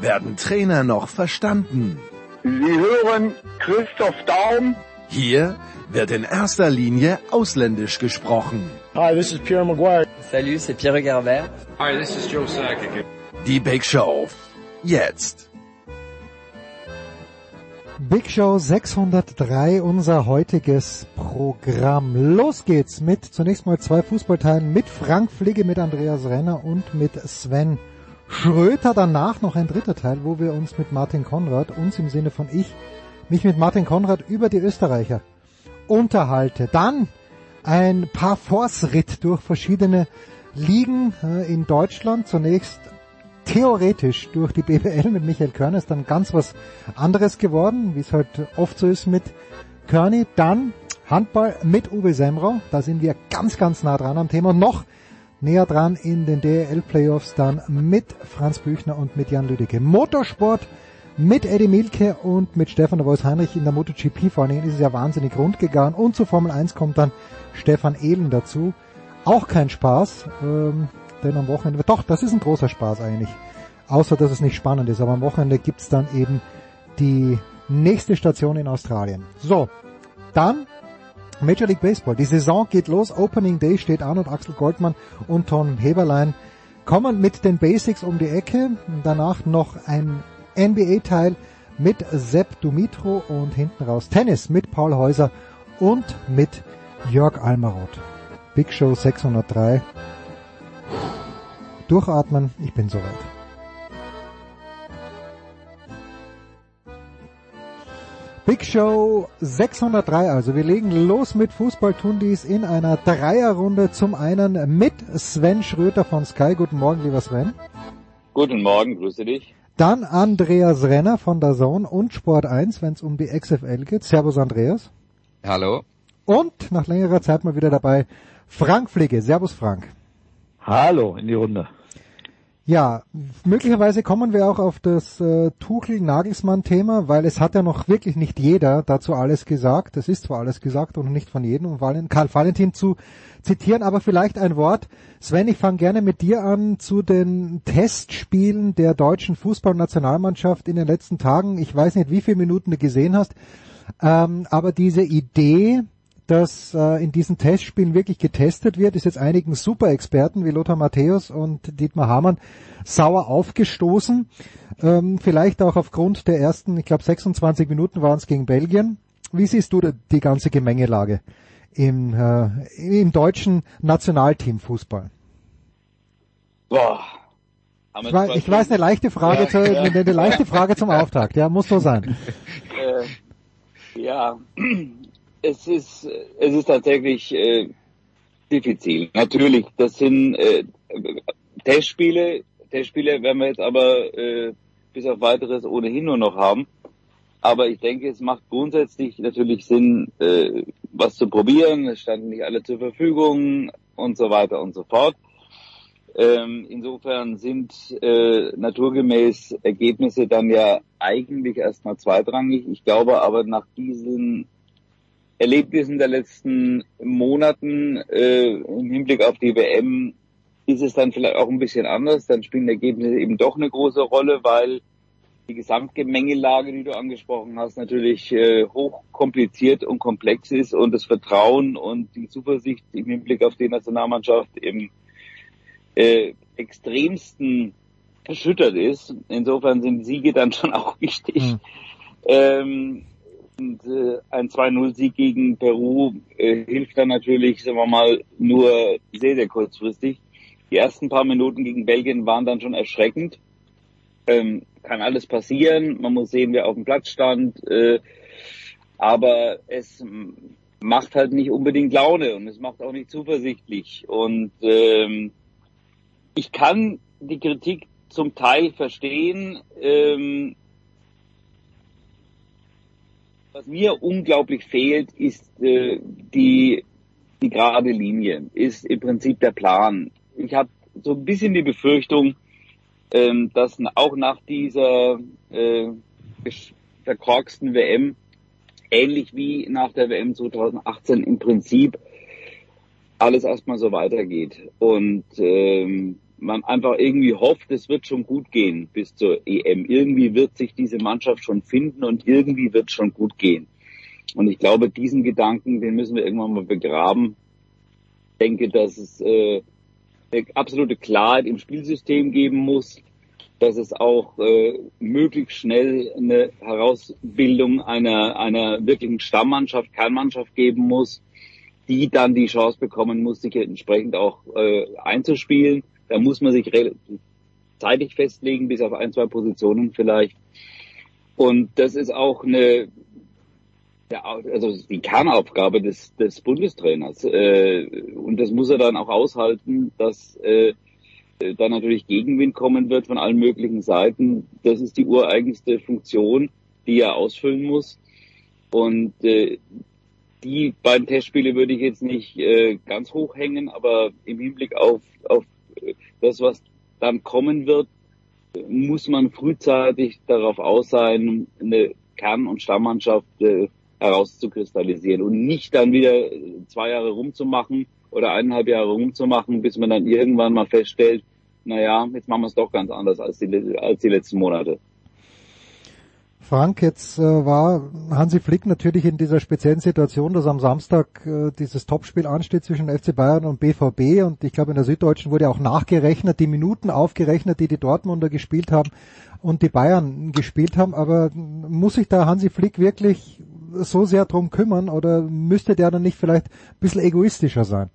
werden Trainer noch verstanden. Sie hören Christoph Daum. Hier wird in erster Linie ausländisch gesprochen. Hi, this is Pierre Maguire. Salut, c'est Pierre Garbert. Hi, this is Joe Sakic. Die Big Show. Jetzt. Big Show 603, unser heutiges Programm. Los geht's mit zunächst mal zwei Fußballteilen mit Frank Fligge, mit Andreas Renner und mit Sven Schröter. Danach noch ein dritter Teil, wo wir uns mit Martin Konrad, uns im Sinne von ich, mich mit Martin Konrad über die Österreicher unterhalte. Dann ein paar Force-Ritt durch verschiedene Ligen äh, in Deutschland. Zunächst theoretisch durch die BBL mit Michael Körner ist dann ganz was anderes geworden, wie es halt oft so ist mit Körny. Dann Handball mit Uwe Semrau. Da sind wir ganz, ganz nah dran am Thema. Noch näher dran in den DL Playoffs dann mit Franz Büchner und mit Jan Lüdecke. Motorsport mit Eddie Milke und mit Stefan der Voice Heinrich in der MotoGP vor allen Dingen ist es ja wahnsinnig rund gegangen und zu Formel 1 kommt dann Stefan Ehlen dazu. Auch kein Spaß, ähm, denn am Wochenende, doch, das ist ein großer Spaß eigentlich. Außer, dass es nicht spannend ist, aber am Wochenende gibt's dann eben die nächste Station in Australien. So, dann Major League Baseball. Die Saison geht los, Opening Day steht an und Axel Goldmann und Tom Heberlein kommen mit den Basics um die Ecke. Danach noch ein NBA-Teil mit Sepp Dumitro und hinten raus Tennis mit Paul Häuser und mit Jörg Almaroth. Big Show 603. Durchatmen, ich bin soweit. Big Show 603, also wir legen los mit Fußball-Tundis in einer Dreierrunde. Zum einen mit Sven Schröter von Sky. Guten Morgen, lieber Sven. Guten Morgen, grüße dich. Dann Andreas Renner von der Zone und Sport 1, wenn es um die XFL geht. Servus Andreas. Hallo. Und nach längerer Zeit mal wieder dabei Frank Pflege. Servus Frank. Hallo in die Runde. Ja, möglicherweise kommen wir auch auf das äh, Tuchel-Nagelsmann-Thema, weil es hat ja noch wirklich nicht jeder dazu alles gesagt. Es ist zwar alles gesagt und nicht von jedem, um Karl Valentin zu zitieren, aber vielleicht ein Wort. Sven, ich fange gerne mit dir an zu den Testspielen der deutschen Fußballnationalmannschaft in den letzten Tagen. Ich weiß nicht, wie viele Minuten du gesehen hast, ähm, aber diese Idee, dass äh, in diesen Testspielen wirklich getestet wird, ist jetzt einigen Superexperten wie Lothar Matthäus und Dietmar Hamann sauer aufgestoßen. Ähm, vielleicht auch aufgrund der ersten, ich glaube 26 Minuten waren es gegen Belgien. Wie siehst du die ganze Gemengelage im, äh, im deutschen Nationalteam Boah. Ich, weiß, ich weiß, eine leichte Frage, ja, zu, ja. Eine, eine, leichte Frage zum Auftakt. Ja, muss so sein. Äh, ja, es ist, es ist tatsächlich äh, diffizil. Natürlich, das sind äh, Testspiele. Testspiele werden wir jetzt aber äh, bis auf weiteres ohnehin nur noch haben. Aber ich denke, es macht grundsätzlich natürlich Sinn, äh, was zu probieren. Es standen nicht alle zur Verfügung und so weiter und so fort. Ähm, insofern sind äh, naturgemäß Ergebnisse dann ja eigentlich erstmal zweitrangig. Ich glaube aber nach diesen Erlebnissen der letzten Monaten äh, im Hinblick auf die WM ist es dann vielleicht auch ein bisschen anders. Dann spielen Ergebnisse eben doch eine große Rolle, weil die Gesamtgemengelage, die du angesprochen hast, natürlich äh, hoch kompliziert und komplex ist und das Vertrauen und die Zuversicht im Hinblick auf die Nationalmannschaft im äh, extremsten erschüttert ist. Insofern sind Siege dann schon auch wichtig. Mhm. Ähm, und äh, ein 2-0-Sieg gegen Peru äh, hilft dann natürlich, sagen wir mal, nur sehr, sehr kurzfristig. Die ersten paar Minuten gegen Belgien waren dann schon erschreckend. Ähm, kann alles passieren. Man muss sehen, wer auf dem Platz stand. Äh, aber es macht halt nicht unbedingt Laune und es macht auch nicht zuversichtlich. Und ähm, ich kann die Kritik zum Teil verstehen. Ähm, was mir unglaublich fehlt, ist äh, die, die gerade Linie, ist im Prinzip der Plan. Ich habe so ein bisschen die Befürchtung, ähm, dass auch nach dieser äh, verkorksten WM, ähnlich wie nach der WM 2018 im Prinzip, alles erstmal so weitergeht. Und ähm, man einfach irgendwie hofft, es wird schon gut gehen bis zur EM. Irgendwie wird sich diese Mannschaft schon finden und irgendwie wird schon gut gehen. Und ich glaube, diesen Gedanken, den müssen wir irgendwann mal begraben. Ich denke, dass es äh, eine absolute Klarheit im Spielsystem geben muss, dass es auch äh, möglichst schnell eine Herausbildung einer, einer wirklichen Stammmannschaft, Kernmannschaft geben muss, die dann die Chance bekommen muss, sich entsprechend auch äh, einzuspielen. Da muss man sich zeitig festlegen, bis auf ein, zwei Positionen vielleicht. Und das ist auch eine, also die Kernaufgabe des, des Bundestrainers. Äh, und das muss er dann auch aushalten, dass äh, da natürlich Gegenwind kommen wird von allen möglichen Seiten. Das ist die ureigenste Funktion, die er ausfüllen muss. Und äh, die beiden Testspiele würde ich jetzt nicht ganz hoch hängen, aber im Hinblick auf, auf das, was dann kommen wird, muss man frühzeitig darauf aus sein, eine Kern- und Stammmannschaft äh, herauszukristallisieren und nicht dann wieder zwei Jahre rumzumachen oder eineinhalb Jahre rumzumachen, bis man dann irgendwann mal feststellt, naja, jetzt machen wir es doch ganz anders als die, als die letzten Monate. Frank, jetzt äh, war Hansi Flick natürlich in dieser speziellen Situation, dass am Samstag äh, dieses Topspiel ansteht zwischen FC Bayern und BVB und ich glaube in der Süddeutschen wurde auch nachgerechnet, die Minuten aufgerechnet, die die Dortmunder gespielt haben und die Bayern gespielt haben, aber muss sich da Hansi Flick wirklich so sehr drum kümmern oder müsste der dann nicht vielleicht ein bisschen egoistischer sein?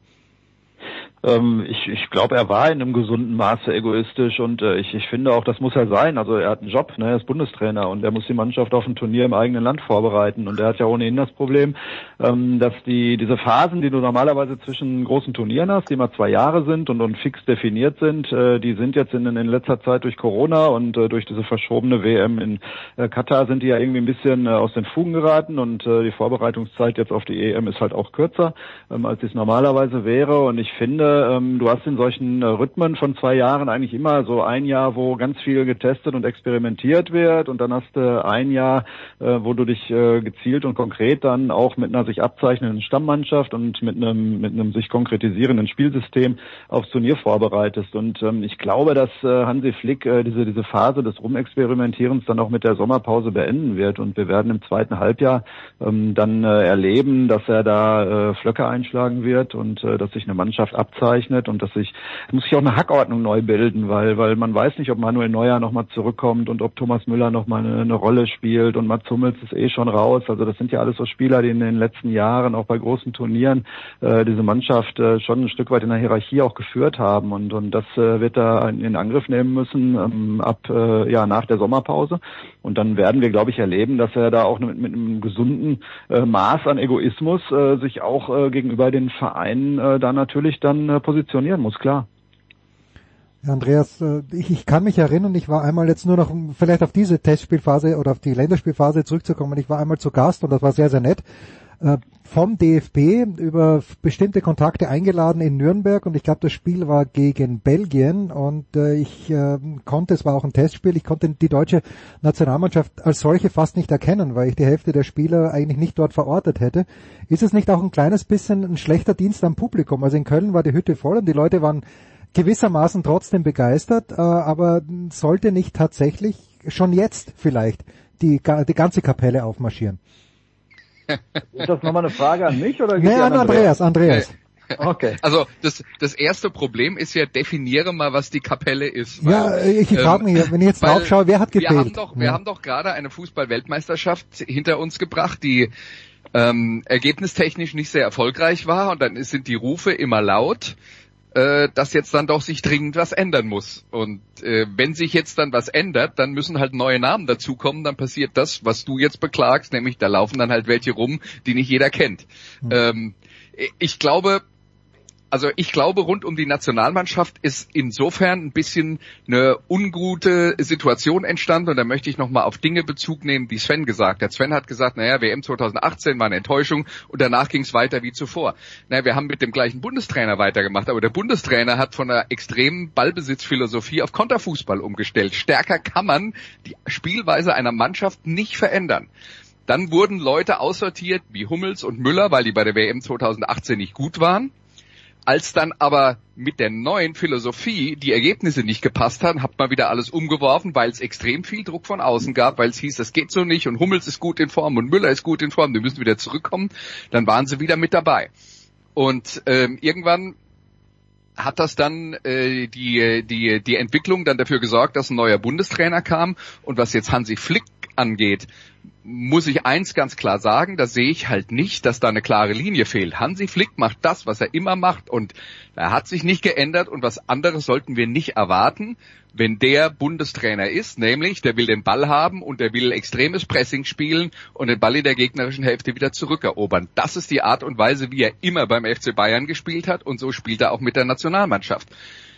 Ähm, ich ich glaube, er war in einem gesunden Maße egoistisch und äh, ich, ich finde auch, das muss er sein. Also er hat einen Job, ne? er ist Bundestrainer und er muss die Mannschaft auf ein Turnier im eigenen Land vorbereiten. Und er hat ja ohnehin das Problem, ähm, dass die diese Phasen, die du normalerweise zwischen großen Turnieren hast, die immer zwei Jahre sind und, und fix definiert sind, äh, die sind jetzt in, in letzter Zeit durch Corona und äh, durch diese verschobene WM in äh, Katar sind die ja irgendwie ein bisschen äh, aus den Fugen geraten und äh, die Vorbereitungszeit jetzt auf die EM ist halt auch kürzer, ähm, als es normalerweise wäre. Und ich finde, ähm, du hast in solchen äh, Rhythmen von zwei Jahren eigentlich immer so ein Jahr, wo ganz viel getestet und experimentiert wird und dann hast du ein Jahr, äh, wo du dich äh, gezielt und konkret dann auch mit einer sich abzeichnenden Stammmannschaft und mit einem mit einem sich konkretisierenden Spielsystem aufs Turnier vorbereitest. Und ähm, ich glaube, dass äh, Hansi Flick äh, diese diese Phase des Rumexperimentierens dann auch mit der Sommerpause beenden wird und wir werden im zweiten Halbjahr ähm, dann äh, erleben, dass er da äh, Flöcke einschlagen wird und äh, dass sich eine Mannschaft abzeichnet abzeichnet und dass sich, muss sich auch eine Hackordnung neu bilden, weil, weil man weiß nicht, ob Manuel Neuer nochmal zurückkommt und ob Thomas Müller nochmal eine, eine Rolle spielt und Mats Hummels ist eh schon raus. Also das sind ja alles so Spieler, die in den letzten Jahren auch bei großen Turnieren äh, diese Mannschaft äh, schon ein Stück weit in der Hierarchie auch geführt haben und, und das äh, wird er in Angriff nehmen müssen ähm, ab äh, ja nach der Sommerpause und dann werden wir, glaube ich, erleben, dass er da auch mit, mit einem gesunden äh, Maß an Egoismus äh, sich auch äh, gegenüber den Vereinen äh, da natürlich dann äh, positionieren muss, klar. Andreas, äh, ich, ich kann mich erinnern, ich war einmal jetzt nur noch, vielleicht auf diese Testspielphase oder auf die Länderspielphase zurückzukommen, ich war einmal zu Gast und das war sehr, sehr nett äh, vom DFB über bestimmte Kontakte eingeladen in Nürnberg und ich glaube, das Spiel war gegen Belgien und äh, ich äh, konnte, es war auch ein Testspiel, ich konnte die deutsche Nationalmannschaft als solche fast nicht erkennen, weil ich die Hälfte der Spieler eigentlich nicht dort verortet hätte. Ist es nicht auch ein kleines bisschen ein schlechter Dienst am Publikum? Also in Köln war die Hütte voll und die Leute waren gewissermaßen trotzdem begeistert, äh, aber sollte nicht tatsächlich schon jetzt vielleicht die, die ganze Kapelle aufmarschieren? Ist das nochmal eine Frage an mich oder? Nee, an Andreas, Andreas. Okay. Also das, das erste Problem ist ja, definiere mal, was die Kapelle ist. Weil, ja, ich ähm, frage mich, wenn ich jetzt drauf schaue, wer hat gebetet? Wir haben doch, wir haben doch gerade eine Fußball-Weltmeisterschaft hinter uns gebracht, die ähm, ergebnistechnisch nicht sehr erfolgreich war und dann sind die Rufe immer laut äh, dass jetzt dann doch sich dringend was ändern muss. Und äh, wenn sich jetzt dann was ändert, dann müssen halt neue Namen dazukommen, dann passiert das, was du jetzt beklagst, nämlich da laufen dann halt welche rum, die nicht jeder kennt. Mhm. Ähm, ich glaube, also ich glaube, rund um die Nationalmannschaft ist insofern ein bisschen eine ungute Situation entstanden und da möchte ich nochmal auf Dinge Bezug nehmen, die Sven gesagt hat. Sven hat gesagt, naja, WM 2018 war eine Enttäuschung und danach ging es weiter wie zuvor. Naja, wir haben mit dem gleichen Bundestrainer weitergemacht, aber der Bundestrainer hat von einer extremen Ballbesitzphilosophie auf Konterfußball umgestellt. Stärker kann man die Spielweise einer Mannschaft nicht verändern. Dann wurden Leute aussortiert wie Hummels und Müller, weil die bei der WM 2018 nicht gut waren. Als dann aber mit der neuen Philosophie die Ergebnisse nicht gepasst haben, hat man wieder alles umgeworfen, weil es extrem viel Druck von außen gab, weil es hieß, das geht so nicht und Hummels ist gut in Form und Müller ist gut in Form, die müssen wieder zurückkommen. Dann waren sie wieder mit dabei. Und ähm, irgendwann hat das dann äh, die, die, die Entwicklung dann dafür gesorgt, dass ein neuer Bundestrainer kam und was jetzt Hansi Flick angeht, muss ich eins ganz klar sagen, da sehe ich halt nicht, dass da eine klare Linie fehlt. Hansi Flick macht das, was er immer macht und er hat sich nicht geändert und was anderes sollten wir nicht erwarten, wenn der Bundestrainer ist, nämlich der will den Ball haben und der will extremes Pressing spielen und den Ball in der gegnerischen Hälfte wieder zurückerobern. Das ist die Art und Weise, wie er immer beim FC Bayern gespielt hat und so spielt er auch mit der Nationalmannschaft.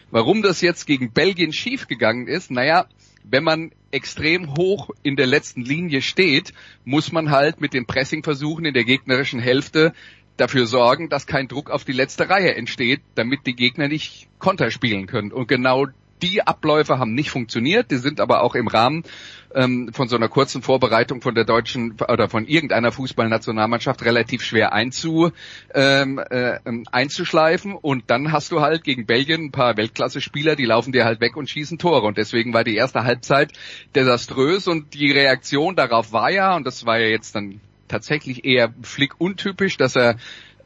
Warum das jetzt gegen Belgien schiefgegangen ist, naja, wenn man extrem hoch in der letzten Linie steht, muss man halt mit den Pressingversuchen in der gegnerischen Hälfte dafür sorgen, dass kein Druck auf die letzte Reihe entsteht, damit die Gegner nicht Konter spielen können. Und genau die Abläufe haben nicht funktioniert, die sind aber auch im Rahmen ähm, von so einer kurzen Vorbereitung von der deutschen oder von irgendeiner Fußballnationalmannschaft relativ schwer einzu, ähm, äh, einzuschleifen. Und dann hast du halt gegen Belgien ein paar Weltklasse-Spieler, die laufen dir halt weg und schießen Tore. Und deswegen war die erste Halbzeit desaströs. Und die Reaktion darauf war ja, und das war ja jetzt dann tatsächlich eher Flick untypisch, dass er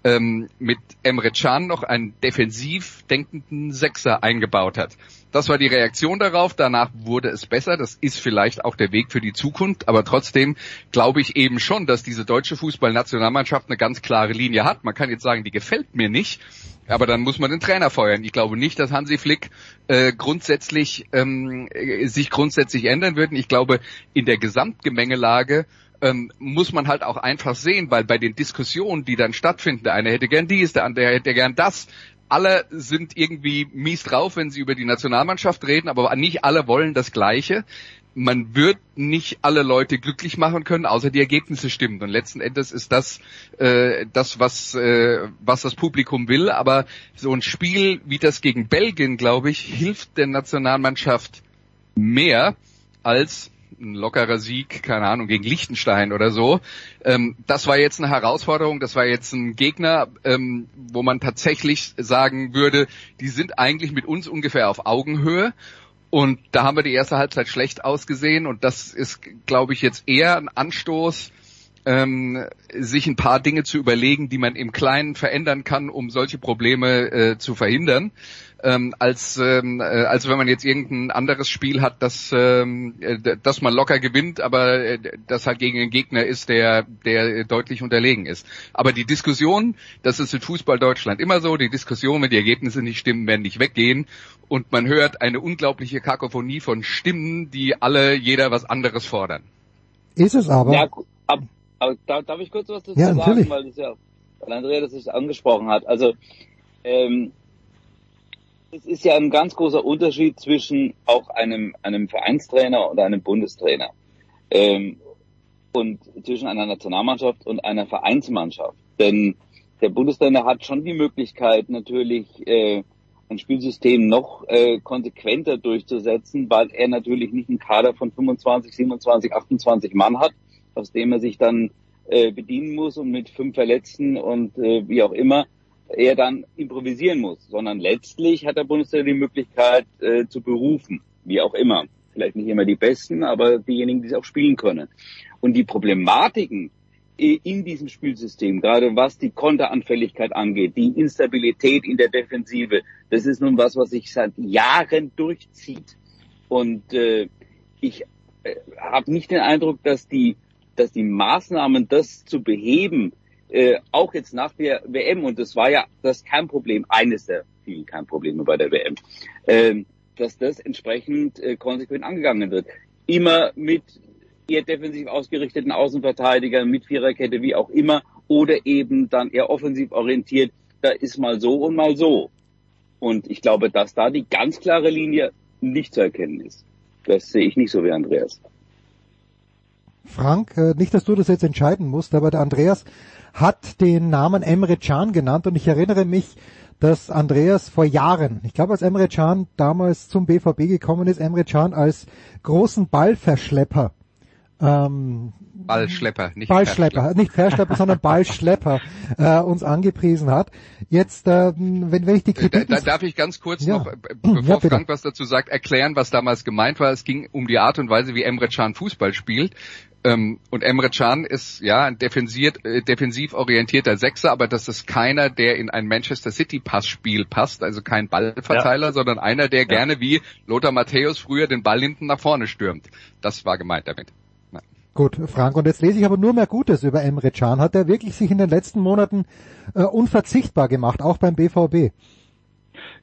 ähm, mit Emre Can noch einen defensiv denkenden Sechser eingebaut hat. Das war die Reaktion darauf. Danach wurde es besser. Das ist vielleicht auch der Weg für die Zukunft. Aber trotzdem glaube ich eben schon, dass diese deutsche Fußballnationalmannschaft eine ganz klare Linie hat. Man kann jetzt sagen, die gefällt mir nicht. Aber dann muss man den Trainer feuern. Ich glaube nicht, dass Hansi Flick äh, grundsätzlich ähm, sich grundsätzlich ändern wird. Ich glaube, in der Gesamtgemengelage ähm, muss man halt auch einfach sehen, weil bei den Diskussionen, die dann stattfinden, der eine hätte gern dies, der andere hätte gern das, alle sind irgendwie mies drauf, wenn sie über die Nationalmannschaft reden, aber nicht alle wollen das Gleiche. Man wird nicht alle Leute glücklich machen können, außer die Ergebnisse stimmen. Und letzten Endes ist das äh, das, was, äh, was das Publikum will. Aber so ein Spiel wie das gegen Belgien, glaube ich, hilft der Nationalmannschaft mehr als ein lockerer Sieg, keine Ahnung, gegen Liechtenstein oder so. Ähm, das war jetzt eine Herausforderung, das war jetzt ein Gegner, ähm, wo man tatsächlich sagen würde, die sind eigentlich mit uns ungefähr auf Augenhöhe. Und da haben wir die erste Halbzeit schlecht ausgesehen und das ist, glaube ich, jetzt eher ein Anstoß, ähm, sich ein paar Dinge zu überlegen, die man im Kleinen verändern kann, um solche Probleme äh, zu verhindern ähm, als ähm, äh, als wenn man jetzt irgendein anderes Spiel hat, das ähm, äh, das man locker gewinnt, aber äh, das halt gegen einen Gegner ist, der der deutlich unterlegen ist. Aber die Diskussion, das ist in Fußball Deutschland immer so, die Diskussion, wenn die Ergebnisse nicht stimmen, werden nicht weggehen und man hört eine unglaubliche Kakophonie von Stimmen, die alle jeder was anderes fordern. Ist es aber. Ja, aber, aber darf ich kurz was dazu ja, sagen, weil das ja weil Andrea das sich angesprochen hat. Also ähm, es ist ja ein ganz großer Unterschied zwischen auch einem, einem Vereinstrainer und einem Bundestrainer. Ähm, und zwischen einer Nationalmannschaft und einer Vereinsmannschaft. Denn der Bundestrainer hat schon die Möglichkeit, natürlich äh, ein Spielsystem noch äh, konsequenter durchzusetzen, weil er natürlich nicht einen Kader von 25, 27, 28 Mann hat, aus dem er sich dann äh, bedienen muss und mit fünf Verletzten und äh, wie auch immer er dann improvisieren muss, sondern letztlich hat der Bundestrainer die Möglichkeit äh, zu berufen, wie auch immer. Vielleicht nicht immer die Besten, aber diejenigen, die es auch spielen können. Und die Problematiken in diesem Spielsystem, gerade was die Konteranfälligkeit angeht, die Instabilität in der Defensive, das ist nun was, was sich seit Jahren durchzieht. Und äh, ich äh, habe nicht den Eindruck, dass die, dass die Maßnahmen, das zu beheben, äh, auch jetzt nach der WM, und das war ja das kein Problem, eines der vielen kein Probleme bei der WM, äh, dass das entsprechend äh, konsequent angegangen wird. Immer mit eher defensiv ausgerichteten Außenverteidigern, mit Viererkette, wie auch immer, oder eben dann eher offensiv orientiert da ist mal so und mal so. Und ich glaube, dass da die ganz klare Linie nicht zu erkennen ist. Das sehe ich nicht so wie Andreas. Frank, äh, nicht, dass du das jetzt entscheiden musst, aber der Andreas hat den Namen Emre Can genannt und ich erinnere mich, dass Andreas vor Jahren, ich glaube als Emre Can damals zum BVB gekommen ist, Emre Can als großen Ballverschlepper ähm, Ballschlepper, nicht Ballschlepper, Verschlepper. nicht Verschlepper, sondern Ballschlepper äh, uns angepriesen hat. Jetzt, äh, wenn, wenn ich die Kritik... Da, da darf ich ganz kurz Ja. noch, äh, bevor Ja. Frank was dazu sagt, erklären, was damals gemeint war. Es ging um die Art und Weise, wie Emre Can Fußball spielt. Ähm, und Emre Can ist ja ein defensiert, äh, defensiv orientierter Sechser, aber das ist keiner, der in ein Manchester City Passspiel passt, also kein Ballverteiler, sondern einer, der gerne wie Lothar Matthäus früher den Ball hinten nach vorne stürmt. Das war gemeint damit. Gut, Frank, und jetzt lese ich aber nur mehr Gutes über Emre Can. Hat er wirklich sich in den letzten Monaten äh, unverzichtbar gemacht, auch beim BVB?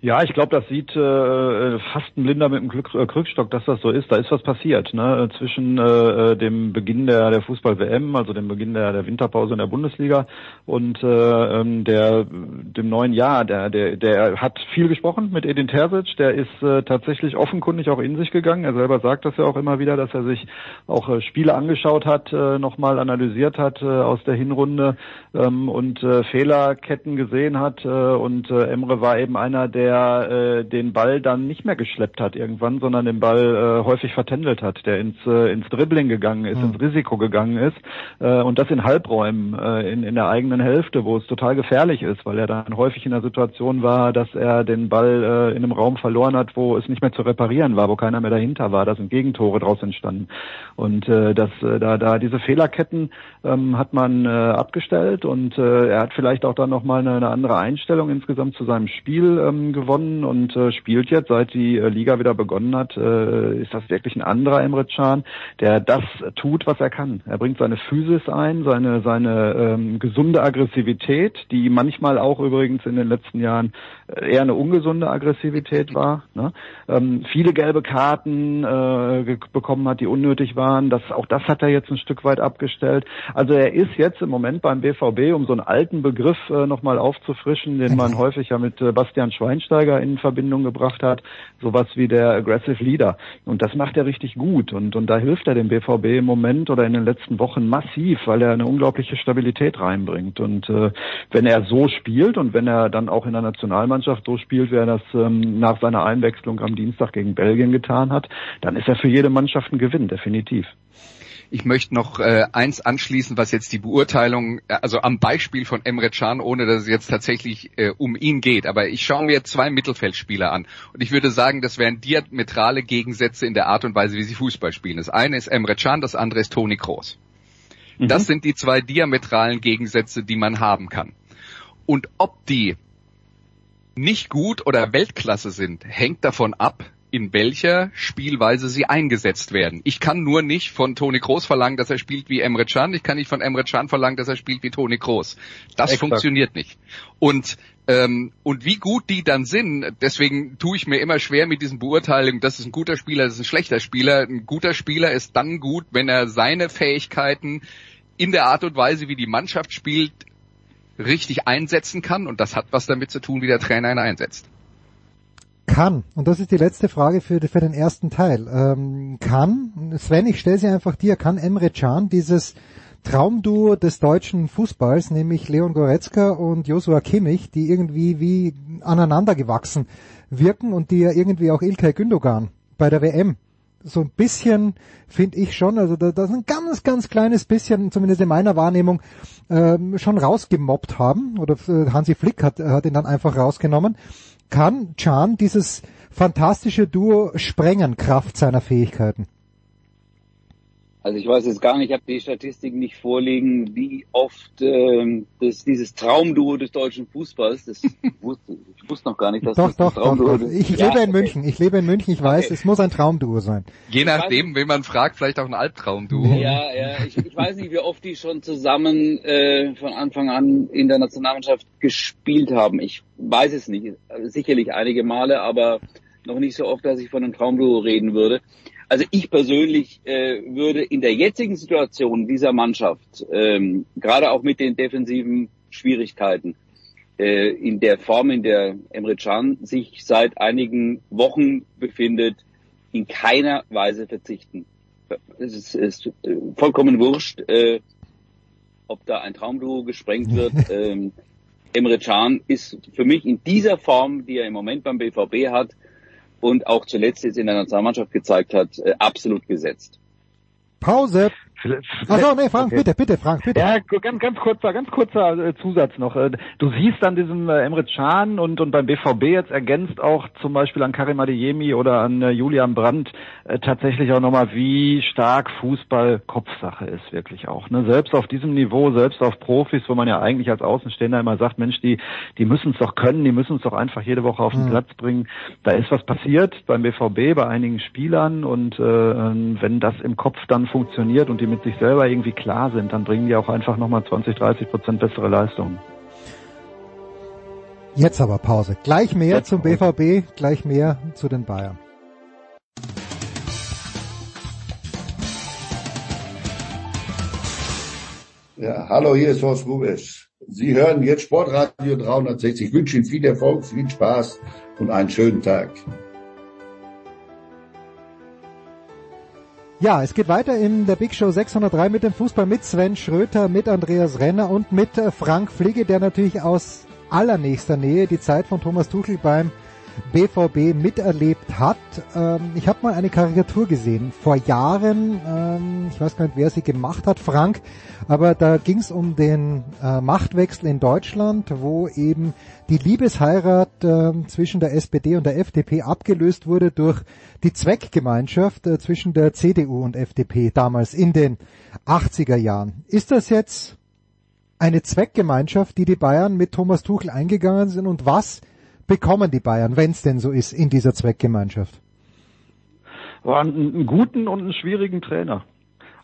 Ja, ich glaube, das sieht äh, fast ein Blinder mit dem Glück, äh, Krückstock, dass das so ist. Da ist was passiert. Ne? Zwischen äh, dem Beginn der, der Fußball-WM, also dem Beginn der, der Winterpause in der Bundesliga und äh, ähm, der, dem neuen Jahr. Der, der, der hat viel gesprochen mit Edin Terzic. Der ist äh, tatsächlich offenkundig auch in sich gegangen. Er selber sagt das ja auch immer wieder, dass er sich auch äh, Spiele angeschaut hat, äh, nochmal analysiert hat äh, aus der Hinrunde ähm, und äh, Fehlerketten gesehen hat. Äh, und äh, Emre war eben einer, der äh, den Ball dann nicht mehr geschleppt hat irgendwann, sondern den Ball äh, häufig vertändelt hat, der ins, äh, ins Dribbling gegangen ist, ins Risiko gegangen ist äh, und das in Halbräumen, äh, in, in der eigenen Hälfte, wo es total gefährlich ist, weil er dann häufig in der Situation war, dass er den Ball äh, in einem Raum verloren hat, wo es nicht mehr zu reparieren war, wo keiner mehr dahinter war. Da sind Gegentore draus entstanden. Und äh, das, äh, da, da diese Fehlerketten ähm, hat man äh, abgestellt und äh, er hat vielleicht auch dann nochmal eine, eine andere Einstellung insgesamt zu seinem Spiel ähm, gewonnen und äh, spielt jetzt, seit die äh, Liga wieder begonnen hat, äh, ist das wirklich ein anderer Emre Can, der das tut, was er kann. Er bringt seine Physis ein, seine, seine ähm, gesunde Aggressivität, die manchmal auch übrigens in den letzten Jahren eher eine ungesunde Aggressivität war. Ne? Ähm, viele gelbe Karten äh, bekommen hat, die unnötig waren. Das, auch das hat er jetzt ein Stück weit abgestellt. Also er ist jetzt im Moment beim BVB, um so einen alten Begriff äh, nochmal aufzufrischen, den man häufig ja mit äh, Bastian Schweinsteiger in Verbindung gebracht hat, sowas wie der Aggressive Leader. Und das macht er richtig gut. Und, und da hilft er dem BVB im Moment oder in den letzten Wochen massiv, weil er eine unglaubliche Stabilität reinbringt. Und äh, wenn er so spielt und wenn er dann auch in der Nationalmannschaft so spielt, wie er das ähm, nach seiner Einwechslung am Dienstag gegen Belgien getan hat, dann ist er für jede Mannschaft ein Gewinn, definitiv. Ich möchte noch äh, eins anschließen, was jetzt die Beurteilung, äh, also am Beispiel von Emre Can, ohne dass es jetzt tatsächlich äh, um ihn geht, aber ich schaue mir zwei Mittelfeldspieler an und ich würde sagen, das wären diametrale Gegensätze in der Art und Weise, wie sie Fußball spielen. Das eine ist Emre Can, das andere ist Toni Kroos. Das sind die zwei diametralen Gegensätze, die man haben kann. Und ob die nicht gut oder Weltklasse sind, hängt davon ab, in welcher Spielweise sie eingesetzt werden. Ich kann nur nicht von Toni Kroos verlangen, dass er spielt wie Emre Can. Ich kann nicht von Emre Can verlangen, dass er spielt wie Toni Kroos. Das Exakt. funktioniert nicht. Und ähm, und wie gut die dann sind, deswegen tue ich mir immer schwer mit diesen Beurteilungen, das ist ein guter Spieler, das ist ein schlechter Spieler. Ein guter Spieler ist dann gut, wenn er seine Fähigkeiten in der Art und Weise, wie die Mannschaft spielt, richtig einsetzen kann. Und das hat was damit zu tun, wie der Trainer ihn einsetzt. Kann, und das ist die letzte Frage für, für den ersten Teil, ähm, kann, Sven, ich stelle sie einfach dir, kann Emre Can dieses Traumduo des deutschen Fußballs, nämlich Leon Goretzka und Joshua Kimmich, die irgendwie wie aneinander gewachsen wirken und die ja irgendwie auch Ilkay Gündogan bei der WM so ein bisschen, finde ich schon, also da, da ist ein ganz, ganz kleines bisschen, zumindest in meiner Wahrnehmung, ähm, schon rausgemobbt haben. Oder äh, Hansi Flick hat, hat ihn dann einfach rausgenommen. Kann Can dieses fantastische Duo sprengen, Kraft seiner Fähigkeiten? Also ich weiß jetzt gar nicht, ich habe die Statistiken nicht vorliegen, wie oft ähm, das, dieses Traumduo des deutschen Fußballs, das wusste, ich wusste noch gar nicht, dass Doch, das doch, das doch, Traumduo doch. des- Ich Ja, lebe in okay. München. Ich lebe in München. Ich weiß, Okay. es muss ein Traumduo sein. Je nachdem, wen man fragt, vielleicht auch ein Albtraumduo. Ja, ja, ich, ich weiß nicht, wie oft die schon zusammen äh, von Anfang an in der Nationalmannschaft gespielt haben. Ich weiß es nicht. Sicherlich einige Male, aber noch nicht so oft, dass ich von einem Traumduo reden würde. Also ich persönlich äh, würde in der jetzigen Situation dieser Mannschaft, ähm, gerade auch mit den defensiven Schwierigkeiten, äh, in der Form, in der Emre Can sich seit einigen Wochen befindet, in keiner Weise verzichten. Es ist, ist äh, vollkommen wurscht, äh, ob da ein Traumduo gesprengt wird. ähm, Emre Can ist für mich in dieser Form, die er im Moment beim BVB hat und auch zuletzt jetzt in der Nationalmannschaft gezeigt hat, äh, absolut gesetzt. Pause. Achso, nee, Frank, okay. bitte, bitte, Frank, bitte. Ja, ganz, ganz kurzer, ganz kurzer äh, Zusatz noch. Äh, du siehst an diesem äh, Emre Can und, und beim BVB jetzt ergänzt auch zum Beispiel an Karim Adeyemi oder an Julian Brandt tatsächlich auch nochmal, wie stark Fußball Kopfsache ist, wirklich auch. Ne? Selbst auf diesem Niveau, selbst auf Profis, wo man ja eigentlich als Außenstehender immer sagt, Mensch, die, die müssen es doch können, die müssen es doch einfach jede Woche auf den mhm. Platz bringen. Da ist was passiert beim BVB, bei einigen Spielern und äh, wenn das im Kopf dann funktioniert und die mit sich selber irgendwie klar sind, dann bringen die auch einfach nochmal 20, 30 Prozent bessere Leistungen. Jetzt aber Pause. Gleich mehr Jetzt zum BVB, gleich mehr zu den Bayern. Ja, hallo, hier ist Horst Rubisch. Sie hören jetzt Sportradio 360. Ich wünsche Ihnen viel Erfolg, viel Spaß und einen schönen Tag. Ja, es geht weiter in der Big Show 603 mit dem Fußball mit Sven Schröter, mit Andreas Renner und mit äh, Frank Fliege, der natürlich aus allernächster Nähe die Zeit von Thomas Tuchel beim BVB miterlebt hat. Ähm, ich habe mal eine Karikatur gesehen vor Jahren. Ähm, ich weiß gar nicht, wer sie gemacht hat, Frank. Aber da ging es um den äh, Machtwechsel in Deutschland, wo eben die Liebesheirat äh, zwischen der SPD und der FDP abgelöst wurde durch die Zweckgemeinschaft äh, zwischen der CDU und FDP damals in den 80er Jahren. Ist das jetzt eine Zweckgemeinschaft, die die Bayern mit Thomas Tuchel eingegangen sind und was bekommen die Bayern, wenn es denn so ist, in dieser Zweckgemeinschaft? War einen guten und einen schwierigen Trainer.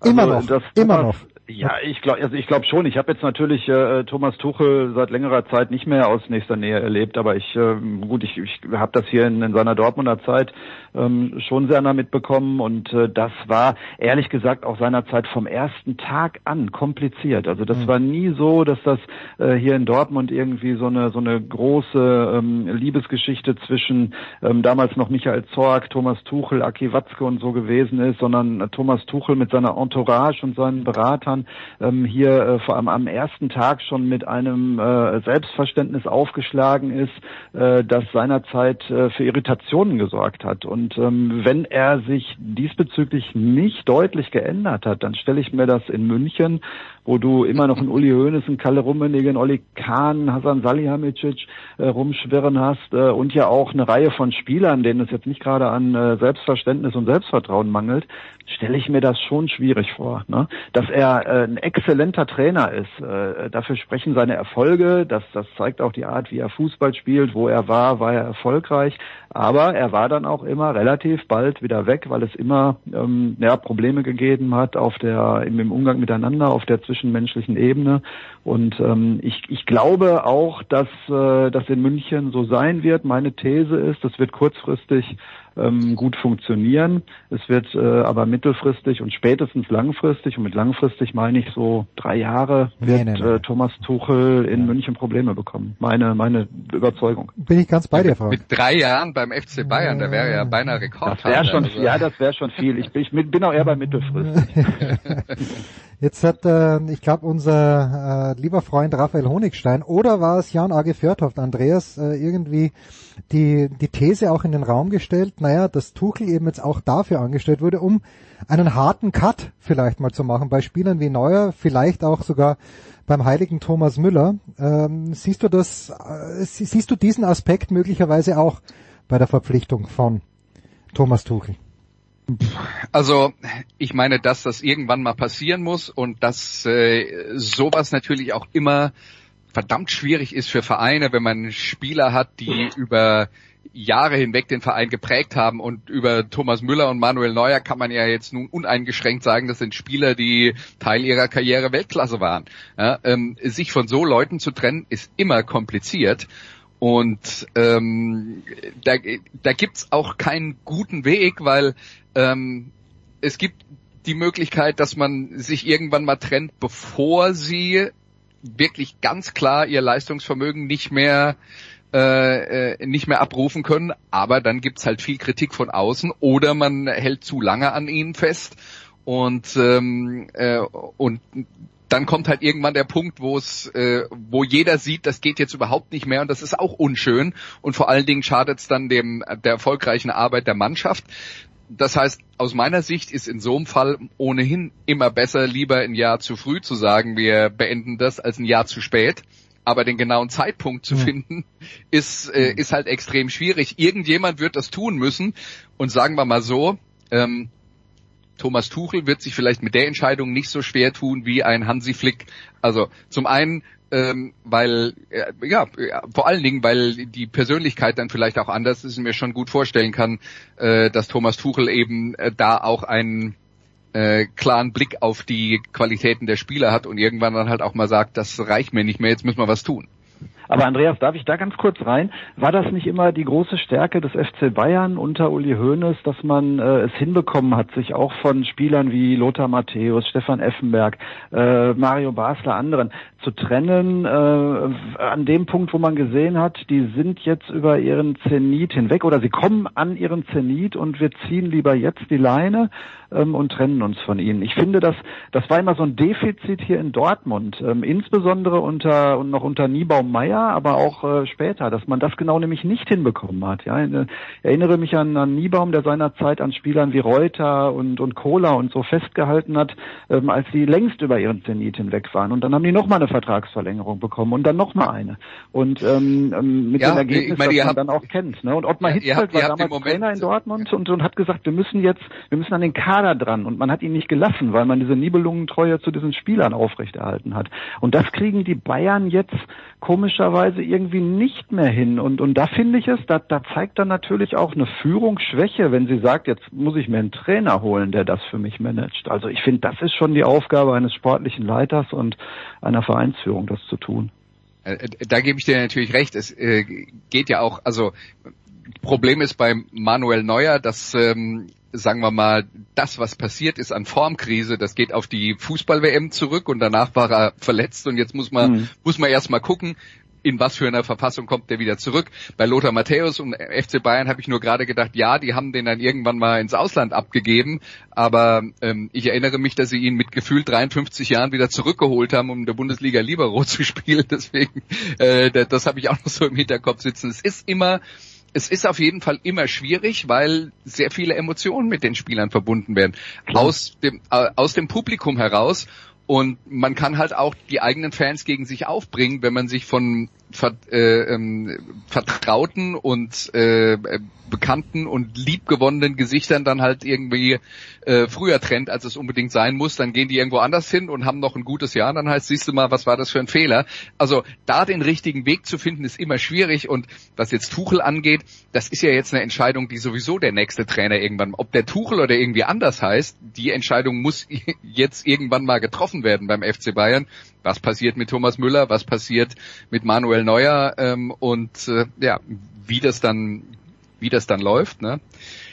Also immer noch, immer noch. Ja, ich glaube, also ich glaube schon. Ich habe jetzt natürlich äh, Thomas Tuchel seit längerer Zeit nicht mehr aus nächster Nähe erlebt, aber ich äh, gut, ich, ich habe das hier in, in seiner Dortmunder Zeit ähm, schon sehr nah mitbekommen und äh, das war ehrlich gesagt auch seinerzeit vom ersten Tag an kompliziert. Also das mhm. war nie so, dass das äh, hier in Dortmund irgendwie so eine so eine große ähm, Liebesgeschichte zwischen ähm, damals noch Michael Zorg, Thomas Tuchel, Aki Watzke und so gewesen ist, sondern äh, Thomas Tuchel mit seiner Entourage und seinen Beratern ähm, hier äh, vor allem am ersten Tag schon mit einem äh, Selbstverständnis aufgeschlagen ist, äh, das seinerzeit äh, für Irritationen gesorgt hat. Und ähm, wenn er sich diesbezüglich nicht deutlich geändert hat, dann stelle ich mir das in München wo du immer noch einen Uli Hoeneß, einen Kalle Rummenigge, einen Olli Kahn, Hasan Salihamidzic äh, rumschwirren hast äh, und ja auch eine Reihe von Spielern, denen es jetzt nicht gerade an äh, Selbstverständnis und Selbstvertrauen mangelt, stelle ich mir das schon schwierig vor. Ne? Dass er äh, ein exzellenter Trainer ist, äh, dafür sprechen seine Erfolge, das, das zeigt auch die Art, wie er Fußball spielt, wo er war, war er erfolgreich, aber er war dann auch immer relativ bald wieder weg, weil es immer ähm, ja, Probleme gegeben hat auf der, im, im Umgang miteinander, auf der zwischenmenschlichen Ebene. Und ähm, ich, ich glaube auch, dass äh, das in München so sein wird. Meine These ist, das wird kurzfristig ähm, gut funktionieren. Es wird äh, aber mittelfristig und spätestens langfristig, und mit langfristig meine ich so drei Jahre, wird nee, nee, nee. Äh, Thomas Tuchel in ja. München Probleme bekommen. Meine, meine Überzeugung. Bin ich ganz bei dir, Frau. Mit drei Jahren beim FC Bayern, da wäre ja beinahe Rekord. Das wäre schon, also. ja, das wäre schon viel. Ich bin, ich bin auch eher bei mittelfristig. Jetzt hat, äh, ich glaube, unser äh, lieber Freund Raphael Honigstein oder war es Jan Age Fjörtoft, Andreas, äh, irgendwie die, die These auch in den Raum gestellt, naja, dass Tuchel eben jetzt auch dafür angestellt wurde, um einen harten Cut vielleicht mal zu machen bei Spielern wie Neuer, vielleicht auch sogar beim heiligen Thomas Müller. Ähm, siehst du das, äh, siehst du diesen Aspekt möglicherweise auch bei der Verpflichtung von Thomas Tuchel? Also ich meine, dass das irgendwann mal passieren muss und dass äh, sowas natürlich auch immer verdammt schwierig ist für Vereine, wenn man Spieler hat, die über Jahre hinweg den Verein geprägt haben und über Thomas Müller und Manuel Neuer kann man ja jetzt nun uneingeschränkt sagen, das sind Spieler, die Teil ihrer Karriere Weltklasse waren. Ja, ähm, sich von so Leuten zu trennen, ist immer kompliziert und ähm, da, da gibt's auch keinen guten Weg, weil ähm, es gibt die Möglichkeit, dass man sich irgendwann mal trennt, bevor sie wirklich ganz klar ihr Leistungsvermögen nicht mehr äh, äh, nicht mehr abrufen können, aber dann gibt's halt viel Kritik von außen oder man hält zu lange an ihnen fest. Und ähm, äh, und dann kommt halt irgendwann der Punkt, wo es, äh, wo jeder sieht, das geht jetzt überhaupt nicht mehr und das ist auch unschön und vor allen Dingen schadet es dann dem der erfolgreichen Arbeit der Mannschaft. Das heißt, aus meiner Sicht ist in so einem Fall ohnehin immer besser, lieber ein Jahr zu früh zu sagen, wir beenden das, als ein Jahr zu spät. Aber den genauen Zeitpunkt zu finden, ist, äh, ist halt extrem schwierig. Irgendjemand wird das tun müssen. Und sagen wir mal so, ähm, Thomas Tuchel wird sich vielleicht mit der Entscheidung nicht so schwer tun wie ein Hansi Flick. Also zum einen, ähm, weil äh, ja vor allen Dingen, weil die Persönlichkeit dann vielleicht auch anders ist und mir schon gut vorstellen kann, äh, dass Thomas Tuchel eben äh, da auch einen äh, klaren Blick auf die Qualitäten der Spieler hat und irgendwann dann halt auch mal sagt, das reicht mir nicht mehr, jetzt müssen wir was tun. Aber Andreas, darf ich da ganz kurz rein? War das nicht immer die große Stärke des FC Bayern unter Uli Hoeneß, dass man äh, es hinbekommen hat, sich auch von Spielern wie Lothar Matthäus, Stefan Effenberg, äh, Mario Basler, anderen zu trennen, äh, an dem Punkt, wo man gesehen hat, die sind jetzt über ihren Zenit hinweg oder sie kommen an ihren Zenit und wir ziehen lieber jetzt die Leine ähm, und trennen uns von ihnen. Ich finde, dass das war immer so ein Defizit hier in Dortmund, ähm, insbesondere unter und noch unter Niebaum Meyer, aber auch äh, später, dass man das genau nämlich nicht hinbekommen hat. Ja, ich äh, erinnere mich an, an Niebaum, der seinerzeit an Spielern wie Reuter und und Kohler und so festgehalten hat, ähm, als sie längst über ihren Zenit hinweg waren. Und dann haben die noch mal eine Vertragsverlängerung bekommen und dann noch mal eine. Und ähm, ähm mit ja, dem Ergebnis, meine, das man habt, dann auch kennt. Ne? Und Ottmar Hitzfeld war damals Moment, Trainer in Dortmund und, und hat gesagt, wir müssen jetzt, wir müssen an den Kader dran. Und man hat ihn nicht gelassen, weil man diese Nibelungentreue zu diesen Spielern aufrechterhalten hat. Und das kriegen die Bayern jetzt komischerweise irgendwie nicht mehr hin. Und, und da finde ich es, da, da zeigt dann natürlich auch eine Führungsschwäche, wenn sie sagt, jetzt muss ich mir einen Trainer holen, der das für mich managt. Also ich finde, das ist schon die Aufgabe eines sportlichen Leiters und einer Vereinsführung, das zu tun. Äh, äh, da gebe ich dir natürlich recht. Es äh, geht ja auch, also Problem ist beim Manuel Neuer, dass ähm, sagen wir mal, das, was passiert ist an Formkrise, das geht auf die Fußball-WM zurück und danach war er verletzt und jetzt muss man, mhm. muss man erst mal gucken, in was für einer Verfassung kommt der wieder zurück. Bei Lothar Matthäus und FC Bayern habe ich nur gerade gedacht, ja, die haben den dann irgendwann mal ins Ausland abgegeben, aber ähm, ich erinnere mich, dass sie ihn mit gefühlt 53 Jahren wieder zurückgeholt haben, um in der Bundesliga Libero zu spielen. Deswegen, äh, das habe ich auch noch so im Hinterkopf sitzen. Es ist immer es ist auf jeden Fall immer schwierig, weil sehr viele Emotionen mit den Spielern verbunden werden. Aus dem, äh, aus dem Publikum heraus. Und man kann halt auch die eigenen Fans gegen sich aufbringen, wenn man sich von ver, äh, ähm, vertrauten und äh, bekannten und liebgewonnenen Gesichtern dann halt irgendwie äh, früher trennt, als es unbedingt sein muss, dann gehen die irgendwo anders hin und haben noch ein gutes Jahr, dann heißt, siehst du mal, was war das für ein Fehler? Also da den richtigen Weg zu finden, ist immer schwierig. Und was jetzt Tuchel angeht, das ist ja jetzt eine Entscheidung, die sowieso der nächste Trainer irgendwann, ob der Tuchel oder irgendwie anders heißt, die Entscheidung muss jetzt irgendwann mal getroffen werden beim FC Bayern was passiert mit Thomas Müller, was passiert mit Manuel Neuer ähm, und äh, ja, wie das dann, wie das dann läuft. Ne?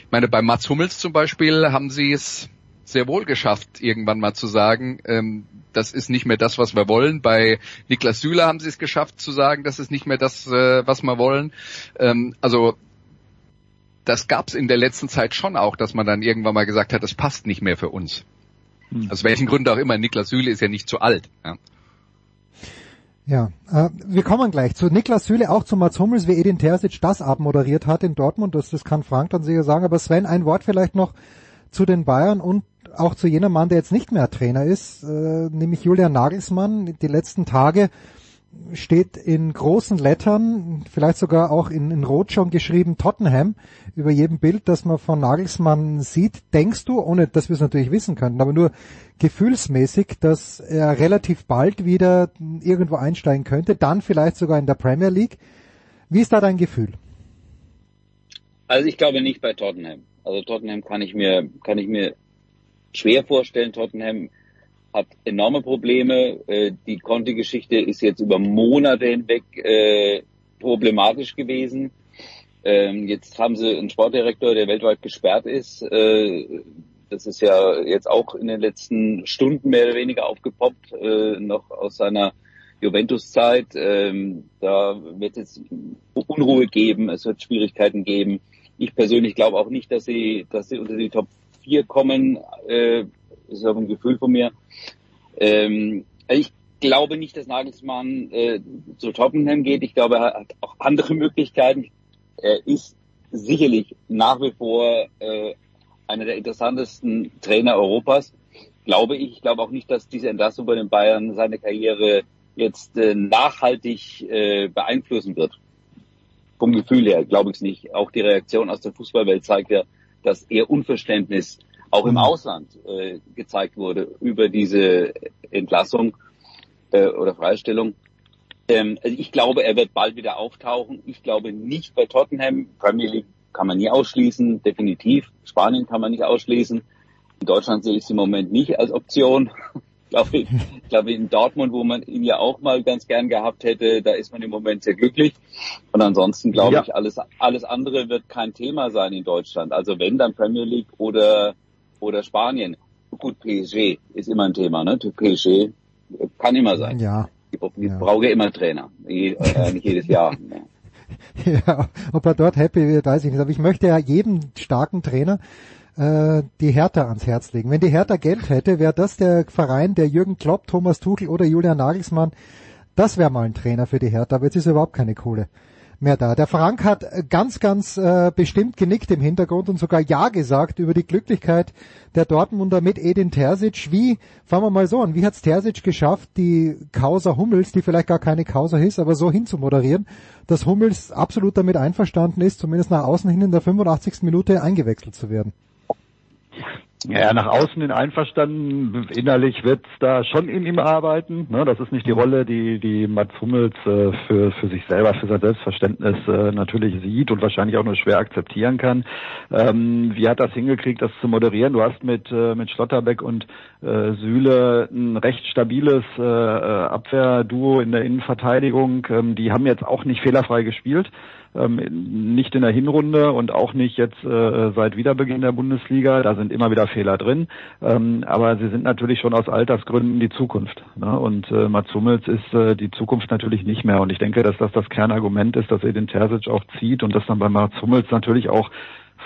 Ich meine, bei Mats Hummels zum Beispiel haben sie es sehr wohl geschafft, irgendwann mal zu sagen, ähm, das ist nicht mehr das, was wir wollen. Bei Niklas Süle haben sie es geschafft zu sagen, das ist nicht mehr das, äh, was wir wollen. Ähm, also das gab es in der letzten Zeit schon auch, dass man dann irgendwann mal gesagt hat, das passt nicht mehr für uns. Hm. Aus welchen Gründen auch immer. Niklas Süle ist ja nicht zu alt. Ja. Ja, äh, wir kommen gleich zu Niklas Süle, auch zu Mats Hummels, wie Edin Terzic das abmoderiert hat in Dortmund. Das, das kann Frank dann sicher sagen. Aber Sven, ein Wort vielleicht noch zu den Bayern und auch zu jener Mann, der jetzt nicht mehr Trainer ist, äh, nämlich Julian Nagelsmann. Die letzten Tage steht in großen Lettern, vielleicht sogar auch in, in Rot schon geschrieben, Tottenham, über jedem Bild, das man von Nagelsmann sieht. Denkst du, ohne dass wir es natürlich wissen könnten, aber nur gefühlsmäßig, dass er relativ bald wieder irgendwo einsteigen könnte, dann vielleicht sogar in der Premier League? Wie ist da dein Gefühl? Also ich glaube nicht bei Tottenham. Also Tottenham kann ich mir, kann ich mir schwer vorstellen. Tottenham hat enorme Probleme. Äh, die Conti-Geschichte ist jetzt über Monate hinweg äh, problematisch gewesen. Ähm, jetzt haben sie einen Sportdirektor, der weltweit gesperrt ist. Äh, das ist ja jetzt auch in den letzten Stunden mehr oder weniger aufgepoppt, äh, noch aus seiner Juventus-Zeit. Ähm, da wird es Unruhe geben, es wird Schwierigkeiten geben. Ich persönlich glaube auch nicht, dass sie, dass sie unter die Top 4 kommen. Äh, das ist auch ein Gefühl von mir. Ähm, ich glaube nicht, dass Nagelsmann äh, zu Tottenham geht. Ich glaube, er hat auch andere Möglichkeiten. Er ist sicherlich nach wie vor äh, einer der interessantesten Trainer Europas, glaube ich. Ich glaube auch nicht, dass diese Entlassung bei den Bayern seine Karriere jetzt äh, nachhaltig äh, beeinflussen wird. Vom Gefühl her glaube ich es nicht. Auch die Reaktion aus der Fußballwelt zeigt ja, dass eher Unverständnis auch im mhm. Ausland äh, gezeigt wurde über diese Entlassung äh, oder Freistellung. Ähm, also ich glaube, er wird bald wieder auftauchen. Ich glaube nicht bei Tottenham. Premier League kann man nie ausschließen, definitiv. Spanien kann man nicht ausschließen. In Deutschland sehe ich es im Moment nicht als Option. ich glaube, ich glaube, in Dortmund, wo man ihn ja auch mal ganz gern gehabt hätte, da ist man im Moment sehr glücklich. Und ansonsten glaube ja. ich, alles, alles andere wird kein Thema sein in Deutschland. Also wenn, dann Premier League oder, oder Spanien. Gut, PSG ist immer ein Thema, ne? PSG kann immer sein. Ja. Ich, ich ja. brauche immer Trainer. Ich, äh, nicht jedes Jahr. ja, ob er dort happy wird, weiß ich nicht. Aber ich möchte ja jedem starken Trainer äh, die Hertha ans Herz legen. Wenn die Hertha Geld hätte, wäre das der Verein, der Jürgen Klopp, Thomas Tuchel oder Julian Nagelsmann, das wäre mal ein Trainer für die Hertha, aber jetzt ist überhaupt keine Kohle mehr da. Der Frank hat ganz, ganz äh, bestimmt genickt im Hintergrund und sogar Ja gesagt über die Glücklichkeit der Dortmunder mit Edin Terzic. Wie, fangen wir mal so an, wie hat Terzic geschafft, die Causa Hummels, die vielleicht gar keine Causa ist, aber so hinzumoderieren, dass Hummels absolut damit einverstanden ist, zumindest nach außen hin in der 85. Minute eingewechselt zu werden? Ja, nach außen hin einverstanden, innerlich wird's da schon in ihm arbeiten. Ne? Das ist nicht die Rolle, die, die Mats Hummels äh, für, für sich selber, für sein Selbstverständnis äh, natürlich sieht und wahrscheinlich auch nur schwer akzeptieren kann. Ähm, wie hat das hingekriegt, das zu moderieren? Du hast mit, äh, mit Schlotterbeck und äh, Süle ein recht stabiles äh, äh Abwehrduo in der Innenverteidigung. Ähm, die haben jetzt auch nicht fehlerfrei gespielt ähm, nicht in der Hinrunde und auch nicht jetzt äh, seit Wiederbeginn der Bundesliga. Da sind immer wieder Fehler drin, ähm, aber sie sind natürlich schon aus Altersgründen die Zukunft. Ne? Und äh, Mats Hummels ist äh, die Zukunft natürlich nicht mehr. Und ich denke, dass das das Kernargument ist, dass er den Terzic auch zieht und dass dann bei Mats Hummels natürlich auch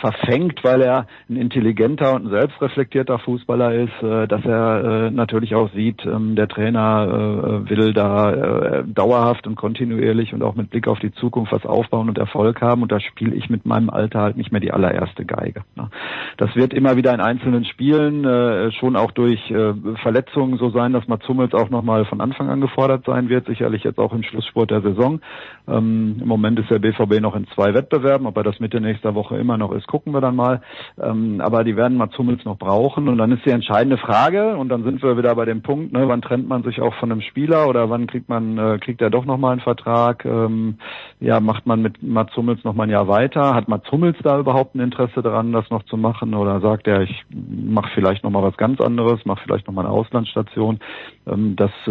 verfängt, weil er ein intelligenter und ein selbstreflektierter Fußballer ist, äh, dass er äh, natürlich auch sieht, ähm, der Trainer äh, will da äh, dauerhaft und kontinuierlich und auch mit Blick auf die Zukunft was aufbauen und Erfolg haben und da spiele ich mit meinem Alter halt nicht mehr die allererste Geige. Ne? Das wird immer wieder in einzelnen Spielen äh, schon auch durch äh, Verletzungen so sein, dass Mats Hummels auch nochmal von Anfang an gefordert sein wird, sicherlich jetzt auch im Schlusssport der Saison. Ähm, Im Moment ist der BVB noch in zwei Wettbewerben, ob er das Mitte nächster Woche immer noch ist, gucken wir dann mal. Ähm, aber die werden Mats Hummels noch brauchen. Und dann ist die entscheidende Frage, und dann sind wir wieder bei dem Punkt, ne, wann trennt man sich auch von einem Spieler oder wann kriegt man, äh, kriegt er doch nochmal einen Vertrag? Ähm, ja, macht man mit Mats Hummels noch mal ein Jahr weiter? Hat Mats Hummels da überhaupt ein Interesse daran, das noch zu machen? Oder sagt er, ich mache vielleicht nochmal was ganz anderes, mache vielleicht nochmal eine Auslandsstation? Ähm, das äh,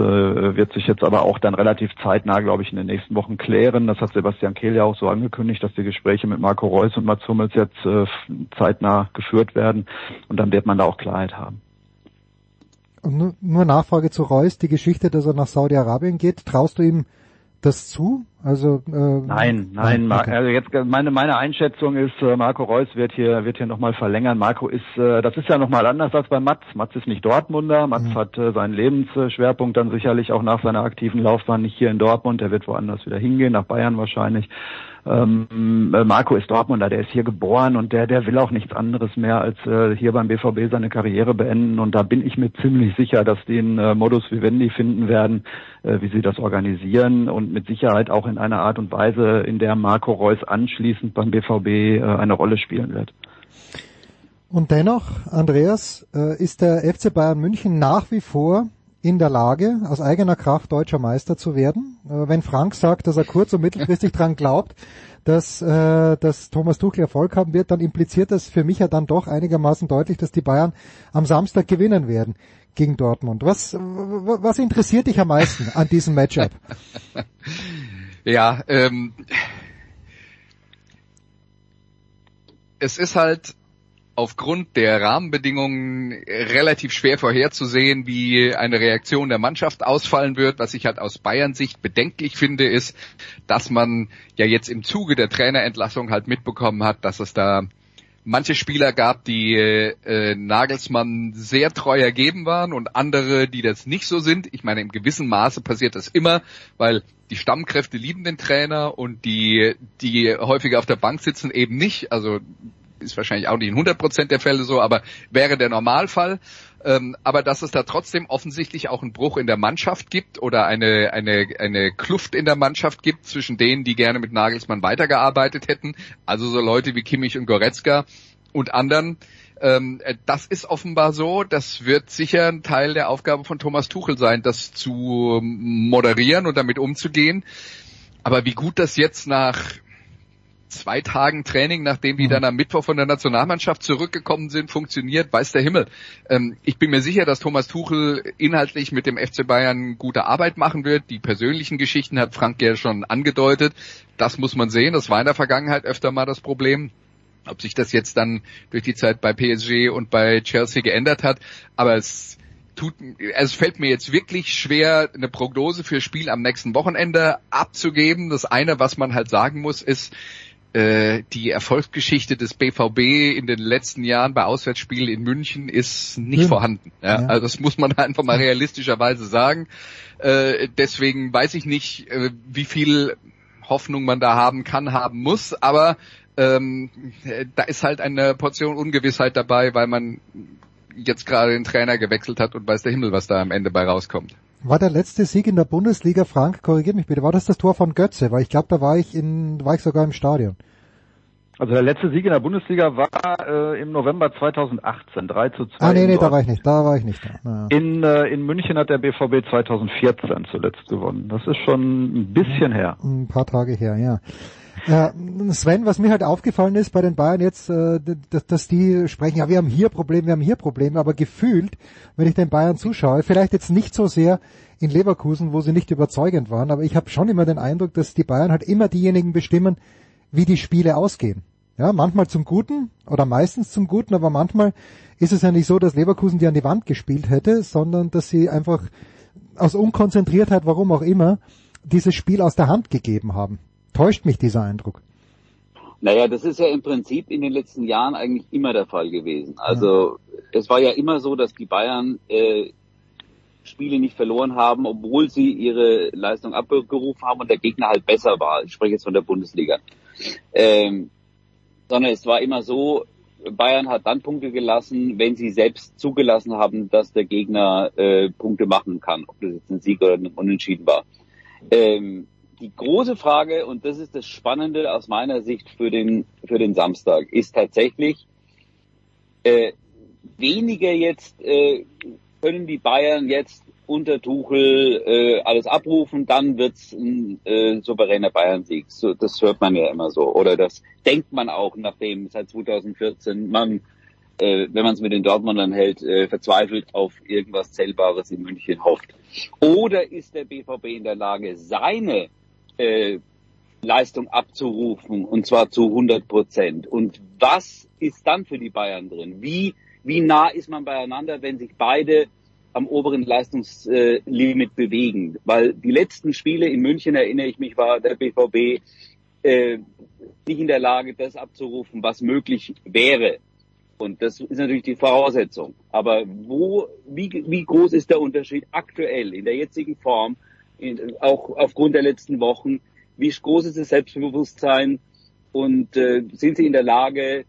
wird sich jetzt aber auch dann relativ zeitnah, glaube ich, in den nächsten Wochen klären. Das hat Sebastian Kehl ja auch so angekündigt, dass die Gespräche mit Marco Reus und Mats Hummels jetzt äh, zeitnah geführt werden und dann wird man da auch Klarheit haben. Und nur, Nachfrage zu Reus, die Geschichte, dass er nach Saudi-Arabien geht, traust du ihm das zu? Also äh, nein, nein. Okay. Also jetzt meine meine Einschätzung ist, äh, Marco Reus wird hier wird hier nochmal verlängern. Marco ist, äh, das ist ja nochmal anders als bei Mats. Mats ist nicht Dortmunder. Mats mhm. hat äh, seinen Lebensschwerpunkt dann sicherlich auch nach seiner aktiven Laufbahn nicht hier in Dortmund. Er wird woanders wieder hingehen, nach Bayern wahrscheinlich. Ähm, äh, Marco ist Dortmunder, der ist hier geboren und der, der will auch nichts anderes mehr als äh, hier beim BVB seine Karriere beenden. Und da bin ich mir ziemlich sicher, dass die einen äh, Modus Vivendi finden werden, äh, wie sie das organisieren und mit Sicherheit auch in einer Art und Weise, in der Marco Reus anschließend beim BVB äh, eine Rolle spielen wird. Und dennoch, Andreas, äh, ist der FC Bayern München nach wie vor in der Lage, aus eigener Kraft deutscher Meister zu werden. Äh, wenn Frank sagt, dass er kurz- und mittelfristig dran glaubt, dass, äh, dass Thomas Tuchel Erfolg haben wird, dann impliziert das für mich ja dann doch einigermaßen deutlich, dass die Bayern am Samstag gewinnen werden gegen Dortmund. Was, was interessiert dich am meisten an diesem Matchup? ja, ähm, es ist halt aufgrund der Rahmenbedingungen relativ schwer vorherzusehen, wie eine Reaktion der Mannschaft ausfallen wird. Was ich halt aus Bayern Sicht bedenklich finde, ist, dass man ja jetzt im Zuge der Trainerentlassung halt mitbekommen hat, dass es da manche Spieler gab, die äh, Nagelsmann sehr treu ergeben waren und andere, die das nicht so sind. Ich meine, im gewissen Maße passiert das immer, weil die Stammkräfte lieben den Trainer und die, die häufiger auf der Bank sitzen, eben nicht. Also ist wahrscheinlich auch nicht in 100% der Fälle so, aber wäre der Normalfall. Ähm, aber dass es da trotzdem offensichtlich auch einen Bruch in der Mannschaft gibt oder eine, eine, eine Kluft in der Mannschaft gibt zwischen denen, die gerne mit Nagelsmann weitergearbeitet hätten, also so Leute wie Kimmich und Goretzka und anderen. Ähm, das ist offenbar so. Das wird sicher ein Teil der Aufgabe von Thomas Tuchel sein, das zu moderieren und damit umzugehen. Aber wie gut das jetzt nach zwei Tagen Training, nachdem die mhm. dann am Mittwoch von der Nationalmannschaft zurückgekommen sind, funktioniert, weiß der Himmel. Ähm, ich bin mir sicher, dass Thomas Tuchel inhaltlich mit dem FC Bayern gute Arbeit machen wird. Die persönlichen Geschichten hat Frank ja schon angedeutet. Das muss man sehen. Das war in der Vergangenheit öfter mal das Problem. Ob sich das jetzt dann durch die Zeit bei PSG und bei Chelsea geändert hat, aber es tut, es fällt mir jetzt wirklich schwer, eine Prognose für Spiel am nächsten Wochenende abzugeben. Das eine, was man halt sagen muss, ist, äh, die Erfolgsgeschichte des BVB in den letzten Jahren bei Auswärtsspielen in München ist nicht ja. vorhanden. Ja? ja? Also das muss man einfach mal realistischerweise sagen. Äh, deswegen weiß ich nicht, äh, wie viel Hoffnung man da haben kann, haben muss, aber ähm, da ist halt eine Portion Ungewissheit dabei, weil man jetzt gerade den Trainer gewechselt hat und weiß der Himmel, was da am Ende bei rauskommt. War der letzte Sieg in der Bundesliga, Frank, korrigiert mich bitte, war das das Tor von Götze? Weil ich glaube, da war ich in, war ich sogar im Stadion. Also der letzte Sieg in der Bundesliga war äh, im November 2018, 3 zu 2. Ah nee, nee, da war ich nicht, da war ich nicht. Da. Naja. In, äh, in München hat der BVB 2014 zuletzt gewonnen. Das ist schon ein bisschen her. Ein paar Tage her, ja. Ja, Sven, was mir halt aufgefallen ist bei den Bayern jetzt, äh, dass die sprechen, ja, wir haben hier Probleme, wir haben hier Probleme, aber gefühlt, wenn ich den Bayern zuschaue, vielleicht jetzt nicht so sehr in Leverkusen, wo sie nicht überzeugend waren, aber ich habe schon immer den Eindruck, dass die Bayern halt immer diejenigen bestimmen, wie die Spiele ausgehen. Ja, manchmal zum Guten oder meistens zum Guten, aber manchmal ist es ja nicht so, dass Leverkusen die an die Wand gespielt hätte, sondern dass sie einfach aus Unkonzentriertheit, warum auch immer, dieses Spiel aus der Hand gegeben haben. Täuscht mich dieser Eindruck? Naja, das ist ja im Prinzip in den letzten Jahren eigentlich immer der Fall gewesen. Also ja. es war ja immer so, dass die Bayern äh, Spiele nicht verloren haben, obwohl sie ihre Leistung abgerufen haben und der Gegner halt besser war. Ich spreche jetzt von der Bundesliga. Ähm, sondern es war immer so, Bayern hat dann Punkte gelassen, wenn sie selbst zugelassen haben, dass der Gegner äh, Punkte machen kann, ob das jetzt ein Sieg oder ein Unentschieden war. Ähm, die große Frage, und das ist das Spannende aus meiner Sicht für den, für den Samstag, ist tatsächlich, äh, weniger jetzt äh, können die Bayern jetzt unter Tuchel äh, alles abrufen, dann wird's ein äh, souveräner Bayern-Sieg. So, das hört man ja immer so. Oder das denkt man auch, nachdem seit 2014 man, äh, wenn man es mit den Dortmundern hält, äh, verzweifelt auf irgendwas Zählbares in München hofft. Oder ist der BVB in der Lage, seine äh, Leistung abzurufen und zwar zu 100 Prozent. Und was ist dann für die Bayern drin? Wie, wie nah ist man beieinander, wenn sich beide am oberen Leistungslimit bewegen? Weil die letzten Spiele in München, erinnere ich mich, war der BVB äh, nicht in der Lage, das abzurufen, was möglich wäre. Und das ist natürlich die Voraussetzung. Aber wo, wie, wie groß ist der Unterschied aktuell in der jetzigen Form auch aufgrund der letzten Wochen. Wie groß ist das Selbstbewusstsein und äh, sind sie in der Lage,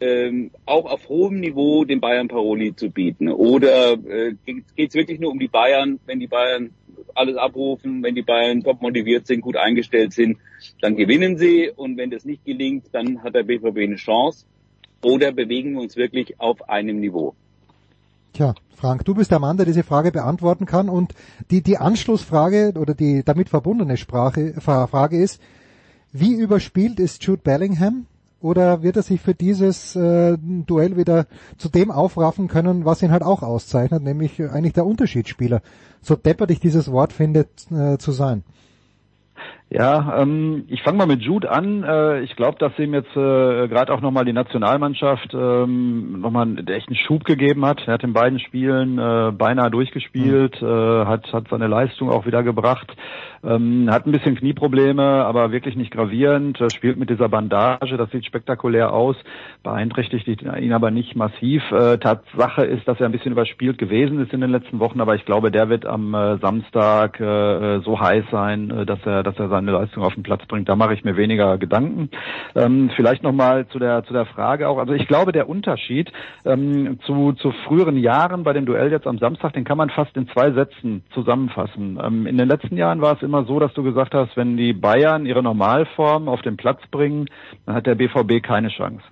ähm, auch auf hohem Niveau den Bayern Paroli zu bieten? Oder äh, geht es wirklich nur um die Bayern, wenn die Bayern alles abrufen, wenn die Bayern top motiviert sind, gut eingestellt sind, dann gewinnen sie und wenn das nicht gelingt, dann hat der BVB eine Chance. Oder bewegen wir uns wirklich auf einem Niveau? Tja, Frank, du bist der Mann, der diese Frage beantworten kann. Und die, die Anschlussfrage oder die damit verbundene Sprache, Frage ist, wie überspielt ist Jude Bellingham? Oder wird er sich für dieses äh, Duell wieder zu dem aufraffen können, was ihn halt auch auszeichnet, nämlich eigentlich der Unterschiedsspieler, so deppert ich dieses Wort findet äh, zu sein? Ja, ähm, ich fange mal mit Jude an. Äh, ich glaube, dass ihm jetzt äh, gerade auch nochmal die Nationalmannschaft ähm, nochmal einen echten Schub gegeben hat. Er hat in beiden Spielen äh, beinahe durchgespielt, mhm. äh, hat, hat seine Leistung auch wieder gebracht. Ähm, hat ein bisschen Knieprobleme, aber wirklich nicht gravierend. Er spielt mit dieser Bandage, das sieht spektakulär aus, beeinträchtigt ihn aber nicht massiv. Äh, Tatsache ist, dass er ein bisschen überspielt gewesen ist in den letzten Wochen, aber ich glaube, der wird am äh, Samstag äh, so heiß sein, äh, dass er, dass er seine Leistung auf den Platz bringt. Da mache ich mir weniger Gedanken. Ähm, vielleicht nochmal zu der, zu der Frage auch. Also ich glaube, der Unterschied ähm, zu, zu früheren Jahren bei dem Duell jetzt am Samstag, den kann man fast in zwei Sätzen zusammenfassen. Ähm, in den letzten Jahren war es immer so, dass du gesagt hast, wenn die Bayern ihre Normalform auf den Platz bringen, dann hat der BVB keine Chance.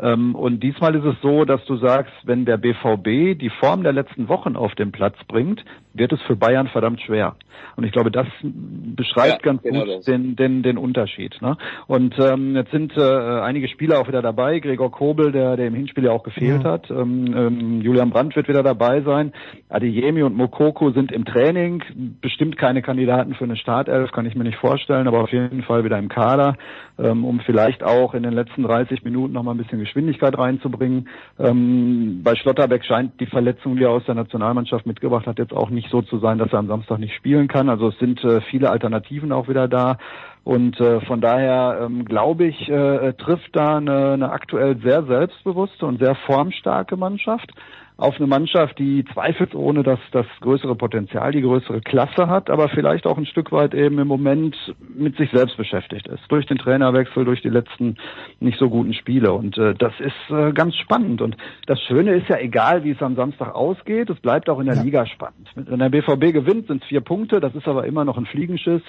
Ähm, und diesmal ist es so, dass du sagst, wenn der BVB die Form der letzten Wochen auf den Platz bringt, wird es für Bayern verdammt schwer. Und ich glaube, das beschreibt ja, ganz genau gut den, den, den Unterschied. Ne? Und ähm, jetzt sind äh, einige Spieler auch wieder dabei. Gregor Kobel, der, der im Hinspiel ja auch gefehlt ja. hat. Ähm, ähm, Julian Brandt wird wieder dabei sein. Adeyemi und Mokoko sind im Training. Bestimmt keine Kandidaten für eine Startelf, kann ich mir nicht vorstellen, aber auf jeden Fall wieder im Kader, ähm, um vielleicht auch in den letzten 30 Minuten noch mal ein bisschen Geschwindigkeit reinzubringen. Ähm, bei Schlotterbeck scheint die Verletzung, die er aus der Nationalmannschaft mitgebracht hat, jetzt auch nicht so zu sein, dass er am Samstag nicht spielen kann. Also es sind äh, viele Alternativen auch wieder da. Und äh, von daher ähm, glaube ich, äh, trifft da eine, eine aktuell sehr selbstbewusste und sehr formstarke Mannschaft auf eine Mannschaft, die zweifelsohne das, das größere Potenzial, die größere Klasse hat, aber vielleicht auch ein Stück weit eben im Moment mit sich selbst beschäftigt ist. Durch den Trainerwechsel, durch die letzten nicht so guten Spiele. Und äh, das ist äh, ganz spannend. Und das Schöne ist ja, egal wie es am Samstag ausgeht, es bleibt auch in der ja. Liga spannend. Wenn der BVB gewinnt, sind es vier Punkte, das ist aber immer noch ein Fliegenschiss.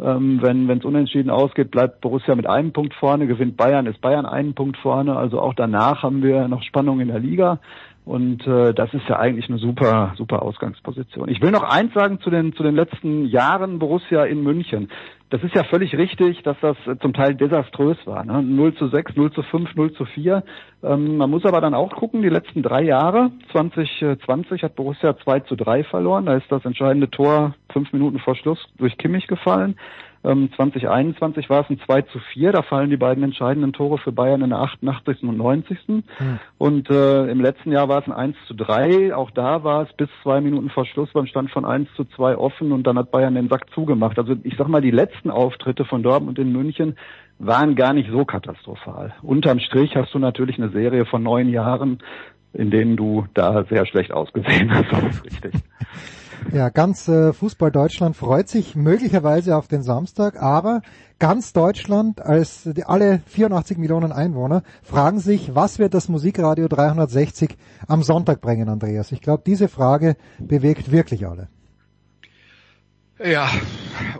Ähm, wenn es unentschieden ausgeht, bleibt Borussia mit einem Punkt vorne, gewinnt Bayern, ist Bayern einen Punkt vorne. Also auch danach haben wir noch Spannung in der Liga. Und äh, das ist ja eigentlich eine super, super Ausgangsposition. Ich will noch eins sagen zu den, zu den letzten Jahren Borussia in München. Das ist ja völlig richtig, dass das zum Teil desaströs war. Ne? 0 zu 6, 0 zu 5, 0 zu 4. Ähm, man muss aber dann auch gucken, die letzten drei Jahre, 2020 hat Borussia 2 zu 3 verloren. Da ist das entscheidende Tor fünf Minuten vor Schluss durch Kimmich gefallen. 2021 ähm, war es ein 2 zu 4, da fallen die beiden entscheidenden Tore für Bayern in der 88. und 90. Hm. Und äh, im letzten Jahr war es ein 1 zu 3, auch da war es bis zwei Minuten vor Schluss beim Stand von 1 zu 2 offen und dann hat Bayern den Sack zugemacht. Also ich sag mal, die letzten Auftritte von Dortmund in München waren gar nicht so katastrophal. Unterm Strich hast du natürlich eine Serie von neun Jahren, in denen du da sehr schlecht ausgesehen hast, das ist richtig. Ja, ganz äh, Fußball Deutschland freut sich möglicherweise auf den Samstag, aber ganz Deutschland als die, alle 84 Millionen Einwohner fragen sich, was wird das Musikradio 360 am Sonntag bringen, Andreas? Ich glaube, diese Frage bewegt wirklich alle. Ja,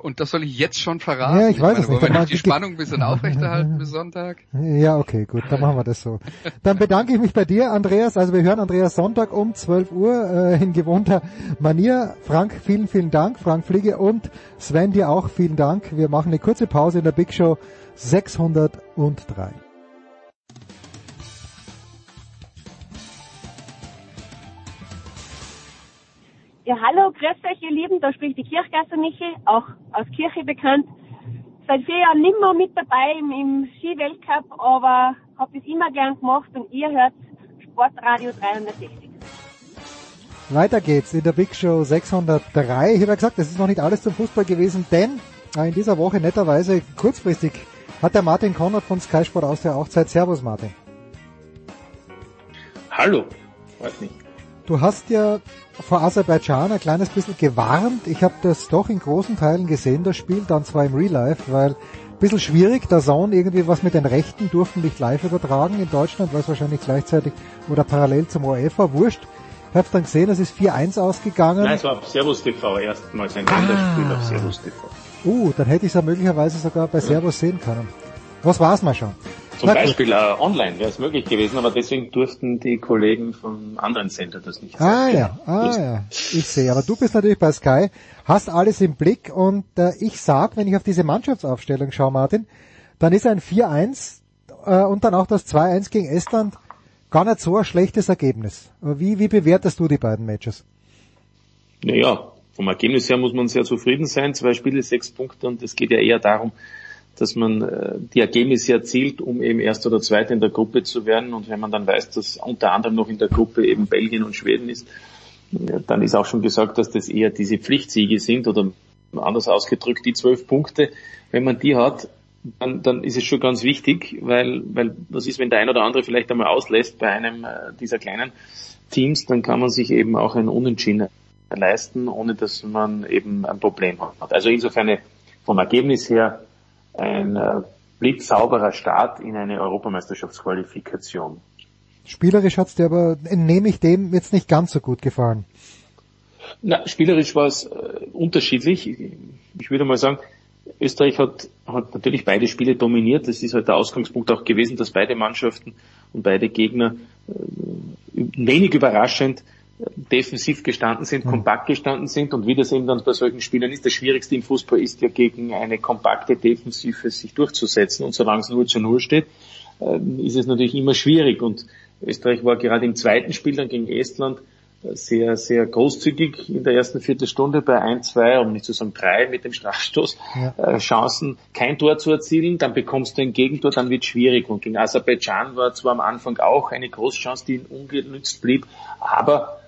und das soll ich jetzt schon verraten. Ja, ich, ich weiß meine, es nicht. Wollen wir die Spannung ein bisschen aufrechterhalten bis Sonntag? Ja, okay, gut, dann machen wir das so. Dann bedanke ich mich bei dir, Andreas. Also wir hören Andreas Sonntag um 12 Uhr äh, in gewohnter Manier. Frank, vielen, vielen Dank. Frank Fliege und Sven, dir auch vielen Dank. Wir machen eine kurze Pause in der Big Show 603. Ja, hallo, grüß euch, ihr Lieben. Da spricht die Kirchgasser Michi, auch aus Kirche bekannt. Seit vier Jahren nicht mehr mit dabei im, im Skiweltcup, aber habe das immer gern gemacht und ihr hört Sportradio 360. Weiter geht's in der Big Show 603. Ich habe ja gesagt, das ist noch nicht alles zum Fußball gewesen, denn äh, in dieser Woche netterweise kurzfristig hat der Martin Konrad von Sky Sport Austria auch Zeit. Servus Martin. Hallo, freut mich. Du hast ja vor Aserbaidschan ein kleines bisschen gewarnt. Ich habe das doch in großen Teilen gesehen, das Spiel, dann zwar im Real Life, weil ein bisschen schwierig, der Zone irgendwie was mit den Rechten durften nicht live übertragen in Deutschland, weil es wahrscheinlich gleichzeitig oder parallel zum ORF war, wurscht. Ich habe dann gesehen, es ist 4-1 ausgegangen. Nein, es war auf Servus TV erstmals ein Länderspiel ah. auf Servus TV. Uh, dann hätte ich es ja möglicherweise sogar bei Servus sehen können. Was war's mal schon? Zum Na, Beispiel äh, online wäre es möglich gewesen, aber deswegen durften die Kollegen vom anderen Center das nicht Ah ja, ah ja, ich sehe. Aber du bist natürlich bei Sky, hast alles im Blick und äh, ich sag, wenn ich auf diese Mannschaftsaufstellung schaue, Martin, dann ist ein 4-1 äh, und dann auch das 2-1 gegen Estland gar nicht so ein schlechtes Ergebnis. Wie, wie bewertest du die beiden Matches? Naja, vom Ergebnis her muss man sehr zufrieden sein. Zwei Spiele, sechs Punkte und es geht ja eher darum, dass man äh, die Ergebnisse erzielt, um eben Erster oder Zweiter in der Gruppe zu werden. Und wenn man dann weiß, dass unter anderem noch in der Gruppe eben Belgien und Schweden ist, dann ist auch schon gesagt, dass das eher diese Pflichtsiege sind oder anders ausgedrückt die zwölf Punkte. Wenn man die hat, dann, dann ist es schon ganz wichtig, weil, weil was ist, wenn der ein oder andere vielleicht einmal auslässt bei einem äh, dieser kleinen Teams, dann kann man sich eben auch ein Unentschieden leisten, ohne dass man eben ein Problem hat. Also insofern vom Ergebnis her ein äh, blitzsauberer Start in eine Europameisterschaftsqualifikation. Spielerisch hat's dir aber, nehme ich dem, jetzt nicht ganz so gut gefallen. Na, spielerisch war es äh, unterschiedlich. Ich, ich würde mal sagen, Österreich hat, hat natürlich beide Spiele dominiert. Das ist halt der Ausgangspunkt auch gewesen, dass beide Mannschaften und beide Gegner äh, wenig überraschend defensiv gestanden sind, kompakt gestanden sind. Und wie das eben dann bei solchen Spielern ist, das Schwierigste im Fußball ist ja gegen eine kompakte Defensive sich durchzusetzen. Und solange es 0 zu 0 steht, ähm, ist es natürlich immer schwierig. Und Österreich war gerade im zweiten Spiel dann gegen Estland äh, sehr, sehr großzügig in der ersten Viertelstunde bei ein, zwei, um nicht zu sagen drei mit dem Strafstoß, ja. äh, Chancen, kein Tor zu erzielen, dann bekommst du ein Gegentor, dann wird schwierig. Und gegen Aserbaidschan war zwar am Anfang auch eine Großchance, die ungenützt blieb, aber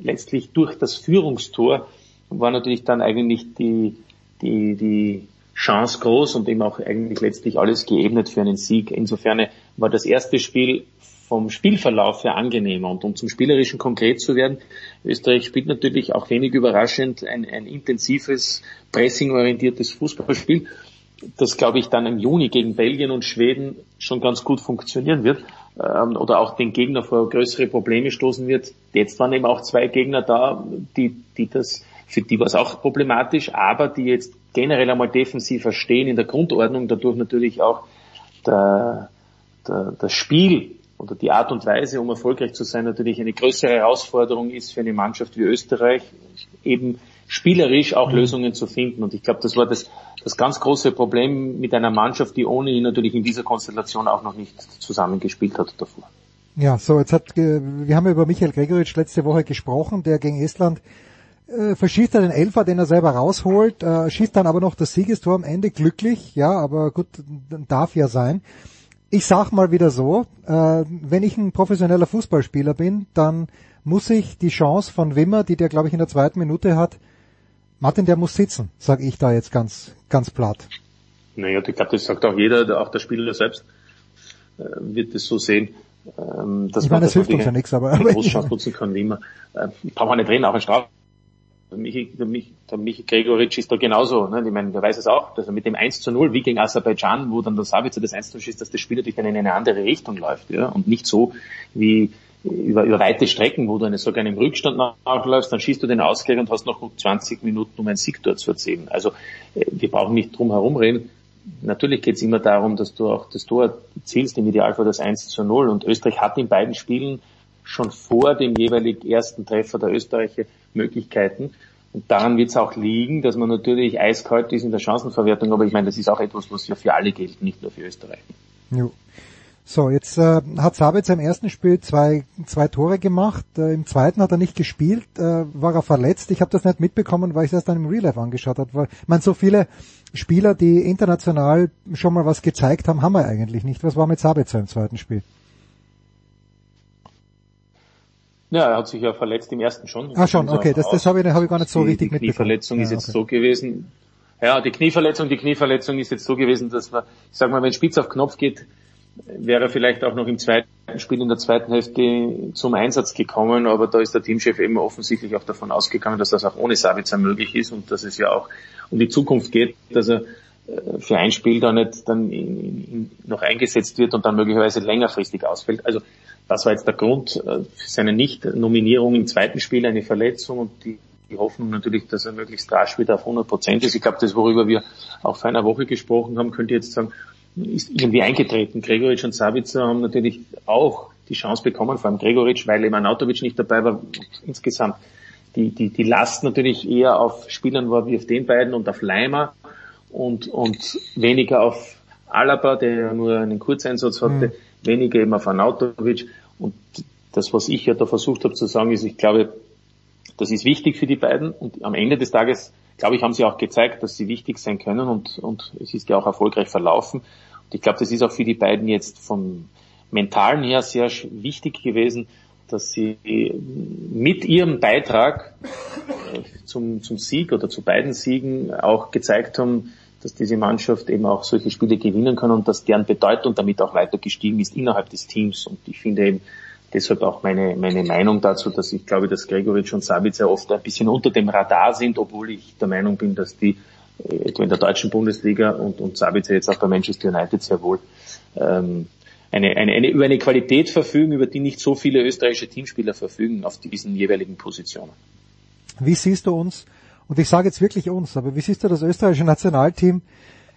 letztlich durch das Führungstor war natürlich dann eigentlich die, die, die Chance groß und eben auch eigentlich letztlich alles geebnet für einen Sieg. Insofern war das erste Spiel vom Spielverlauf her angenehmer. Und um zum Spielerischen konkret zu werden, Österreich spielt natürlich auch wenig überraschend ein, ein intensives, pressingorientiertes Fußballspiel, das glaube ich dann im Juni gegen Belgien und Schweden schon ganz gut funktionieren wird ähm, oder auch den Gegner vor größere Probleme stoßen wird. Jetzt waren eben auch zwei Gegner da, die, die das, für die war es auch problematisch, aber die jetzt generell einmal defensiver stehen in der Grundordnung, dadurch natürlich auch der, der, das Spiel oder die Art und Weise, um erfolgreich zu sein, natürlich eine größere Herausforderung ist für eine Mannschaft wie Österreich, eben spielerisch auch mhm. Lösungen zu finden. Und ich glaube, das war das, das ganz große Problem mit einer Mannschaft, die ohnehin natürlich in dieser Konstellation auch noch nicht zusammengespielt hat davor. Ja, so jetzt hat wir haben über Michael Gregoritsch letzte Woche gesprochen, der gegen Estland äh, verschießt er den Elfer, den er selber rausholt, äh, schießt dann aber noch das Siegestor am Ende glücklich, ja, aber gut, darf ja sein. Ich sag mal wieder so, äh, wenn ich ein professioneller Fußballspieler bin, dann muss ich die Chance von Wimmer, die der glaube ich in der zweiten Minute hat, Martin, der muss sitzen, sage ich da jetzt ganz, ganz platt. Naja, ich glaube, das sagt auch jeder, auch der Spieler selbst äh, wird es so sehen. Ähm, dass ich meine, das hilft uns ja nichts, aber... Eine Großchance nutzen kann, wie immer. Äh, braucht man nicht reden, auch ein Straf. Der Michi, der, Michi, der Michi Gregoritsch ist da genauso. Ne? Ich meine, der weiß es auch, dass er mit dem 1 zu 0, wie gegen Aserbaidschan, wo dann der Sabitzer das 1 zu 0 schießt, dass das Spiel natürlich dann in eine andere Richtung läuft. Ja? Und nicht so, wie über, über weite Strecken, wo du eine, sogar einem Rückstand nachläufst, dann schießt du den Ausgleich und hast noch 20 Minuten, um ein Sieg dort zu erzielen. Also äh, wir brauchen nicht drum herum reden. Natürlich geht es immer darum, dass du auch das Tor zielst, im Idealfall das 1 zu 0. Und Österreich hat in beiden Spielen schon vor dem jeweilig ersten Treffer der Österreicher Möglichkeiten. Und daran wird es auch liegen, dass man natürlich eiskalt ist in der Chancenverwertung, aber ich meine, das ist auch etwas, was ja für alle gilt, nicht nur für Österreich. Jo. So, jetzt äh, hat Sabitzer im ersten Spiel zwei, zwei Tore gemacht, äh, im zweiten hat er nicht gespielt, äh, war er verletzt. Ich habe das nicht mitbekommen, weil ich das dann im Real Life angeschaut habe. Weil, ich meine, so viele Spieler, die international schon mal was gezeigt haben, haben wir eigentlich nicht. Was war mit Sabitzer im zweiten Spiel? Ja, er hat sich ja verletzt im ersten schon. Ah schon, okay, das, das habe ich, hab ich gar nicht so die, richtig die mitbekommen. Die Verletzung ist jetzt okay. so gewesen, ja, die Knieverletzung, die Knieverletzung ist jetzt so gewesen, dass wir, ich sag mal, wenn Spitz auf Knopf geht, wäre vielleicht auch noch im zweiten Spiel in der zweiten Hälfte zum Einsatz gekommen, aber da ist der Teamchef eben offensichtlich auch davon ausgegangen, dass das auch ohne Sabitzer möglich ist und dass es ja auch um die Zukunft geht, dass er äh, für ein Spiel da nicht dann noch eingesetzt wird und dann möglicherweise längerfristig ausfällt. Also das war jetzt der Grund äh, für seine Nicht-Nominierung im zweiten Spiel, eine Verletzung und die die Hoffnung natürlich, dass er möglichst rasch wieder auf 100 Prozent ist. Ich glaube, das, worüber wir auch vor einer Woche gesprochen haben, könnte jetzt sagen, ist irgendwie eingetreten. Gregoritsch und Sabitzer haben natürlich auch die Chance bekommen, vor allem Gregoritsch, weil Imanautovic nicht dabei war. Insgesamt die, die, die Last natürlich eher auf Spielern war wie auf den beiden und auf Leimer und, und weniger auf Alaba, der ja nur einen Kurzeinsatz hatte, mhm. weniger eben auf Anautovic. Und das, was ich ja da versucht habe zu sagen, ist, ich glaube, Das ist wichtig für die beiden und am Ende des Tages, glaube ich, haben sie auch gezeigt, dass sie wichtig sein können und, und es ist ja auch erfolgreich verlaufen. Ich glaube, das ist auch für die beiden jetzt vom mentalen her sehr wichtig gewesen, dass sie mit ihrem Beitrag äh, zum, zum Sieg oder zu beiden Siegen auch gezeigt haben, dass diese Mannschaft eben auch solche Spiele gewinnen kann und dass deren Bedeutung damit auch weiter gestiegen ist innerhalb des Teams. Und ich finde eben deshalb auch meine, meine Meinung dazu, dass ich glaube, dass Gregoritsch und Sabitzer oft ein bisschen unter dem Radar sind, obwohl ich der Meinung bin, dass die etwa in der deutschen Bundesliga und, und Sabitzer jetzt auch bei Manchester United sehr wohl ähm, eine, eine, eine, über eine Qualität verfügen, über die nicht so viele österreichische Teamspieler verfügen auf diesen jeweiligen Positionen. Wie siehst du uns, und ich sage jetzt wirklich uns, aber wie siehst du das österreichische Nationalteam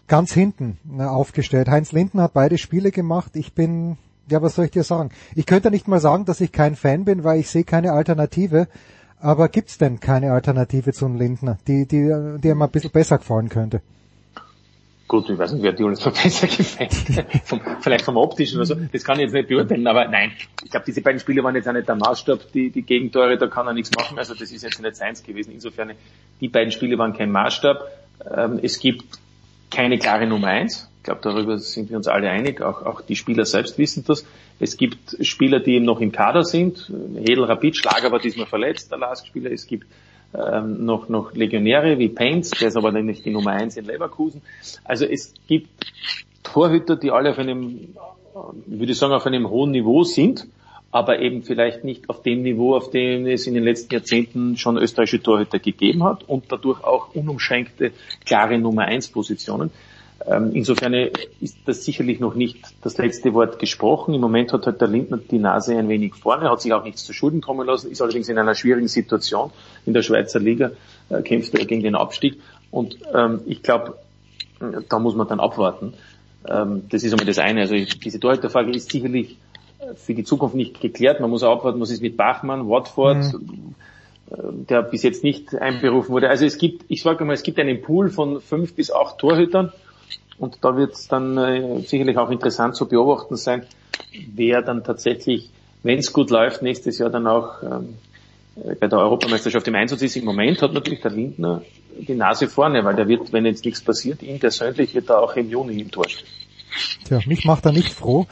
ganz hinten äh, aufgestellt? Heinz Linden hat beide Spiele gemacht. Ich bin, ja, was soll ich dir sagen? Ich könnte nicht mal sagen, dass ich kein Fan bin, weil ich sehe keine Alternative. Aber gibt's denn keine Alternative zu einem Lindner, die, die, die mir ein bisschen besser gefallen könnte? Gut, ich weiß nicht, wer Diolis so besser gefällt. vom, vielleicht vom optischen oder so. Das kann ich jetzt nicht beurteilen, aber nein. Ich glaube, diese beiden Spiele waren jetzt auch nicht der Maßstab, die, die Gegentore, da kann er nichts machen. Also das ist jetzt nicht seins gewesen. Insofern, die beiden Spiele waren kein Maßstab. Ähm, es gibt keine klare Nummer eins. Ich glaube, darüber sind wir uns alle einig. Auch, auch die Spieler selbst wissen das. Es gibt Spieler, die eben noch im Kader sind. Hedel Rapid, Schlager war diesmal verletzt, der Last-Spieler. Es gibt ähm, noch, noch Legionäre wie Paints, der ist aber nämlich die Nummer eins in Leverkusen. Also es gibt Torhüter, die alle auf einem, würde ich sagen, auf einem hohen Niveau sind, aber eben vielleicht nicht auf dem Niveau, auf dem es in den letzten Jahrzehnten schon österreichische Torhüter gegeben hat und dadurch auch unumschränkte, klare Nummer eins Positionen. Ähm, insofern ist das sicherlich noch nicht das letzte Wort gesprochen. Im Moment hat halt der Lindner die Nase ein wenig vorne, hat sich auch nichts zu Schulden kommen lassen, ist allerdings in einer schwierigen Situation. In der Schweizer Liga äh, kämpft er gegen den Abstieg. Und ähm, ich glaube, da muss man dann abwarten. Ähm, das ist einmal das eine. Also diese Torhüterfrage ist sicherlich äh, für die Zukunft nicht geklärt. Man muss auch abwarten, was ist mit Bachmann, Watford, mhm. Äh, der bis jetzt nicht einberufen wurde. Also es gibt, ich sage mal, es gibt einen Pool von fünf bis acht Torhütern und da wird es dann äh, sicherlich auch interessant zu beobachten sein, wer dann tatsächlich, wenn es gut läuft, nächstes Jahr dann auch ähm, äh, bei der Europameisterschaft im Einsatz ist. Im Moment hat natürlich der Lindner die Nase vorne, weil der wird, wenn jetzt nichts passiert, ihm persönlich wird er auch im Juni im Tor stehen. Tja, mich macht er nicht froh.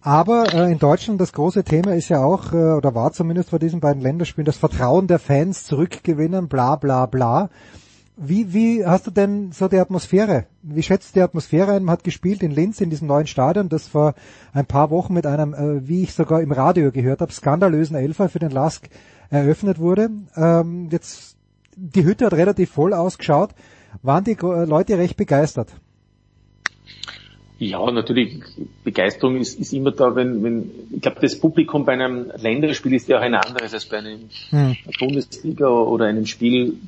Aber äh, in Deutschland das große Thema ist ja auch, äh, oder war zumindest vor diesen beiden Länderspielen, das Vertrauen der Fans zurückgewinnen, bla bla bla. Wie, wie hast du denn so die Atmosphäre? Wie schätzt du die Atmosphäre ein? Man hat gespielt in Linz in diesem neuen Stadion, das vor ein paar Wochen mit einem, äh, wie ich sogar im Radio gehört habe, skandalösen Elfer für den Lask eröffnet wurde. Ähm, jetzt die Hütte hat relativ voll ausgeschaut. Waren die Leute recht begeistert? Ja, natürlich, Begeisterung ist, ist immer da, wenn, wenn ich glaube, das Publikum bei einem Länderspiel ist ja auch ein anderes als bei einem hm. Bundesliga oder einem Spiel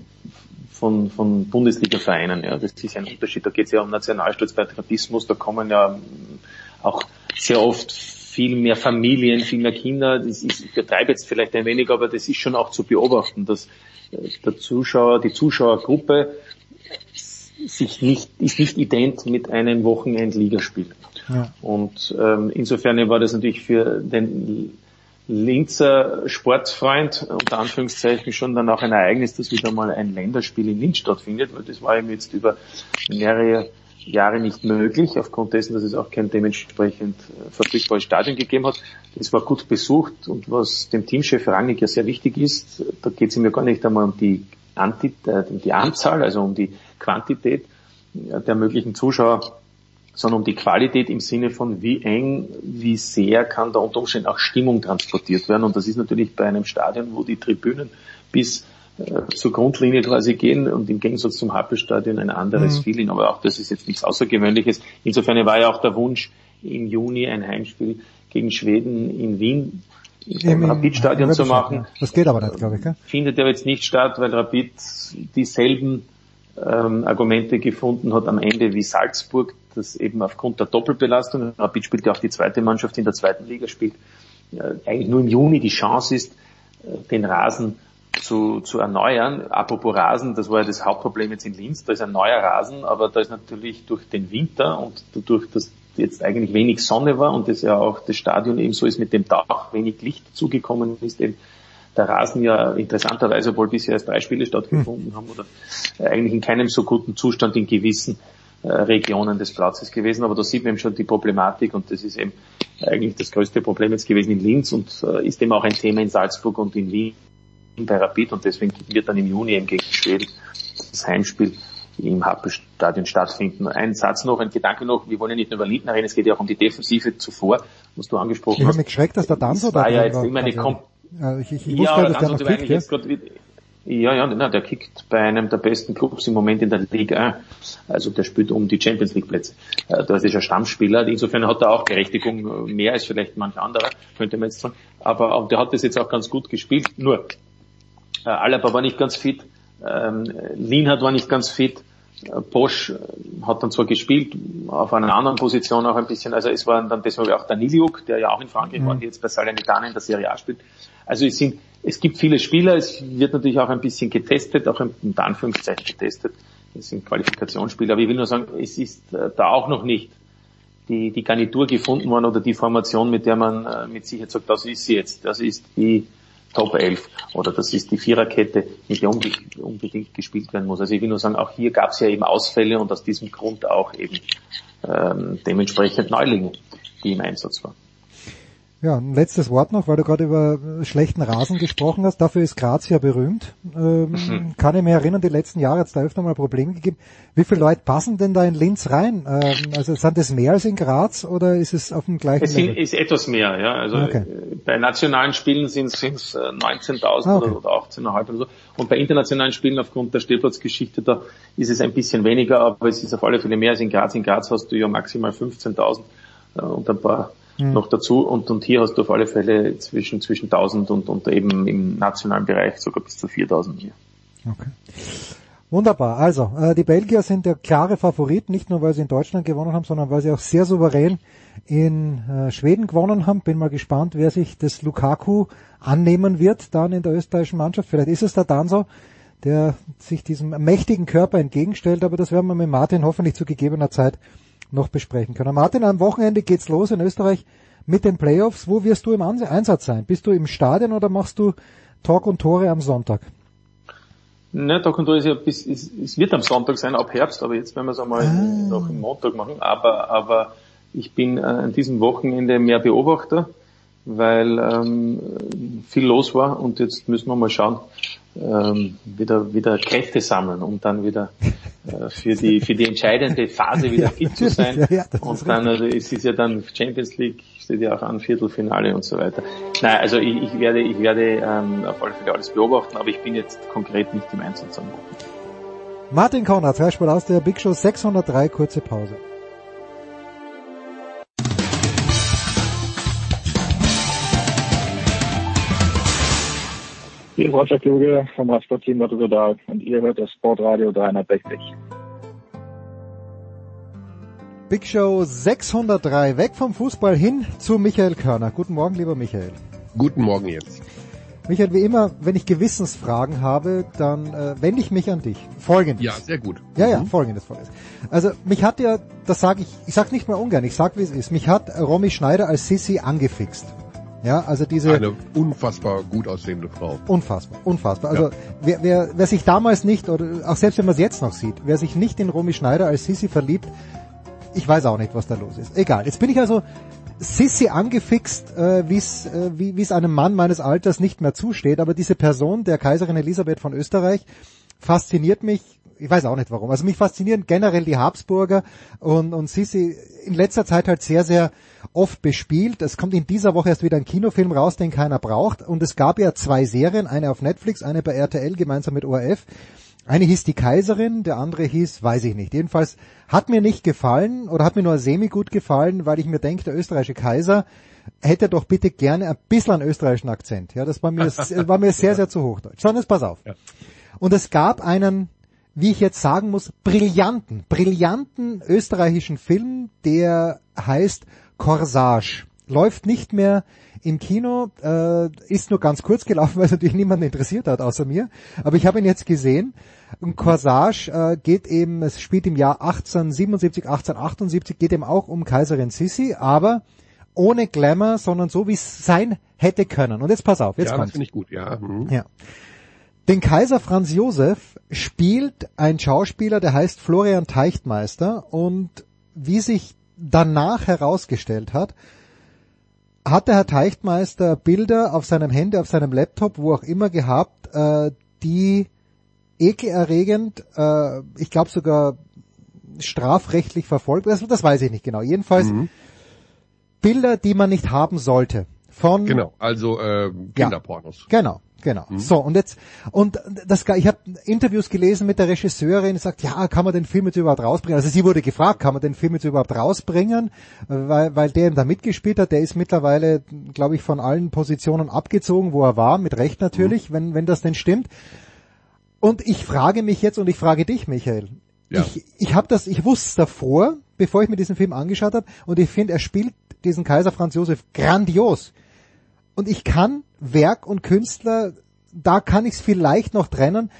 von, von Bundesliga-Vereinen. Ja, das ist ein Unterschied. Da geht es ja um Nationalstolz, Patriotismus. Da kommen ja auch sehr oft viel mehr Familien, viel mehr Kinder. Das ist, ich betreibe jetzt vielleicht ein wenig, aber das ist schon auch zu beobachten, dass äh, der Zuschauer, die Zuschauergruppe sich nicht, ist nicht ident mit einem Wochenend-Ligaspiel. Ja. Und ähm, insofern war das natürlich für den Linzer Sportfreund, unter Anführungszeichen, schon dann auch ein Ereignis, dass wieder mal ein Länderspiel in Linz stattfindet, weil das war ihm jetzt über mehrere Jahre nicht möglich, aufgrund dessen, dass es auch kein dementsprechend äh, verfügbares Stadion gegeben hat. Es war gut besucht und was dem Teamchef Rangnick ja sehr wichtig ist, da geht es ihm ja gar nicht einmal um die, Anti, äh, um die Anzahl, also um die Quantität der möglichen Zuschauer, sondern um die Qualität im Sinne von wie eng, wie sehr kann da unter Umständen auch Stimmung transportiert werden. Und das ist natürlich bei einem Stadion, wo die Tribünen bis äh, zur Grundlinie quasi gehen und im Gegensatz zum Happelstadion ein anderes mhm. Feeling. Aber auch das ist jetzt nichts Außergewöhnliches. Insofern war ja auch der Wunsch, im Juni ein Heimspiel gegen Schweden in Wien im Rapid-Stadion zu machen. Das geht aber nicht, glaube ich. Gell? Findet ja jetzt nicht statt, weil Rapid dieselben ähm, Argumente gefunden hat am Ende wie Salzburg, das eben aufgrund der Doppelbelastung, Rapid spielt ja auch die zweite Mannschaft in der zweiten Liga, spielt äh, eigentlich nur im Juni die Chance ist, äh, den Rasen zu, zu erneuern. Apropos Rasen, das war ja das Hauptproblem jetzt in Linz, da ist ein neuer Rasen, aber da ist natürlich durch den Winter und dadurch, dass jetzt eigentlich wenig Sonne war und das ja auch das Stadion eben so ist mit dem Dach, wenig Licht zugekommen ist, eben der Rasen ja interessanterweise, obwohl bisher erst drei Spiele stattgefunden haben oder eigentlich in keinem so guten Zustand in gewissen äh, Regionen des Platzes gewesen. Aber da sieht man eben schon die Problematik und das ist eben eigentlich das größte Problem jetzt gewesen in Linz und äh, ist eben auch ein Thema in Salzburg und in Wien bei Rapid und deswegen wird dann im Juni eben gegen Schweden das Heimspiel im Happelstadion stattfinden. Ein Satz noch, ein Gedanke noch, wir wollen ja nicht nur über Lindner reden, es geht ja auch um die Defensive zuvor, was du angesprochen ich hast. Ich habe mich geschreckt, dass der Danzo da war. ja jetzt immer eine Ich, ich, ich wusste ja, dass der noch kickt, ja? Grad, ja, ja, na, der kickt bei einem der besten Clubs im Moment in der Liga 1. Also der spielt um die Champions League Plätze. Äh, das ist ein Stammspieler. Insofern hat er auch Gerechtigung äh, mehr als vielleicht manch anderer, könnte man jetzt sagen. Aber der hat das jetzt auch ganz gut gespielt. Nur, äh, Alaba war nicht ganz fit. Ähm, Lienhardt war nicht ganz fit. Bosch hat dann zwar gespielt, auf einer anderen Position auch ein bisschen, also es war dann deshalb auch Daniliuk, der ja auch in Frankreich mhm. war, der jetzt bei Salernitana in der Serie A spielt. Also es sind, es gibt viele Spieler, es wird natürlich auch ein bisschen getestet, auch in Anführungszeichen getestet. Es sind Qualifikationsspieler, aber ich will nur sagen, es ist äh, da auch noch nicht die, die Garnitur gefunden worden oder die Formation, mit der man äh, mit Sicherheit sagt, das ist sie jetzt, das ist die Top 11 oder das ist die Viererkette, mit der unbedingt gespielt werden muss. Also ich will nur sagen, auch hier gab es ja eben Ausfälle und aus diesem Grund auch eben ähm, dementsprechend Neulinge, die im Einsatz waren. Ja, ein letztes Wort noch, weil du gerade über schlechten Rasen gesprochen hast. Dafür ist Graz ja berühmt. Ähm, mhm. Kann ich mich erinnern, die letzten Jahre hat es da öfter mal Probleme gegeben. Wie viele Leute passen denn da in Linz rein? Ähm, also sind es mehr als in Graz oder ist es auf dem gleichen Es sind, ist etwas mehr, ja. Also okay. Äh, bei nationalen Spielen sind es 19.000 ah, okay. oder 18.500 oder so. Und bei internationalen Spielen aufgrund der Stellplatzgeschichte, da ist es ein bisschen weniger, aber es ist auf alle Fälle mehr als in Graz. In Graz hast du ja maximal 15.000 äh, und ein paar mhm. noch dazu. Und, und hier hast du auf alle Fälle zwischen, zwischen 1000 und, und eben im nationalen Bereich sogar bis zu 4000 hier. Okay. Wunderbar. Also, äh, die Belgier sind der klare Favorit, nicht nur weil sie in Deutschland gewonnen haben, sondern weil sie auch sehr souverän in äh, Schweden gewonnen haben. Bin mal gespannt, wer sich das Lukaku annehmen wird dann in der österreichischen Mannschaft. Vielleicht ist es der Danso, der sich diesem mächtigen Körper entgegenstellt, aber das werden wir mit Martin hoffentlich zu gegebener Zeit noch besprechen können. Martin, am Wochenende geht's los in Österreich mit den Playoffs. Wo wirst du im Einsatz sein? Bist du im Stadion oder machst du Talk und Tore am Sonntag? Ne, Talk und Tore ist ja bis, ist, es wird am Sonntag sein, ab Herbst, aber jetzt werden wir es einmal ah. noch im Montag machen. Aber, aber ich bin äh, an diesem Wochenende mehr Beobachter, weil ähm, viel los war und jetzt müssen wir mal schauen, ähm, wieder, wieder Kräfte sammeln, um dann wieder äh, für die für die entscheidende Phase wieder fit zu sein. Ja, ja, und dann, also es ist ja dann Champions League, steht ja auch an, Viertelfinale und so weiter. Nein, also ich, ich werde, ich werde ähm, auf alle Fälle alles beobachten, aber ich bin jetzt konkret nicht im Einsatz am Martin Konrad, Freisport aus der Big Show 603, kurze Pause. Hier ist Roger Kluge vom Radsportteam Rotterdam und ihr hört das Sportradio 360. Big Show 603, weg vom Fußball hin zu Michael Körner. Guten Morgen, lieber Michael. Guten Morgen jetzt. Michael, wie immer, wenn ich Gewissensfragen habe, dann äh, wende ich mich an dich. Folgendes. Ja, sehr gut. Ja, ja, mhm. folgendes, folgendes. Also mich hat ja, das sage ich, ich sag nicht mal ungern, ich sag wie es ist, mich hat Romy Schneider als Sissi angefixt. Ja, also diese eine unfassbar gut aussehende Frau. Unfassbar, unfassbar. Also ja. wer, wer, wer sich damals nicht oder auch selbst wenn man es jetzt noch sieht, wer sich nicht in Romy Schneider als Sissi verliebt, ich weiß auch nicht, was da los ist. Egal. Jetzt bin ich also Sissi angefixt, äh, wie's, äh, wie es einem Mann meines Alters nicht mehr zusteht. Aber diese Person, der Kaiserin Elisabeth von Österreich, fasziniert mich ich weiß auch nicht warum. Also mich faszinieren generell die Habsburger und, und Sissi in letzter Zeit halt sehr, sehr oft bespielt. Es kommt in dieser Woche erst wieder ein Kinofilm raus, den keiner braucht. Und es gab ja zwei Serien, eine auf Netflix, eine bei RTL gemeinsam mit ORF. Eine hieß die Kaiserin, der andere hieß, weiß ich nicht. Jedenfalls hat mir nicht gefallen oder hat mir nur semi gut gefallen, weil ich mir denke, der österreichische Kaiser hätte doch bitte gerne ein bisschen einen österreichischen Akzent. Ja, das war mir, war mir sehr, sehr zu hochdeutsch. Sondern jetzt pass auf. Und es gab einen wie ich jetzt sagen muss, brillanten, brillanten österreichischen Film, der heißt Corsage. Läuft nicht mehr im Kino, äh, ist nur ganz kurz gelaufen, weil es natürlich niemanden interessiert hat außer mir. Aber ich habe ihn jetzt gesehen. Und Corsage äh, geht eben, es spielt im Jahr 1877, 1878, geht eben auch um Kaiserin Sissi, aber ohne Glamour, sondern so, wie es sein hätte können. Und jetzt pass auf, jetzt ja, kommt's. das finde ich gut, ja. Mhm. Ja. Den Kaiser Franz Josef spielt ein Schauspieler, der heißt Florian Teichtmeister und wie sich danach herausgestellt hat, hat der Herr Teichtmeister Bilder auf seinem Handy, auf seinem Laptop, wo auch immer gehabt, äh, die ekelerregend, äh, ich glaube sogar strafrechtlich verfolgt, das, das weiß ich nicht genau. Jedenfalls Mhm. Bilder, die man nicht haben sollte. Von Genau, also äh, Kinderpornos. Genau, genau. So und jetzt und das ich habe Interviews gelesen mit der Regisseurin, die sagt, ja, kann man den Film jetzt überhaupt rausbringen? Also sie wurde gefragt, kann man den Film jetzt überhaupt rausbringen, weil weil der ihm da mitgespielt hat, der ist mittlerweile, glaube ich, von allen Positionen abgezogen, wo er war, mit Recht natürlich, wenn wenn das denn stimmt. Und ich frage mich jetzt und ich frage dich, Michael. Ja. Ich ich habe das, ich wusste es davor, bevor ich mir diesen Film angeschaut habe, und ich finde, er spielt diesen Kaiser Franz Josef grandios. Und ich kann Werk und Künstler, da kann ich es vielleicht noch trennen,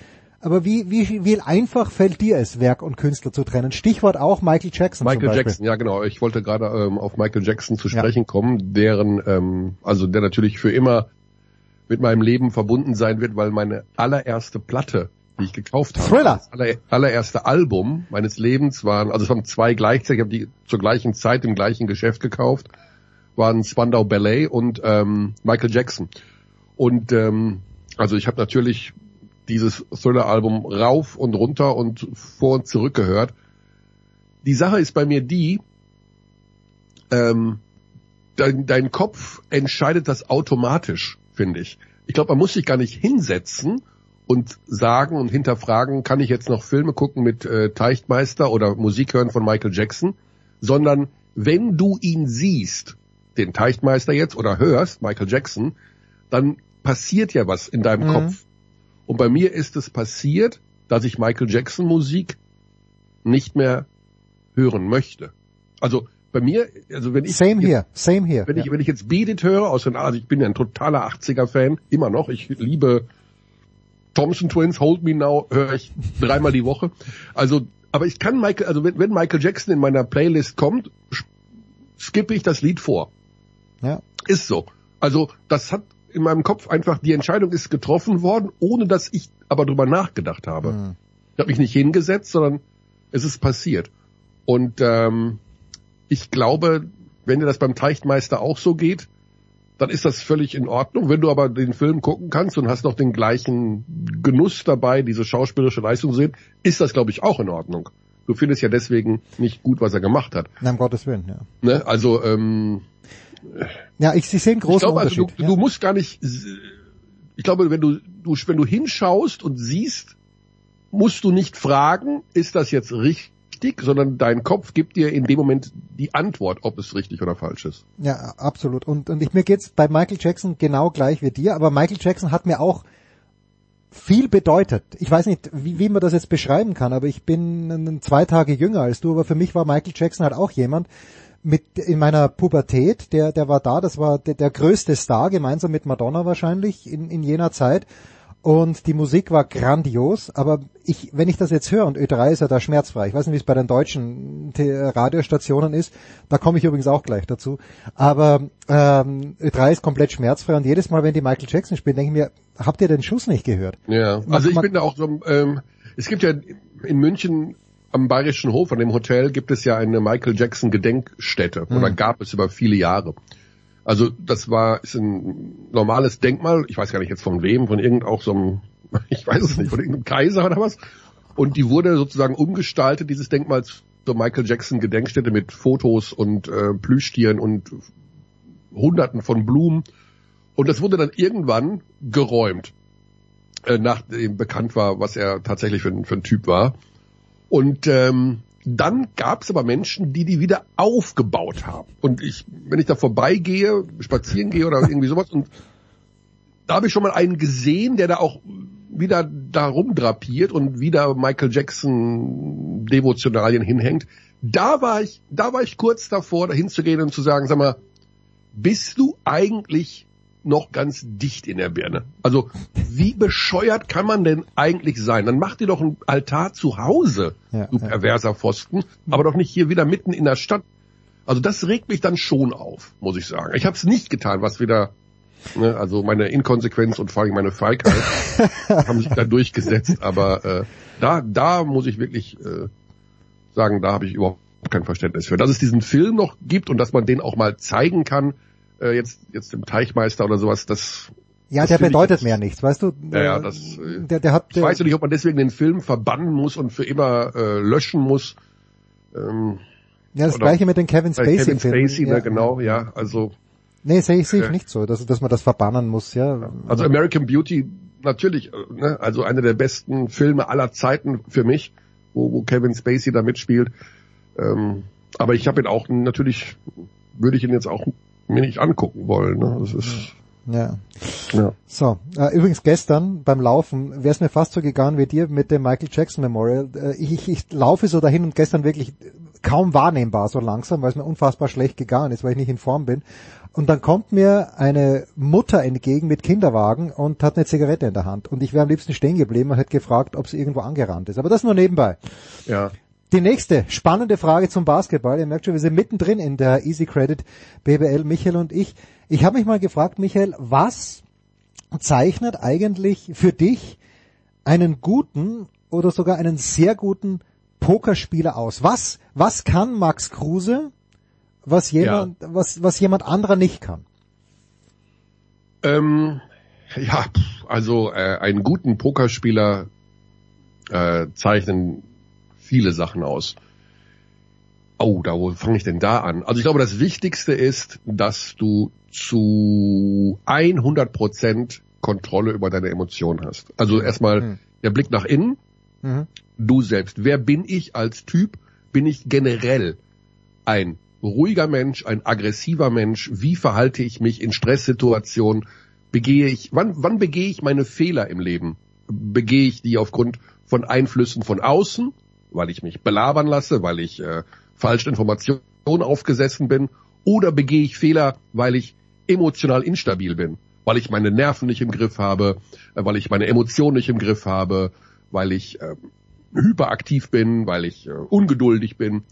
aber wie, wie, wie einfach fällt dir es, Werk und Künstler zu trennen? Stichwort auch Michael Jackson. Michael. Jackson, ja genau. Ich wollte gerade ähm, auf Michael Jackson zu sprechen kommen, deren, ähm, also der natürlich für immer mit meinem Leben verbunden sein wird, weil meine allererste Platte, die ich gekauft habe, Thriller. das aller, allererste Album meines Lebens waren, also es waren zwei gleichzeitig, ich habe die zur gleichen Zeit im gleichen Geschäft gekauft, waren Spandau Ballet und ähm, Michael Jackson. Und ähm, also ich habe natürlich dieses Thriller-Album rauf und runter und vor und zurück gehört. Die Sache ist bei mir die, ähm, dein, dein Kopf entscheidet das automatisch, finde ich. Ich glaube, man muss sich gar nicht hinsetzen und sagen und hinterfragen, kann ich jetzt noch Filme gucken mit äh, Teichtmeister oder Musik hören von Michael Jackson, sondern wenn du ihn siehst, den Teichtmeister jetzt oder hörst, Michael Jackson, dann passiert ja was in deinem Mhm. Kopf. Und bei mir ist es passiert, dass ich Michael Jackson Musik nicht mehr hören möchte. Also bei mir, also wenn ich Same jetzt- here, same here. wenn ich, wenn ich jetzt Beat It höre, aus den, also ich bin ja ein totaler 80er-Fan, immer noch. Ich liebe Thompson Twins, Hold Me Now, höre ich dreimal die Woche. Also, aber ich kann Michael, also wenn, wenn Michael Jackson in meiner Playlist kommt, skippe ich das Lied vor. Ja. Ist so. Also, das hat in meinem Kopf einfach, die Entscheidung ist getroffen worden, ohne dass ich aber drüber nachgedacht habe. Mhm. Ich habe mich nicht hingesetzt, sondern es ist passiert. Und ähm, ich glaube, wenn dir das beim Teichtmeister auch so geht, dann ist das völlig in Ordnung. Wenn du aber den Film gucken kannst und hast noch den gleichen Genuss dabei, diese schauspielerische Leistung zu sehen, ist das, glaube ich, auch in Ordnung. Du findest ja deswegen nicht gut, was er gemacht hat. Na, um Gottes Willen, ja. Ne? Also, ähm, Ja, ich, ich sehe einen ich großen glaube, also du, Unterschied. ja. du musst gar nicht, ich glaube, wenn du, du, wenn du hinschaust und siehst, musst du nicht fragen, ist das jetzt richtig, sondern dein Kopf gibt dir in dem Moment die Antwort, ob es richtig oder falsch ist. Ja, absolut. Und, und ich, mir geht's bei Michael Jackson genau gleich wie dir, aber Michael Jackson hat mir auch viel bedeutet. Ich weiß nicht, wie, wie man das jetzt beschreiben kann, aber ich bin zwei Tage jünger als du, aber für mich war Michael Jackson halt auch jemand mit in meiner Pubertät, der, der war da, das war der, der größte Star, gemeinsam mit Madonna wahrscheinlich in, in jener Zeit. Und die Musik war grandios, aber ich, wenn ich das jetzt höre, und Ö3 ist ja da schmerzfrei, ich weiß nicht, wie es bei den deutschen T- Radiostationen ist, da komme ich übrigens auch gleich dazu, aber ähm, Ö3 ist komplett schmerzfrei und jedes Mal, wenn die Michael Jackson spielen, denke ich mir, habt ihr den Schuss nicht gehört? Ja, Man- also ich man- bin da auch so, ähm, es gibt ja in München am Bayerischen Hof, an dem Hotel, gibt es ja eine Michael Jackson Gedenkstätte, oder Mhm. gab es über viele Jahre. Also das war ist ein normales Denkmal, ich weiß gar nicht jetzt von wem, von irgend auch so einem, ich weiß es nicht, von irgendeinem Kaiser oder was. Und die wurde sozusagen umgestaltet, dieses Denkmal zur Michael Jackson Gedenkstätte mit Fotos und äh, Plüschtieren und Hunderten von Blumen. Und das wurde dann irgendwann geräumt, äh, nachdem bekannt war, was er tatsächlich für, für ein Typ war. Und ähm, dann gab es aber Menschen, die die wieder aufgebaut haben. Und ich, wenn ich da vorbeigehe, spazieren gehe oder irgendwie sowas, und da habe ich schon mal einen gesehen, der da auch wieder da rumdrapiert und wieder Michael Jackson Devotionalien hinhängt. Da war ich, da war ich kurz davor, da hinzugehen und zu sagen, sag mal, bist du eigentlich noch ganz dicht in der Birne? Also, wie bescheuert kann man denn eigentlich sein? Dann mach dir doch einen Altar zu Hause, Ja, du ja. perverser Pfosten, aber doch nicht hier wieder mitten in der Stadt. Also das regt mich dann schon auf, muss ich sagen. Ich habe es nicht getan, was wieder, ne, also meine Inkonsequenz und vor allem meine Feigheit haben sich da durchgesetzt. Aber äh, da, da muss ich wirklich äh, sagen, da habe ich überhaupt kein Verständnis für. Dass es diesen Film noch gibt und dass man den auch mal zeigen kann, äh, jetzt jetzt im Teichmeister oder sowas, das ja, das der ich bedeutet jetzt- mehr nichts, weißt du? Ja, ja, das, äh, der, der hat, ich weiß ja nicht, ob man deswegen den Film verbannen muss und für immer äh, löschen muss. Ähm, ja, das gleiche mit den Kevin bei Spacey Kevin. Spacey, ja. ne, genau, ja, also Nee, sehe ich, sehe ich Ja. nicht so, dass, dass man das verbannen muss, ja. Also American Beauty, natürlich, äh, ne, also einer der besten Filme aller Zeiten für mich, wo, wo Kevin Spacey da mitspielt. Ähm, aber ich habe ihn auch, natürlich würde ich ihn jetzt auch mir nicht angucken wollen. Ne? Das ist, Ja. ja. So, äh, übrigens gestern beim Laufen wäre es mir fast so gegangen wie dir mit dem Michael Jackson Memorial. Äh, ich, ich, ich laufe so dahin und gestern wirklich kaum wahrnehmbar so langsam, weil es mir unfassbar schlecht gegangen ist, weil ich nicht in Form bin. Und dann kommt mir eine Mutter entgegen mit Kinderwagen und hat eine Zigarette in der Hand. Und ich wäre am liebsten stehen geblieben und hätte gefragt, ob sie irgendwo angerannt ist. Aber das nur nebenbei. ja. Die nächste spannende Frage zum Basketball. Ihr merkt schon, wir sind mittendrin in der Easy Credit BBL, Michael und ich. Ich habe mich mal gefragt, Michael, was zeichnet eigentlich für dich einen guten oder sogar einen sehr guten Pokerspieler aus? Was, was kann Max Kruse, was jemand, was, was jemand anderer nicht kann? Ähm, ja, also äh, einen guten Pokerspieler äh, zeichnen viele Sachen aus. Oh, da wo fange ich denn da an? Also ich glaube, das Wichtigste ist, dass du zu 100 Prozent Kontrolle über deine Emotionen hast. Also erstmal Hm. der Blick nach innen, Mhm. du selbst. Wer bin ich als Typ? Bin ich generell ein ruhiger Mensch, ein aggressiver Mensch? Wie verhalte ich mich in Stresssituationen? Begehe ich, wann, wann begehe ich meine Fehler im Leben? Begehe ich die aufgrund von Einflüssen von außen, weil ich mich belabern lasse, weil ich äh, falsche Informationen aufgesessen bin? Oder begehe ich Fehler, weil ich emotional instabil bin? Weil ich meine Nerven nicht im Griff habe, äh, weil ich meine Emotionen nicht im Griff habe, weil ich äh, hyperaktiv bin, weil ich äh, ungeduldig bin.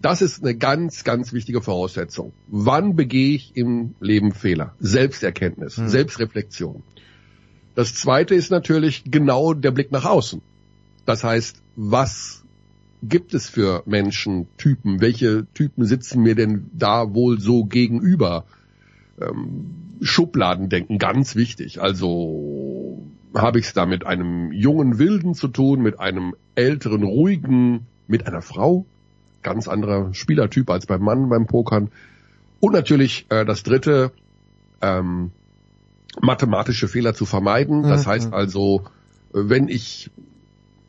Das ist eine ganz, ganz wichtige Voraussetzung. Wann begehe ich im Leben Fehler? Selbsterkenntnis, Selbstreflexion. Das zweite ist natürlich genau der Blick nach außen. Das heißt, was gibt es für Menschen, Typen? Welche Typen sitzen mir denn da wohl so gegenüber? Ähm, Schubladendenken, ganz wichtig. Also habe ich es da mit einem jungen Wilden zu tun, mit einem älteren, ruhigen, mit einer Frau, ganz anderer Spielertyp als beim Mann beim Pokern. Und natürlich äh, das dritte, ähm, mathematische Fehler zu vermeiden. Das Mhm. heißt also, wenn ich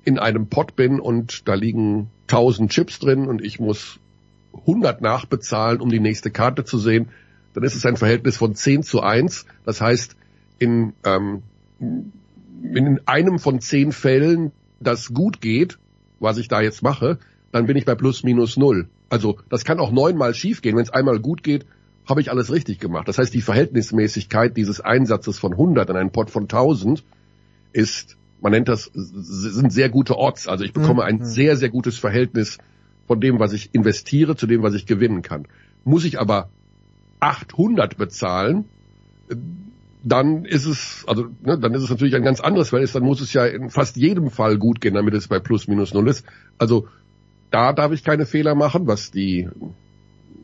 in einem Pot bin und da liegen 1000 Chips drin und ich muss 100 nachbezahlen, um die nächste Karte zu sehen, dann ist es ein Verhältnis von 10 zu 1. Das heißt, in, ähm, in einem von 10 Fällen, das gut geht, was ich da jetzt mache, dann bin ich bei plus minus null. Also das kann auch neunmal schief gehen. Wenn es einmal gut geht, habe ich alles richtig gemacht. Das heißt, die Verhältnismäßigkeit dieses Einsatzes von 100 in einen Pot von 1000 ist, man nennt das, sind sehr gute Odds. Also ich bekomme ein Mhm. sehr, sehr gutes Verhältnis von dem, was ich investiere, zu dem, was ich gewinnen kann. Muss ich aber 800 bezahlen, äh, dann ist es, also ne, dann ist es natürlich ein ganz anderes Verhältnis. Dann muss es ja in fast jedem Fall gut gehen, damit es bei plus minus null ist. Also da darf ich keine Fehler machen, was die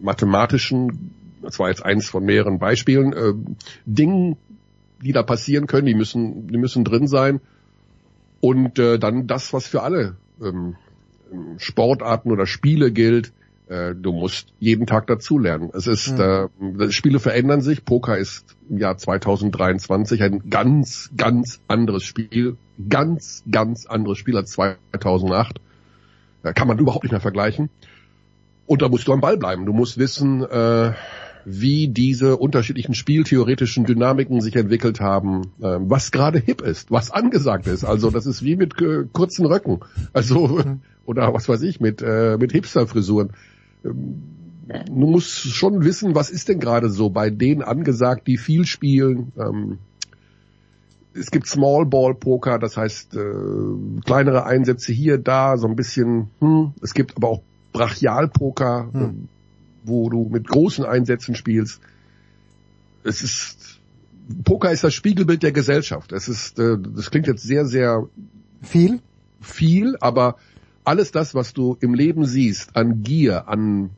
mathematischen, das war jetzt eins von mehreren Beispielen, äh, Dingen, die da passieren können, die müssen, die müssen drin sein. Und äh, dann das, was für alle ähm, Sportarten oder Spiele gilt, äh, du musst jeden Tag dazulernen. Es ist, äh, Spiele verändern sich. Poker ist im Jahr 2023 ein ganz, ganz anderes Spiel, ganz, ganz anderes Spiel als 2008. Da kann man überhaupt nicht mehr vergleichen. Und da musst du am Ball bleiben. Du musst wissen, äh, wie diese unterschiedlichen spieltheoretischen Dynamiken sich entwickelt haben, äh, was gerade hip ist, was angesagt ist. Also das ist wie mit äh, kurzen Röcken. Also oder was weiß ich, mit, äh, mit Hipster-Frisuren. Ähm, du musst schon wissen, was ist denn gerade so bei denen angesagt, die viel spielen. Ähm, es gibt Small Ball Poker, das heißt äh, kleinere Einsätze hier, da, so ein bisschen. Hm. Es gibt aber auch Brachial Poker, Hm. Wo du mit großen Einsätzen spielst. Es ist Poker ist das Spiegelbild der Gesellschaft. Es ist, äh, das klingt jetzt sehr, sehr viel, viel, aber alles das, was du im Leben siehst, an Gier, an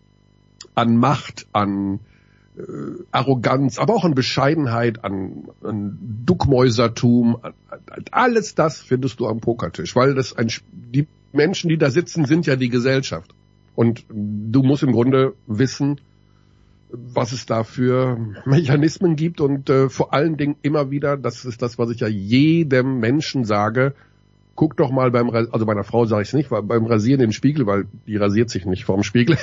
an Macht, an äh, Arroganz, aber auch an Bescheidenheit, an, an Duckmäusertum, an, alles das findest du am Pokertisch, weil das ein, die Menschen, die da sitzen, sind ja die Gesellschaft. Und du musst im Grunde wissen, was es da für Mechanismen gibt und äh, vor allen Dingen immer wieder, das ist das, was ich ja jedem Menschen sage, guck doch mal beim, also meiner Frau sage ich es nicht, beim Rasieren im Spiegel, weil die rasiert sich nicht vorm Spiegel,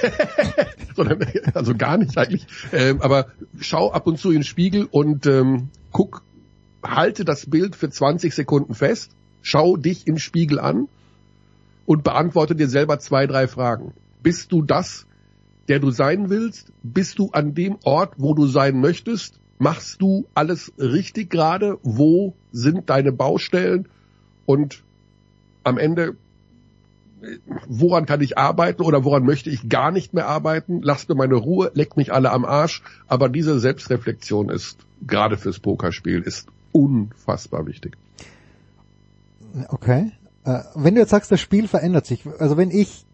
sondern also gar nicht eigentlich. Ähm, aber schau ab und zu in den Spiegel und ähm, guck, halte das Bild für 20 Sekunden fest, schau dich im Spiegel an und beantworte dir selber zwei, drei Fragen. Bist du das, der du sein willst? Bist du an dem Ort, wo du sein möchtest? Machst du alles richtig gerade? Wo sind deine Baustellen? Und am Ende, woran kann ich arbeiten oder woran möchte ich gar nicht mehr arbeiten? Lass mir meine Ruhe, leck mich alle am Arsch. Aber diese Selbstreflexion ist, gerade fürs Pokerspiel, ist unfassbar wichtig. Okay. Äh, wenn du jetzt sagst, das Spiel verändert sich, also wenn ich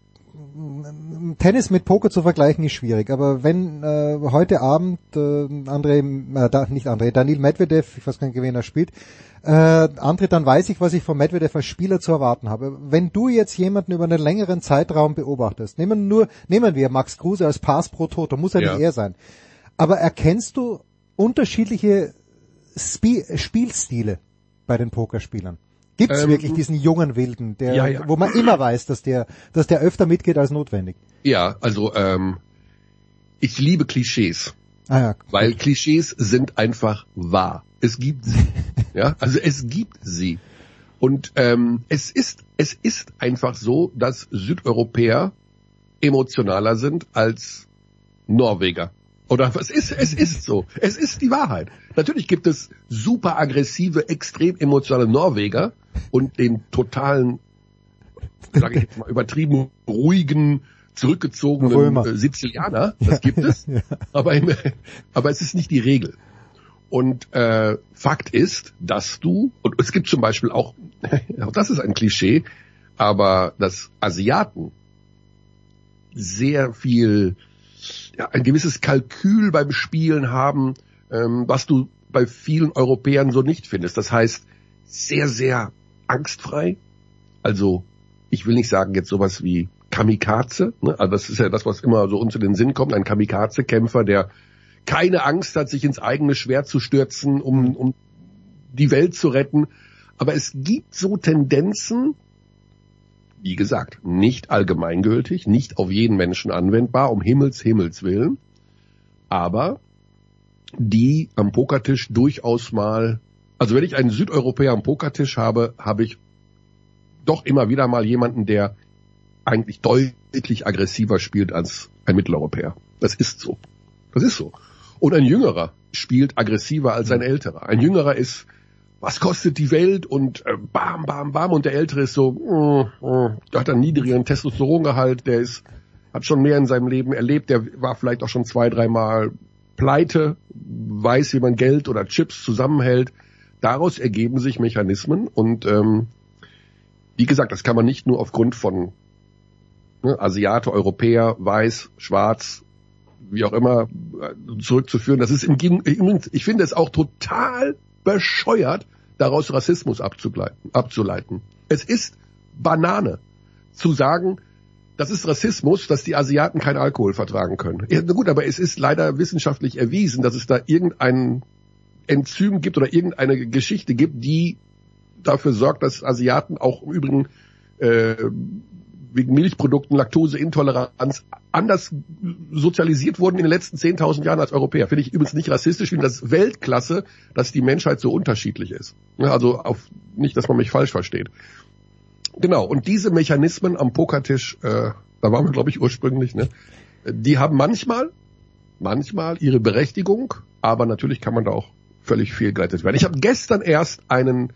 Tennis mit Poker zu vergleichen ist schwierig, aber wenn äh, heute Abend äh, André, äh, da, nicht André, Daniel Medvedev, ich weiß gar nicht, wen er spielt, äh, antritt, dann weiß ich, was ich von Medvedev als Spieler zu erwarten habe. Wenn du jetzt jemanden über einen längeren Zeitraum beobachtest, nehmen nur, nehmen wir Max Kruse als Pass pro Toto, muss er ja. nicht er sein. Aber erkennst du unterschiedliche Spie Spielstile bei den Pokerspielern? Gibt es ähm, wirklich diesen jungen Wilden, der, ja, ja. wo man immer weiß, dass der, dass der öfter mitgeht als notwendig? Ja, also ähm, ich liebe Klischees. Ah, ja, weil Klischees sind einfach wahr. Es gibt sie. ja, also es gibt sie. Und ähm, es ist es ist einfach so, dass Südeuropäer emotionaler sind als Norweger. Oder was ist, es ist so. Es ist die Wahrheit. Natürlich gibt es super aggressive, extrem emotionale Norweger und den totalen, sage ich jetzt mal, übertrieben ruhigen, zurückgezogenen äh, Sizilianer. Das gibt es. ja. aber, im, aber es ist nicht die Regel. Und äh, Fakt ist, dass du, und es gibt zum Beispiel auch, auch das ist ein Klischee, aber dass Asiaten sehr viel ja, ein gewisses Kalkül beim Spielen haben, ähm, was du bei vielen Europäern so nicht findest. Das heißt, sehr, sehr angstfrei. Also, ich will nicht sagen jetzt sowas wie Kamikaze, ne? also das ist ja das, was immer so uns in den Sinn kommt, ein Kamikaze-Kämpfer, der keine Angst hat, sich ins eigene Schwert zu stürzen, um, um die Welt zu retten. Aber es gibt so Tendenzen, wie gesagt, nicht allgemeingültig, nicht auf jeden Menschen anwendbar, um Himmels Himmels willen, aber die am Pokertisch durchaus mal, also wenn ich einen Südeuropäer am Pokertisch habe, habe ich doch immer wieder mal jemanden, der eigentlich deutlich aggressiver spielt als ein Mitteleuropäer. Das ist so. Das ist so. Und ein Jüngerer spielt aggressiver als ein Älterer. Ein Jüngerer ist was kostet die Welt? Und äh, bam, bam, bam. Und der Ältere ist so, mm, mm, der hat einen niedrigeren Testosterongehalt, der ist, hat schon mehr in seinem Leben erlebt, der war vielleicht auch schon zwei, dreimal pleite, weiß, wie man Geld oder Chips zusammenhält. Daraus ergeben sich Mechanismen. Und ähm, wie gesagt, das kann man nicht nur aufgrund von ne, Asiate, Europäer, Weiß, Schwarz, wie auch immer äh, zurückzuführen. Das ist im Gegenteil, ich finde es auch total bescheuert, daraus Rassismus abzuleiten. Es ist Banane zu sagen, das ist Rassismus, dass die Asiaten keinen Alkohol vertragen können. Ja, gut, aber es ist leider wissenschaftlich erwiesen, dass es da irgendein Enzym gibt oder irgendeine Geschichte gibt, die dafür sorgt, dass Asiaten auch im Übrigen äh, wegen Milchprodukten, Laktoseintoleranz anders sozialisiert wurden in den letzten 10.000 Jahren als Europäer. Finde ich übrigens nicht rassistisch, finde das Weltklasse, dass die Menschheit so unterschiedlich ist. Also auf, nicht, dass man mich falsch versteht. Genau, und diese Mechanismen am Pokertisch, äh, da waren wir, glaube ich, ursprünglich, ne? die haben manchmal, manchmal ihre Berechtigung, aber natürlich kann man da auch völlig fehlgeleitet werden. Ich habe gestern erst einen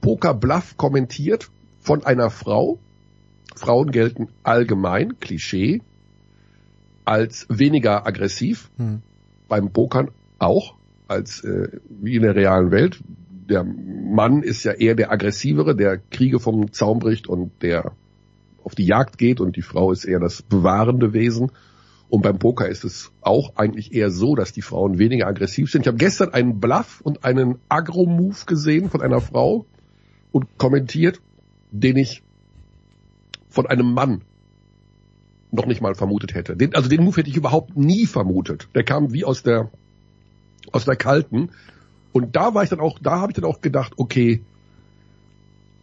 Poker-Bluff kommentiert von einer Frau, Frauen gelten allgemein, Klischee, als weniger aggressiv, Hm. beim Pokern auch, als äh, wie in der realen Welt. Der Mann ist ja eher der aggressivere, der Kriege vom Zaum bricht und der auf die Jagd geht und die Frau ist eher das bewahrende Wesen. Und beim Poker ist es auch eigentlich eher so, dass die Frauen weniger aggressiv sind. Ich habe gestern einen Bluff und einen Agro-Move gesehen von einer Frau und kommentiert, den ich von einem Mann noch nicht mal vermutet hätte. Den, also den Move hätte ich überhaupt nie vermutet. Der kam wie aus der aus der kalten. Und da war ich dann auch, da habe ich dann auch gedacht, okay,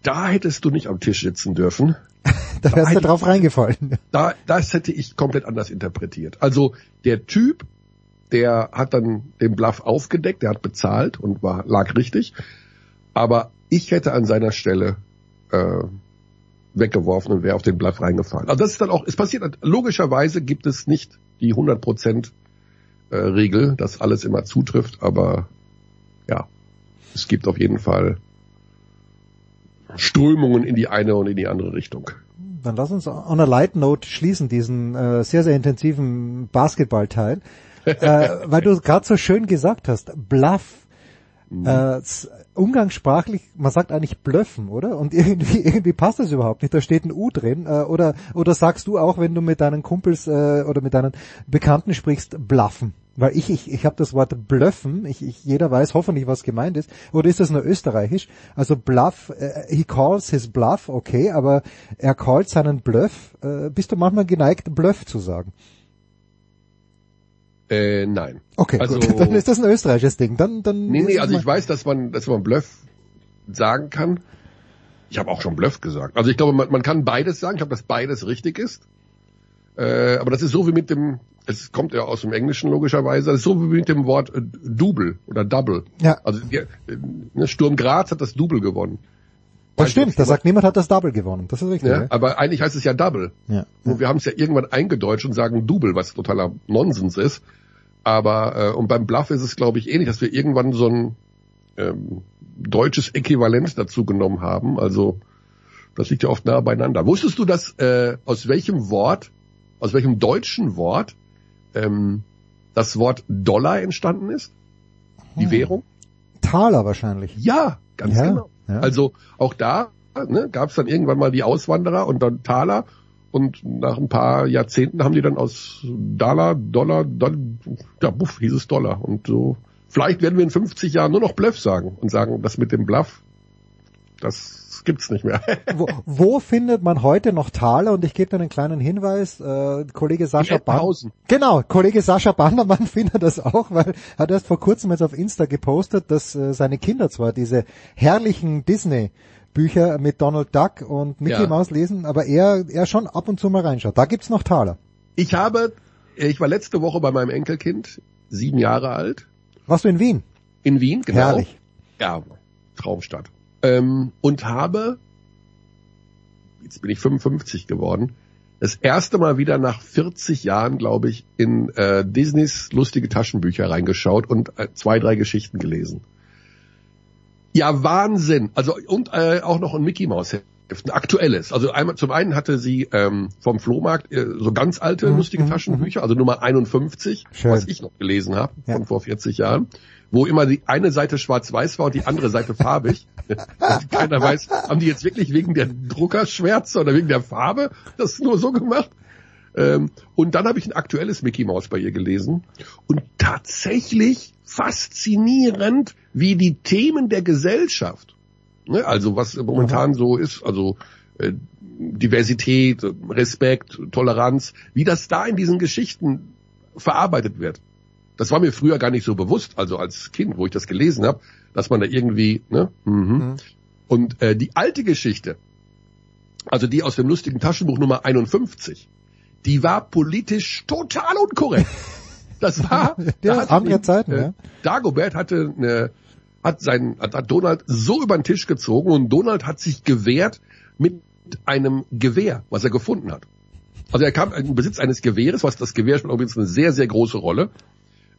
da hättest du nicht am Tisch sitzen dürfen. Da wärst du hätte- drauf reingefallen. Da, das hätte ich komplett anders interpretiert. Also der Typ, der hat dann den Bluff aufgedeckt, der hat bezahlt und war lag richtig. Aber ich hätte an seiner Stelle äh, weggeworfen und wäre auf den Bluff reingefallen. Also das ist dann auch, es passiert, logischerweise gibt es nicht die 100% äh, Regel, dass alles immer zutrifft, aber ja, es gibt auf jeden Fall Strömungen in die eine und in die andere Richtung. Dann lass uns on a light note schließen, diesen äh, sehr, sehr intensiven Basketballteil. äh, weil du gerade so schön gesagt hast, Bluff. Äh, s- umgangssprachlich, man sagt eigentlich blöffen, oder? Und irgendwie, irgendwie passt das überhaupt nicht. Da steht ein U drin. Äh, oder, oder sagst du auch, wenn du mit deinen Kumpels äh, oder mit deinen Bekannten sprichst, bluffen? Weil ich, ich, ich habe das Wort blöffen, ich, ich, jeder weiß hoffentlich, was gemeint ist. Oder ist das nur österreichisch? Also bluff, äh, he calls his bluff, okay, aber er callt seinen Bluff. Äh, bist du manchmal geneigt, Bluff zu sagen? Äh, nein. Okay, also, gut. Dann ist das ein österreichisches Ding. Dann, dann Nee, nee, also ich weiß, dass man, dass man Bluff sagen kann. Ich habe auch schon Bluff gesagt. Also ich glaube, man, man kann beides sagen. Ich glaube, dass beides richtig ist. Äh, aber das ist so wie mit dem, es kommt ja aus dem Englischen logischerweise, das ist so wie mit dem Wort äh, Double oder Double. Ja. Also die, äh, ne, Sturm Graz hat das Double gewonnen. Das stimmt, da sagt niemand hat das Double gewonnen. Das ist richtig. Ja, Ja, aber eigentlich heißt es ja Double. ja. Nur wir haben es ja irgendwann eingedeutscht und sagen Double, was totaler Nonsens ist. Aber äh, und beim Bluff ist es, glaube ich, ähnlich, dass wir irgendwann so ein ähm, deutsches Äquivalent dazu genommen haben. Also das liegt ja oft nah beieinander. Wusstest du, dass äh, aus welchem Wort, aus welchem deutschen Wort ähm, das Wort Dollar entstanden ist? Die Hm. Währung? Taler wahrscheinlich. Ja, ganz Ja, genau. ja. Also auch da ne, gab es dann irgendwann mal die Auswanderer und dann Taler und nach ein paar Jahrzehnten haben die dann aus Dollar, Dollar, Dollar ja, buff, hieß es Dollar. Und so, vielleicht werden wir in 50 Jahren nur noch Bluff sagen und sagen, das mit dem Bluff, das gibt's nicht mehr. Wo, wo findet man heute noch Taler? Und ich gebe dir einen kleinen Hinweis. Äh, Kollege Sascha Ettenhausen. genau, Kollege Sascha Bannermann findet das auch, weil er hat erst vor kurzem jetzt auf Insta gepostet, dass äh, seine Kinder zwar diese herrlichen Disney Bücher mit Donald Duck und Mickey Ja. Mouse lesen, aber er, er schon ab und zu mal reinschaut. Da gibt's noch Taler. Ich habe, ich war letzte Woche bei meinem Enkelkind, sieben Jahre alt, Warst du in Wien? in Wien, genau. Herrlich. Ja, Traumstadt. Ähm, und habe, jetzt bin ich 55 geworden, das erste Mal wieder nach 40 Jahren, glaube ich, in äh, Disneys lustige Taschenbücher reingeschaut und äh, zwei, drei Geschichten gelesen. Ja, Wahnsinn. Also und äh, auch noch ein Mickey Mouse Heft, ein aktuelles. Also einmal zum einen hatte sie ähm, vom Flohmarkt äh, so ganz alte Mhm, lustige mhm, Taschenbücher, also Nummer 51, Schön. was ich noch gelesen habe Ja. von vor 40 Jahren, wo immer die eine Seite schwarz-weiß war und die andere Seite farbig. Keiner weiß, haben die jetzt wirklich wegen der Druckerschwärze oder wegen der Farbe das nur so gemacht? Ähm, und dann habe ich ein aktuelles Mickey Mouse bei ihr gelesen und tatsächlich faszinierend, wie die Themen der Gesellschaft, ne, also was momentan so ist, also äh, Diversität, Respekt, Toleranz, wie das da in diesen Geschichten verarbeitet wird. Das war mir früher gar nicht so bewusst, also als Kind, wo ich das gelesen habe, dass man da irgendwie, ne? Mhm. Und äh, die alte Geschichte, also die aus dem lustigen Taschenbuch Nummer 51, die war politisch total unkorrekt. Das war Ja, da andere die, Zeiten, äh, ja. Dagobert hatte eine, hat seinen, hat, hat Donald so über den Tisch gezogen und Donald hat sich gewehrt mit einem Gewehr, was er gefunden hat. Also er kam in Besitz eines Gewehres, was das Gewehr spielt übrigens eine sehr, sehr große Rolle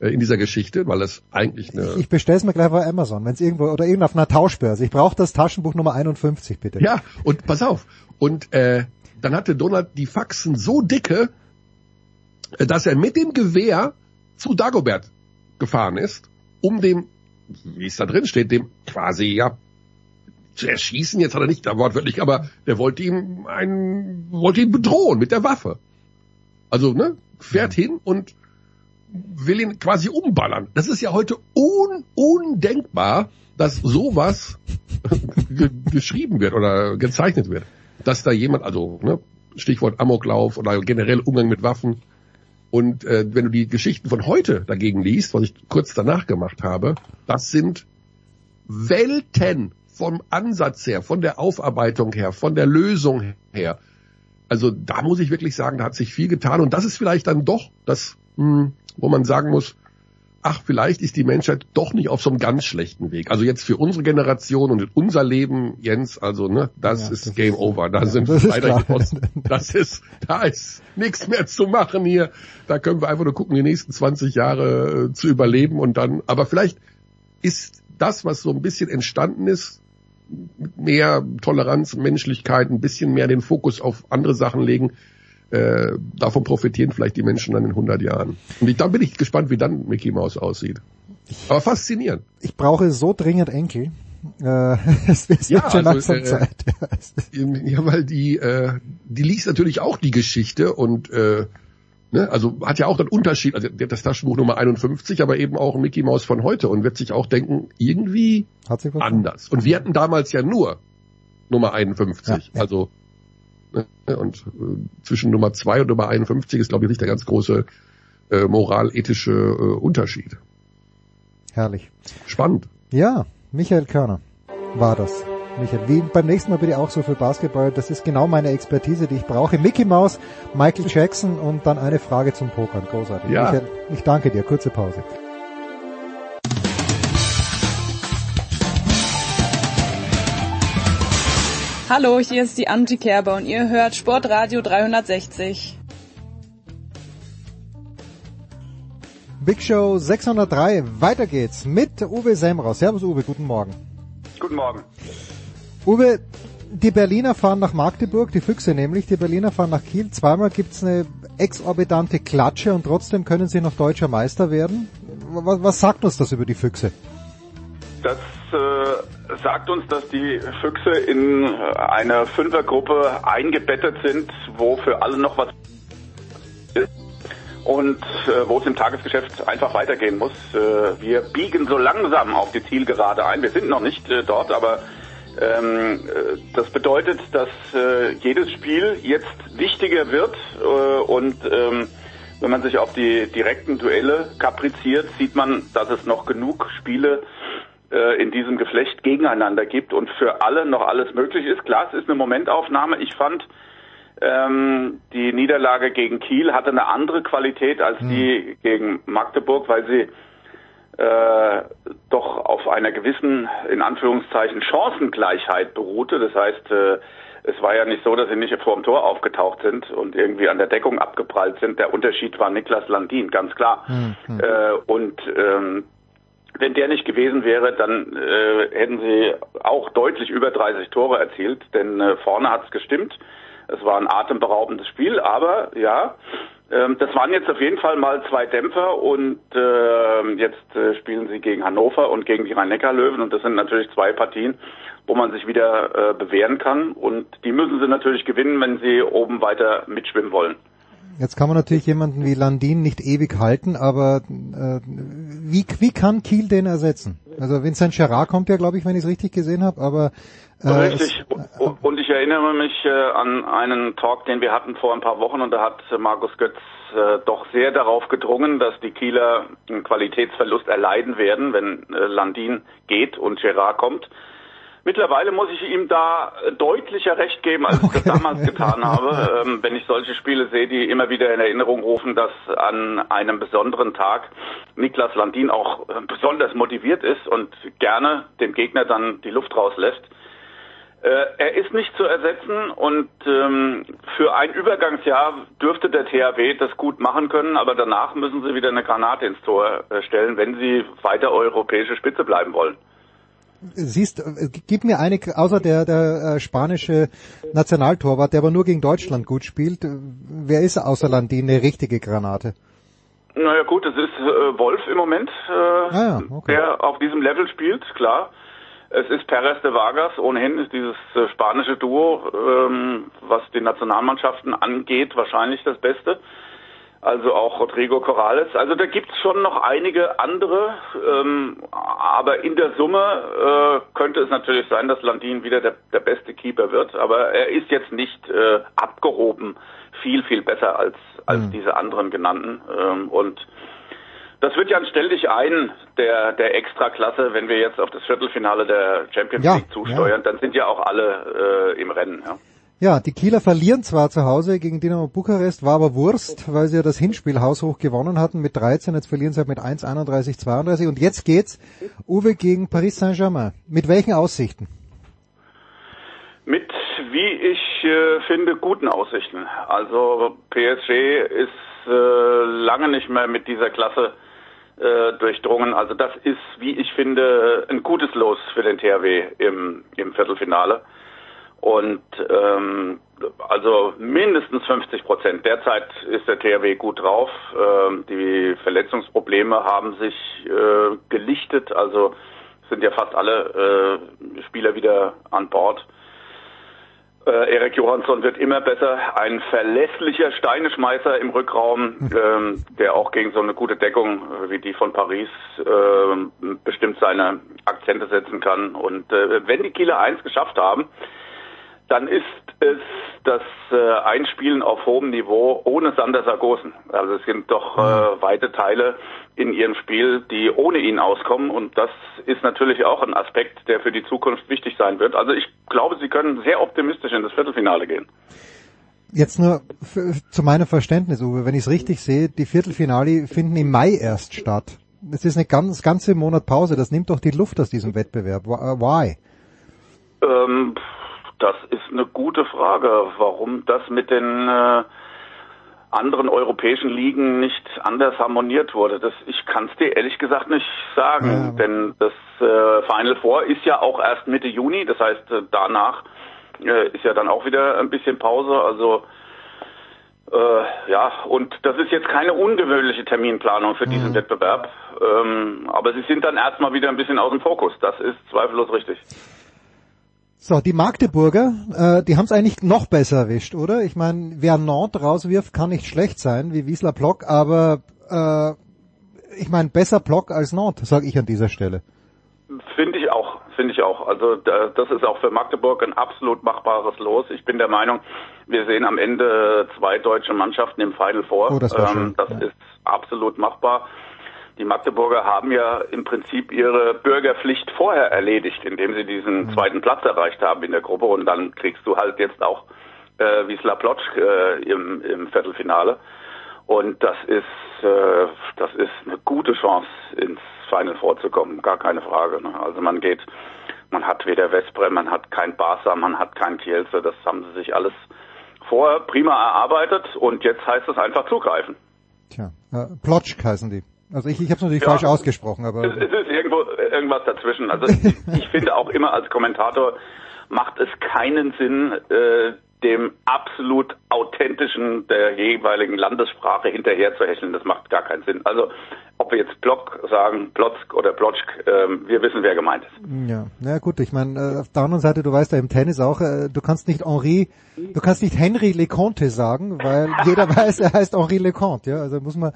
in dieser Geschichte, weil es eigentlich eine, Ich bestell's mir gleich bei Amazon, wenn es irgendwo oder irgendwo auf einer Tauschbörse. Ich brauche das Taschenbuch Nummer 51 bitte. Ja, und pass auf. Und äh, dann hatte Donald die Faxen so dicke, äh, dass er mit dem Gewehr zu Dagobert gefahren ist, um dem, wie es da drin steht, dem quasi ja zu erschießen, jetzt hat er nicht da wortwörtlich, aber der wollte ihm einen, wollte ihn bedrohen mit der Waffe. Also, ne, fährt hin und will ihn quasi umballern. Das ist ja heute un undenkbar, dass sowas ge geschrieben wird oder gezeichnet wird. Dass da jemand, also ne, Stichwort Amoklauf oder generell Umgang mit Waffen. Und äh, wenn du die Geschichten von heute dagegen liest, was ich kurz danach gemacht habe, das sind Welten vom Ansatz her, von der Aufarbeitung her, von der Lösung her. Also da muss ich wirklich sagen, da hat sich viel getan und das ist vielleicht dann doch das, mh, wo man sagen muss, ach, vielleicht ist die Menschheit doch nicht auf so einem ganz schlechten Weg. Also jetzt für unsere Generation und unser Leben, Jens, also ne, das ja, ist das Game ist, over. Da ja, sind wir weiter Das ist, da ist nichts mehr zu machen hier. Da können wir einfach nur gucken, die nächsten 20 Jahre äh, zu überleben und dann, aber vielleicht ist das, was so ein bisschen entstanden ist, mehr Toleranz, Menschlichkeit, ein bisschen mehr den Fokus auf andere Sachen legen, äh, davon profitieren vielleicht die Menschen dann in 100 Jahren. Und ich, dann bin ich gespannt, wie dann Mickey Mouse aussieht. Aber faszinierend. Ich brauche so dringend Enkel. Äh, es wird ja, schon also, äh, Zeit. ja, weil die, äh, die liest natürlich auch die Geschichte und äh, ne, also hat ja auch den Unterschied, also der hat das Taschenbuch Nummer 51, aber eben auch Mickey Mouse von heute und wird sich auch denken, irgendwie anders. Und wir hatten damals ja nur Nummer 51. Ja, ja. Also? Und äh, zwischen Nummer 2 und Nummer 51 ist, glaube ich, nicht der ganz große äh, moralethische äh, Unterschied. Herrlich. Spannend. Ja, Michael Körner war das. Michael, wie beim nächsten Mal bitte auch so viel Basketball. Das ist genau meine Expertise, die ich brauche. Mickey Mouse, Michael Jackson und dann eine Frage zum Pokern. Großartig. Ja. Michael, ich danke dir. Kurze Pause. Hallo, hier ist die Angie Kerber und ihr hört Sportradio 360. Big Show 603, weiter geht's mit Uwe Semraus. Servus Uwe, guten Morgen. Guten Morgen. Uwe, die Berliner fahren nach Magdeburg, die Füchse nämlich, die Berliner fahren nach Kiel. Zweimal gibt's eine exorbitante Klatsche und trotzdem können sie noch deutscher Meister werden. Was, was sagt uns das über die Füchse? Das äh, sagt uns, dass die Füchse in äh, eine Fünfergruppe eingebettet sind, wo für alle noch was ist und äh, wo es im Tagesgeschäft einfach weitergehen muss. Äh, wir biegen so langsam auf die Zielgerade ein. Wir sind noch nicht äh, dort, aber ähm, äh, das bedeutet, dass jedes Spiel jetzt wichtiger wird und ähm, wenn man sich auf die direkten Duelle kapriziert, sieht man, dass es noch genug Spiele äh, in diesem Geflecht gegeneinander gibt und für alle noch alles möglich ist. Klar, es ist eine Momentaufnahme. Ich fand, ähm, die Niederlage gegen Kiel hatte eine andere Qualität als mhm. die gegen Magdeburg, weil sie äh, doch auf einer gewissen, in Anführungszeichen, Chancengleichheit beruhte. Das heißt, äh, es war ja nicht so, dass sie nicht vor dem Tor aufgetaucht sind und irgendwie an der Deckung abgeprallt sind. Der Unterschied war Niklas Landin, ganz klar. Mhm. Äh, und ähm, wenn der nicht gewesen wäre, dann äh, hätten sie auch deutlich über 30 Tore erzielt, denn äh, vorne hat's gestimmt. Es war ein atemberaubendes Spiel, aber ja, ähm, das waren jetzt auf jeden Fall mal zwei Dämpfer und äh, jetzt äh, spielen sie gegen Hannover und gegen die Rhein-Neckar-Löwen und das sind natürlich zwei Partien, wo man sich wieder äh, bewähren kann und die müssen sie natürlich gewinnen, wenn sie oben weiter mitschwimmen wollen. Jetzt kann man natürlich jemanden wie Landin nicht ewig halten, aber äh, wie, wie kann Kiel den ersetzen? Also Vincent Gerard kommt ja, glaube ich, wenn ich es richtig gesehen habe, aber äh, Richtig. Es, äh, und ich erinnere mich äh, an einen Talk, den wir hatten vor ein paar Wochen und da hat Markus Götz äh, doch sehr darauf gedrungen, dass die Kieler einen Qualitätsverlust erleiden werden, wenn äh, Landin geht und Gerard kommt. Mittlerweile muss ich ihm da deutlicher Recht geben, als ich das damals getan habe. Ähm, wenn ich solche Spiele sehe, die immer wieder in Erinnerung rufen, dass an einem besonderen Tag Niklas Landin auch äh, besonders motiviert ist und gerne dem Gegner dann die Luft rauslässt. Äh, er ist nicht zu ersetzen und ähm, für ein Übergangsjahr dürfte der THW das gut machen können, aber danach müssen sie wieder eine Granate ins Tor äh, stellen, wenn sie weiter europäische Spitze bleiben wollen. Siehst, äh, gib mir eine, außer der, der äh, spanische Nationaltorwart, der aber nur gegen Deutschland gut spielt, äh, wer ist außer Landin eine richtige Granate? Naja gut, es ist äh, Wolf im Moment, äh, ah, ja, okay. der auf diesem Level spielt, klar. Es ist Perez de Vargas, ohnehin ist dieses äh, spanische Duo, ähm, was die Nationalmannschaften angeht, wahrscheinlich das Beste. Also auch Rodrigo Corrales. Also da gibt's schon noch einige andere, ähm, aber in der Summe äh, könnte es natürlich sein, dass Landin wieder der, der beste Keeper wird. Aber er ist jetzt nicht äh, abgehoben viel, viel besser als, als mhm. diese anderen genannten. Ähm, und das wird ja ein Stell dich ein der, der Extraklasse, wenn wir jetzt auf das Viertelfinale der Champions ja, League zusteuern, ja. dann sind ja auch alle äh, im Rennen. Ja. Ja, die Kieler verlieren zwar zu Hause gegen Dynamo Bukarest, war aber Wurst, weil sie ja das Hinspiel haushoch gewonnen hatten mit 13, jetzt verlieren sie halt mit 1, 31, 32 und jetzt geht's Uwe gegen Paris Saint-Germain. Mit welchen Aussichten? Mit, wie ich äh, finde, guten Aussichten. Also PSG ist äh, lange nicht mehr mit dieser Klasse äh, durchdrungen. Also das ist, wie ich finde, ein gutes Los für den THW im, im Viertelfinale. Und ähm, also mindestens 50 Prozent. Derzeit ist der THW gut drauf. Ähm, die Verletzungsprobleme haben sich äh, gelichtet. Also sind ja fast alle äh, Spieler wieder an Bord. Äh, Erik Johansson wird immer besser. Ein verlässlicher Steineschmeißer im Rückraum, ähm, der auch gegen so eine gute Deckung äh, wie die von Paris äh, bestimmt seine Akzente setzen kann. Und äh, wenn die Kieler eins geschafft haben, dann ist es das äh, Einspielen auf hohem Niveau ohne Sander Sargosen. Also es sind doch äh, weite Teile in ihrem Spiel, die ohne ihn auskommen und das ist natürlich auch ein Aspekt, der für die Zukunft wichtig sein wird. Also ich glaube, sie können sehr optimistisch in das Viertelfinale gehen. Jetzt nur für, zu meinem Verständnis, Uwe, wenn ich es richtig sehe, die Viertelfinale finden im Mai erst statt. Es ist eine ganz, ganze Monat Pause, das nimmt doch die Luft aus diesem Wettbewerb. Why? Ähm, das ist eine gute Frage, warum das mit den äh, anderen europäischen Ligen nicht anders harmoniert wurde. Das, ich kann es dir ehrlich gesagt nicht sagen, ja. denn das äh, Final Four ist ja auch erst Mitte Juni, das heißt äh, danach äh, ist ja dann auch wieder ein bisschen Pause, also äh, ja, und das ist jetzt keine ungewöhnliche Terminplanung für diesen mhm. Wettbewerb, ähm, aber sie sind dann erstmal wieder ein bisschen aus dem Fokus, das ist zweifellos richtig. So, die Magdeburger, äh, die haben es eigentlich noch besser erwischt, oder? Ich meine, wer Nord rauswirft, kann nicht schlecht sein, wie Wiesler Block, aber äh, ich meine, besser Block als Nord, sage ich an dieser Stelle. Finde ich auch, finde ich auch. Also das ist auch für Magdeburg ein absolut machbares Los. Ich bin der Meinung, wir sehen am Ende zwei deutsche Mannschaften im Final Four. Oh, das ähm, das ja. ist absolut machbar. Die Magdeburger haben ja im Prinzip ihre Bürgerpflicht vorher erledigt, indem sie diesen mhm. zweiten Platz erreicht haben in der Gruppe und dann kriegst du halt jetzt auch äh, Wiesla Plotsch äh, im, im Viertelfinale. Und das ist, äh, das ist eine gute Chance, ins Final vorzukommen, gar keine Frage. Ne? Also man geht, man hat weder Vesprem, man hat kein Barca, man hat kein Kielce, das haben sie sich alles vorher prima erarbeitet und jetzt heißt es einfach zugreifen. Tja, äh, Plotschk heißen die. Also ich, ich habe es natürlich ja, falsch ausgesprochen, aber es, es ist irgendwo irgendwas dazwischen. Also ich, ich finde auch immer als Kommentator macht es keinen Sinn, äh, dem absolut authentischen der jeweiligen Landessprache hinterher zu hecheln. Das macht gar keinen Sinn. Also ob wir jetzt Block sagen, Plotzk oder Plotschk, ähm, wir wissen, wer gemeint ist. Ja, na gut, ich meine, äh, auf der anderen Seite, du weißt ja im Tennis auch, äh, du kannst nicht Henri, du kannst nicht Henry Leconte sagen, weil jeder weiß, er heißt Henri Leconte, ja, also muss man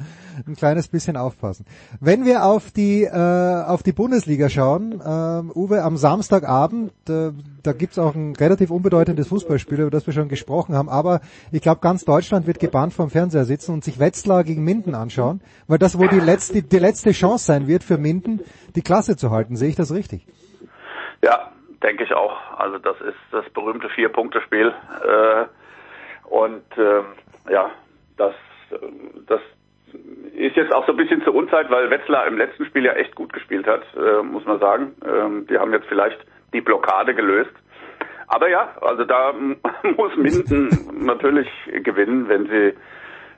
ein kleines bisschen aufpassen. Wenn wir auf die äh, auf die Bundesliga schauen, äh, Uwe, am Samstagabend, äh, da gibt's auch ein relativ unbedeutendes Fußballspiel, über das wir schon gesprochen haben, aber ich glaube, ganz Deutschland wird gebannt vom Fernseher sitzen und sich Wetzlar gegen Minden anschauen, weil das wohl die letzte die, letzte Chance sein wird für Minden, die Klasse zu halten. Sehe ich das richtig? Ja, denke ich auch. Also das ist das berühmte Vier-Punkte-Spiel. Äh, und äh, ja, das, das ist jetzt auch so ein bisschen zur Unzeit, weil Wetzlar im letzten Spiel ja echt gut gespielt hat, äh, muss man sagen. Ähm, die haben jetzt vielleicht die Blockade gelöst. Aber ja, also da muss Minden natürlich gewinnen, wenn sie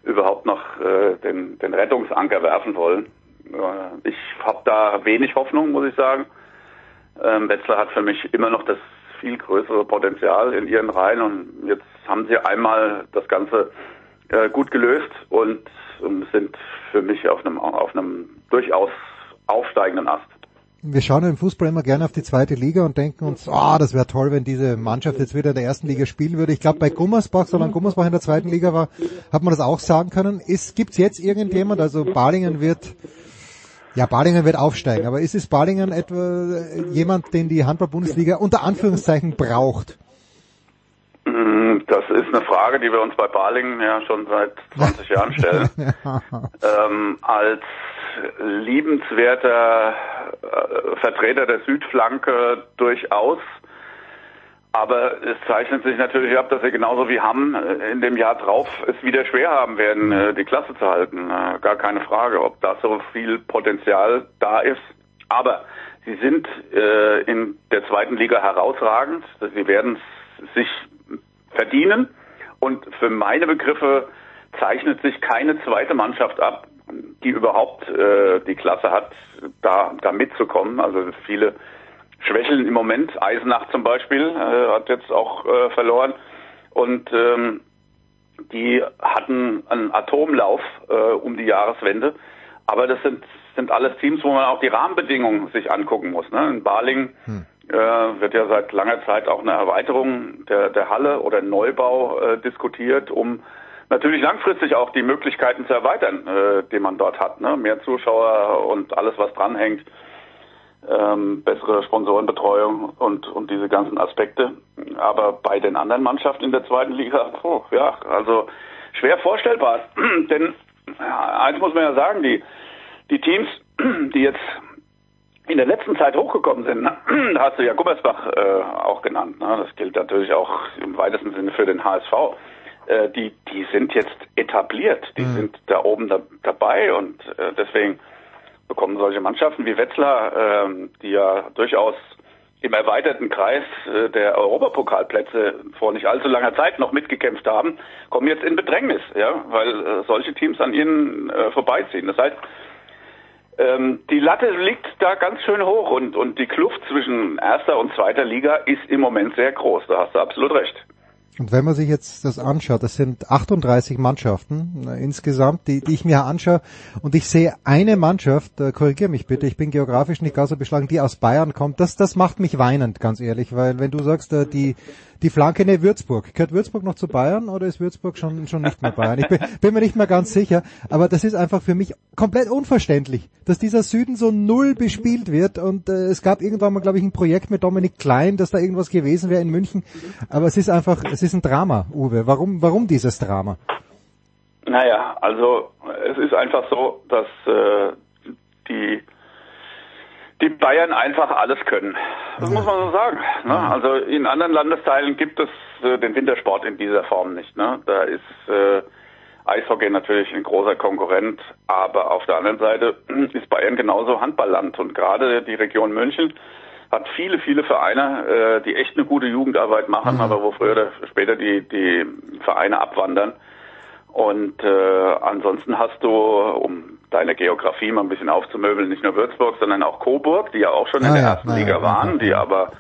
überhaupt noch äh, den, den Rettungsanker werfen wollen. Äh, ich habe da wenig Hoffnung, muss ich sagen. Ähm, Wetzlar hat für mich immer noch das viel größere Potenzial in ihren Reihen und jetzt haben sie einmal das Ganze äh, gut gelöst und, und sind für mich auf einem, auf einem durchaus aufsteigenden Ast. Wir schauen im Fußball immer gerne auf die zweite Liga und denken uns, ah, oh, das wäre toll, wenn diese Mannschaft jetzt wieder in der ersten Liga spielen würde. Ich glaube, bei Gummersbach, solange Gummersbach in der zweiten Liga war, hat man das auch sagen können. Gibt es jetzt irgendjemand, also Balingen wird, ja, Balingen wird aufsteigen, aber ist es Balingen etwa jemand, den die Handball-Bundesliga unter Anführungszeichen braucht? Mm, das ist eine Frage, die wir uns bei Balingen ja schon seit 20 Jahren stellen. ähm, als liebenswerter äh, Vertreter der Südflanke durchaus. Aber es zeichnet sich natürlich ab, dass wir genauso wie Hamm äh, in dem Jahr drauf es wieder schwer haben werden, äh, die Klasse zu halten. Gar keine Frage, ob da so viel Potenzial da ist. Aber sie sind in der zweiten Liga herausragend. Sie werden sich verdienen. Und für meine Begriffe zeichnet sich keine zweite Mannschaft ab, die überhaupt äh, die Klasse hat, da, da mitzukommen. Also viele schwächeln im Moment. Eisenach zum Beispiel äh, hat jetzt auch äh, verloren. Und ähm, die hatten einen Atomlauf äh, um die Jahreswende. Aber das sind, sind alles Teams, wo man auch die Rahmenbedingungen sich angucken muss. Ne? In Baling hm. äh, wird ja seit langer Zeit auch eine Erweiterung der, der Halle oder Neubau äh, diskutiert, um natürlich langfristig auch die Möglichkeiten zu erweitern, äh, die man dort hat. Ne? Mehr Zuschauer und alles, was dranhängt, ähm, bessere Sponsorenbetreuung und, und diese ganzen Aspekte. Aber bei den anderen Mannschaften in der zweiten Liga, oh, ja, also schwer vorstellbar. Denn ja, eins muss man ja sagen, die, die Teams, die jetzt in der letzten Zeit hochgekommen sind, da hast du ja Gummersbach äh, auch genannt. Ne? Das gilt natürlich auch im weitesten Sinne für den HSV äh, die, die sind jetzt etabliert, die mhm. sind da oben da, dabei und äh, deswegen bekommen solche Mannschaften wie Wetzlar, äh, die ja durchaus im erweiterten Kreis äh, der Europapokalplätze vor nicht allzu langer Zeit noch mitgekämpft haben, kommen jetzt in Bedrängnis, ja, weil äh, solche Teams an ihnen äh, vorbeiziehen. Das heißt, ähm, die Latte liegt da ganz schön hoch und, und die Kluft zwischen erster und zweiter Liga ist im Moment sehr groß. Da hast du absolut recht. Und wenn man sich jetzt das anschaut, das sind 38 Mannschaften äh, insgesamt, die, die ich mir anschaue, und ich sehe eine Mannschaft, äh, korrigiere mich bitte, ich bin geografisch nicht ganz so beschlagen, die aus Bayern kommt, das, das macht mich weinend, ganz ehrlich, weil wenn du sagst, äh, die, die Flanke, ne, Würzburg. Gehört Würzburg noch zu Bayern oder ist Würzburg schon, schon nicht mehr Bayern? Ich bin, bin mir nicht mehr ganz sicher, aber das ist einfach für mich komplett unverständlich, dass dieser Süden so null bespielt wird und äh, es gab irgendwann mal, glaube ich, ein Projekt mit Dominik Klein, dass da irgendwas gewesen wäre in München, aber es ist einfach, es ist ein Drama, Uwe. Warum, warum dieses Drama? Naja, also es ist einfach so, dass äh, die die Bayern einfach alles können. Das muss man so sagen. Ne? Also in anderen Landesteilen gibt es äh, den Wintersport in dieser Form nicht. Ne? Da ist äh, Eishockey natürlich ein großer Konkurrent, aber auf der anderen Seite ist Bayern genauso Handballland und gerade die Region München hat viele, viele Vereine, äh, die echt eine gute Jugendarbeit machen, mhm. aber wo früher oder später die, die Vereine abwandern. Und äh, ansonsten hast du, um deine Geografie mal ein bisschen aufzumöbeln, nicht nur Würzburg, sondern auch Coburg, die ja auch schon ah, in der ja, ersten ja, Liga waren, die aber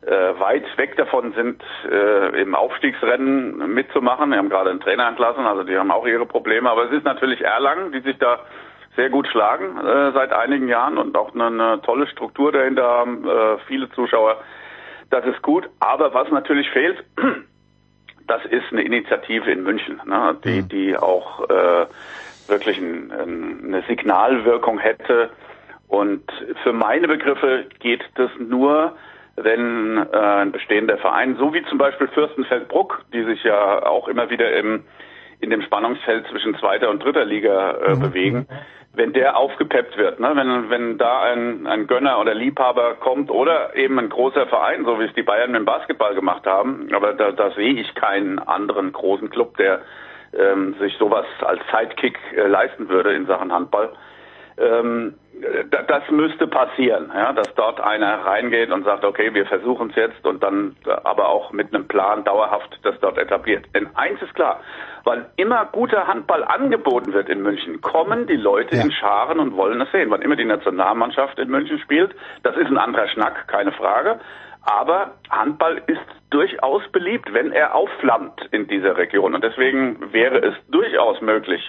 äh, weit weg davon sind, äh, im Aufstiegsrennen mitzumachen. Wir haben gerade einen Trainer entlassen, also die haben auch ihre Probleme. Aber es ist natürlich Erlangen, die sich da sehr gut schlagen äh, seit einigen Jahren und auch eine, eine tolle Struktur dahinter haben, äh, viele Zuschauer. Das ist gut. Aber was natürlich fehlt, das ist eine Initiative in München, ne, die, mhm. die auch äh, wirklich ein, eine Signalwirkung hätte. Und für meine Begriffe geht das nur, wenn äh, ein bestehender Verein, so wie zum Beispiel Fürstenfeldbruck, die sich ja auch immer wieder im, in dem Spannungsfeld zwischen zweiter und dritter Liga äh, mhm. bewegen, wenn der aufgepeppt wird, ne? wenn, wenn da ein, ein Gönner oder Liebhaber kommt oder eben ein großer Verein, so wie es die Bayern mit dem Basketball gemacht haben, aber da, da sehe ich keinen anderen großen Club, der ähm, sich sowas als Sidekick äh, leisten würde in Sachen Handball. Ähm, das müsste passieren, ja, dass dort einer reingeht und sagt, okay, wir versuchen es jetzt und dann aber auch mit einem Plan dauerhaft das dort etabliert. Denn eins ist klar, weil immer guter Handball angeboten wird in München, kommen die Leute ja. in Scharen und wollen es sehen. Wann immer die Nationalmannschaft in München spielt, das ist ein anderer Schnack, keine Frage. Aber Handball ist durchaus beliebt, wenn er aufflammt in dieser Region. Und deswegen wäre es durchaus möglich,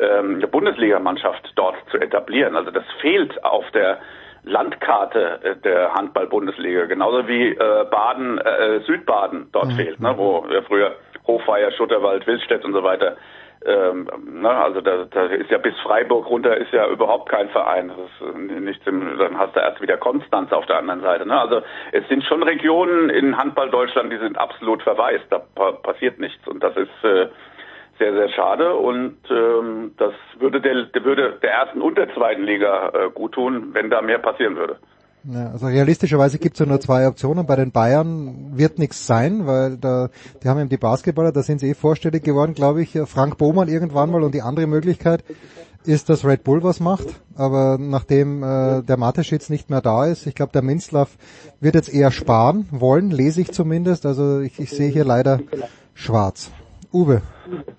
ähm, Bundesligamannschaft dort zu etablieren. Also das fehlt auf der Landkarte äh, der Handball-Bundesliga, genauso wie äh, Baden, äh, Südbaden dort mhm. fehlt, ne, wo früher Hofweier, Schutterwald, Willstedt und so weiter. Ähm, ne, also da, da ist ja bis Freiburg runter ist ja überhaupt kein Verein. Das ist äh, nichts im, dann hast du erst wieder Konstanz auf der anderen Seite. Ne? Also es sind schon Regionen in Handball Deutschland, die sind absolut verwaist. Da pa passiert nichts und das ist äh, sehr, sehr schade und ähm, das würde der, der würde der ersten und der zweiten Liga äh, gut tun, wenn da mehr passieren würde. Ja, also realistischerweise gibt es ja nur zwei Optionen. Bei den Bayern wird nichts sein, weil da, die haben eben die Basketballer, da sind sie eh vorstellig geworden, glaube ich. Frank Bohmann irgendwann mal und die andere Möglichkeit ist, dass Red Bull was macht. Aber nachdem äh, der Mateschitz nicht mehr da ist, ich glaube, der Minzlaff wird jetzt eher sparen wollen, lese ich zumindest. Also ich, ich sehe hier leider schwarz. Uwe,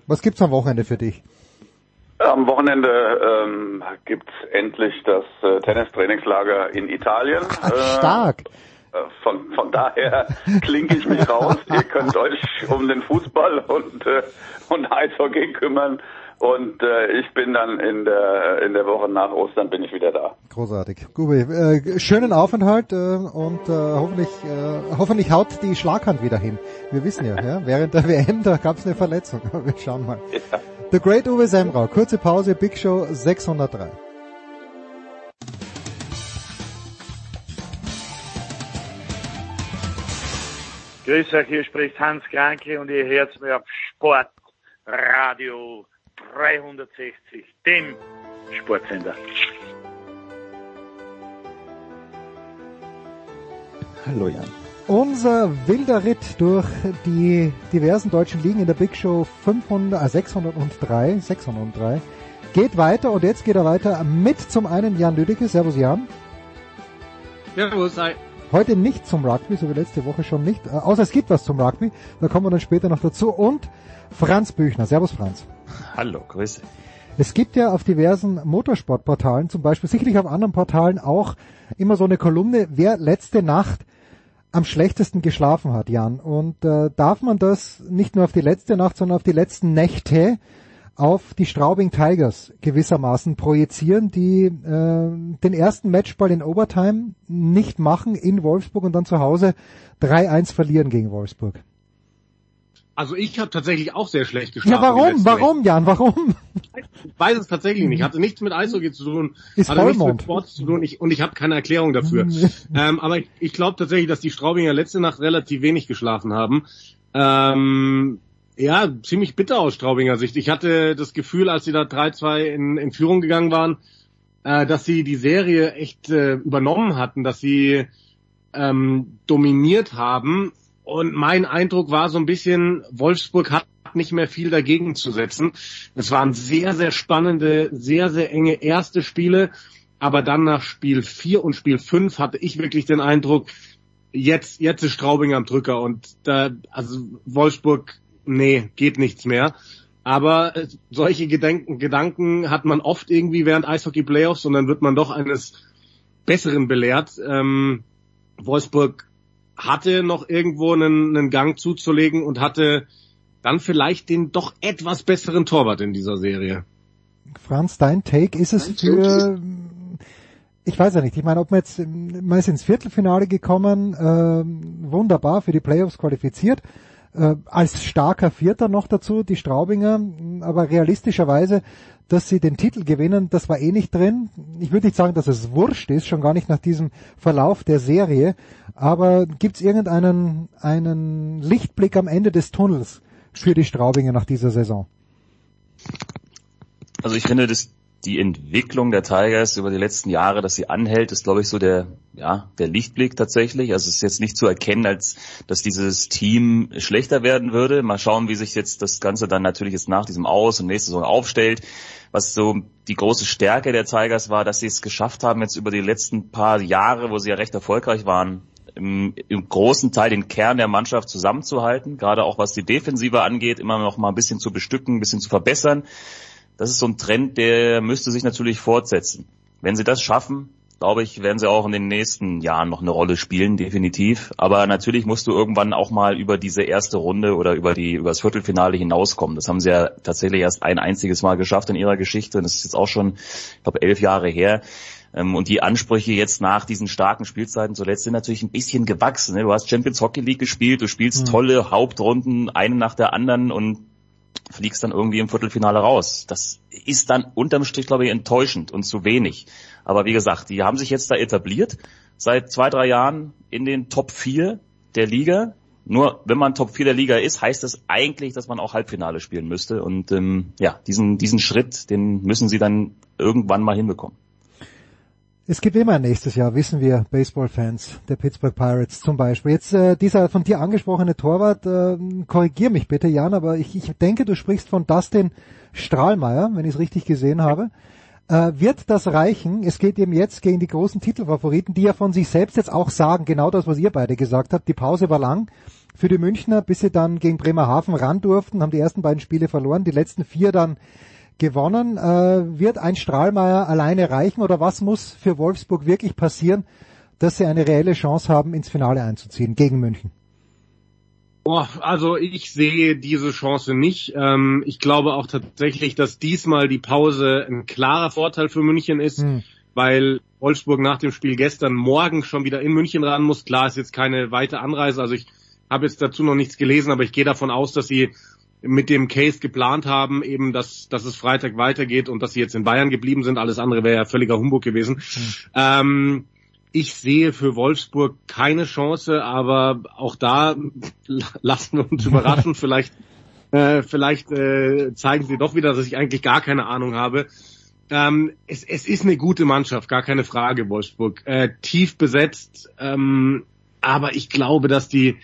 was gibt's am Wochenende für dich? Am Wochenende ähm, gibt's endlich das äh, Tennistrainingslager in Italien. Ach, stark. Äh, von, von daher klinke ich mich raus. Ihr könnt euch um den Fußball und, äh, und Eishockey kümmern. Und äh, ich bin dann in der in der Woche nach Ostern bin ich wieder da. Großartig. Gubi, äh, schönen Aufenthalt äh, und äh, hoffentlich äh, hoffentlich haut die Schlaghand wieder hin. Wir wissen ja, ja während der WM da gab es eine Verletzung. Wir schauen mal. Ja. The Great Uwe Semrau. Kurze Pause. Big Show 603. Grüß euch, hier spricht Hans Kranke und ihr hört mir auf Sportradio 360, dem Sportsender. Hallo Jan. Unser wilder Ritt durch die diversen deutschen Ligen in der Big Show 500, äh 603, 603 geht weiter und jetzt geht er weiter mit zum einen Jan Lüdecke. Servus Jan. Servus, hi. Heute nicht zum Rugby, so wie letzte Woche schon nicht, äh, außer es gibt was zum Rugby, da kommen wir dann später noch dazu und Franz Büchner. Servus Franz. Hallo, Grüße. Es gibt ja auf diversen Motorsportportalen, zum Beispiel sicherlich auf anderen Portalen auch immer so eine Kolumne, wer letzte Nacht am schlechtesten geschlafen hat, Jan. Und äh, darf man das nicht nur auf die letzte Nacht, sondern auf die letzten Nächte auf die Straubing Tigers gewissermaßen projizieren, die äh, den ersten Matchball in Overtime nicht machen in Wolfsburg und dann zu Hause 3-1 verlieren gegen Wolfsburg. Also ich habe tatsächlich auch sehr schlecht geschlafen. Ja, warum? Warum, Jan? Warum? Ich weiß es tatsächlich nicht. Hatte nichts mit Eishockey zu tun. Ist hatte Vollmond. nichts mit Sport zu tun. Ich, und ich habe keine Erklärung dafür. ähm, aber ich, ich glaube tatsächlich, dass die Straubinger letzte Nacht relativ wenig geschlafen haben. Ähm, ja, ziemlich bitter aus Straubinger Sicht. Ich hatte das Gefühl, als sie da 3-2 in, in Führung gegangen waren, äh, dass sie die Serie echt äh, übernommen hatten, dass sie ähm, dominiert haben und mein Eindruck war so ein bisschen, Wolfsburg hat nicht mehr viel dagegen zu setzen. Es waren sehr, sehr spannende, sehr, sehr enge erste Spiele. Aber dann nach Spiel 4 und Spiel 5 hatte ich wirklich den Eindruck, jetzt, jetzt ist Straubing am Drücker und da, also Wolfsburg, nee, geht nichts mehr. Aber äh, solche Gedanken, Gedanken hat man oft irgendwie während Eishockey Playoffs und dann wird man doch eines Besseren belehrt. Ähm, Wolfsburg hatte noch irgendwo einen, einen Gang zuzulegen und hatte dann vielleicht den doch etwas besseren Torwart in dieser Serie. Franz, dein Take ist es für, ich weiß ja nicht, ich meine, ob man jetzt, man ist ins Viertelfinale gekommen, äh, wunderbar für die Playoffs qualifiziert, äh, als starker Vierter noch dazu, die Straubinger, aber realistischerweise dass sie den Titel gewinnen, das war eh nicht drin. Ich würde nicht sagen, dass es wurscht ist, schon gar nicht nach diesem Verlauf der Serie. Aber gibt es irgendeinen einen Lichtblick am Ende des Tunnels für die Straubinger nach dieser Saison? Also ich finde, das die Entwicklung der Tigers über die letzten Jahre, dass sie anhält, ist, glaube ich, so der, ja, der Lichtblick tatsächlich. Also es ist jetzt nicht zu erkennen, als dass dieses Team schlechter werden würde. Mal schauen, wie sich jetzt das Ganze dann natürlich jetzt nach diesem Aus und nächste Saison aufstellt. Was so die große Stärke der Tigers war, dass sie es geschafft haben, jetzt über die letzten paar Jahre, wo sie ja recht erfolgreich waren, im, im großen Teil den Kern der Mannschaft zusammenzuhalten, gerade auch was die Defensive angeht, immer noch mal ein bisschen zu bestücken, ein bisschen zu verbessern das ist so ein Trend, der müsste sich natürlich fortsetzen. Wenn sie das schaffen, glaube ich, werden sie auch in den nächsten Jahren noch eine Rolle spielen, definitiv. Aber natürlich musst du irgendwann auch mal über diese erste Runde oder über die über das Viertelfinale hinauskommen. Das haben sie ja tatsächlich erst ein einziges Mal geschafft in ihrer Geschichte. Und das ist jetzt auch schon, ich glaube, elf Jahre her. Ähm, und die Ansprüche jetzt nach diesen starken Spielzeiten zuletzt sind natürlich ein bisschen gewachsen. Ne? Du hast Champions Hockey League gespielt, du spielst mhm. tolle Hauptrunden, eine nach der anderen und fliegst dann irgendwie im Viertelfinale raus. Das ist dann unterm Strich, glaube ich, enttäuschend und zu wenig. Aber wie gesagt, die haben sich jetzt da etabliert, seit zwei, drei Jahren in den Top 4 der Liga. Nur wenn man Top 4 der Liga ist, heißt das eigentlich, dass man auch Halbfinale spielen müsste. Und ähm, ja, diesen, diesen Schritt, den müssen sie dann irgendwann mal hinbekommen. Es gibt immer ein nächstes Jahr, wissen wir, Baseball-Fans der Pittsburgh Pirates zum Beispiel. Jetzt äh, dieser von dir angesprochene Torwart, äh, korrigier mich bitte, Jan, aber ich, ich denke, du sprichst von Dustin Strahlmeier, wenn ich es richtig gesehen habe. Äh, wird das reichen? Es geht eben jetzt gegen die großen Titelfavoriten, die ja von sich selbst jetzt auch sagen, genau das, was ihr beide gesagt habt. Die Pause war lang für die Münchner, bis sie dann gegen Bremerhaven ran durften, haben die ersten beiden Spiele verloren, die letzten vier dann gewonnen. Äh, wird ein Strahlmeier alleine reichen oder was muss für Wolfsburg wirklich passieren, dass sie eine reelle Chance haben, ins Finale einzuziehen gegen München? Boah, also ich sehe diese Chance nicht. Ähm, ich glaube auch tatsächlich, dass diesmal die Pause ein klarer Vorteil für München ist, hm. weil Wolfsburg nach dem Spiel gestern morgen schon wieder in München ran muss. Klar ist jetzt keine weite Anreise, also ich habe jetzt dazu noch nichts gelesen, aber ich gehe davon aus, dass sie mit dem Case geplant haben, eben, dass, dass es Freitag weitergeht und dass sie jetzt in Bayern geblieben sind. Alles andere wäre ja völliger Humbug gewesen. Mhm. Ähm, ich sehe für Wolfsburg keine Chance, aber auch da lassen wir uns überraschen. vielleicht äh, vielleicht äh, zeigen sie doch wieder, dass ich eigentlich gar keine Ahnung habe. Ähm, es, es ist eine gute Mannschaft, gar keine Frage, Wolfsburg. Äh, tief besetzt, ähm, aber ich glaube, dass die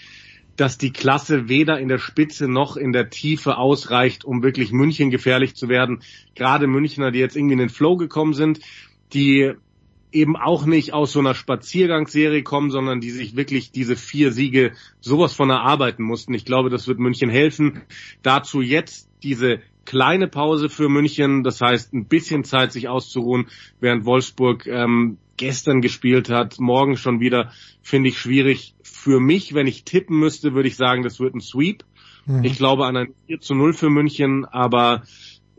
dass die Klasse weder in der Spitze noch in der Tiefe ausreicht, um wirklich München gefährlich zu werden. Gerade Münchner, die jetzt irgendwie in den Flow gekommen sind, die eben auch nicht aus so einer Spaziergangsserie kommen, sondern die sich wirklich diese vier Siege sowas von erarbeiten mussten. Ich glaube, das wird München helfen. Dazu jetzt diese kleine Pause für München, das heißt ein bisschen Zeit, sich auszuruhen, während Wolfsburg ähm, gestern gespielt hat, morgen schon wieder, finde ich schwierig für mich, wenn ich tippen müsste, würde ich sagen, das wird ein Sweep. Mhm. Ich glaube an ein 4 zu 0 für München, aber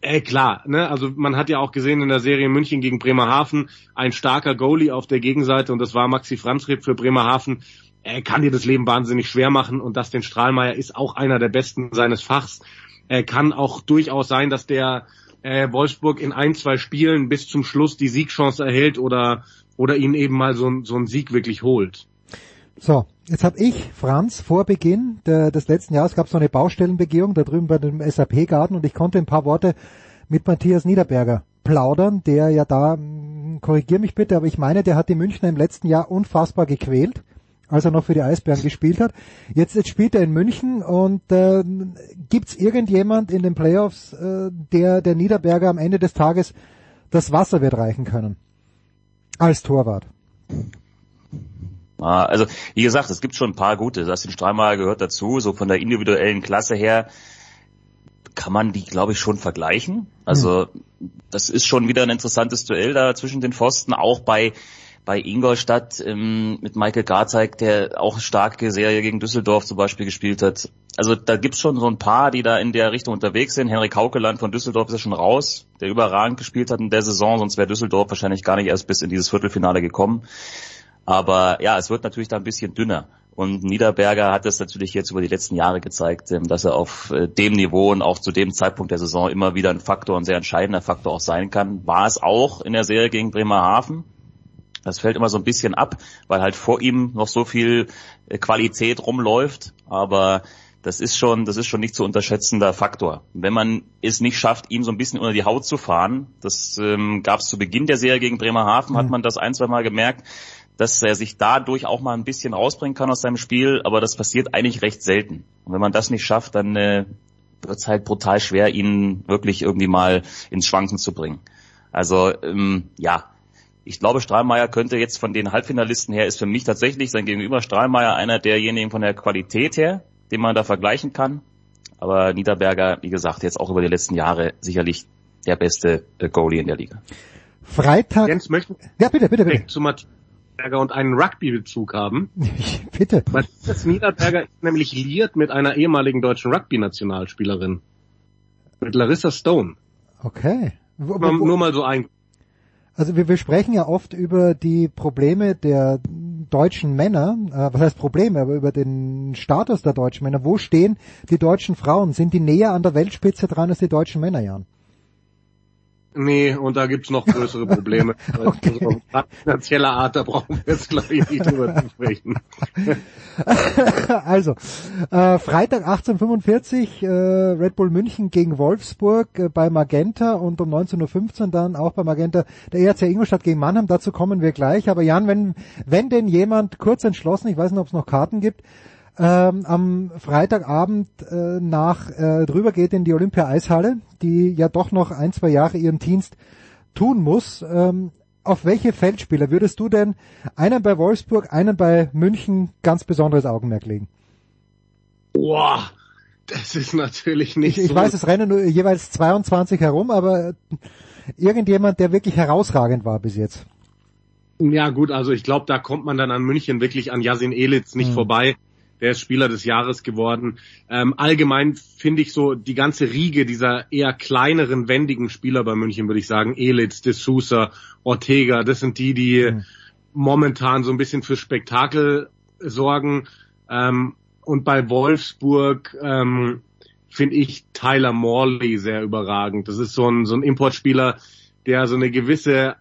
äh, klar, ne? Also man hat ja auch gesehen in der Serie München gegen Bremerhaven ein starker Goalie auf der Gegenseite und das war Maxi Franzreb für Bremerhaven. Er kann dir das Leben wahnsinnig schwer machen und das den Strahlmeier ist auch einer der besten seines Fachs. Er kann auch durchaus sein, dass der äh, Wolfsburg in ein, zwei Spielen bis zum Schluss die Siegchance erhält oder oder ihn eben mal so, so einen Sieg wirklich holt. So, jetzt habe ich, Franz, vor Beginn der, des letzten Jahres gab es so eine Baustellenbegehung da drüben bei dem SAP-Garten und ich konnte ein paar Worte mit Matthias Niederberger plaudern, der ja da, hm, korrigier mich bitte, aber ich meine, der hat die Münchner im letzten Jahr unfassbar gequält, als er noch für die Eisbären gespielt hat. Jetzt, jetzt spielt er in München und äh, gibt irgendjemand in den Playoffs, äh, der der Niederberger am Ende des Tages das Wasser wird reichen können? Als Torwart. Ah, also, wie gesagt, es gibt schon ein paar gute. Sassin Strahlmeier gehört dazu. So von der individuellen Klasse her kann man die, glaube ich, schon vergleichen. Also, das ist schon wieder ein interessantes Duell da zwischen den Pfosten. Auch bei, bei Ingolstadt ähm, mit Michael Garzeig, der auch starke Serie gegen Düsseldorf zum Beispiel gespielt hat. Also da gibt's schon so ein paar, die da in der Richtung unterwegs sind. Henrik Haukeland von Düsseldorf ist ja schon raus, der überragend gespielt hat in der Saison, sonst wäre Düsseldorf wahrscheinlich gar nicht erst bis in dieses Viertelfinale gekommen. Aber ja, es wird natürlich da ein bisschen dünner. Und Niederberger hat es natürlich jetzt über die letzten Jahre gezeigt, ähm, dass er auf äh, dem Niveau und auch zu dem Zeitpunkt der Saison immer wieder ein Faktor, ein sehr entscheidender Faktor auch sein kann. War es auch in der Serie gegen Bremerhaven. Das fällt immer so ein bisschen ab, weil halt vor ihm noch so viel äh, Qualität rumläuft. Aber das ist schon, das ist schon nicht zu unterschätzender Faktor. Wenn man es nicht schafft, ihm so ein bisschen unter die Haut zu fahren, das ähm, gab es zu Beginn der Serie gegen Bremerhaven, mhm. hat man das ein, zwei Mal gemerkt, dass er sich dadurch auch mal ein bisschen rausbringen kann aus seinem Spiel, aber das passiert eigentlich recht selten. Und wenn man das nicht schafft, dann äh, wird es halt brutal schwer, ihn wirklich irgendwie mal ins Schwanken zu bringen. Also ähm, ja, ich glaube, Strahlmeier könnte jetzt von den Halbfinalisten her, ist für mich tatsächlich sein Gegenüber Strahlmeier einer derjenigen von der Qualität her, den man da vergleichen kann. Aber Niederberger, wie gesagt, jetzt auch über die letzten Jahre sicherlich der beste äh, Goalie in der Liga. Freitag. Jens möchte ja, bitte, bitte, bitte. zu Matthias Niederberger und einen Rugby-Bezug haben. bitte. Matthias Niederberger ist nämlich liiert mit einer ehemaligen deutschen Rugby-Nationalspielerin. Mit Larissa Stone. Okay. Wo, wo, wo, nur mal so ein. Also wir, wir sprechen ja oft über die Probleme der deutschen Männer, äh, was heißt Probleme, aber über den Status der deutschen Männer. Wo stehen die deutschen Frauen? Sind die näher an der Weltspitze dran als die deutschen Männer, Jan? Nee, und da gibt's noch größere Probleme. okay. also, finanzieller Art, da brauchen wir jetzt glaube ich nicht drüber zu sprechen. also, äh, Freitag 1845 äh, Red Bull München gegen Wolfsburg äh, bei Magenta und um 19.15 Uhr dann auch bei Magenta der ERC Ingolstadt gegen Mannheim. Dazu kommen wir gleich. Aber Jan, wenn, wenn denn jemand kurz entschlossen, ich weiß nicht, ob es noch Karten gibt, ähm, am Freitagabend äh, nach äh, drüber geht in die Olympia Eishalle, die ja doch noch ein, zwei Jahre ihren Dienst tun muss. Ähm, auf welche Feldspieler würdest du denn einen bei Wolfsburg, einen bei München ganz besonderes Augenmerk legen? Boah, das ist natürlich nicht ich, so. Ich weiß, es rennen nur jeweils 22 herum, aber irgendjemand, der wirklich herausragend war bis jetzt. Ja gut, also ich glaube, da kommt man dann an München wirklich an Jasin Elitz nicht mhm. vorbei der ist Spieler des Jahres geworden. Ähm, allgemein finde ich so die ganze Riege dieser eher kleineren, wendigen Spieler bei München, würde ich sagen, Elitz, De Sousa, Ortega, das sind die, die mhm. momentan so ein bisschen für Spektakel sorgen. Ähm, und bei Wolfsburg ähm, finde ich Tyler Morley sehr überragend. Das ist so ein, so ein Importspieler, der so eine gewisse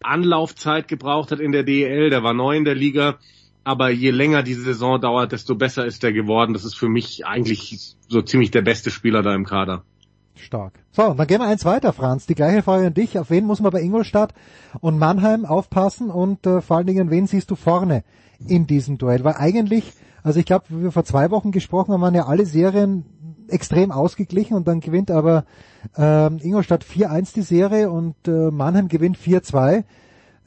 Anlaufzeit gebraucht hat in der DEL, der war neu in der Liga aber je länger die Saison dauert, desto besser ist er geworden. Das ist für mich eigentlich so ziemlich der beste Spieler da im Kader. Stark. So, dann gehen wir eins weiter, Franz. Die gleiche Frage an dich. Auf wen muss man bei Ingolstadt und Mannheim aufpassen und äh, vor allen Dingen, wen siehst du vorne in diesem Duell? Weil eigentlich, also ich glaube, wie wir vor zwei Wochen gesprochen haben, waren ja alle Serien extrem ausgeglichen und dann gewinnt aber äh, Ingolstadt 4-1 die Serie und äh, Mannheim gewinnt 4-2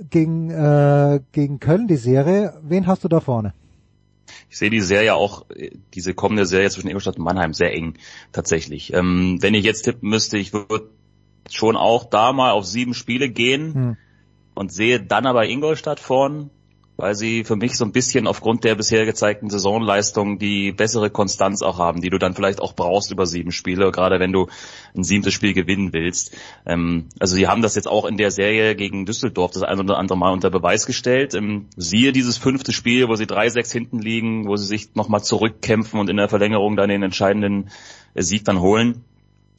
gegen, äh, gegen Köln, die Serie. Wen hast du da vorne? Ich sehe die Serie auch, diese kommende Serie zwischen Ingolstadt und Mannheim sehr eng tatsächlich. Ähm, wenn ich jetzt tippen müsste, ich würde schon auch da mal auf sieben Spiele gehen hm. und sehe dann aber Ingolstadt vorn weil sie für mich so ein bisschen aufgrund der bisher gezeigten Saisonleistung die bessere Konstanz auch haben, die du dann vielleicht auch brauchst über sieben Spiele, gerade wenn du ein siebtes Spiel gewinnen willst. Ähm, also sie haben das jetzt auch in der Serie gegen Düsseldorf das ein oder andere Mal unter Beweis gestellt. Ähm, siehe dieses fünfte Spiel, wo sie drei sechs hinten liegen, wo sie sich nochmal zurückkämpfen und in der Verlängerung dann den entscheidenden äh, Sieg dann holen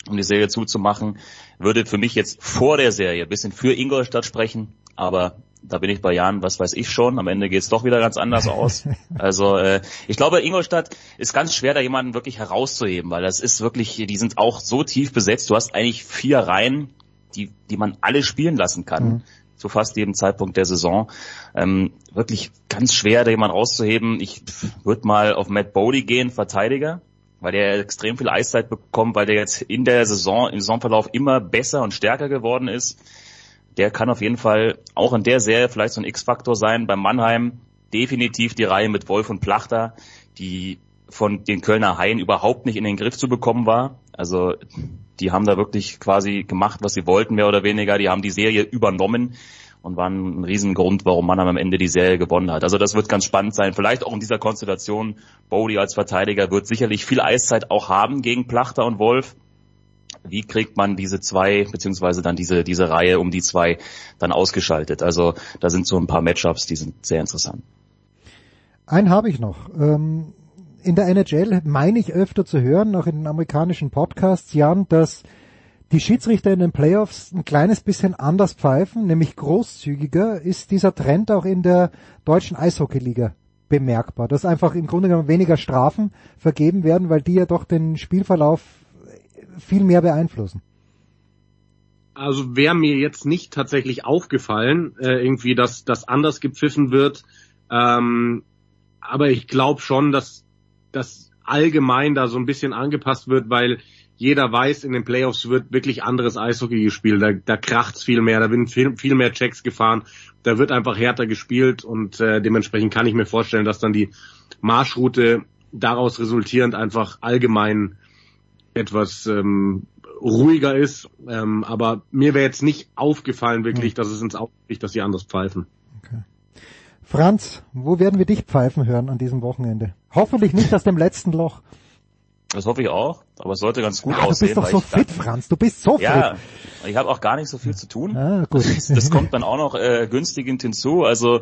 um die Serie zuzumachen, würde für mich jetzt vor der Serie ein bisschen für Ingolstadt sprechen, aber da bin ich bei Jan, was weiß ich schon. Am Ende geht's doch wieder ganz anders aus. Also äh, ich glaube, Ingolstadt ist ganz schwer, da jemanden wirklich herauszuheben, weil das ist wirklich, die sind auch so tief besetzt. Du hast eigentlich vier Reihen, die, die man alle spielen lassen kann. Mhm. Zu fast jedem Zeitpunkt der Saison. Ähm, wirklich ganz schwer, da jemanden rauszuheben. Ich würde mal auf Matt Bodie gehen, Verteidiger weil der extrem viel Eiszeit bekommt, weil der jetzt in der Saison, im Saisonverlauf immer besser und stärker geworden ist der kann auf jeden Fall auch in der Serie vielleicht so ein X-Faktor sein. Beim Mannheim definitiv die Reihe mit Wolf und Plachter, die von den Kölner Haien überhaupt nicht in den Griff zu bekommen war. Also die haben da wirklich quasi gemacht, was sie wollten, mehr oder weniger. Die haben die Serie übernommen und waren ein Riesengrund, warum Mannheim am Ende die Serie gewonnen hat. Also das wird ganz spannend sein. Vielleicht auch in dieser Konstellation. Bodie als Verteidiger wird sicherlich viel Eiszeit auch haben gegen Plachter und Wolf wie kriegt man diese zwei, beziehungsweise dann diese, diese Reihe um die zwei dann ausgeschaltet. Also da sind so ein paar Matchups, die sind sehr interessant. Einen habe ich noch. Ähm, in der NHL meine ich öfter zu hören, auch in den amerikanischen Podcasts, Jan, dass die Schiedsrichter in den Playoffs ein kleines bisschen anders pfeifen, nämlich großzügiger. Ist dieser Trend auch in der deutschen Eishockeyliga bemerkbar, dass einfach im Grunde genommen weniger Strafen vergeben werden, weil die ja doch den Spielverlauf viel mehr beeinflussen. Also wäre mir jetzt nicht tatsächlich aufgefallen, äh, irgendwie, dass das anders gepfiffen wird. Ähm, aber ich glaube schon, dass das allgemein da so ein bisschen angepasst wird, weil jeder weiß, in den Playoffs wird wirklich anderes Eishockey gespielt. Da, da kracht's viel mehr, da werden viel, viel mehr Checks gefahren, da wird einfach härter gespielt und äh, dementsprechend kann ich mir vorstellen, dass dann die Marschroute daraus resultierend einfach allgemein etwas ähm, ruhiger ist. Ähm, aber mir wäre jetzt nicht aufgefallen wirklich, dass es ins Auge liegt, dass sie anders pfeifen. Okay. Franz, wo werden wir dich pfeifen hören an diesem Wochenende? Hoffentlich nicht aus dem letzten Loch. Das hoffe ich auch, aber es sollte ganz gut ja, aussehen. Du bist doch so fit, Franz, du bist so ja, fit. Ja, ich habe auch gar nicht so viel zu tun. Ah, gut. Das, das kommt dann auch noch äh, günstig hinzu. Also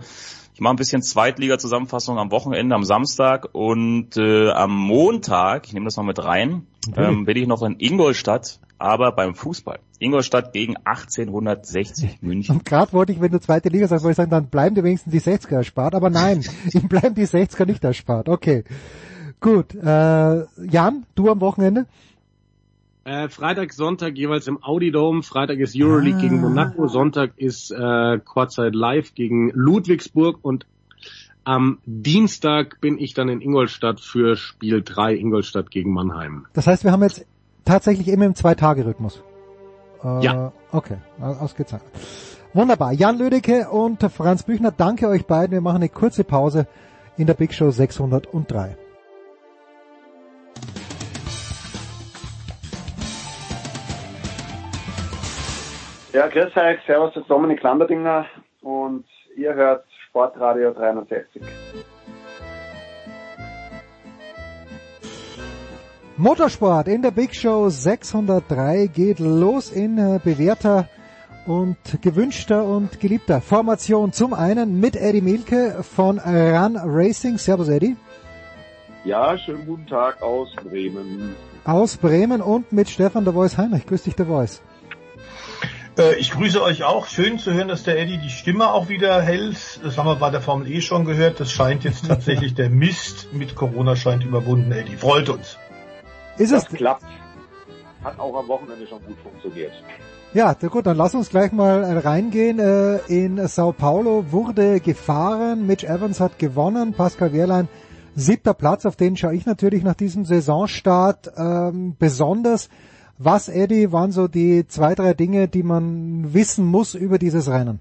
ich mache ein bisschen Zweitliga-Zusammenfassung am Wochenende, am Samstag und äh, am Montag, ich nehme das mal mit rein, okay. ähm, bin ich noch in Ingolstadt, aber beim Fußball. Ingolstadt gegen 1860 München. Und gerade wollte ich, wenn du zweite Liga sagst, wollte ich sagen, dann bleiben dir wenigstens die 60er erspart, aber nein, ihm bleiben die 60er nicht erspart. Okay. Gut, äh, Jan, du am Wochenende? Äh, Freitag, Sonntag jeweils im Audi Dome. Freitag ist Euroleague ah. gegen Monaco. Sonntag ist äh, Courtside Live gegen Ludwigsburg und am Dienstag bin ich dann in Ingolstadt für Spiel 3 Ingolstadt gegen Mannheim. Das heißt, wir haben jetzt tatsächlich immer im Zwei-Tage-Rhythmus. Äh, ja. Okay, ausgezeichnet. Wunderbar. Jan Lödecke und Franz Büchner, danke euch beiden. Wir machen eine kurze Pause in der Big Show 603. Ja, grüß euch, servus, das ist Dominik Landerdinger und ihr hört Sportradio 360. Motorsport in der Big Show 603 geht los in äh, bewährter und gewünschter und geliebter Formation. Zum einen mit Eddie Milke von Run Racing. Servus Eddie. Ja, schönen guten Tag aus Bremen. Aus Bremen und mit Stefan der Voice Heinrich. Grüß dich der Voice. Äh, ich grüße euch auch. Schön zu hören, dass der Eddie die Stimme auch wieder hält. Das haben wir bei der Formel E schon gehört. Das scheint jetzt tatsächlich der Mist mit Corona scheint überwunden, Eddie. Freut uns. Ist das es? klappt. Hat auch am Wochenende schon gut funktioniert. Ja, gut, dann lass uns gleich mal reingehen. Äh, in Sao Paulo wurde gefahren, Mitch Evans hat gewonnen, Pascal Wehrlein siebter Platz, auf den schaue ich natürlich nach diesem Saisonstart ähm, besonders. Was, Eddie, waren so die zwei, drei Dinge, die man wissen muss über dieses Rennen?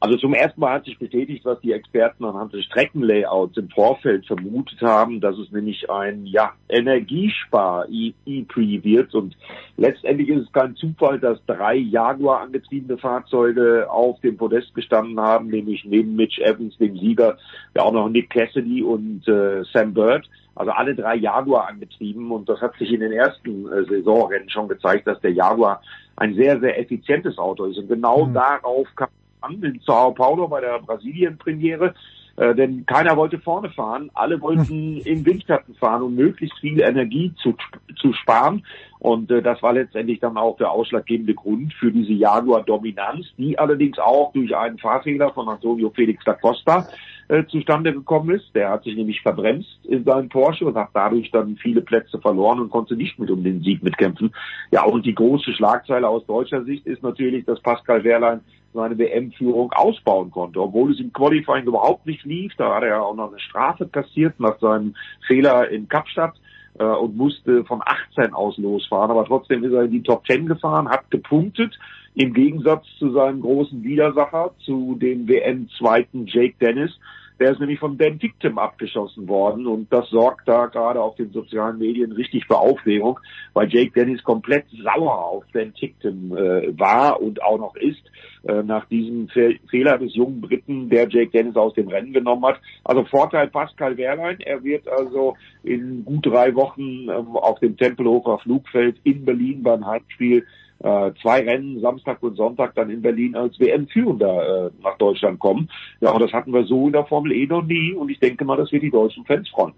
Also zum ersten Mal hat sich bestätigt, was die Experten anhand des Streckenlayouts im Vorfeld vermutet haben, dass es nämlich ein ja, Energiespar-E-Pre wird. Und letztendlich ist es kein Zufall, dass drei Jaguar angetriebene Fahrzeuge auf dem Podest gestanden haben, nämlich neben Mitch Evans, dem Sieger, ja auch noch Nick Cassidy und äh, Sam Bird. Also alle drei Jaguar angetrieben und das hat sich in den ersten äh, Saisonrennen schon gezeigt, dass der Jaguar ein sehr, sehr effizientes Auto ist. Und genau mhm. darauf kam an in Sao Paulo bei der Brasilien-Premiere. Äh, denn keiner wollte vorne fahren, alle wollten im Windschatten fahren, um möglichst viel Energie zu, zu sparen. Und äh, das war letztendlich dann auch der ausschlaggebende Grund für diese Jaguar-Dominanz, die allerdings auch durch einen Fahrfehler von Antonio Felix da Costa äh, zustande gekommen ist. Der hat sich nämlich verbremst in seinem Porsche und hat dadurch dann viele Plätze verloren und konnte nicht mit um den Sieg mitkämpfen. Ja, und die große Schlagzeile aus deutscher Sicht ist natürlich, dass Pascal Wehrlein seine WM-Führung ausbauen konnte, obwohl es im Qualifying überhaupt nicht lief. Da hat er auch noch eine Strafe kassiert nach seinem Fehler in Kapstadt äh, und musste von 18 aus losfahren. Aber trotzdem ist er in die Top 10 gefahren, hat gepunktet, im Gegensatz zu seinem großen Widersacher, zu dem WM-Zweiten Jake Dennis. Der ist nämlich von Dan Tictum abgeschossen worden und das sorgt da gerade auf den sozialen Medien richtig für Aufregung, weil Jake Dennis komplett sauer auf Dan Tictum äh, war und auch noch ist äh, nach diesem Fe Fehler des jungen Briten, der Jake Dennis aus dem Rennen genommen hat. Also Vorteil Pascal Wehrlein, er wird also in gut drei Wochen ähm, auf dem Tempelhofer Flugfeld in Berlin beim Heimspiel äh, zwei Rennen, Samstag und Sonntag, dann in Berlin als WM-Führender äh, nach Deutschland kommen. Ja, und das hatten wir so in der Formel E noch nie und ich denke mal, dass wir die deutschen Fans freuen.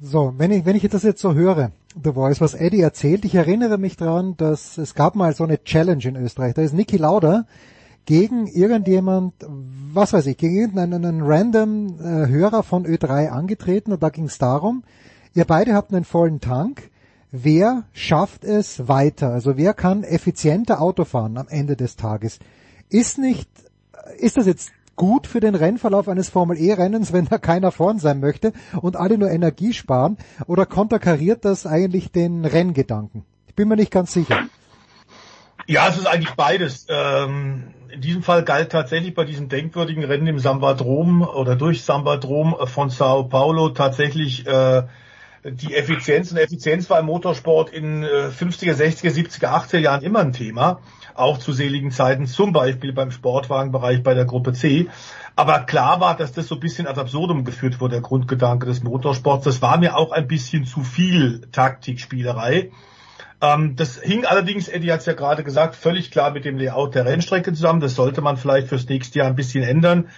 So, wenn ich, wenn ich das jetzt so höre, The Voice, was Eddie erzählt, ich erinnere mich daran, dass es gab mal so eine Challenge in Österreich. Da ist Niki Lauda gegen irgendjemand, was weiß ich, gegen irgendeinen random äh, Hörer von Ö3 angetreten und da ging es darum, ihr beide habt einen vollen Tank, wer schafft es weiter? Also wer kann effizienter Auto fahren am Ende des Tages? Ist nicht, ist das jetzt gut für den Rennverlauf eines Formel E Rennens, wenn da keiner vorn sein möchte und alle nur Energie sparen oder konterkariert das eigentlich den Renngedanken? Ich bin mir nicht ganz sicher. Ja, es ist eigentlich beides. Ähm, in diesem Fall galt tatsächlich bei diesem denkwürdigen Rennen im Sambadrom oder durch Sambadrom von Sao Paulo tatsächlich äh, die Effizienz. Und Effizienz war im Motorsport in äh, 50er, 60er, 70er, 80er Jahren immer ein Thema. Auch zu seligen Zeiten, zum Beispiel beim Sportwagenbereich bei der Gruppe C. Aber klar war, dass das so ein bisschen ad absurdum geführt wurde, der Grundgedanke des Motorsports. Das war mir auch ein bisschen zu viel Taktikspielerei. Ähm, das hing allerdings, Eddie hat es ja gerade gesagt, völlig klar mit dem Layout der Rennstrecke zusammen. Das sollte man vielleicht fürs nächste Jahr ein bisschen ändern.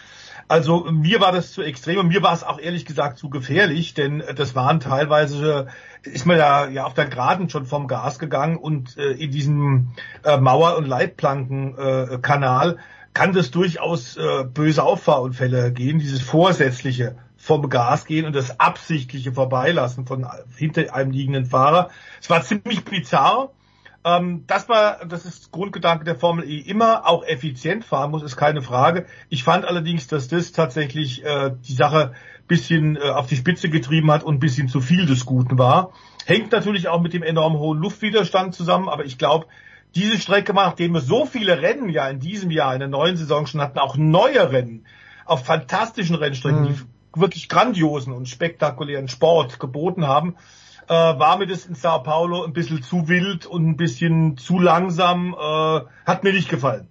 Also mir war das zu extrem und mir war es auch ehrlich gesagt zu gefährlich, denn das waren teilweise, ist man ja, ja auf der Geraden schon vom Gas gegangen und äh, in diesem äh, Mauer- und Leitplankenkanal äh, kann das durchaus äh, böse Auffahrunfälle gehen, dieses vorsätzliche vom Gas gehen und das absichtliche Vorbeilassen von hinter einem liegenden Fahrer. Es war ziemlich bizarr. Ähm, das war, das ist Grundgedanke der Formel E immer, auch effizient fahren muss, ist keine Frage. Ich fand allerdings, dass das tatsächlich äh, die Sache bisschen äh, auf die Spitze getrieben hat und ein bisschen zu viel des Guten war. Hängt natürlich auch mit dem enorm hohen Luftwiderstand zusammen, aber ich glaube, diese Strecke, nachdem wir so viele Rennen ja in diesem Jahr, in der neuen Saison schon hatten, auch neue Rennen auf fantastischen Rennstrecken, mhm. die wirklich grandiosen und spektakulären Sport geboten haben, äh, war mir das in Sao Paulo ein bisschen zu wild und ein bisschen zu langsam. Äh, hat mir nicht gefallen.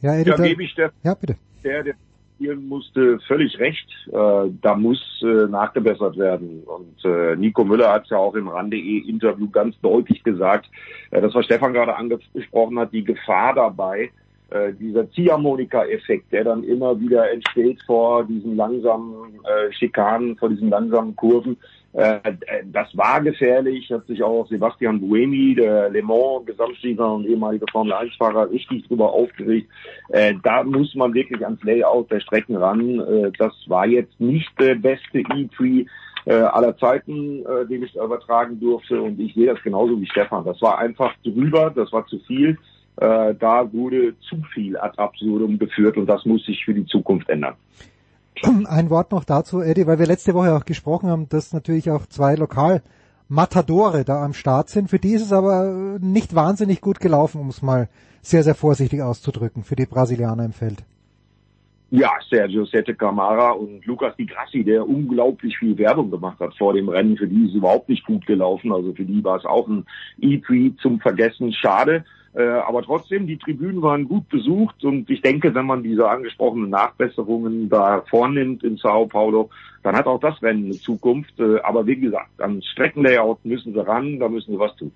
Ja, Editor, da gebe ich der, ja, bitte. der, der spielen musste, völlig recht. Äh, da muss äh, nachgebessert werden. Und äh, Nico Müller hat ja auch im RAN.de-Interview ganz deutlich gesagt, äh, das, was Stefan gerade angesprochen hat, die Gefahr dabei, äh, dieser Ziehharmonika-Effekt, der dann immer wieder entsteht vor diesen langsamen äh, Schikanen, vor diesen langsamen Kurven, äh, das war gefährlich, hat sich auch Sebastian Buemi, der Le Mans Gesamtsieger und ehemalige Formel 1 Fahrer richtig drüber aufgeregt. Äh, da muss man wirklich ans Layout der Strecken ran. Äh, das war jetzt nicht der beste E-Tree äh, aller Zeiten, äh, den ich übertragen durfte und ich sehe das genauso wie Stefan. Das war einfach drüber, das war zu viel äh, da wurde zu viel ad absurdum geführt und das muss sich für die Zukunft ändern. Ein Wort noch dazu, Eddie, weil wir letzte Woche auch gesprochen haben, dass natürlich auch zwei Lokal-Matadore da am Start sind. Für die ist es aber nicht wahnsinnig gut gelaufen, um es mal sehr, sehr vorsichtig auszudrücken, für die Brasilianer im Feld. Ja, Sergio Sette Camara und Lucas Di Grassi, der unglaublich viel Werbung gemacht hat vor dem Rennen. Für die ist es überhaupt nicht gut gelaufen. Also für die war es auch ein E3 zum Vergessen. Schade. Äh, aber trotzdem, die Tribünen waren gut besucht und ich denke, wenn man diese angesprochenen Nachbesserungen da vornimmt in Sao Paulo, dann hat auch das Rennen eine Zukunft. Äh, aber wie gesagt, an Streckenlayout müssen sie ran, da müssen sie was tun.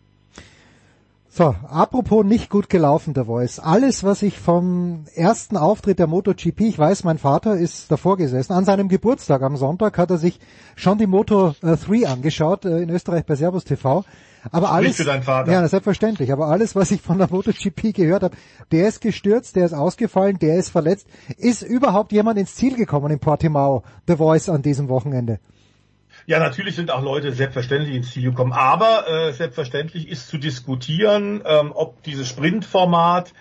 So, apropos nicht gut gelaufen, der Voice. Alles, was ich vom ersten Auftritt der MotoGP, ich weiß, mein Vater ist davor gesessen, an seinem Geburtstag am Sonntag hat er sich schon die Moto 3 angeschaut, äh, in Österreich bei Servus TV. Aber alles, für deinen Vater. ja, selbstverständlich. Aber alles, was ich von der MotoGP gehört habe, der ist gestürzt, der ist ausgefallen, der ist verletzt. Ist überhaupt jemand ins Ziel gekommen in Portimao, The Voice an diesem Wochenende? Ja, natürlich sind auch Leute selbstverständlich ins Ziel gekommen, aber äh, selbstverständlich ist zu diskutieren, ähm, ob dieses Sprintformat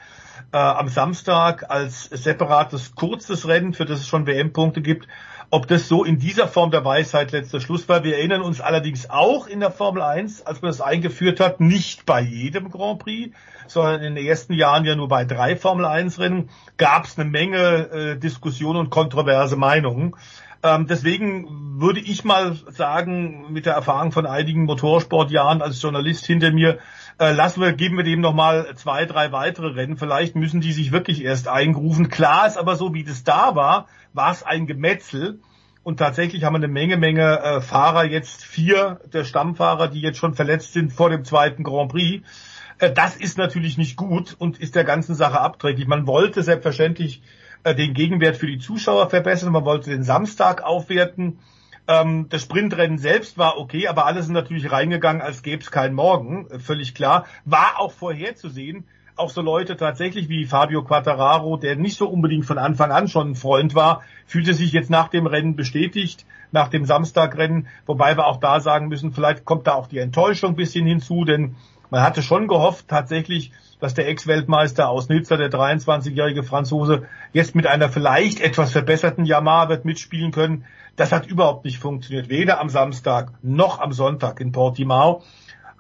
äh, am Samstag als separates kurzes Rennen, für das es schon WM-Punkte gibt, ob das so in dieser Form der Weisheit letzter Schluss war. Wir erinnern uns allerdings auch in der Formel 1, als man das eingeführt hat, nicht bei jedem Grand Prix, sondern in den ersten Jahren ja nur bei drei Formel 1 Rennen, gab es eine Menge äh, Diskussionen und kontroverse Meinungen. Ähm, deswegen würde ich mal sagen, mit der Erfahrung von einigen Motorsportjahren als Journalist hinter mir, äh, lassen wir, geben wir dem nochmal zwei, drei weitere Rennen. Vielleicht müssen die sich wirklich erst eingrufen. Klar ist aber so, wie das da war, war es ein Gemetzel. Und tatsächlich haben wir eine Menge, Menge äh, Fahrer, jetzt vier der Stammfahrer, die jetzt schon verletzt sind vor dem zweiten Grand Prix. Äh, das ist natürlich nicht gut und ist der ganzen Sache abträglich. Man wollte selbstverständlich äh, den Gegenwert für die Zuschauer verbessern, man wollte den Samstag aufwerten. Ähm, das Sprintrennen selbst war okay, aber alle sind natürlich reingegangen, als gäbe es keinen Morgen, äh, völlig klar. War auch vorherzusehen, auch so Leute tatsächlich wie Fabio Quattararo, der nicht so unbedingt von Anfang an schon ein Freund war, fühlte sich jetzt nach dem Rennen bestätigt, nach dem Samstagrennen, wobei wir auch da sagen müssen, vielleicht kommt da auch die Enttäuschung ein bisschen hinzu, denn man hatte schon gehofft tatsächlich, dass der Ex-Weltmeister aus Nizza, der 23-jährige Franzose, jetzt mit einer vielleicht etwas verbesserten Yamaha wird mitspielen können. Das hat überhaupt nicht funktioniert, weder am Samstag noch am Sonntag in Portimao.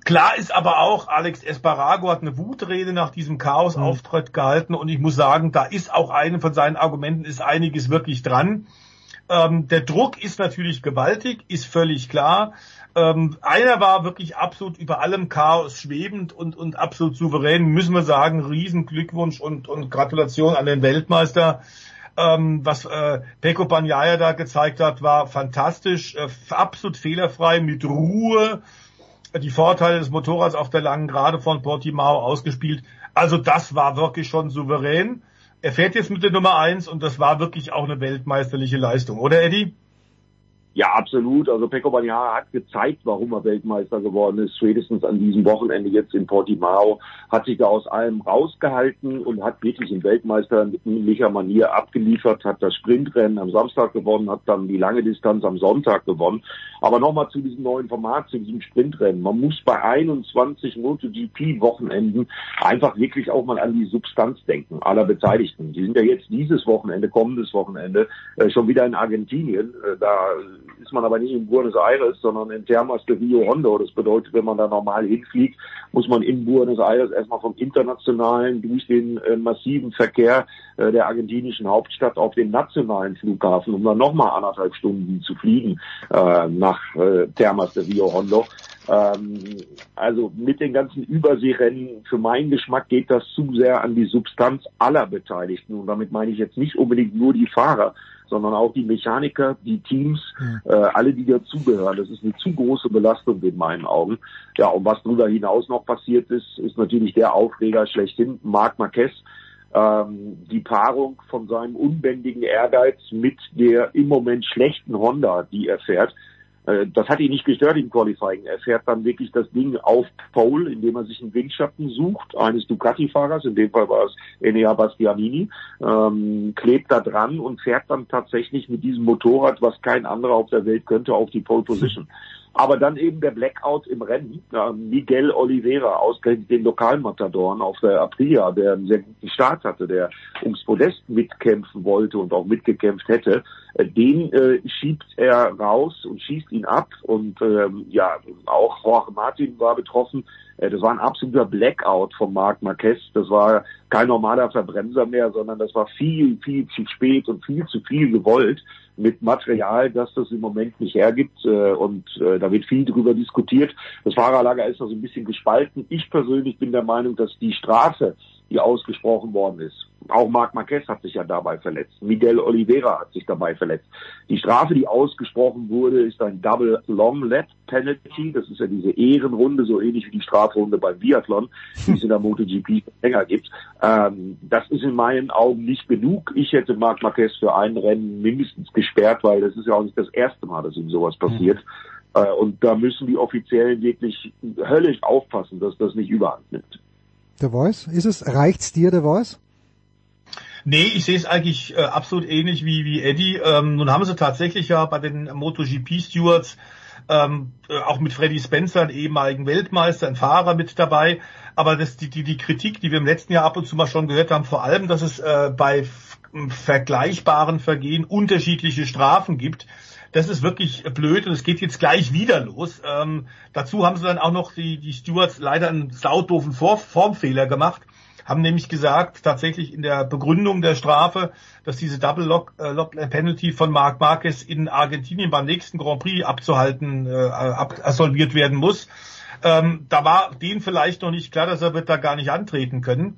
Klar ist aber auch, Alex Esparago hat eine Wutrede nach diesem Chaos-Auftritt gehalten und ich muss sagen, da ist auch eine von seinen Argumenten, ist einiges wirklich dran. Ähm, der Druck ist natürlich gewaltig, ist völlig klar. Ähm, einer war wirklich absolut über allem Chaos schwebend und, und absolut souverän, müssen wir sagen, riesen Glückwunsch und, und Gratulation an den Weltmeister. Ähm, was äh, Peko Banyaya da gezeigt hat, war fantastisch, äh, absolut fehlerfrei, mit Ruhe, die Vorteile des Motorrads auf der langen Gerade von Portimao ausgespielt. Also das war wirklich schon souverän. Er fährt jetzt mit der Nummer eins und das war wirklich auch eine weltmeisterliche Leistung, oder Eddie? Ja, absolut. Also Pecco Bagnaia hat gezeigt, warum er Weltmeister geworden ist. Spätestens an diesem Wochenende jetzt in Portimao hat sich da aus allem rausgehalten und hat wirklich im Weltmeister mit ähnlicher Manier abgeliefert, hat das Sprintrennen am Samstag gewonnen, hat dann die lange Distanz am Sonntag gewonnen. Aber nochmal zu diesem neuen Format, zu diesem Sprintrennen. Man muss bei 21 MotoGP-Wochenenden einfach wirklich auch mal an die Substanz denken aller Beteiligten. Die sind ja jetzt dieses Wochenende, kommendes Wochenende, äh, schon wieder in Argentinien. Äh, da ist man aber nicht in Buenos Aires, sondern in Termas de Rio Hondo. Das bedeutet, wenn man da normal hinfliegt, muss man in Buenos Aires erstmal vom internationalen durch den äh, massiven Verkehr äh, der argentinischen Hauptstadt auf den nationalen Flughafen, um dann nochmal anderthalb Stunden zu fliegen äh, nach äh, Termas de Rio Hondo. Ähm, also mit den ganzen Überseerennen, für meinen Geschmack geht das zu sehr an die Substanz aller Beteiligten. Und damit meine ich jetzt nicht unbedingt nur die Fahrer, sondern auch die Mechaniker, die Teams, äh, alle, die dazugehören. Das ist eine zu große Belastung in meinen Augen. Ja, und was darüber hinaus noch passiert ist, ist natürlich der Aufreger schlechthin, Marc Marquez. Ähm, die Paarung von seinem unbändigen Ehrgeiz mit der im Moment schlechten Honda, die er fährt, äh, das hat ihn nicht gestört im Qualifying. Er fährt dann wirklich das Ding auf Pole, indem er sich einen Windschatten sucht, eines Ducati-Fahrers, in dem Fall war es Enea Bastianini, ähm, klebt da dran und fährt dann tatsächlich mit diesem Motorrad, was kein anderer auf der Welt könnte, auf die Pole Position. Aber dann eben der Blackout im Rennen. Miguel Oliveira, ausgerechnet den Lokalmatadoren auf der Aprilia, der einen sehr guten Start hatte, der ums Podest mitkämpfen wollte und auch mitgekämpft hätte, äh, den äh, schiebt er raus und schießt ihn ab. Und ähm, ja, auch Jorge Martin war betroffen. Äh, das war ein absoluter Blackout von Marc Marquez. Das war kein normaler Verbremser mehr, sondern das war viel, viel zu spät und viel zu viel gewollt mit Material, das das im Moment nicht hergibt. Äh, und äh, da wird viel drüber diskutiert. Das Fahrerlager ist also ein bisschen gespalten. Ich persönlich bin der Meinung, dass die Strafe, die ausgesprochen worden ist, auch Marc Marquez hat sich ja dabei verletzt. Miguel Oliveira hat sich dabei verletzt. Die Strafe, die ausgesprochen wurde, ist ein Double Long Lap Penalty. Das ist ja diese Ehrenrunde, so ähnlich wie die Strafrunde beim Biathlon, die es in der MotoGP länger gibt. Ähm, das ist in meinen Augen nicht genug. Ich hätte Marc Marquez für ein Rennen mindestens gesperrt, weil das ist ja auch nicht das erste Mal, dass ihm sowas passiert. Mhm. Äh, und da müssen die Offiziellen wirklich höllisch aufpassen, dass das nicht überhand nimmt. Der Voice? Ist es, reicht's dir, der Voice? Nee, ich sehe es eigentlich äh, absolut ähnlich wie, wie Eddie. Ähm, nun haben sie tatsächlich ja bei den MotoGP-Stewards ähm, äh, auch mit Freddy Spencer, einen ehemaligen Weltmeister, einen Fahrer mit dabei. Aber das, die, die, die Kritik, die wir im letzten Jahr ab und zu mal schon gehört haben, vor allem, dass es äh, bei vergleichbaren Vergehen unterschiedliche Strafen gibt, das ist wirklich blöd und es geht jetzt gleich wieder los. Ähm, dazu haben sie dann auch noch die, die Stewards leider einen saudoofen Formfehler gemacht haben nämlich gesagt, tatsächlich in der Begründung der Strafe, dass diese Double Lock, äh, Lock Penalty von Marc Marquez in Argentinien beim nächsten Grand Prix abzuhalten, äh, ab, absolviert werden muss. Ähm, da war denen vielleicht noch nicht klar, dass er wird da gar nicht antreten können.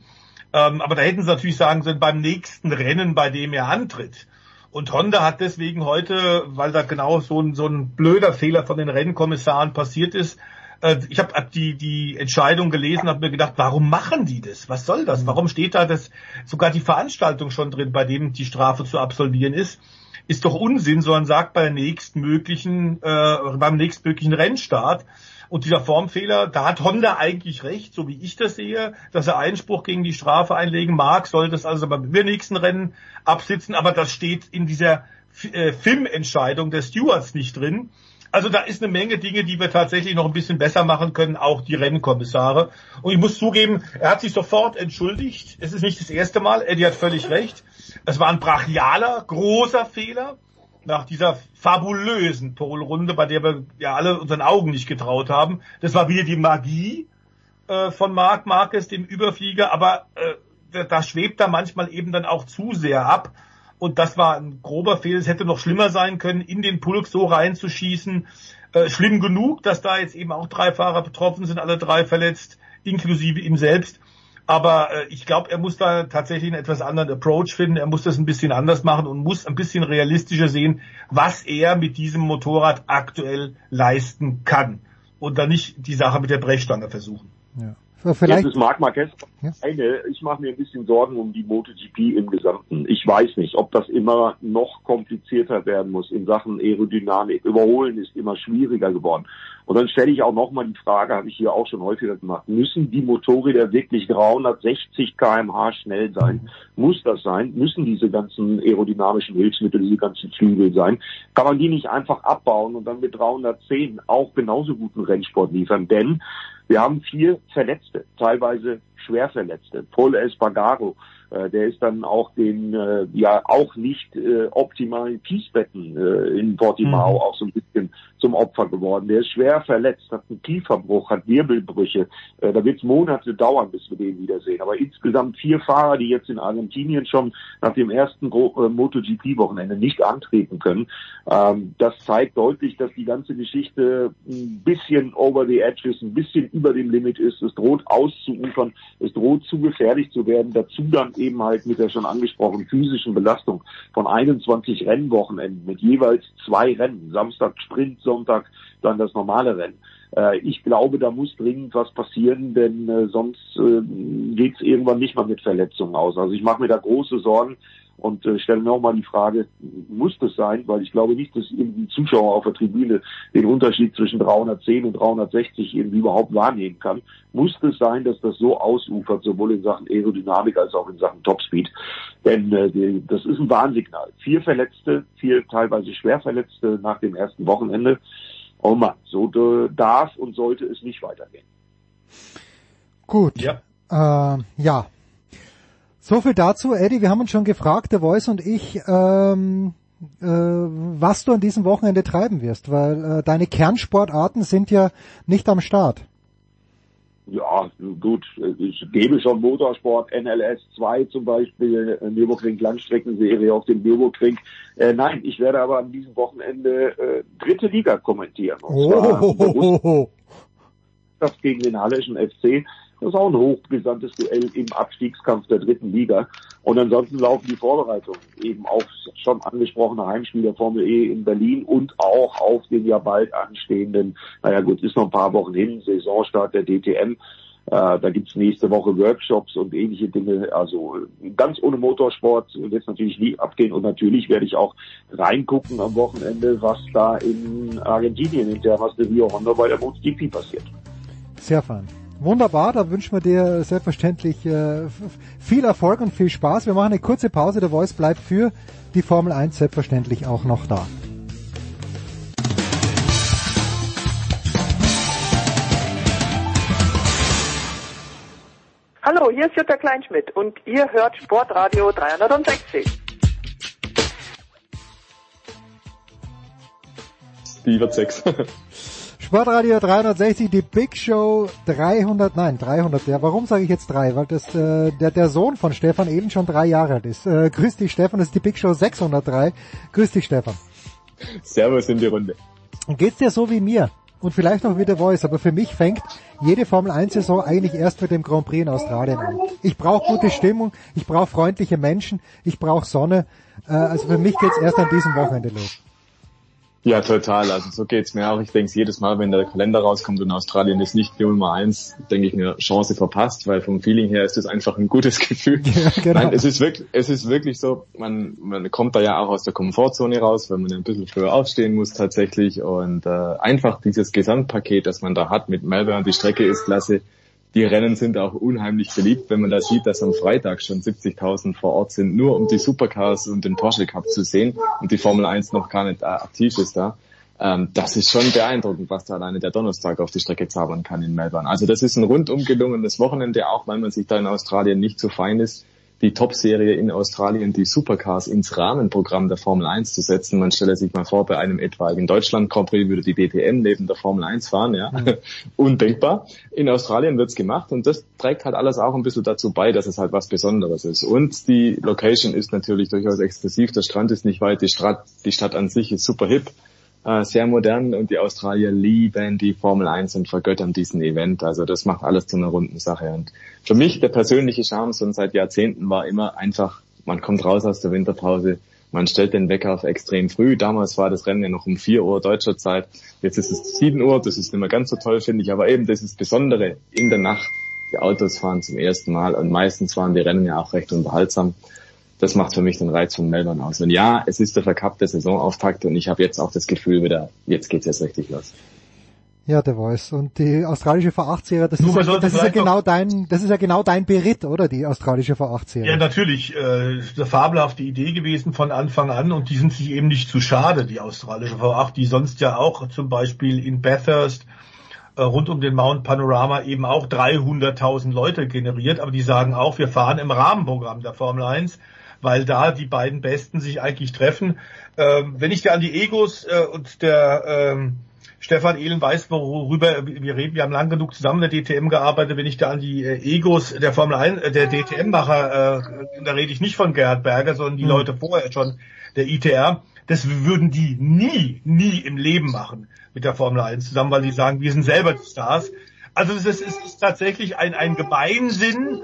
Ähm, aber da hätten sie natürlich sagen sollen, beim nächsten Rennen, bei dem er antritt. Und Honda hat deswegen heute, weil da genau so ein, so ein blöder Fehler von den Rennkommissaren passiert ist, äh, ich habe hab die, die Entscheidung gelesen, habe mir gedacht, warum machen die das? Was soll das? Warum steht da das sogar die Veranstaltung schon drin, bei dem die Strafe zu absolvieren ist? Ist doch Unsinn, sondern sagt bei der nächstmöglichen, äh, beim nächstmöglichen Rennstart. Und dieser Formfehler, da hat Honda eigentlich recht, so wie ich das sehe, dass er Einspruch gegen die Strafe einlegen mag, soll das also beim übernächsten Rennen absitzen, aber das steht in dieser äh, Filmentscheidung der Stewards nicht drin. Also da ist eine Menge Dinge, die wir tatsächlich noch ein bisschen besser machen können, auch die Rennkommissare. Und ich muss zugeben, er hat sich sofort entschuldigt. Es ist nicht das erste Mal, Eddie hat völlig recht. Es war ein brachialer, großer Fehler nach dieser fabulösen Polrunde, bei der wir ja alle unseren Augen nicht getraut haben. Das war wieder die Magie äh, von Marc Marquez, dem Überflieger, aber äh, da schwebt er manchmal eben dann auch zu sehr ab. Und das war ein grober Fehler. Es hätte noch schlimmer sein können, in den Pulk so reinzuschießen. Äh, schlimm genug, dass da jetzt eben auch drei Fahrer betroffen sind, alle drei verletzt, inklusive ihm selbst. Aber äh, ich glaube, er muss da tatsächlich einen etwas anderen Approach finden. Er muss das ein bisschen anders machen und muss ein bisschen realistischer sehen, was er mit diesem Motorrad aktuell leisten kann. Und dann nicht die Sache mit der Brechstange versuchen. Ja. Vielleicht. Jetzt ist Marc Marquez eine. Ich mache mir ein bisschen Sorgen um die MotoGP im Gesamten. Ich weiß nicht, ob das immer noch komplizierter werden muss in Sachen Aerodynamik. Überholen ist immer schwieriger geworden. Und dann stelle ich auch nochmal die Frage, habe ich hier auch schon häufiger gemacht, müssen die Motorräder wirklich 360 kmh schnell sein? Muss das sein? Müssen diese ganzen aerodynamischen Hilfsmittel, diese ganzen Flügel sein? Kann man die nicht einfach abbauen und dann mit 310 auch genauso guten Rennsport liefern? Denn wir haben vier Verletzte, teilweise Schwerverletzte. Paul Espargaro, der ist dann auch den äh, ja auch nicht äh, optimalen Kiesbetten äh, in Portimao mhm. auch so ein bisschen zum Opfer geworden. Der ist schwer verletzt, hat einen Kieferbruch, hat Wirbelbrüche. Äh, da wird es Monate dauern, bis wir den wiedersehen. Aber insgesamt vier Fahrer, die jetzt in Argentinien schon nach dem ersten äh, MotoGP-Wochenende nicht antreten können. Ähm, das zeigt deutlich, dass die ganze Geschichte ein bisschen over the edge ist, ein bisschen über dem Limit ist. Es droht auszuufern, es droht zu gefährlich zu werden. Dazu dann eben halt mit der schon angesprochenen physischen Belastung von 21 Rennwochenenden mit jeweils zwei Rennen, Samstag Sprint, Sonntag dann das normale Rennen. Äh, ich glaube, da muss dringend was passieren, denn äh, sonst äh, geht es irgendwann nicht mal mit Verletzungen aus. Also ich mache mir da große Sorgen und äh, stelle nochmal die Frage, muss das sein? Weil ich glaube nicht, dass irgendwie Zuschauer auf der Tribüne den Unterschied zwischen 310 und 360 irgendwie überhaupt wahrnehmen kann. Muss das sein, dass das so ausufert, sowohl in Sachen Aerodynamik als auch in Sachen Topspeed? Denn äh, die, das ist ein Warnsignal. Vier Verletzte, vier teilweise Schwerverletzte nach dem ersten Wochenende. Oh man, so äh, darf und sollte es nicht weitergehen. Gut. Ja. Äh, ja, so viel dazu, Eddie. Wir haben uns schon gefragt, der Voice und ich, ähm, äh, was du an diesem Wochenende treiben wirst, weil äh, deine Kernsportarten sind ja nicht am Start. Ja, gut, ich gebe schon Motorsport, NLS 2 zum Beispiel, Nürburgring Langstreckenserie auf dem Nürburgring. Äh, nein, ich werde aber an diesem Wochenende äh, dritte Liga kommentieren. Und oh. zwar gegen den Halleschen FC. Das ist auch ein hochbrisantes Duell im Abstiegskampf der dritten Liga. Und ansonsten laufen die Vorbereitungen eben auf schon angesprochene Heimspiel der Formel E in Berlin und auch auf den ja bald anstehenden, naja gut, ist noch ein paar Wochen hin, Saisonstart der DTM. Äh, da gibt's nächste Woche Workshops und ähnliche Dinge. Also ganz ohne Motorsport wird es natürlich nie abgehen. Und natürlich werde ich auch reingucken am Wochenende, was da in Argentinien in Termas de Rio Honda bei der MotoGP passiert. Sehr fein. Wunderbar, da wünschen wir dir selbstverständlich äh, viel Erfolg und viel Spaß. Wir machen eine kurze Pause, der Voice bleibt für die Formel 1 selbstverständlich auch noch da. Hallo, hier ist Jutta Kleinschmidt und ihr hört Sportradio 360. Die wird 6. Sportradio 360, die Big Show 300, nein 300, ja, warum sage ich jetzt drei? Weil das äh, der, der Sohn von Stefan eben schon drei Jahre alt ist. Äh, grüß dich Stefan, das ist die Big Show 603. Grüß dich Stefan. Servus in die Runde. Geht's dir so wie mir? Und vielleicht noch wie der Voice, aber für mich fängt jede Formel 1 Saison eigentlich erst mit dem Grand Prix in Australien an. Ich brauche gute Stimmung, ich brauche freundliche Menschen, ich brauche Sonne. Äh, also für mich geht's erst an diesem Wochenende los. Ja, total. Also so geht's mir auch. Ich denke jedes Mal, wenn der Kalender rauskommt und Australien ist nicht die Nummer eins, denke ich mir, Chance verpasst, weil vom Feeling her ist es einfach ein gutes Gefühl. Ja, genau. Nein, es ist wirklich, es ist wirklich so, man, man kommt da ja auch aus der Komfortzone raus, weil man ein bisschen früher aufstehen muss tatsächlich und äh, einfach dieses Gesamtpaket, das man da hat mit Melbourne, die Strecke ist klasse, die Rennen sind auch unheimlich beliebt, wenn man da sieht, dass am Freitag schon 70.000 vor Ort sind, nur um die Supercars und den Porsche Cup zu sehen und die Formel 1 noch gar nicht äh, aktiv ist da. Ähm, das ist schon beeindruckend, was da alleine der Donnerstag auf die Strecke zaubern kann in Melbourne. Also das ist ein rundum gelungenes Wochenende, auch weil man sich da in Australien nicht so fein ist die Top-Serie in Australien, die Supercars, ins Rahmenprogramm der Formel 1 zu setzen. Man stelle sich mal vor, bei einem etwaigen Deutschland Grand Prix würde die DTM neben der Formel 1 fahren, ja. Mhm. Undenkbar. In Australien wird's gemacht und das trägt halt alles auch ein bisschen dazu bei, dass es halt was Besonderes ist. Und die Location ist natürlich durchaus exklusiv. Der Strand ist nicht weit, die Stadt, die Stadt an sich ist super hip äh, sehr modern und die Australier lieben die Formel 1 und vergöttern diesen Event. Also das macht alles zu einer runden Sache. Und für mich der persönliche Charme schon seit Jahrzehnten war immer einfach, man kommt raus aus der Winterpause, man stellt den Wecker auf extrem früh. Damals war das Rennen ja noch um 4 Uhr deutscher Zeit. Jetzt ist es 7 Uhr, das ist nicht mehr ganz so toll, finde ich. Aber eben das ist Besondere in der Nacht. Die Autos fahren zum ersten Mal und meistens waren die Rennen ja auch recht unterhaltsam das macht für mich den Reiz von Melbourne aus. Und ja, es ist der verkappte Saisonauftakt und ich habe jetzt auch das Gefühl wieder, jetzt geht's jetzt richtig los. Ja, der Voice. Und die australische V8-Serie, das, ist ja, das ist ja genau dein, das ist ja genau dein Beritt, oder? Die australische V8-Serie. Ja, natürlich. Äh, eine fabelhafte Idee gewesen von Anfang an und die sind sich eben nicht zu schade, die australische V8, die sonst ja auch zum Beispiel in Bathurst äh, rund um den Mount Panorama eben auch 300.000 Leute generiert, aber die sagen auch, wir fahren im Rahmenprogramm der Formel 1 weil da die beiden Besten sich eigentlich treffen. Ähm, wenn ich da an die Egos äh, und der ähm, Stefan Ehlen weiß, worüber wir reden. Wir haben lang genug zusammen in der DTM gearbeitet. Wenn ich da an die äh, Egos der Formel 1, äh, der DTM-Macher, äh, da rede ich nicht von Gerhard Berger, sondern die mhm. Leute vorher schon, der ITR. Das würden die nie, nie im Leben machen mit der Formel 1 zusammen, weil die sagen, wir sind selber die Stars. Also es ist, es ist tatsächlich ein, ein Gemeinsinn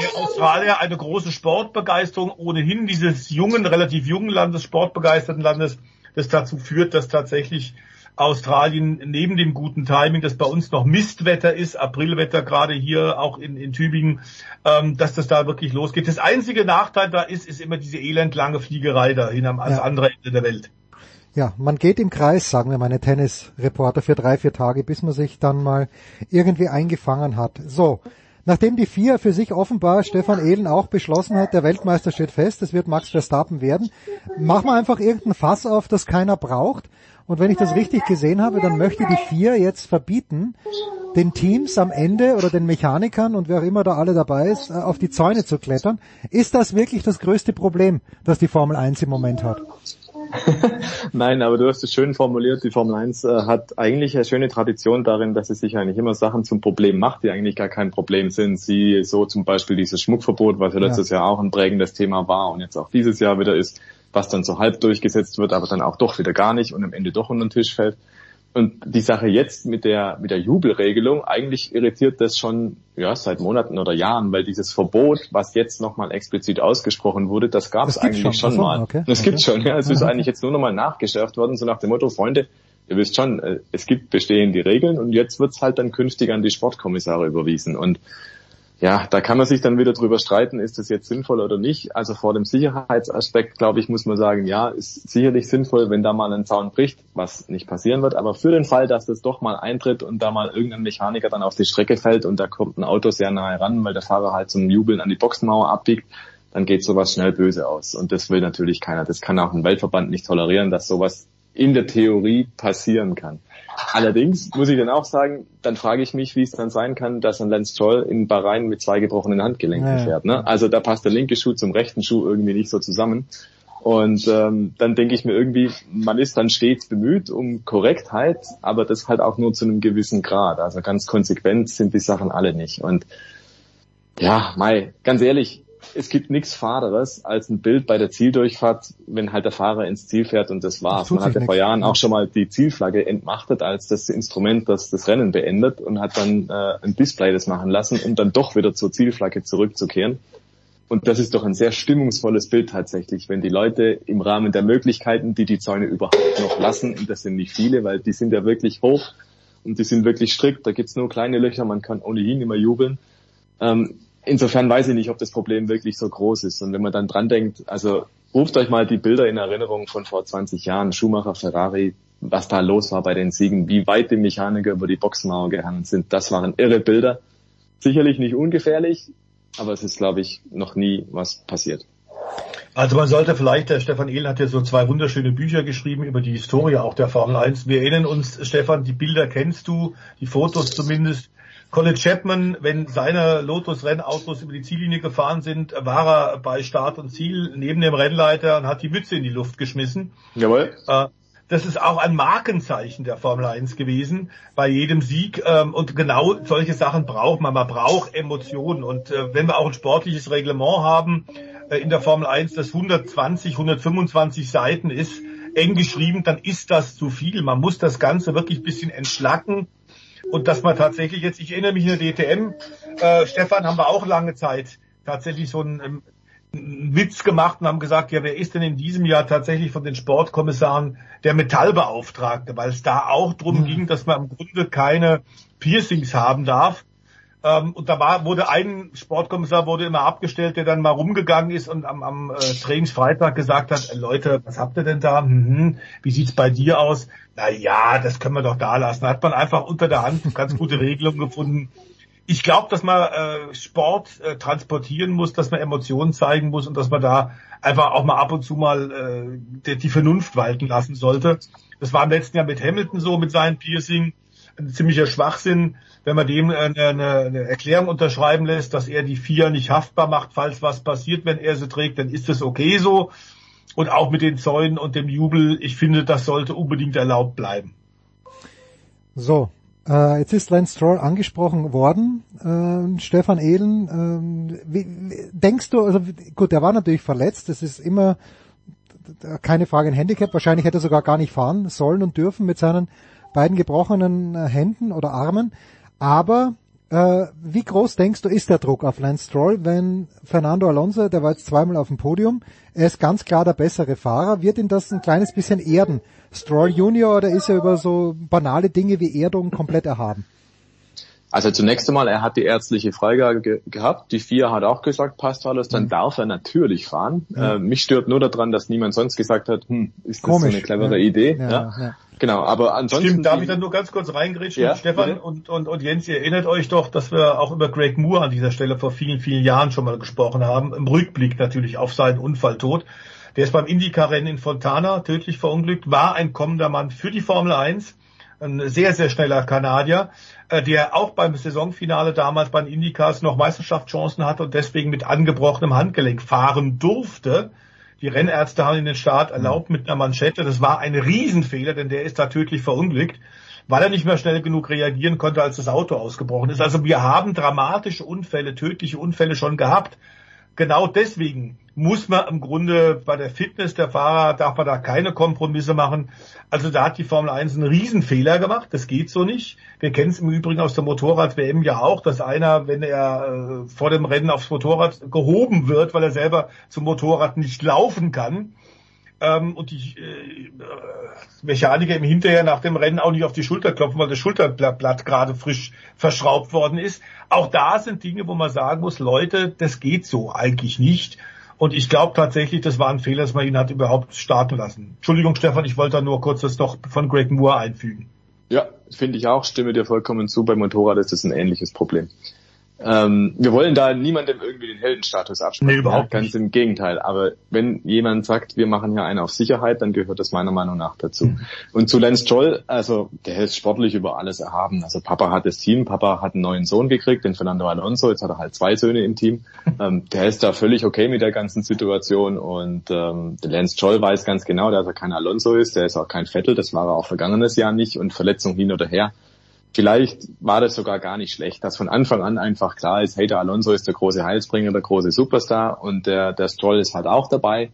der Australier, eine große Sportbegeisterung ohnehin dieses jungen, relativ jungen Landes, sportbegeisterten Landes, das dazu führt, dass tatsächlich Australien neben dem guten Timing, das bei uns noch Mistwetter ist, Aprilwetter gerade hier auch in, in Tübingen, ähm, dass das da wirklich losgeht. Das einzige Nachteil da ist, ist immer diese elendlange Fliegerei dahin am ja. andere Ende der Welt. Ja, man geht im Kreis, sagen wir meine Tennisreporter, für drei, vier Tage, bis man sich dann mal irgendwie eingefangen hat. So, nachdem die vier für sich offenbar Stefan Ehlen auch beschlossen hat, der Weltmeister steht fest, es wird Max Verstappen werden, machen wir einfach irgendein Fass auf, das keiner braucht. Und wenn ich das richtig gesehen habe, dann möchte die vier jetzt verbieten, den Teams am Ende oder den Mechanikern und wer auch immer da alle dabei ist, auf die Zäune zu klettern. Ist das wirklich das größte Problem, das die Formel 1 im Moment hat? Nein, aber du hast es schön formuliert. Die Formel 1 äh, hat eigentlich eine schöne Tradition darin, dass sie sich eigentlich immer Sachen zum Problem macht, die eigentlich gar kein Problem sind. Sie so zum Beispiel dieses Schmuckverbot, was ja letztes ja. Jahr auch ein prägendes Thema war und jetzt auch dieses Jahr wieder ist, was dann so halb durchgesetzt wird, aber dann auch doch wieder gar nicht und am Ende doch unter den Tisch fällt. Und die Sache jetzt mit der, mit der Jubelregelung, eigentlich irritiert das schon, ja, seit Monaten oder Jahren, weil dieses Verbot, was jetzt nochmal explizit ausgesprochen wurde, das gab es eigentlich schon, schon mal. Okay. Das okay. gibt schon, ja. Es ist eigentlich jetzt nur nochmal nachgeschärft worden, so nach dem Motto, Freunde, ihr wisst schon, äh, es gibt bestehende Regeln und jetzt wird's halt dann künftig an die Sportkommissare überwiesen. Und ja, da kann man sich dann wieder drüber streiten, ist das jetzt sinnvoll oder nicht. Also vor dem Sicherheitsaspekt, glaube ich, muss man sagen, ja, ist sicherlich sinnvoll, wenn da mal ein Zaun bricht, was nicht passieren wird. Aber für den Fall, dass das doch mal eintritt und da mal irgendein Mechaniker dann auf die Strecke fällt und da kommt ein Auto sehr nahe ran, weil der Fahrer halt zum Jubeln an die Boxenmauer abbiegt, dann geht sowas schnell böse aus. Und das will natürlich keiner. Das kann auch ein Weltverband nicht tolerieren, dass sowas in der Theorie passieren kann. Allerdings muss ich dann auch sagen, dann frage ich mich, wie es dann sein kann, dass ein Lance Stroll in Bahrain mit zwei gebrochenen Handgelenken ja. fährt. Ne? Also da passt der linke Schuh zum rechten Schuh irgendwie nicht so zusammen. Und ähm, dann denke ich mir irgendwie, man ist dann stets bemüht um Korrektheit, aber das halt auch nur zu einem gewissen Grad. Also ganz konsequent sind die Sachen alle nicht. Und ja, Mai, ganz ehrlich, es gibt nichts Faderes als ein Bild bei der Zieldurchfahrt, wenn halt der Fahrer ins Ziel fährt und das war's. Das Man hat ja vor Jahren auch schon mal die Zielflagge entmachtet als das Instrument, das das Rennen beendet und hat dann äh, ein Display das machen lassen, um dann doch wieder zur Zielflagge zurückzukehren. Und das ist doch ein sehr stimmungsvolles Bild tatsächlich, wenn die Leute im Rahmen der Möglichkeiten, die die Zäune überhaupt noch lassen, und das sind nicht viele, weil die sind ja wirklich hoch und die sind wirklich strikt, da gibt's nur kleine Löcher, man kann ohnehin immer jubeln. Ähm, insofern weiß ich nicht, ob das Problem wirklich so groß ist. Und wenn man dann dran denkt, also ruft euch mal die Bilder in Erinnerung von vor 20 Jahren, Schumacher, Ferrari, was da los war bei den Siegen, wie weit die Mechaniker über die Boxenmauer gehangen sind, das waren irre Bilder. Sicherlich nicht ungefährlich, aber es ist, glaube ich, noch nie was passiert. Also man sollte vielleicht, der Stefan Ehl hat ja so zwei wunderschöne Bücher geschrieben über die Historie auch der Formel 1. Wir erinnern uns, Stefan, die Bilder kennst du, die Fotos zumindest. Colin Chapman, wenn seine Lotus-Rennautos über die Ziellinie gefahren sind, war er bei Start und Ziel neben dem Rennleiter und hat die Mütze in die Luft geschmissen. Jawohl. Äh, das ist auch ein Markenzeichen der Formel 1 gewesen bei jedem Sieg. Ähm, und genau solche Sachen braucht man. Man braucht Emotionen. Und äh, wenn wir auch ein sportliches Reglement haben äh, in der Formel 1, das 120, 125 Seiten ist, eng geschrieben, dann ist das zu viel. Man muss das Ganze wirklich ein bisschen entschlacken. Und dass man tatsächlich jetzt, ich erinnere mich in der DTM, äh, Stefan, haben wir auch lange Zeit tatsächlich so ein ähm, Witz gemacht und haben gesagt, ja, wer ist denn in diesem Jahr tatsächlich von den Sportkommissaren der Metallbeauftragte, weil es da auch drum mhm. ging, dass man im Grunde keine Piercings haben darf. Ähm, und da war, wurde ein Sportkommissar wurde immer abgestellt, der dann mal rumgegangen ist und am, am äh, Trainingsfreitag gesagt hat, Leute, was habt ihr denn da? Mhm, wie sieht's bei dir aus? Na ja, das können wir doch da lassen. Da hat man einfach unter der Hand ganz gute Regelungen gefunden ich glaube, dass man äh, Sport äh, transportieren muss, dass man Emotionen zeigen muss und dass man da einfach auch mal ab und zu mal äh, die, die Vernunft walten lassen sollte. Das war im letzten Jahr mit Hamilton so, mit seinem Piercing. Ein ziemlicher Schwachsinn, wenn man dem eine, eine, Erklärung unterschreiben lässt, dass er die vier nicht haftbar macht, falls was passiert, wenn er sie trägt, dann ist das okay so. Und auch mit den Zäunen und dem Jubel, ich finde, das sollte unbedingt erlaubt bleiben. So, äh, jetzt ist Lance Stroll angesprochen worden, äh, Stefan Ehlen. Äh, wie, denkst du, also gut, er war natürlich verletzt, das ist immer keine Frage ein Handicap, wahrscheinlich hätte er sogar gar nicht fahren sollen und dürfen mit seinen beiden gebrochenen äh, Händen oder Armen, aber äh, wie groß denkst du, ist der Druck auf Lance Stroll, wenn Fernando Alonso, der war jetzt zweimal auf dem Podium, er ist ganz klar der bessere Fahrer, wird ihn das ein kleines bisschen erden? Stroll Junior oder ist er über so banale Dinge wie Erdung komplett erhaben? Also zunächst einmal, er hat die ärztliche Freigabe ge gehabt. Die vier hat auch gesagt, passt alles, dann mhm. darf er natürlich fahren. Mhm. Äh, mich stört nur daran, dass niemand sonst gesagt hat, hm, ist das Komisch, so eine clevere ja. Idee? Ja, ja. Genau, aber ansonsten. Stimmt, darf ich dann nur ganz kurz reingrätschen, ja, Stefan und, und, und Jens, ihr erinnert euch doch, dass wir auch über Greg Moore an dieser Stelle vor vielen, vielen Jahren schon mal gesprochen haben. Im Rückblick natürlich auf seinen Unfalltod. Der ist beim Indycar-Rennen in Fontana tödlich verunglückt, war ein kommender Mann für die Formel 1. Ein sehr, sehr schneller Kanadier, äh, der auch beim Saisonfinale damals bei den Indycars noch Meisterschaftschancen hatte und deswegen mit angebrochenem Handgelenk fahren durfte die Rennärzte haben ihn den Start erlaubt mit einer Manschette. Das war ein Riesenfehler, denn der ist da tödlich verunglückt, weil er nicht mehr schnell genug reagieren konnte, als das Auto ausgebrochen ist. Also wir haben dramatische Unfälle, tödliche Unfälle schon gehabt genau deswegen muss man im Grunde bei der Fitness der Fahrer, darf man da keine Kompromisse machen. Also da hat die Formel 1 einen Riesenfehler gemacht, das geht so nicht. Wir kennen es im Übrigen aus der Motorrad-WM ja auch, dass einer, wenn er äh, vor dem Rennen aufs Motorrad gehoben wird, weil er selber zum Motorrad nicht laufen kann, ähm, und die äh, Mechaniker im Hinterher nach dem Rennen auch nicht auf die Schulter klopfen, weil das Schulterblatt gerade frisch verschraubt worden ist. Auch da sind Dinge, wo man sagen muss, Leute, das geht so eigentlich nicht. Und ich glaube tatsächlich, das war ein Fehler, dass man ihn hat überhaupt starten lassen. Entschuldigung, Stefan, ich wollte da nur kurz das noch von Greg Moore einfügen. Ja, finde ich auch, stimme dir vollkommen zu. Beim Motorrad ist das ein ähnliches Problem. Ähm, wir wollen da niemandem irgendwie den Heldenstatus absprechen. Nee, überhaupt Ganz nicht. im Gegenteil. Aber wenn jemand sagt, wir machen hier einen auf Sicherheit, dann gehört das meiner Meinung nach dazu. Mhm. Und zu Lance Stroll, also der ist sportlich über alles erhaben. Also Papa hat das Team, Papa hat einen neuen Sohn gekriegt, den Fernando Alonso, jetzt hat er halt zwei Söhne im Team. ähm, der ist da völlig okay mit der ganzen Situation und ähm, der Lance Stroll weiß ganz genau, dass er kein Alonso ist, der ist auch kein Vettel, das war er auch vergangenes Jahr nicht und Verletzung hin oder her Vielleicht war das sogar gar nicht schlecht, dass von Anfang an einfach klar ist, hey, der Alonso ist der große Heilsbringer, der große Superstar und der, der Stroll ist halt auch dabei.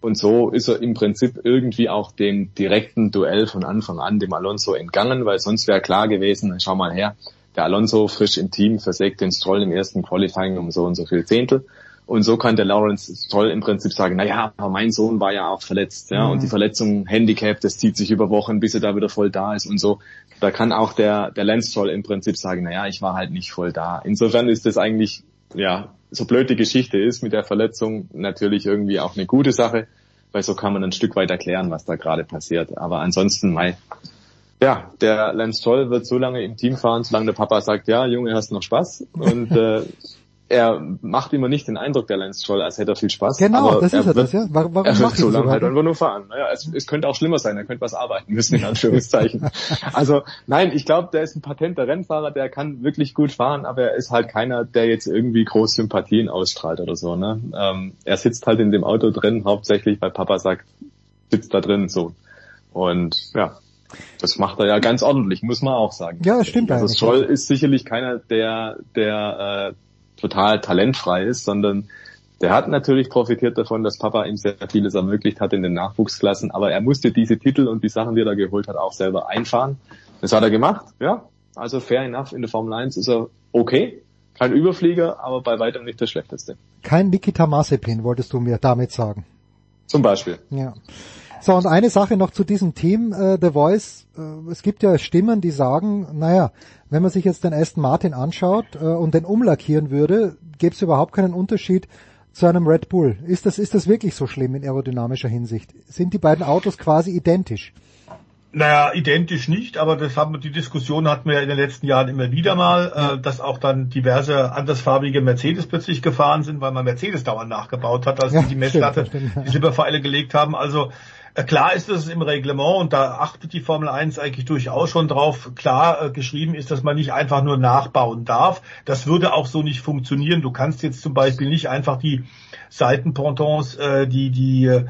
Und so ist er im Prinzip irgendwie auch dem direkten Duell von Anfang an dem Alonso entgangen, weil sonst wäre klar gewesen, schau mal her, der Alonso frisch im Team versägt den Stroll im ersten Qualifying um so und so viel Zehntel. Und so kann der Lawrence Stroll im Prinzip sagen, na ja, aber mein Sohn war ja auch verletzt, ja, Mhm. und die Verletzung, Handicap, das zieht sich über Wochen, bis er da wieder voll da ist und so. Da kann auch der, der Stroll im Prinzip sagen, na ja, ich war halt nicht voll da. Insofern ist das eigentlich, ja, so blöd die Geschichte ist mit der Verletzung, natürlich irgendwie auch eine gute Sache, weil so kann man ein Stück weit erklären, was da gerade passiert. Aber ansonsten, mei, ja, der Lance Stroll wird so lange im Team fahren, solange der Papa sagt, ja, Junge, hast noch Spaß. Und äh, er macht immer nicht den Eindruck, der Lance Stroll, als hätte er viel Spaß. Genau, das ist er das, ja. Warum, warum er wird macht so lange halt einfach nur fahren. Naja, es, es könnte auch schlimmer sein, er könnte was arbeiten müssen, in Anführungszeichen. also nein, ich glaube, der ist ein patenter Rennfahrer, der kann wirklich gut fahren, aber er ist halt keiner, der jetzt irgendwie groß Sympathien ausstrahlt oder so. Ne? Ähm, er sitzt halt in dem Auto drin, hauptsächlich, weil Papa sagt, sitzt da drin so. Und ja, das macht er ja ganz ordentlich, muss man auch sagen. Ja, das stimmt Also. Stroll ist sicherlich keiner, der, der äh, total talentfrei ist, sondern der hat natürlich profitiert davon, dass Papa ihm sehr vieles ermöglicht hat in den Nachwuchsklassen, aber er musste diese Titel und die Sachen, die er da geholt hat, auch selber einfahren. Das hat er gemacht, ja. Also fair enough, in der Formel 1 ist er okay. Kein Überflieger, aber bei weitem nicht der schlechteste. Kein Nikita Mazepin, wolltest du mir damit sagen. Zum Beispiel. Ja. So, und eine Sache noch zu diesem Team, äh, The Voice. Äh, es gibt ja Stimmen, die sagen, naja, wenn man sich jetzt den Aston Martin anschaut äh, und den umlackieren würde, gäbe es überhaupt keinen Unterschied zu einem Red Bull. Ist das, ist das wirklich so schlimm in aerodynamischer Hinsicht? Sind die beiden Autos quasi identisch? Naja, identisch nicht, aber das haben die Diskussion hatten wir ja in den letzten Jahren immer wieder mal, äh, dass auch dann diverse andersfarbige Mercedes plötzlich gefahren sind, weil man Mercedes dauernd nachgebaut hat, als Ja, die die Messlatte, stimmt, stimmt, ja. die Silberpfeile gelegt haben. Also klar ist es im Reglement und da achtet die Formel 1 eigentlich durchaus schon drauf. Klar äh, geschrieben ist, dass man nicht einfach nur nachbauen darf. Das würde auch so nicht funktionieren. Du kannst jetzt zum Beispiel nicht einfach die Seitenpontons, äh, die, die, äh,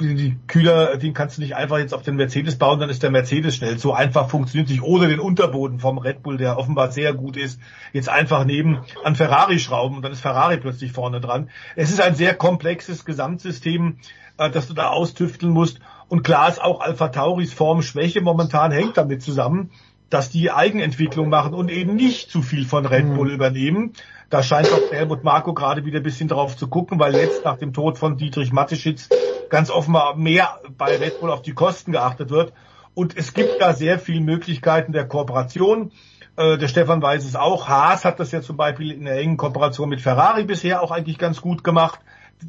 die Kühler, den kannst du nicht einfach jetzt auf den Mercedes bauen, dann ist der Mercedes schnell. So einfach funktioniert sich ohne den Unterboden vom Red Bull, der offenbar sehr gut ist, jetzt einfach neben an Ferrari schrauben und dann ist Ferrari plötzlich vorne dran. Es ist ein sehr komplexes Gesamtsystem, äh, das du da austüfteln musst. Und klar ist auch Alpha Tauris Formschwäche momentan hängt damit zusammen, dass die Eigenentwicklung machen und eben nicht zu viel von Red Bull übernehmen. Da scheint auch Helmut Marko gerade wieder ein bisschen drauf zu gucken, weil jetzt nach dem Tod von Dietrich Mateschitz ganz offenbar mehr bei Red Bull auf die Kosten geachtet wird. Und es gibt da sehr viele Möglichkeiten der Kooperation. Äh, der Stefan weiß es auch. Haas hat das ja zum Beispiel in der engen Kooperation mit Ferrari bisher auch eigentlich ganz gut gemacht.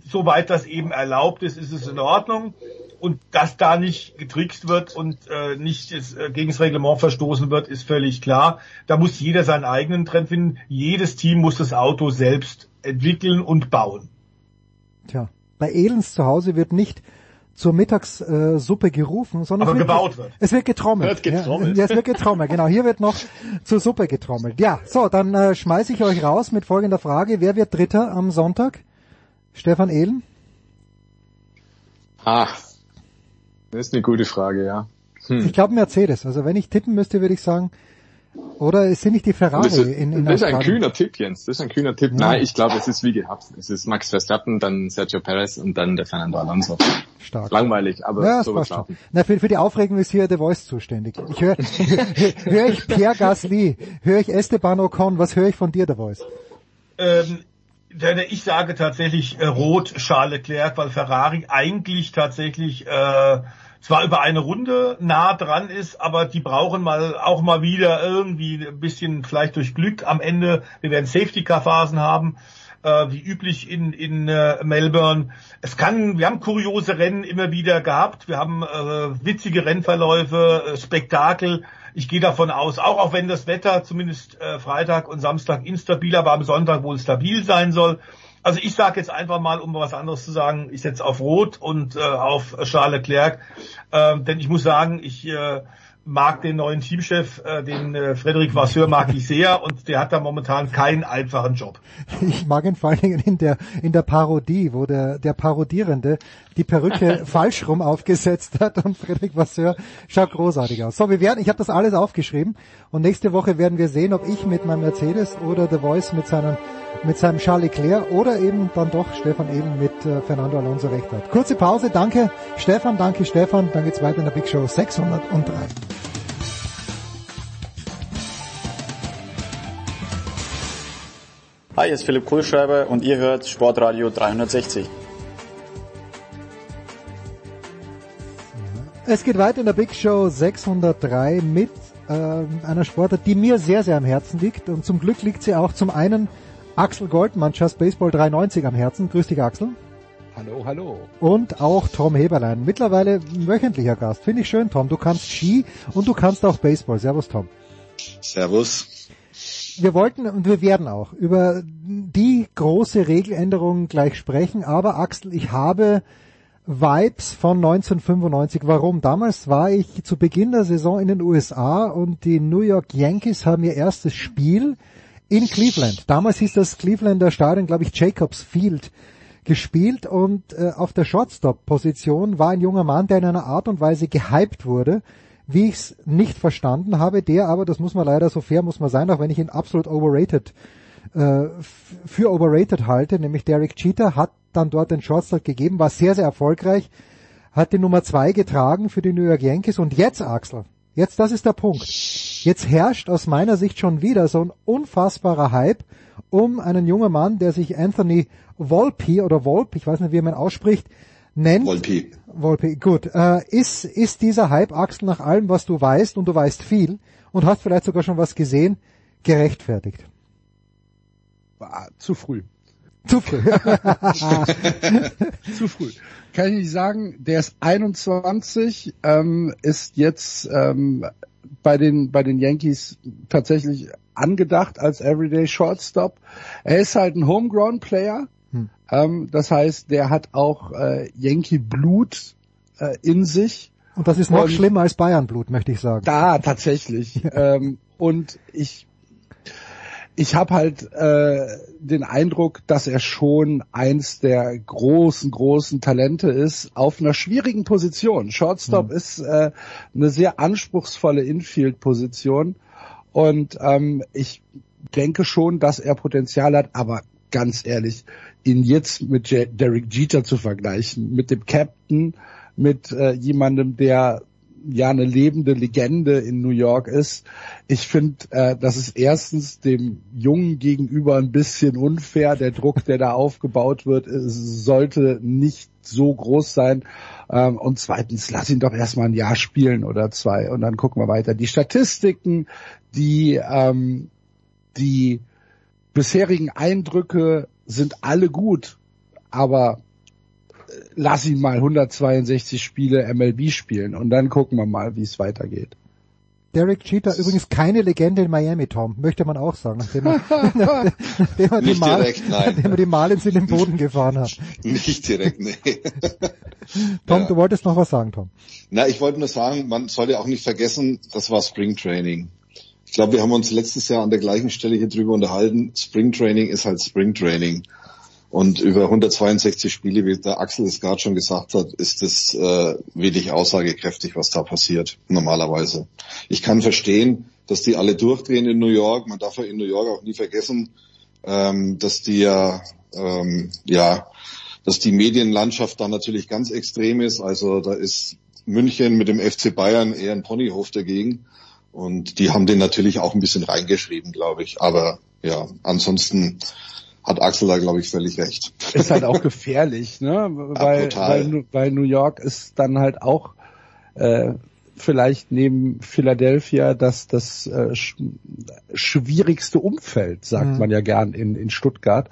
Soweit das eben erlaubt ist, ist es in Ordnung. Und dass da nicht getrickst wird und äh, nicht ist, äh, gegen das Reglement verstoßen wird, ist völlig klar. Da muss jeder seinen eigenen Trend finden. Jedes Team muss das Auto selbst entwickeln und bauen. Tja, bei Elens zu Hause wird nicht zur Mittagssuppe äh, Suppe gerufen, sondern Aber es wird, gebaut wird. Es wird getrommelt. Wird getrommelt. Ja, ja, es wird getrommelt. Genau, hier wird noch zur Suppe getrommelt. Ja, so, dann äh, schmeiße ich euch raus mit folgender Frage. Wer wird Dritter am Sonntag? Stefan Ehlen? Ah, das ist eine gute Frage, ja. Hm. Ich glaube Mercedes. Also wenn ich tippen müsste, würde ich sagen, oder es sind nicht die Ferrari Das ist, in, in das ist ein kühner Tipp, Jens. Das ist ein kühner Tipp. Ja. Nein, ich glaube, es ist wie gehabt. Es ist Max Verstappen, dann Sergio Perez und dann der Fernando Alonso. Stark. Langweilig, aber Ja, das so war wird's stark. laufen. Na, für, für die Aufregung ist hier The Voice zuständig. Ich höre höre ich Pierre Gasly, höre ich Esteban Ocon, was höre ich von dir, The Voice? Ähm, ich sage tatsächlich äh, Rot Charles Leclerc, weil Ferrari eigentlich tatsächlich äh, zwar über eine Runde nah dran ist, aber die brauchen mal auch mal wieder irgendwie ein bisschen vielleicht durch Glück am Ende. Wir werden Safety Car Phasen haben, äh, wie üblich in in äh, Melbourne. Es kann, wir haben kuriose Rennen immer wieder gehabt. Wir haben äh, witzige Rennverläufe, äh, Spektakel. Ich gehe davon aus, auch auch wenn das Wetter zumindest äh, Freitag und Samstag instabil, aber am Sonntag wohl stabil sein soll. Also ich sage jetzt einfach mal, um was anderes zu sagen, ich setze auf Rot und äh, auf Charles Leclerc, ähm, denn ich muss sagen, ich äh, mag den neuen Teamchef, äh, den äh, Frederic Vasseur mag ich sehr und der hat da momentan keinen einfachen Job. Ich mag ihn vor allen Dingen in der, in der Parodie, wo der, der Parodierende die Perücke falsch rum aufgesetzt hat und Friedrich Vasseur schaut großartig aus. So, wir werden, ich habe das alles aufgeschrieben und nächste Woche werden wir sehen, ob ich mit meinem Mercedes oder The Voice mit seinem, mit seinem Charles Leclerc oder eben dann doch Stefan Ehlen mit äh, Fernando Alonso recht hat. Kurze Pause, danke Stefan, danke Stefan, dann geht's weiter in der Big Show 603. Hi, hier ist Philipp Kohlschreiber und ihr hört Sportradio 360. Es geht weiter in der Big Show 603 mit äh, einer Sportart, die mir sehr, sehr am Herzen liegt. Und zum Glück liegt sie auch zum einen Axel Goldmann, Just Baseball 390 am Herzen. Grüß dich, Axel. Hallo, hallo. Und auch Tom Heberlein, mittlerweile wöchentlicher Gast. Finde ich schön, Tom. Du kannst Ski und du kannst auch Baseball. Servus, Tom. Servus. Wir wollten und wir werden auch über die große Regeländerung gleich sprechen, aber Axel, ich habe Vibes von 1995. Warum? Damals war ich zu Beginn der Saison in den USA und die New York Yankees haben ihr erstes Spiel in Cleveland. Damals hieß das Clevelander Stadion, glaube ich, Jacobs Field gespielt und äh, auf der Shortstop-Position war ein junger Mann, der in einer Art und Weise gehypt wurde, wie ich es nicht verstanden habe, der aber, das muss man leider so fair muss man sein, auch wenn ich ihn absolut overrated äh, für overrated halte, nämlich Derek Cheater hat dann dort den Shortstop gegeben, war sehr, sehr erfolgreich, hat die Nummer zwei getragen für die New York Yankees und jetzt, Axel, jetzt, das ist der Punkt. Jetzt herrscht aus meiner Sicht schon wieder so ein unfassbarer Hype um einen jungen Mann, der sich Anthony Volpe oder Volpe, ich weiß nicht, wie man ausspricht, nennt. Volpe. Volpe, gut. Äh, ist, ist dieser Hype, Axel, nach allem, was du weißt, und du weißt viel, und hast vielleicht sogar schon was gesehen, gerechtfertigt? War zu früh. Zu früh. zu früh. Kann ich nicht sagen, der ist 21, ähm, ist jetzt ähm, bei den bei den Yankees tatsächlich angedacht als Everyday Shortstop. Er ist halt ein Homegrown Player. Hm. Ähm, das heißt, der hat auch äh, Yankee Blut äh, in sich. Und das ist noch und schlimmer als Bayern Blut, möchte ich sagen. Da tatsächlich. ähm, und ich ich habe halt äh, den Eindruck, dass er schon eins der großen, großen Talente ist auf einer schwierigen Position. Shortstop mhm. ist äh, eine sehr anspruchsvolle Infield-Position und ähm, ich denke schon, dass er Potenzial hat, aber ganz ehrlich, ihn jetzt mit Derek Jeter zu vergleichen, mit dem Captain, mit äh, jemandem, der ja eine lebende Legende in New York ist. Ich finde, äh, das ist erstens dem Jungen gegenüber ein bisschen unfair. Der Druck, der da aufgebaut wird, äh, sollte nicht so groß sein. Ähm, und zweitens, lass ihn doch erstmal ein Jahr spielen oder zwei und dann gucken wir weiter. Die Statistiken, die, ähm, die bisherigen Eindrücke sind alle gut, aber lass ihn mal 162 Spiele MLB spielen und dann gucken wir mal, wie es weitergeht. Derek Cheater übrigens keine Legende in Miami, Tom, möchte man auch sagen, nachdem er, nachdem er, die, Mal, direkt, nachdem er die Malins in den Boden gefahren hat. Nicht direkt, nee. Tom, ja. du wolltest noch was sagen, Tom. Na, ich wollte nur sagen, man sollte auch nicht vergessen, das war Spring Training. Ich glaube, wir haben uns letztes Jahr an der gleichen Stelle hier drüber unterhalten. Spring Training ist halt Spring Training. Und über 162 Spiele, wie der Axel es gerade schon gesagt hat, ist es äh, wenig aussagekräftig, was da passiert normalerweise. Ich kann verstehen, dass die alle durchdrehen in New York. Man darf ja in New York auch nie vergessen, ähm, dass die ja, ähm, ja, dass die Medienlandschaft da natürlich ganz extrem ist. Also da ist München mit dem FC Bayern eher ein Ponyhof dagegen. Und die haben den natürlich auch ein bisschen reingeschrieben, glaube ich. Aber ja, ansonsten hat Axel da, glaube ich, völlig recht. Ist halt auch gefährlich, ne? Weil, ja, weil, weil New York ist dann halt auch äh, vielleicht neben Philadelphia das das äh, sch schwierigste Umfeld, sagt mhm. man ja gern in, in Stuttgart.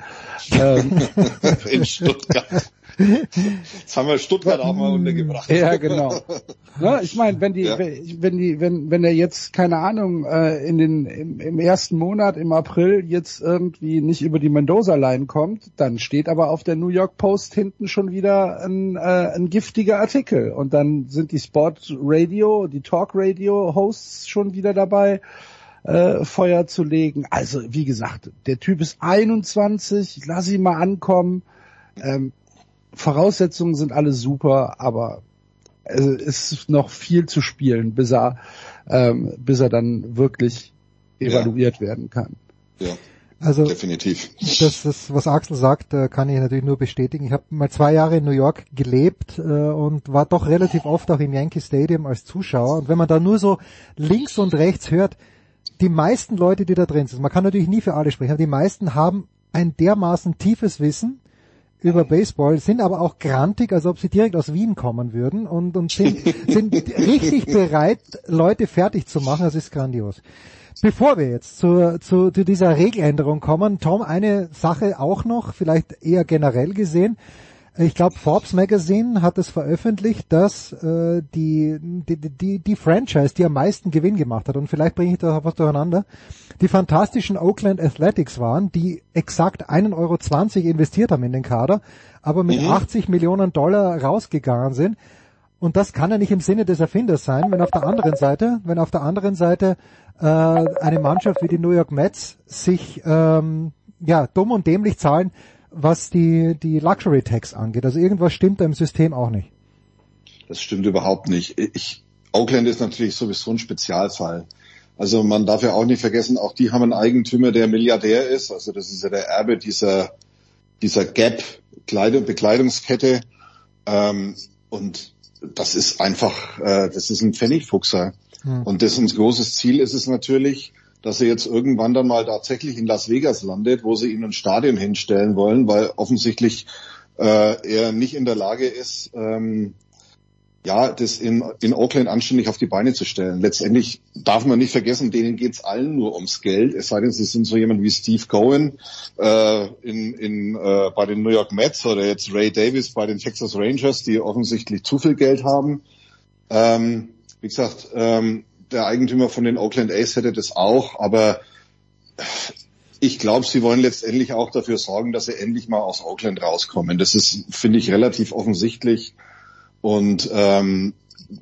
Ähm, in Stuttgart. Jetzt haben wir Stuttgart auch mal untergebracht. Ja, genau. Ja, ich meine, wenn die, ja. wenn die, wenn, wenn er jetzt, keine Ahnung, äh, in den, im, im ersten Monat, im April, jetzt irgendwie nicht über die Mendoza-Line kommt, dann steht aber auf der New York Post hinten schon wieder ein, äh, ein giftiger Artikel. Und dann sind die Sport Radio, die Talk Radio Hosts schon wieder dabei. Äh, Feuer zu legen. Also wie gesagt, der Typ ist 21, lass ihn mal ankommen. Ähm, Voraussetzungen sind alle super, aber es ist noch viel zu spielen, bis er, ähm, bis er dann wirklich evaluiert ja. werden kann. Ja. Also definitiv. Das, das, was Axel sagt, äh, kann ich natürlich nur bestätigen. Ich habe mal zwei Jahre in New York gelebt äh, und war doch relativ oft auch im Yankee Stadium als Zuschauer. Und wenn man da nur so links und rechts hört, die meisten Leute, die da drin sind, man kann natürlich nie für alle sprechen, aber die meisten haben ein dermaßen tiefes Wissen über Baseball, sind aber auch grantig, als ob sie direkt aus Wien kommen würden und, und sind, sind richtig bereit, Leute fertig zu machen. Das ist grandios. Bevor wir jetzt zu, zu, zu dieser Regeländerung kommen, Tom, eine Sache auch noch, vielleicht eher generell gesehen. Ich glaube, Forbes Magazine hat es veröffentlicht, dass äh, die, die, die, die Franchise, die am meisten Gewinn gemacht hat, und vielleicht bringe ich da was durcheinander, die fantastischen Oakland Athletics waren, die exakt 1,20 Euro investiert haben in den Kader, aber mit Mhm. 80 Millionen Dollar rausgegangen sind. Und das kann ja nicht im Sinne des Erfinders sein, wenn auf der anderen Seite, wenn auf der anderen Seite äh, eine Mannschaft wie die New York Mets sich ähm, ja dumm und dämlich zahlen, was die die Luxury Tax angeht. Also irgendwas stimmt da im System auch nicht. Das stimmt überhaupt nicht. Ich, Oakland ist natürlich sowieso ein Spezialfall. Also man darf ja auch nicht vergessen, auch die haben einen Eigentümer, der Milliardär ist. Also das ist ja der Erbe dieser, dieser Gap Kleidung, Bekleidungskette. Ähm, und das ist einfach, äh, das ist ein Pfennigfuchser. Hm. Und dessen großes Ziel ist es natürlich, dass er jetzt irgendwann dann mal tatsächlich in Las Vegas landet, wo sie ihn ein Stadion hinstellen wollen, weil offensichtlich äh, er nicht in der Lage ist, ähm, ja, das in, in Oakland anständig auf die Beine zu stellen. Letztendlich darf man nicht vergessen, denen geht's allen nur ums Geld, es sei denn, sie sind so jemand wie Steve Cohen äh, in, in, äh, bei den New York Mets oder jetzt Ray Davis bei den Texas Rangers, die offensichtlich zu viel Geld haben. Ähm, wie gesagt, ähm, der Eigentümer von den Oakland A's hätte das auch, aber ich glaube, sie wollen letztendlich auch dafür sorgen, dass sie endlich mal aus Oakland rauskommen. Das ist, finde ich, relativ offensichtlich. Und ähm,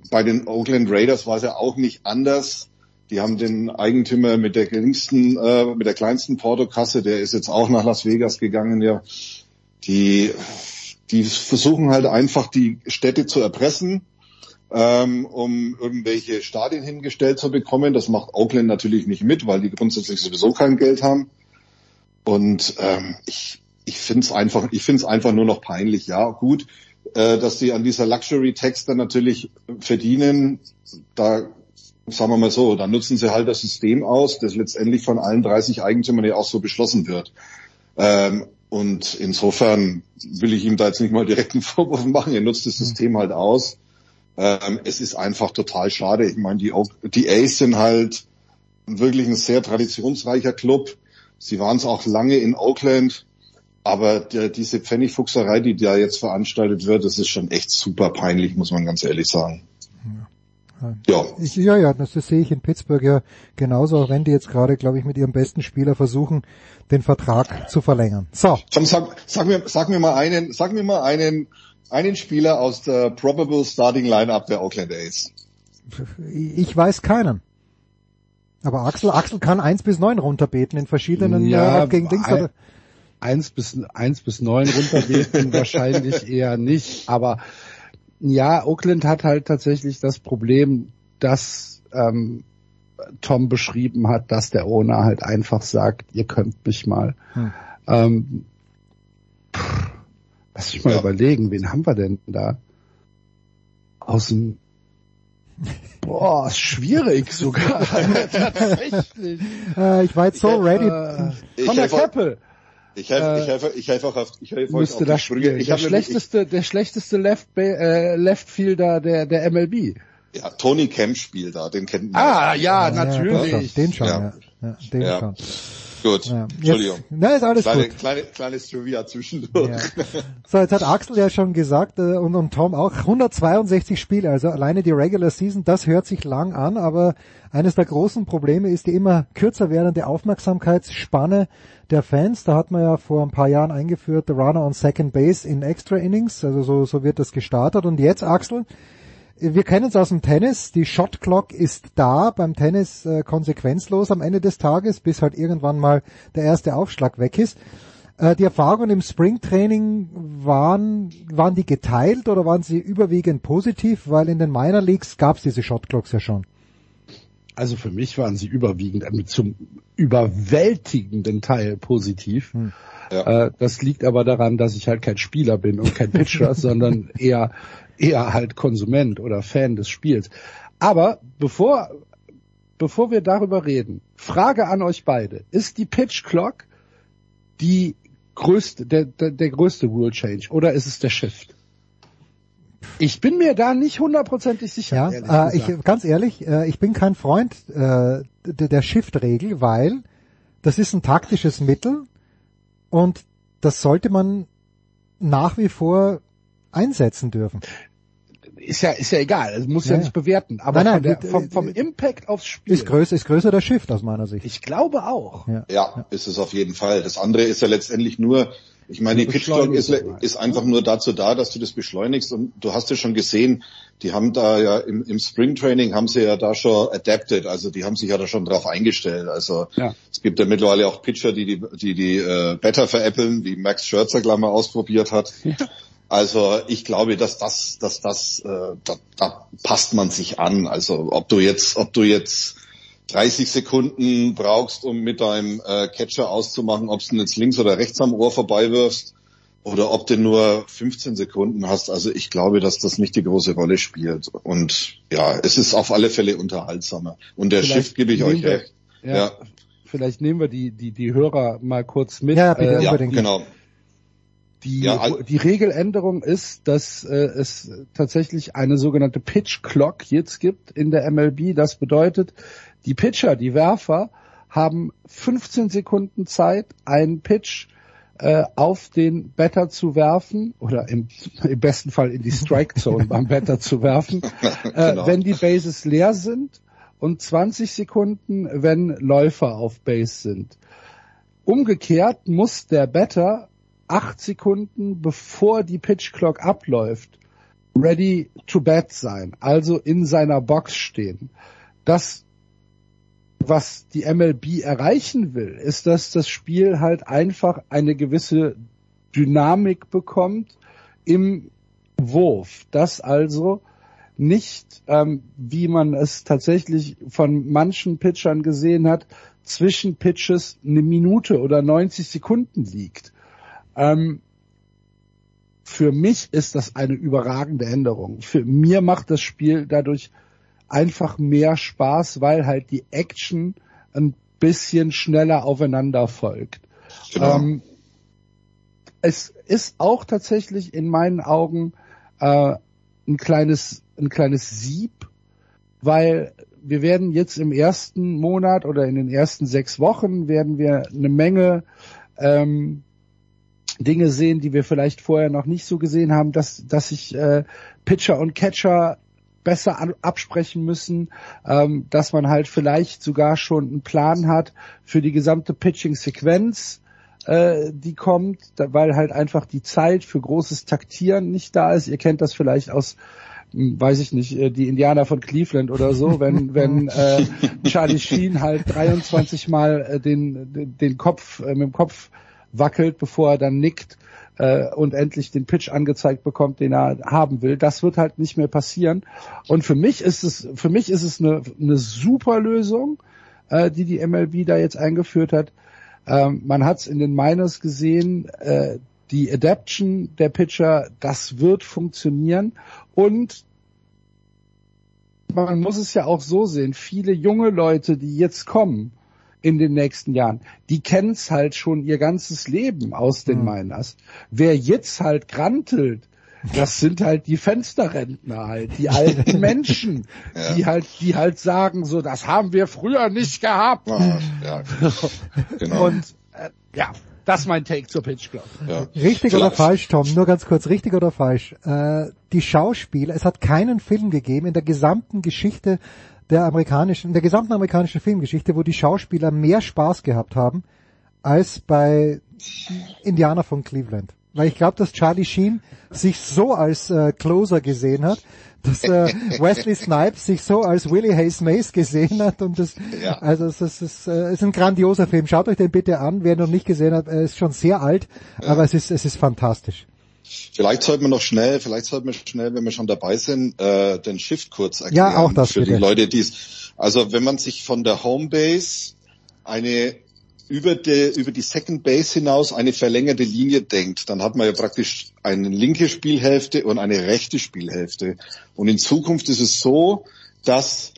bei den Oakland Raiders war es ja auch nicht anders. Die haben den Eigentümer mit der geringsten, äh, mit der kleinsten Portokasse, der ist jetzt auch nach Las Vegas gegangen, ja. Die, die versuchen halt einfach die Städte zu erpressen, ähm, um irgendwelche Stadien hingestellt zu bekommen. Das macht Oakland natürlich nicht mit, weil die grundsätzlich sowieso kein Geld haben. Und ähm, ich, ich finde es einfach, ich finde es einfach nur noch peinlich. Ja, gut, äh, dass die an dieser Luxury Tax dann natürlich verdienen. Da sagen wir mal so, dann nutzen sie halt das System aus, das letztendlich von allen 30 Eigentümern ja auch so beschlossen wird. Ähm, und insofern will ich ihm da jetzt nicht mal direkt einen Vorwurf machen. Er nutzt das System halt aus. Ähm, es ist einfach total schade. Ich meine, die, die A's sind halt wirklich ein sehr traditionsreicher Club. Sie waren es auch lange in Oakland. Aber der, diese Pfennigfuchserei, die da jetzt veranstaltet wird, das ist schon echt super peinlich, muss man ganz ehrlich sagen. Ja. Ich, ja, ja, das, das sehe ich in Pittsburgh ja genauso, auch wenn die jetzt gerade, glaube ich, mit ihrem besten Spieler versuchen, den Vertrag zu verlängern. So. Komm, sag, sag mir, sag mir mal einen, sag mir mal einen, einen Spieler aus der probable starting lineup der Oakland A's. Ich weiß keinen. Aber Axel, Axel kann eins bis neun runterbeten in verschiedenen Ja, äh, gegen Dings. ein- Oder, eins bis eins bis neun runterbeten wahrscheinlich eher nicht. Aber ja, Oakland hat halt tatsächlich das Problem, dass ähm, Tom beschrieben hat, dass der Owner halt einfach sagt, ihr könnt mich mal. Hm. Ähm, pff, lass mich mal überlegen, wen haben wir denn da? Aus dem Boah, ist schwierig sogar. Tatsächlich. äh, ich war jetzt so ready. Ich Von der Keppel. Ich helfe, Äh, ich helfe, ich helfe auch auf, ich helfe euch müsste auf das Sprünge. Ich Der schlechteste, der schlechteste Left, äh, Left Fielder der, der MLB. ja, Tony Kemp spielt da, den kennt man. Ah, ja, Ja, natürlich. Den schon, Ja. Ja. ja den Ja. schon. Gut, Ja. Jetzt- Entschuldigung. Na, ist alles kleine, gut. Kleine, kleines Trivia zwischendurch. So, jetzt hat Axel ja schon gesagt äh, und, und Tom auch 162 Spiele, also alleine die Regular Season, das hört sich lang an, aber eines der großen Probleme ist die immer kürzer werdende Aufmerksamkeitsspanne der Fans. Da hat man ja vor ein paar Jahren eingeführt, the Runner on Second Base in Extra Innings, also so, so wird das gestartet. Und jetzt, Axel, wir kennen es aus dem Tennis, die Shot Clock ist da, beim Tennis äh, konsequenzlos am Ende des Tages, bis halt irgendwann mal der erste Aufschlag weg ist. Äh, die Erfahrungen im Springtraining waren, waren die geteilt oder waren sie überwiegend positiv, weil in den Minor Leagues gab es diese Shot Clocks ja schon. Also für mich waren sie überwiegend äh, zum überwältigenden Teil positiv. Äh, das liegt aber daran, dass ich halt kein Spieler bin und kein Pitcher, sondern eher eher halt Konsument oder Fan des Spiels. Aber bevor bevor wir darüber reden, Frage an euch beide: Ist die Pitch Clock die größte, der, der, der größte Rule Change oder ist es der Shift? Ich bin mir da nicht hundertprozentig sicher. Ja, äh, ich, ganz ehrlich, äh, ich bin kein Freund äh, der, der Shift-Regel, weil das ist ein taktisches Mittel und das sollte man nach wie vor einsetzen dürfen. Ist ja ist ja egal, es muss ja, Ja, nicht ja. bewerten, aber Nein, nein, von der, vom, vom Impact aufs Spiel Ist größer, ist größer der Shift aus meiner Sicht. Ich glaube auch. Ja. Ja, ist es auf jeden Fall. Das andere ist ja letztendlich nur, ich meine, die Pitch Clock ist, ist einfach nur dazu da, dass du das beschleunigst und du hast ja schon gesehen, die haben da ja im, im Spring Training haben sie ja da schon adapted, also die haben sich ja da schon drauf eingestellt. Also Ja. es gibt ja mittlerweile auch Pitcher, die die, die, die äh, Better veräppeln, wie Max Scherzer gleich mal ausprobiert hat. Also ich glaube, dass das, dass das, äh, da, da passt man sich an. Also ob du jetzt, ob du jetzt 30 Sekunden brauchst, um mit deinem äh, Catcher auszumachen, ob du jetzt links oder rechts am Ohr vorbeiwirfst oder ob du nur 15 Sekunden hast. Also ich glaube, dass das nicht die große Rolle spielt. Und ja, es ist auf alle Fälle unterhaltsamer. Und der Vielleicht Shift gebe ich euch recht. Ja, Ja, Vielleicht nehmen wir die die die Hörer mal kurz mit. Ja, bitte, Äh, ja unbedingt. genau. Die, Ja, al- die Regeländerung ist, dass äh, es tatsächlich eine sogenannte Pitch Clock jetzt gibt in der MLB. Das bedeutet, die Pitcher, die Werfer, haben 15 Sekunden Zeit, einen Pitch äh, auf den Batter zu werfen oder im, im besten Fall in die Strike Zone beim Batter zu werfen, äh, Genau. wenn die Bases leer sind und 20 Sekunden, wenn Läufer auf Base sind. Umgekehrt muss der Batter acht Sekunden bevor die Pitch Clock abläuft, ready to bat sein, also in seiner Box stehen. Das, was die MLB erreichen will, ist, dass das Spiel halt einfach eine gewisse Dynamik bekommt im Wurf, dass also nicht, ähm, wie man es tatsächlich von manchen Pitchern gesehen hat, zwischen Pitches eine Minute oder 90 Sekunden liegt. Ähm, für mich ist das eine überragende Änderung. Für mir macht das Spiel dadurch einfach mehr Spaß, weil halt die Action ein bisschen schneller aufeinander folgt. Genau. Ähm, es ist auch tatsächlich in meinen Augen äh, ein kleines ein kleines Sieb, weil wir werden jetzt im ersten Monat oder in den ersten sechs Wochen werden wir eine Menge ähm, Dinge sehen, die wir vielleicht vorher noch nicht so gesehen haben, dass dass sich äh, Pitcher und Catcher besser an, absprechen müssen, ähm, dass man halt vielleicht sogar schon einen Plan hat für die gesamte Pitching-Sequenz, äh, die kommt, weil halt einfach die Zeit für großes Taktieren nicht da ist. Ihr kennt das vielleicht aus hm, weiß ich nicht, äh, die Indianer von Cleveland oder so, wenn wenn äh, Charlie Sheen halt 23 Mal äh, den den- den Kopf äh, mit dem Kopf wackelt, bevor er dann nickt äh, und endlich den Pitch angezeigt bekommt, den er haben will. Das wird halt nicht mehr passieren. Und für mich ist es für mich ist es eine, eine super Lösung, äh, die die MLB da jetzt eingeführt hat. Ähm, man hat es in den Miners gesehen, äh, die Adaption der Pitcher, das wird funktionieren und man muss es ja auch so sehen, viele junge Leute, die jetzt kommen in den nächsten Jahren, die kennen es halt schon ihr ganzes Leben aus den Miners. Wer jetzt halt grantelt, das sind halt die Fensterrentner halt, die alten Menschen, die halt, die halt sagen so, das haben wir früher nicht gehabt. ja, genau. Und äh, ja, das ist mein Take zur Pitch Clock. Ja. Richtig oder Vielleicht- falsch, Tom? Nur ganz kurz, richtig oder falsch? Äh, die Schauspieler, es hat keinen Film gegeben in der gesamten Geschichte der amerikanischen, in der gesamten amerikanischen Filmgeschichte, wo die Schauspieler mehr Spaß gehabt haben als bei Indianer von Cleveland. Weil ich glaube, dass Charlie Sheen sich so als äh, Closer gesehen hat, dass äh, Wesley Snipes sich so als Willie Hayes Mace gesehen hat und das, Ja. also es ist, es ist, äh, es ist ein grandioser Film. Schaut euch den bitte an, wer ihn noch nicht gesehen hat. Er ist schon sehr alt, aber es ist, es ist fantastisch. Vielleicht sollten wir noch schnell, vielleicht sollten wir schnell, wenn wir schon dabei sind, äh, den Shift kurz erklären. Ja, auch das Für bitte. die Leute, die es, also wenn man sich von der Homebase eine über die, über die Second Base hinaus eine verlängerte Linie denkt, dann hat man ja praktisch eine linke Spielhälfte und eine rechte Spielhälfte. Und in Zukunft ist es so, dass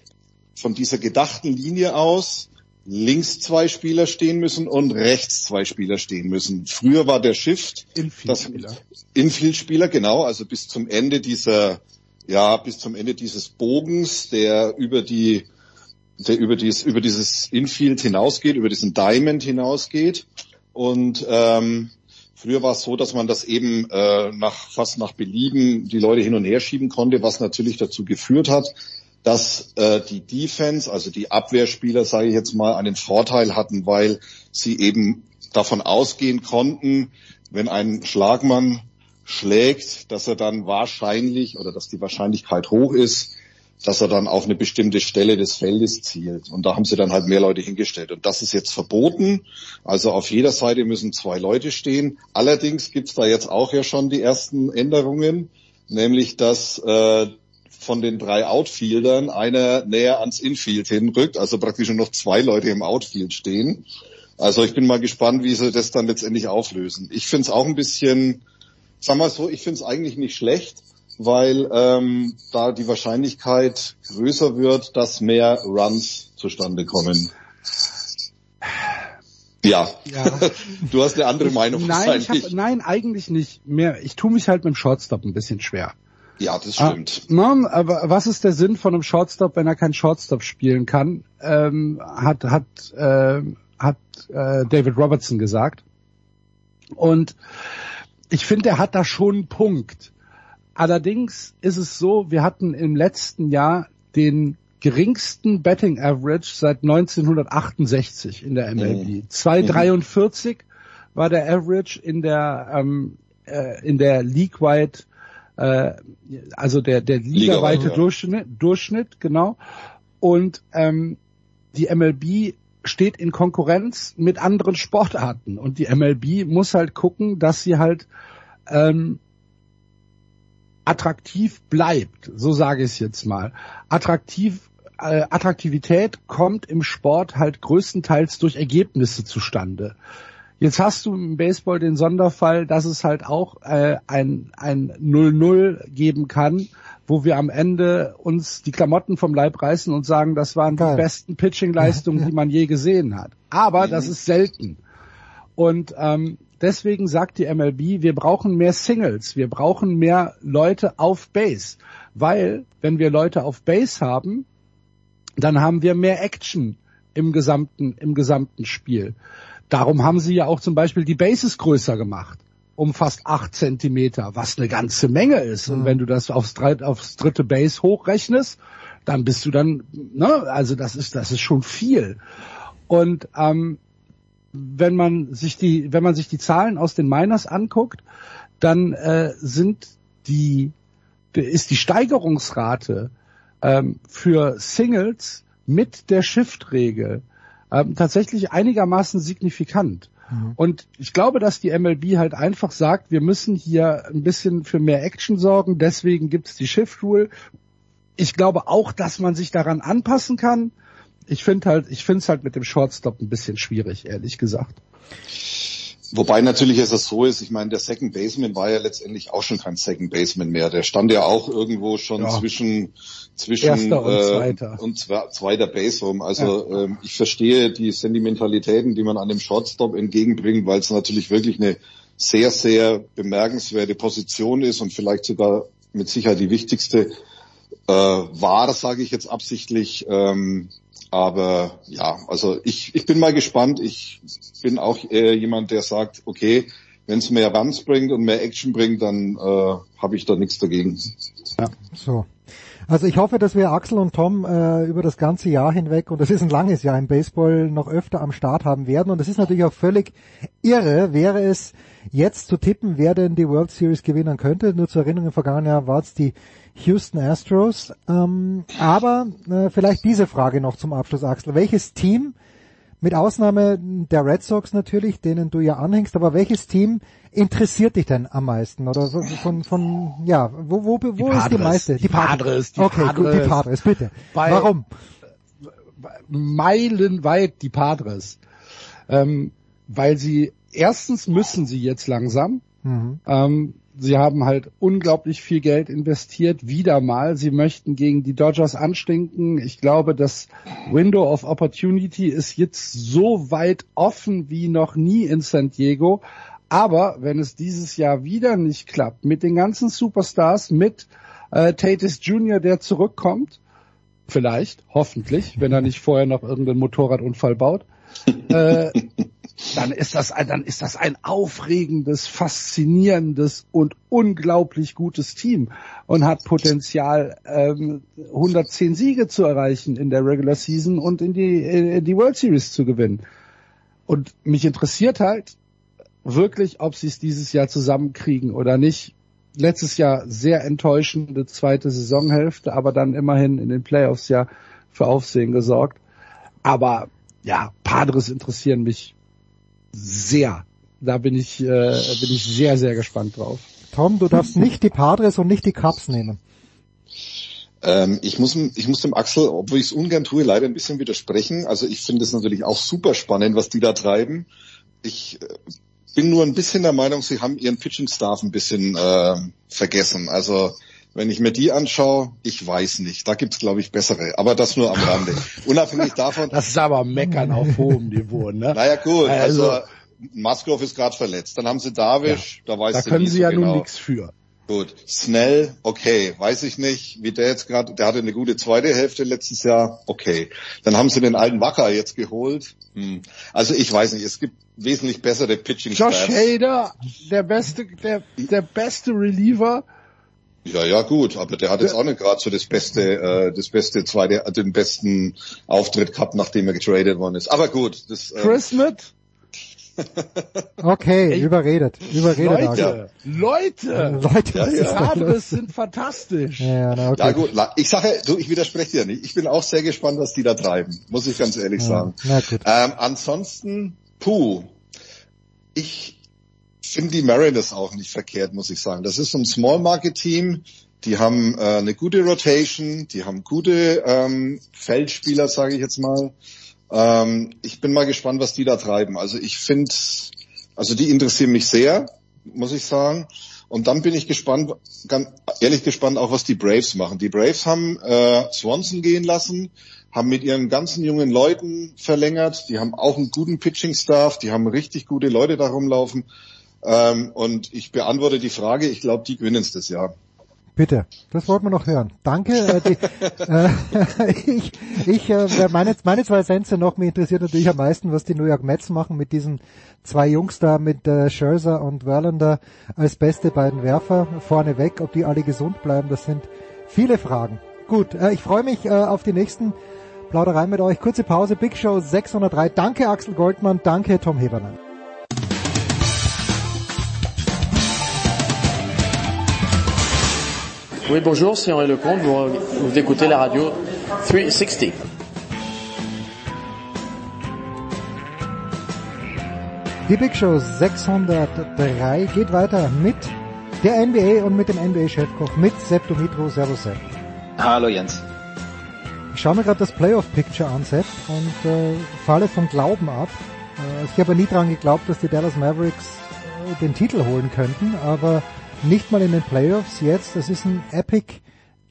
von dieser gedachten Linie aus links zwei Spieler stehen müssen und rechts zwei Spieler stehen müssen. Früher war der Shift Infield-Spieler. Infield-Spieler, genau, also bis zum Ende dieser, ja, bis zum Ende dieses Bogens, der über die, der über dieses, über dieses Infield hinausgeht, über diesen Diamond hinausgeht. Und ähm, früher war es so, dass man das eben äh, nach fast nach Belieben die Leute hin und her schieben konnte, was natürlich dazu geführt hat, dass äh, die Defense, also die Abwehrspieler, sage ich jetzt mal, einen Vorteil hatten, weil sie eben davon ausgehen konnten, wenn ein Schlagmann schlägt, dass er dann wahrscheinlich oder dass die Wahrscheinlichkeit hoch ist, dass er dann auf eine bestimmte Stelle des Feldes zielt. Und da haben sie dann halt mehr Leute hingestellt. Und das ist jetzt verboten. Also auf jeder Seite müssen zwei Leute stehen. Allerdings gibt's da jetzt auch ja schon die ersten Änderungen, nämlich dass äh, von den drei Outfieldern einer näher ans Infield hinrückt, also praktisch nur noch zwei Leute im Outfield stehen. Also ich bin mal gespannt, wie sie das dann letztendlich auflösen. Ich finde es auch ein bisschen, sag mal so, ich finde es eigentlich nicht schlecht, weil ähm, da die Wahrscheinlichkeit größer wird, dass mehr Runs zustande kommen. Ja, Ja. du hast eine andere Meinung Nein, hab, nein, eigentlich nicht mehr. Ich tue mich halt mit dem Shortstop ein bisschen schwer. Ja, das stimmt. Ah, aber was ist der Sinn von einem Shortstop, wenn er keinen Shortstop spielen kann? Ähm, hat hat äh, hat äh, David Robertson gesagt. Und ich finde, er hat da schon einen Punkt. Allerdings ist es so, wir hatten im letzten Jahr den geringsten Betting Average seit 1968 in der MLB. 2,43 war der Average in der ähm, äh, in der League-wide äh, also der der Liga-weit, ligaweite ja. Durchschnitt, Durchschnitt genau und ähm, die MLB steht in Konkurrenz mit anderen Sportarten und die MLB muss halt gucken, dass sie halt ähm, attraktiv bleibt, so sage ich es jetzt mal. Attraktiv äh, Attraktivität kommt im Sport halt größtenteils durch Ergebnisse zustande. Jetzt hast du im Baseball den Sonderfall, dass es halt auch äh, ein ein 0-0 geben kann, wo wir am Ende uns die Klamotten vom Leib reißen und sagen, das waren Geil. die besten Pitching-Leistungen, die man je gesehen hat. Aber das ist selten. Und ähm, deswegen sagt die MLB, wir brauchen mehr Singles, wir brauchen mehr Leute auf Base. Weil, wenn wir Leute auf Base haben, dann haben wir mehr Action im gesamten, im gesamten Spiel. Darum haben sie ja auch zum Beispiel die Bases größer gemacht. Um fast acht Zentimeter, was eine ganze Menge ist. Und wenn du das aufs, aufs dritte Base hochrechnest, dann bist du dann, ne, also das ist, das ist schon viel. Und ähm, wenn man sich die, wenn man sich die Zahlen aus den Miners anguckt, dann äh, sind die, ist die Steigerungsrate ähm, für Singles mit der Shift-Regel ähm, tatsächlich einigermaßen signifikant. Und ich glaube, dass die MLB halt einfach sagt, wir müssen hier ein bisschen für mehr Action sorgen, deswegen gibt's die Shift Rule. Ich glaube auch, dass man sich daran anpassen kann. Ich finde halt, ich finde es halt mit dem Shortstop ein bisschen schwierig, ehrlich gesagt. Wobei natürlich es das so ist, ich meine, der Second Baseman war ja letztendlich auch schon kein Second Baseman mehr. Der stand ja auch irgendwo schon Ja. zwischen zwischen Erster und äh, Zweiter. und zwe- zweiter Base rum. Also ähm, ich verstehe die Sentimentalitäten, die man an dem Shortstop entgegenbringt, weil es natürlich wirklich eine sehr, sehr bemerkenswerte Position ist und vielleicht sogar mit Sicherheit die wichtigste äh, war, sage ich jetzt absichtlich. Ähm, aber ja, also ich, ich bin mal gespannt. Ich bin auch äh, jemand, der sagt, okay, wenn es mehr Runs bringt und mehr Action bringt, dann äh, habe ich da nichts dagegen. So. Also ich hoffe, dass wir Axel und Tom äh, über das ganze Jahr hinweg, und das ist ein langes Jahr im Baseball, noch öfter am Start haben werden. Und es ist natürlich auch völlig irre, wäre es jetzt zu tippen, wer denn die World Series gewinnen könnte. Nur zur Erinnerung, im vergangenen Jahr war es die Houston Astros. Ähm, aber äh, vielleicht diese Frage noch zum Abschluss, Axel. Welches Team, mit Ausnahme der Red Sox natürlich, denen du ja anhängst, aber welches Team interessiert dich denn am meisten? Oder so von, von ja, wo, wo, wo ist die Padres, meiste? die Padres, die okay, gut, die Padres. Padres, bitte. Weil- Warum? meilenweit die Padres. Ähm, weil sie, erstens müssen sie jetzt langsam. Mhm. Ähm, Sie haben halt unglaublich viel Geld investiert, wieder mal. Sie möchten gegen die Dodgers anstinken. Ich glaube, das Window of Opportunity ist jetzt so weit offen wie noch nie in San Diego. Aber wenn es dieses Jahr wieder nicht klappt, mit den ganzen Superstars, mit äh, Tatis Jr., der zurückkommt, vielleicht, hoffentlich, wenn er nicht vorher noch irgendeinen Motorradunfall baut, äh, dann ist das ein, dann ist das ein aufregendes, faszinierendes und unglaublich gutes Team und hat Potenzial, ähm, 110 Siege zu erreichen in der Regular Season und in die, in die World Series zu gewinnen. Und mich interessiert halt wirklich, ob sie es dieses Jahr zusammenkriegen oder nicht. Letztes Jahr sehr enttäuschende zweite Saisonhälfte, aber dann immerhin in den Playoffs ja für Aufsehen gesorgt. Aber ja, Padres interessieren mich sehr. Da bin ich, äh, bin ich sehr, sehr gespannt drauf. Tom, du darfst nicht die Padres und nicht die Cubs nehmen. Ähm, ich, muss, ich muss dem Axel, obwohl ich es ungern tue, leider ein bisschen widersprechen. Also ich finde es natürlich auch super spannend, was die da treiben. Ich äh, bin nur ein bisschen der Meinung, sie haben ihren Pitching-Staff ein bisschen äh, vergessen. Also wenn ich mir die anschaue, ich weiß nicht. Da gibt's glaube ich, bessere. Aber das nur am Rande. Unabhängig davon. Das ist aber Meckern auf hohem Niveau, ne? Naja, gut. Also, also Musgrove ist gerade verletzt. Dann haben sie Darvish, ja, da weiß Da können sie so ja genau. nun nichts für. Gut. Snell, okay, weiß ich nicht, wie der jetzt gerade, der hatte eine gute zweite Hälfte letztes Jahr, okay. Dann haben sie den alten Wacker jetzt geholt. Hm. Also ich weiß nicht, es gibt wesentlich bessere pitching Josh Hader, der beste, der, der beste Reliever ja, ja, gut, aber der hat jetzt auch nicht gerade so das beste, äh, das beste zweite, äh, den besten Auftritt gehabt, nachdem er getradet worden ist. Aber gut, das. Äh, Chris Smith? Okay, Ey, überredet, überredet. Leute, Leute, Leute, ja, ja. Padres sind fantastisch. Ja, na, okay. ja gut, ich sage, du, ich widerspreche dir nicht. Ich bin auch sehr gespannt, was die da treiben, muss ich ganz ehrlich ja, sagen. Na gut. Ähm, ansonsten, puh, ich finde die Mariners auch nicht verkehrt, muss ich sagen. Das ist so ein Small Market Team. Die haben äh, eine gute Rotation, die haben gute ähm, Feldspieler, sage ich jetzt mal. Ähm, ich bin mal gespannt, was die da treiben. Also ich finde, also die interessieren mich sehr, muss ich sagen. Und dann bin ich gespannt, ganz ehrlich gespannt auch, was die Braves machen. Die Braves haben äh, Swanson gehen lassen, haben mit ihren ganzen jungen Leuten verlängert. Die haben auch einen guten Pitching-Staff, die haben richtig gute Leute da rumlaufen. Ähm, und ich beantworte die Frage, ich glaube, die gewinnen es das Jahr. Bitte, das wollten wir noch hören. Danke. Äh, die, äh, ich, ich äh, meine, meine zwei Sätze noch, mich interessiert natürlich am meisten, was die New York Mets machen mit diesen zwei Jungs da, mit äh, Scherzer und Verlander als beste beiden Werfer vorne weg. Ob die alle gesund bleiben, das sind viele Fragen. Gut, äh, ich freue mich äh, auf die nächsten Plaudereien mit euch. Kurze Pause, Big Show 603. Danke Axel Goldmann, danke Tom Heberlein. Oui, bonjour, c'est Henri Lecomte. Vous, vous écoutez la radio 360. Die Big Show 603 geht weiter mit der NBA und mit dem NBA-Chefkoch, mit Sepp Dumitro. Servus Sepp. Hallo Jens. Ich schaue mir gerade das Playoff-Picture an, Sepp, und äh, falle vom Glauben ab. Äh, ich habe nie dran geglaubt, dass die Dallas Mavericks äh, den Titel holen könnten, aber nicht mal in den Playoffs jetzt. Das ist ein Epic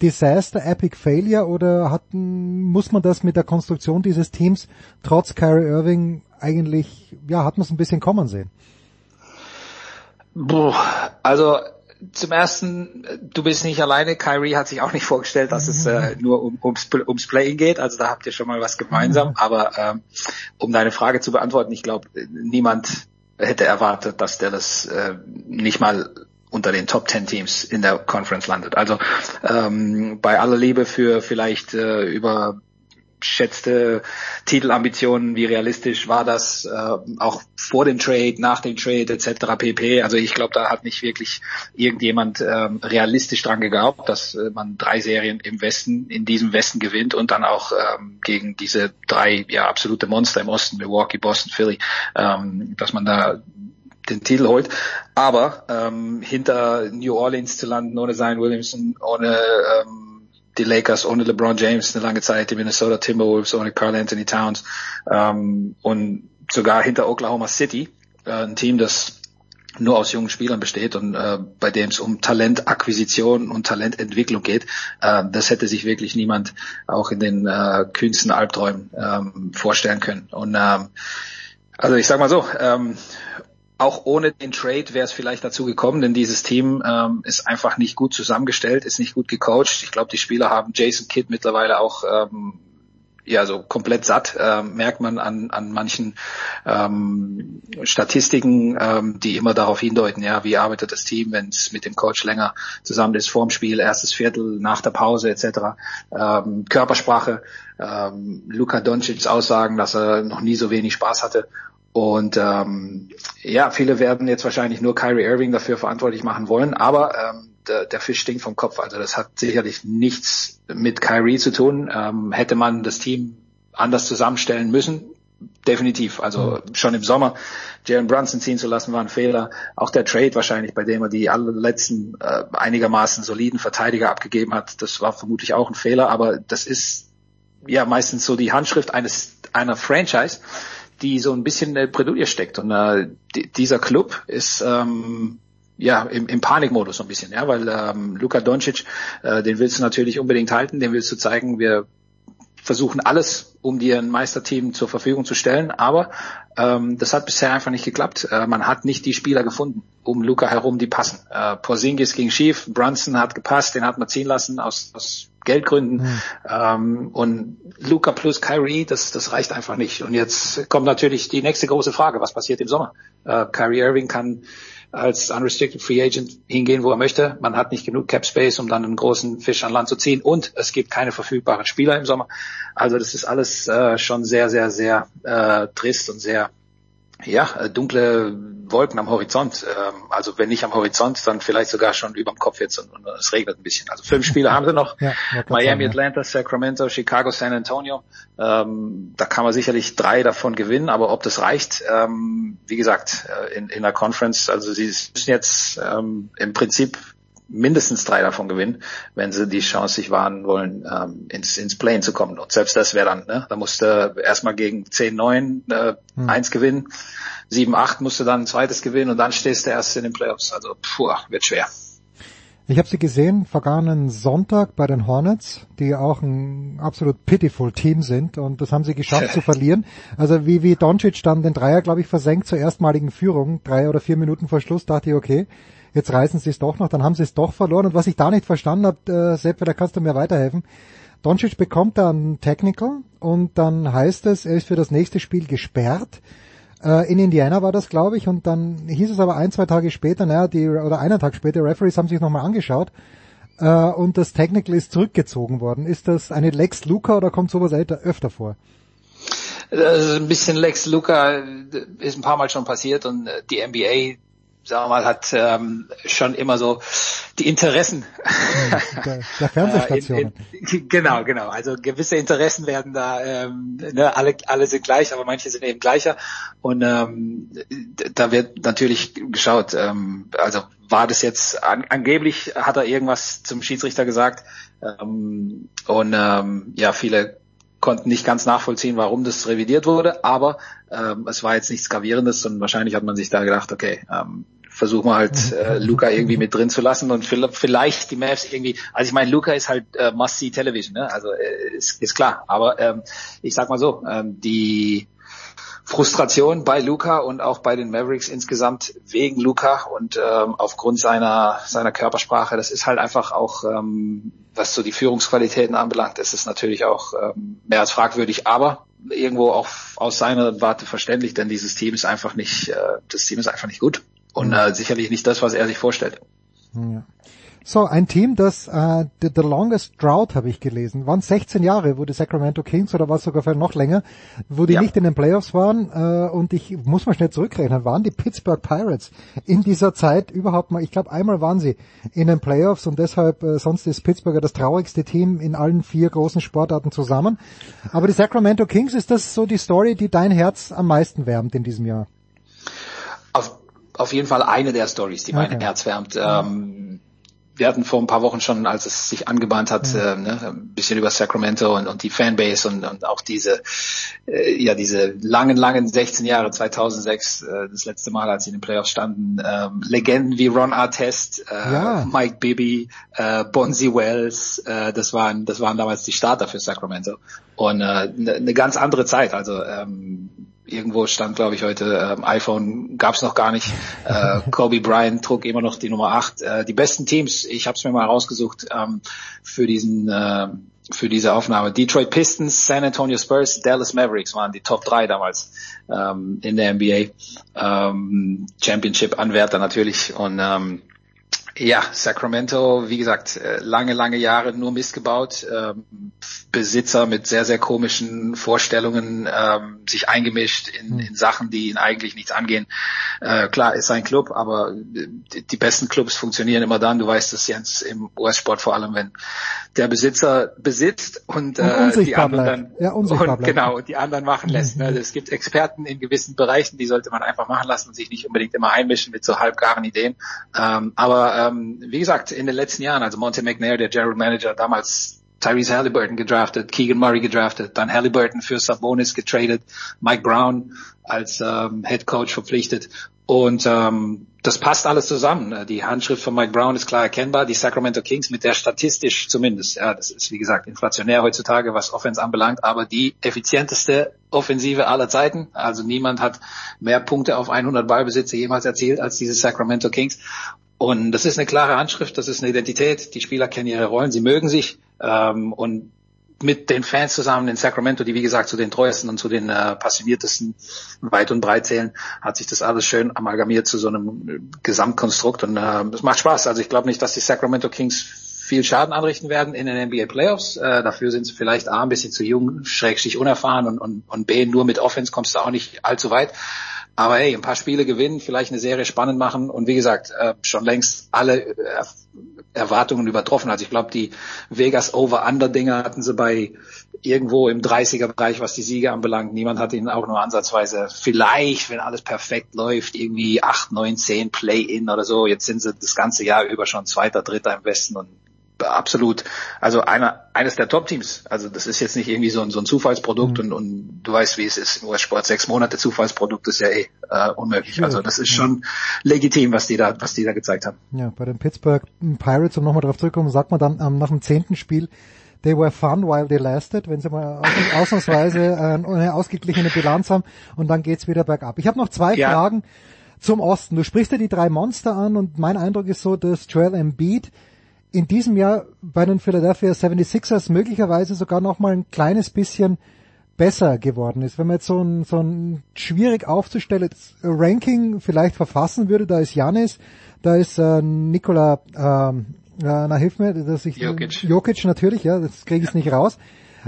Disaster, Epic Failure oder hat, muss man das mit der Konstruktion dieses Teams trotz Kyrie Irving eigentlich, ja, hat man es ein bisschen kommen sehen? Boah, also zum ersten, du bist nicht alleine. Kyrie hat sich auch nicht vorgestellt, dass es äh, nur um, ums, ums Playing geht. Also da habt ihr schon mal was gemeinsam. Aber ähm, um deine Frage zu beantworten, ich glaube, niemand hätte erwartet, dass der das äh, nicht mal unter den Top Ten Teams in der Conference landet. Also ähm, bei aller Liebe für vielleicht äh, überschätzte Titelambitionen, wie realistisch war das äh, auch vor dem Trade, nach dem Trade etc. pp. Also ich glaube, da hat nicht wirklich irgendjemand ähm, realistisch dran geglaubt, dass äh, man drei Serien im Westen, in diesem Westen gewinnt und dann auch ähm, gegen diese drei ja absolute Monster im Osten, Milwaukee, Boston, Philly, ähm, dass man da den Titel holt. Aber ähm, hinter New Orleans zu landen, ohne Zion Williamson, ohne ähm, die Lakers, ohne LeBron James eine lange Zeit, die Minnesota Timberwolves, ohne Carl Anthony Towns ähm, und sogar hinter Oklahoma City, äh, ein Team, das nur aus jungen Spielern besteht und äh, bei dem es um Talentakquisition und Talententwicklung geht, äh, das hätte sich wirklich niemand auch in den äh, kühnsten Albträumen ähm, vorstellen können. Und ähm, also ich sag mal so, ähm, auch ohne den Trade wäre es vielleicht dazu gekommen, denn dieses Team ähm, ist einfach nicht gut zusammengestellt, ist nicht gut gecoacht. Ich glaube, die Spieler haben Jason Kidd mittlerweile auch ähm, ja so komplett satt, äh, merkt man an, an manchen ähm, Statistiken, ähm, die immer darauf hindeuten, ja, wie arbeitet das Team, wenn es mit dem Coach länger zusammen ist, vorm Spiel, erstes Viertel, nach der Pause etc. Ähm, Körpersprache, ähm, Luka Doncic's Aussagen, dass er noch nie so wenig Spaß hatte und ähm, ja, viele werden jetzt wahrscheinlich nur Kyrie Irving dafür verantwortlich machen wollen, aber ähm, der, der Fisch stinkt vom Kopf. Also das hat sicherlich nichts mit Kyrie zu tun. Ähm, hätte man das Team anders zusammenstellen müssen, definitiv. Also mhm. schon im Sommer Jalen Brunson ziehen zu lassen, war ein Fehler. Auch der Trade wahrscheinlich, bei dem er die allerletzten äh, einigermaßen soliden Verteidiger abgegeben hat, das war vermutlich auch ein Fehler. Aber das ist ja meistens so die Handschrift eines einer Franchise die so ein bisschen in der Bredouille steckt. Und äh, dieser Club ist ähm, ja im, im Panikmodus so ein bisschen, ja, weil ähm, Luka Doncic, äh, den willst du natürlich unbedingt halten, den willst du zeigen, wir versuchen alles, um dir ein Meisterteam zur Verfügung zu stellen, aber ähm, das hat bisher einfach nicht geklappt. Äh, man hat nicht die Spieler gefunden um Luca herum, die passen. Äh, Porzingis ging schief, Brunson hat gepasst, den hat man ziehen lassen aus, aus Geldgründen. Mhm. Ähm, und Luca plus Kyrie, das, das reicht einfach nicht. Und jetzt kommt natürlich die nächste große Frage, was passiert im Sommer? Äh, Kyrie Irving kann als unrestricted free agent hingehen, wo er möchte. Man hat nicht genug Cap Space, um dann einen großen Fisch an Land zu ziehen und es gibt keine verfügbaren Spieler im Sommer. Also das ist alles äh, schon sehr, sehr, sehr äh, trist und sehr ja, äh, dunkle Wolken am Horizont. Ähm, also wenn nicht am Horizont, dann vielleicht sogar schon über dem Kopf jetzt und, und es regnet ein bisschen. Also fünf Spiele haben sie noch. Ja, Miami, sagen, Atlanta, Sacramento, Chicago, San Antonio. Ähm, da kann man sicherlich drei davon gewinnen, aber ob das reicht, ähm, wie gesagt, äh, in, in der Conference, also sie müssen jetzt ähm, im Prinzip mindestens drei davon gewinnen, wenn sie die Chance sich wahren wollen, ähm, ins, ins Plane zu kommen. Und selbst das wäre dann, ne? da musste erstmal gegen 10-9 äh, hm. eins gewinnen, 7-8 musste dann ein zweites gewinnen und dann stehst du erst in den Playoffs. Also puh, wird schwer. Ich habe sie gesehen vergangenen Sonntag bei den Hornets, die auch ein absolut pitiful Team sind und das haben sie geschafft zu verlieren. Also wie wie Doncic dann den Dreier, glaube ich, versenkt zur erstmaligen Führung, drei oder vier Minuten vor Schluss, dachte ich, okay, jetzt reißen sie es doch noch, dann haben sie es doch verloren. Und was ich da nicht verstanden habe, äh, Sepp, da kannst du mir weiterhelfen. Doncic bekommt dann Technical und dann heißt es, er ist für das nächste Spiel gesperrt. Äh, in Indiana war das, glaube ich, und dann hieß es aber ein, zwei Tage später, naja, die, oder einen Tag später, Referees haben sich nochmal angeschaut äh, und das Technical ist zurückgezogen worden. Ist das eine Lex Luca oder kommt sowas öfter vor? Das ist ein bisschen Lex Luca ist ein paar Mal schon passiert und die NBA sagen wir mal, hat ähm, schon immer so die Interessen der, der Fernsehstationen. in, in, genau, genau. Also gewisse Interessen werden da, ähm, ne, alle, alle sind gleich, aber manche sind eben gleicher. Und ähm, da wird natürlich geschaut, ähm, also war das jetzt an, angeblich hat er irgendwas zum Schiedsrichter gesagt ähm, und ähm, ja viele konnten nicht ganz nachvollziehen, warum das revidiert wurde, aber ähm, es war jetzt nichts Gravierendes und wahrscheinlich hat man sich da gedacht, okay, ähm, versuchen wir halt äh, Luca irgendwie mit drin zu lassen und vielleicht die Mavs irgendwie, also ich meine, Luca ist halt äh, must-see Television, ne? also äh, ist, ist klar, aber ähm, ich sag mal so, ähm, die Frustration bei Luca und auch bei den Mavericks insgesamt wegen Luca und ähm, aufgrund seiner seiner Körpersprache, das ist halt einfach auch, ähm, was so die Führungsqualitäten anbelangt, ist es natürlich auch ähm, mehr als fragwürdig, aber irgendwo auch aus seiner Warte verständlich, denn dieses Team ist einfach nicht, äh, das Team ist einfach nicht gut und äh, sicherlich nicht das, was er sich vorstellt. Ja. So, ein Team, das äh, the, the Longest Drought habe ich gelesen, waren 16 Jahre, wo die Sacramento Kings oder was sogar noch länger, wo die ja. nicht in den Playoffs waren äh, und ich muss mal schnell zurückrechnen, waren die Pittsburgh Pirates in dieser Zeit überhaupt mal, ich glaube einmal waren sie in den Playoffs und deshalb äh, sonst ist Pittsburgh das traurigste Team in allen vier großen Sportarten zusammen. Aber die Sacramento Kings ist das so die Story, die dein Herz am meisten wärmt in diesem Jahr? Auf, auf jeden Fall eine der Stories, die okay. mein Herz wärmt. Ähm, wir hatten vor ein paar Wochen schon, als es sich angebahnt hat, äh, ne, ein bisschen über Sacramento und, und die Fanbase und, und auch diese, äh, ja, diese langen, langen 16 Jahre, 2006, äh, das letzte Mal, als sie in den Playoffs standen, ähm, Legenden wie Ron Artest, äh, Ja. Mike Bibby, äh, Bonzi Wells, äh, das waren, das waren damals die Starter für Sacramento und eine äh, ne- ne ganz andere Zeit. Also ähm, irgendwo stand, glaube ich, heute ähm, iPhone gab's noch gar nicht. Äh, Kobe Bryant trug immer noch die Nummer 8. Äh, die besten Teams, ich habe es mir mal rausgesucht ähm, für diesen äh, für diese Aufnahme. Detroit Pistons, San Antonio Spurs, Dallas Mavericks waren die Top 3 damals ähm, in der NBA. Ähm, Championship-Anwärter natürlich und ähm, ja, Sacramento, wie gesagt, äh, lange, lange Jahre nur Mist gebaut, ähm, Besitzer mit sehr, sehr komischen Vorstellungen, ähm, sich eingemischt in, in Sachen, die ihn eigentlich nichts angehen. Äh, klar, ist ein Club, aber äh, die, die besten Clubs funktionieren immer dann, du weißt das Jens, im US-Sport vor allem, wenn der Besitzer besitzt und, Und äh, die unsichtbar anderen Ja, und genau, und die anderen machen lässt. Ne? Es gibt Experten in gewissen Bereichen, die sollte man einfach machen lassen und sich nicht unbedingt immer einmischen mit so halbgaren Ideen. Ähm, aber ähm, wie gesagt, in den letzten Jahren, also Monte McNair, der General Manager, damals Tyrese Halliburton gedraftet, Keegan Murray gedraftet, dann Halliburton für Sabonis getradet, Mike Brown als ähm, Head Coach verpflichtet und ähm, das passt alles zusammen. Die Handschrift von Mike Brown ist klar erkennbar. Die Sacramento Kings mit der statistisch zumindest, ja, das ist wie gesagt inflationär heutzutage, was Offense anbelangt, aber die effizienteste Offensive aller Zeiten. Also niemand hat mehr Punkte auf 100 Ballbesitze jemals erzielt als diese Sacramento Kings. Und das ist eine klare Handschrift, das ist eine Identität. Die Spieler kennen ihre Rollen, sie mögen sich. Ähm, und mit den Fans zusammen in Sacramento, die wie gesagt zu den treuesten und zu den äh, passioniertesten weit und breit zählen, hat sich das alles schön amalgamiert zu so einem äh, Gesamtkonstrukt und äh, es macht Spaß. Also ich glaube nicht, dass die Sacramento Kings viel Schaden anrichten werden in den NBA Playoffs. Äh, dafür sind sie vielleicht A, ein bisschen zu jung, schrägstich unerfahren und, und, und B, nur mit Offense kommst du auch nicht allzu weit. Aber hey, ein paar Spiele gewinnen, vielleicht eine Serie spannend machen und wie gesagt, äh, schon längst alle äh, Erwartungen übertroffen. Also ich glaube, die Vegas Over-Under-Dinger hatten sie bei irgendwo im 30er-Bereich, was die Siege anbelangt. Niemand hat ihnen auch nur ansatzweise vielleicht, wenn alles perfekt läuft, irgendwie 8, 9, 10 Play-In oder so. Jetzt sind sie das ganze Jahr über schon Zweiter, Dritter im Westen und absolut, also einer, eines der Top-Teams. Also das ist jetzt nicht irgendwie so ein, so ein Zufallsprodukt und, und du weißt, wie es ist im US-Sport. Sechs Monate Zufallsprodukt ist ja eh äh, unmöglich. Also das ist schon legitim, was die da, was die da gezeigt haben. Ja, bei den Pittsburgh Pirates, um nochmal drauf zurückzukommen, sagt man dann ähm, nach dem zehnten Spiel, they were fun while they lasted, wenn sie mal aus, ausnahmsweise äh, eine ausgeglichene Bilanz haben und dann geht's wieder bergab. Ich habe noch zwei Ja. Fragen zum Osten. Du sprichst ja die drei Monster an und mein Eindruck ist so, dass Joel Embiid in diesem Jahr bei den Philadelphia 76ers möglicherweise sogar noch mal ein kleines bisschen besser geworden ist. Wenn man jetzt so ein, so ein schwierig aufzustellendes Ranking vielleicht verfassen würde, da ist Janis, da ist äh, Nikola, ähm, äh, na hilf mir, dass ich Jokic. Jokic natürlich, ja, das kriege ich nicht raus.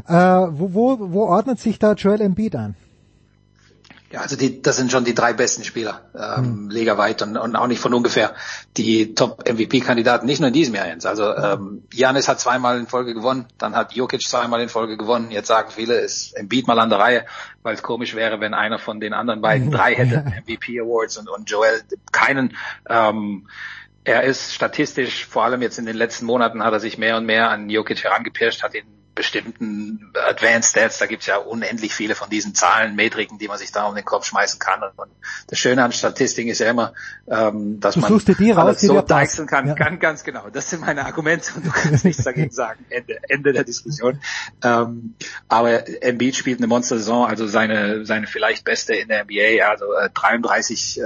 Äh, wo, wo, wo ordnet sich da Joel Embiid an? Ja, also die, das sind schon die drei besten Spieler, ähm, ligaweit und, und auch nicht von ungefähr die Top-MVP-Kandidaten, nicht nur in diesem Jahr jetzt. Also ähm, Janis hat zweimal in Folge gewonnen, dann hat Jokic zweimal in Folge gewonnen. Jetzt sagen viele, ist Embiid mal an der Reihe, weil es komisch wäre, wenn einer von den anderen beiden drei hätte, MVP Awards und, und Joel keinen. Ähm, er ist statistisch, vor allem jetzt in den letzten Monaten, hat er sich mehr und mehr an Jokic herangepirscht, hat ihn bestimmten Advanced Stats, da gibt's ja unendlich viele von diesen Zahlen, Metriken, die man sich da um den Kopf schmeißen kann. Und das Schöne an Statistiken ist ja immer, ähm, dass Du man raus, alles die so deichseln kann. Ja. Ganz, ganz genau. Das sind meine Argumente und du kannst nichts dagegen sagen. Ende, Ende der Diskussion. Ähm, aber Embiid spielt eine Monster-Saison, also seine, seine vielleicht beste in der NBA, also äh, 33 äh,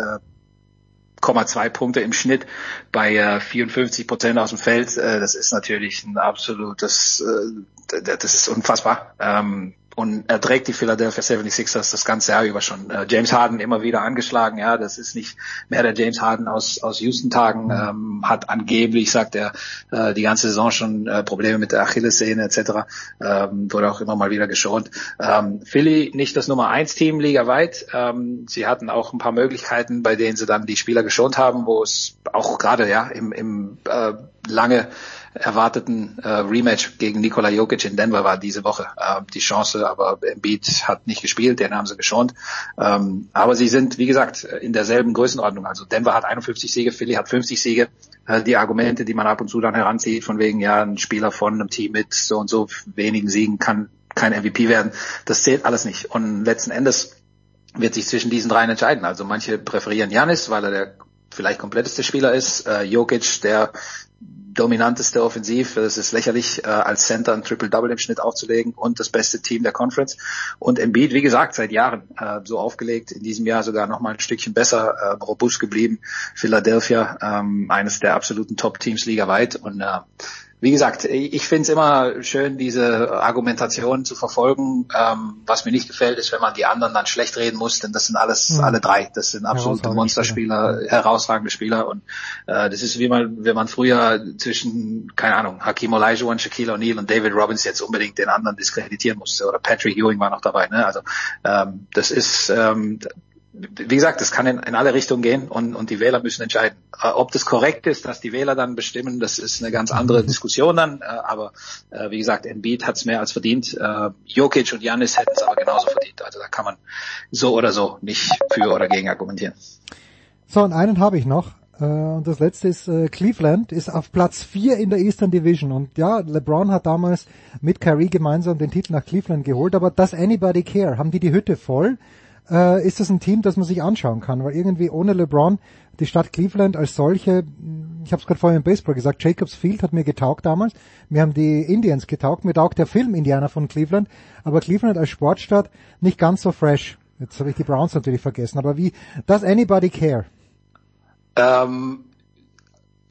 0,2 Punkte im Schnitt bei äh, 54 Prozent aus dem Feld. Äh, das ist natürlich ein absolutes, äh, das ist unfassbar. Ähm, und er trägt die Philadelphia 76ers das ganze Jahr über schon. Äh, James Harden immer wieder angeschlagen, ja, das ist nicht mehr der James Harden aus, aus Houston-Tagen, ähm, hat angeblich, sagt er, äh, die ganze Saison schon äh, Probleme mit der Achillessehne etc., ähm, wurde auch immer mal wieder geschont. Ähm, Philly nicht das Nummer eins Team ligaweit. Ähm, sie hatten auch ein paar Möglichkeiten, bei denen sie dann die Spieler geschont haben, wo es auch gerade ja im, im äh, lange erwarteten äh, Rematch gegen Nikola Jokic in Denver war diese Woche. Äh, die Chance, aber Embiid hat nicht gespielt, den haben sie geschont. Ähm, aber sie sind, wie gesagt, in derselben Größenordnung. Also Denver hat 51 Siege, Philly hat 50 Siege. Äh, die Argumente, die man ab und zu dann heranzieht, von wegen, ja, ein Spieler von einem Team mit so und so wenigen Siegen kann kein MVP werden, das zählt alles nicht. Und letzten Endes wird sich zwischen diesen dreien entscheiden. Also manche präferieren Janis, weil er der vielleicht kompletteste Spieler ist. Äh, Jokic, der dominanteste Offensiv, das ist lächerlich, äh, als Center ein Triple-Double im Schnitt aufzulegen und das beste Team der Conference. Und Embiid, wie gesagt, seit Jahren äh, so aufgelegt, in diesem Jahr sogar noch mal ein Stückchen besser, äh, robust geblieben. Philadelphia, ähm, eines der absoluten Top-Teams ligaweit und äh, wie gesagt, ich finde es immer schön, diese Argumentation zu verfolgen. Ähm, was mir nicht gefällt, ist, wenn man die anderen dann schlecht reden muss, denn das sind alles Mhm. alle drei. Das sind absolute Monsterspieler, herausragende Spieler. Und äh, das ist wie man, wenn man früher zwischen, keine Ahnung, Hakim Olajuwon, Shaquille O'Neal und David Robbins jetzt unbedingt den anderen diskreditieren musste. Oder Patrick Ewing war noch dabei. Ne? Also ähm, das ist ähm, wie gesagt, das kann in, in alle Richtungen gehen und, und die Wähler müssen entscheiden. Äh, ob das korrekt ist, dass die Wähler dann bestimmen, das ist eine ganz andere Diskussion dann. Äh, aber äh, wie gesagt, Embiid hat es mehr als verdient. Äh, Jokic und Janis hätten es aber genauso verdient. Also da kann man so oder so nicht für oder gegen argumentieren. So, und einen habe ich noch. Äh, Und das letzte ist äh, Cleveland, ist auf Platz 4 in der Eastern Division. Und ja, LeBron hat damals mit Kyrie gemeinsam den Titel nach Cleveland geholt, aber does anybody care? Haben die die Hütte voll? Äh, ist das ein Team, das man sich anschauen kann? Weil irgendwie ohne LeBron, die Stadt Cleveland als solche, ich habe es gerade vorhin im Baseball gesagt, Jacobs Field hat mir getaugt damals. Mir haben die Indians getaugt, mir taugt der Film Indianer von Cleveland, aber Cleveland als Sportstadt nicht ganz so fresh. Jetzt habe ich die Browns natürlich vergessen, aber wie, does anybody care? Ähm,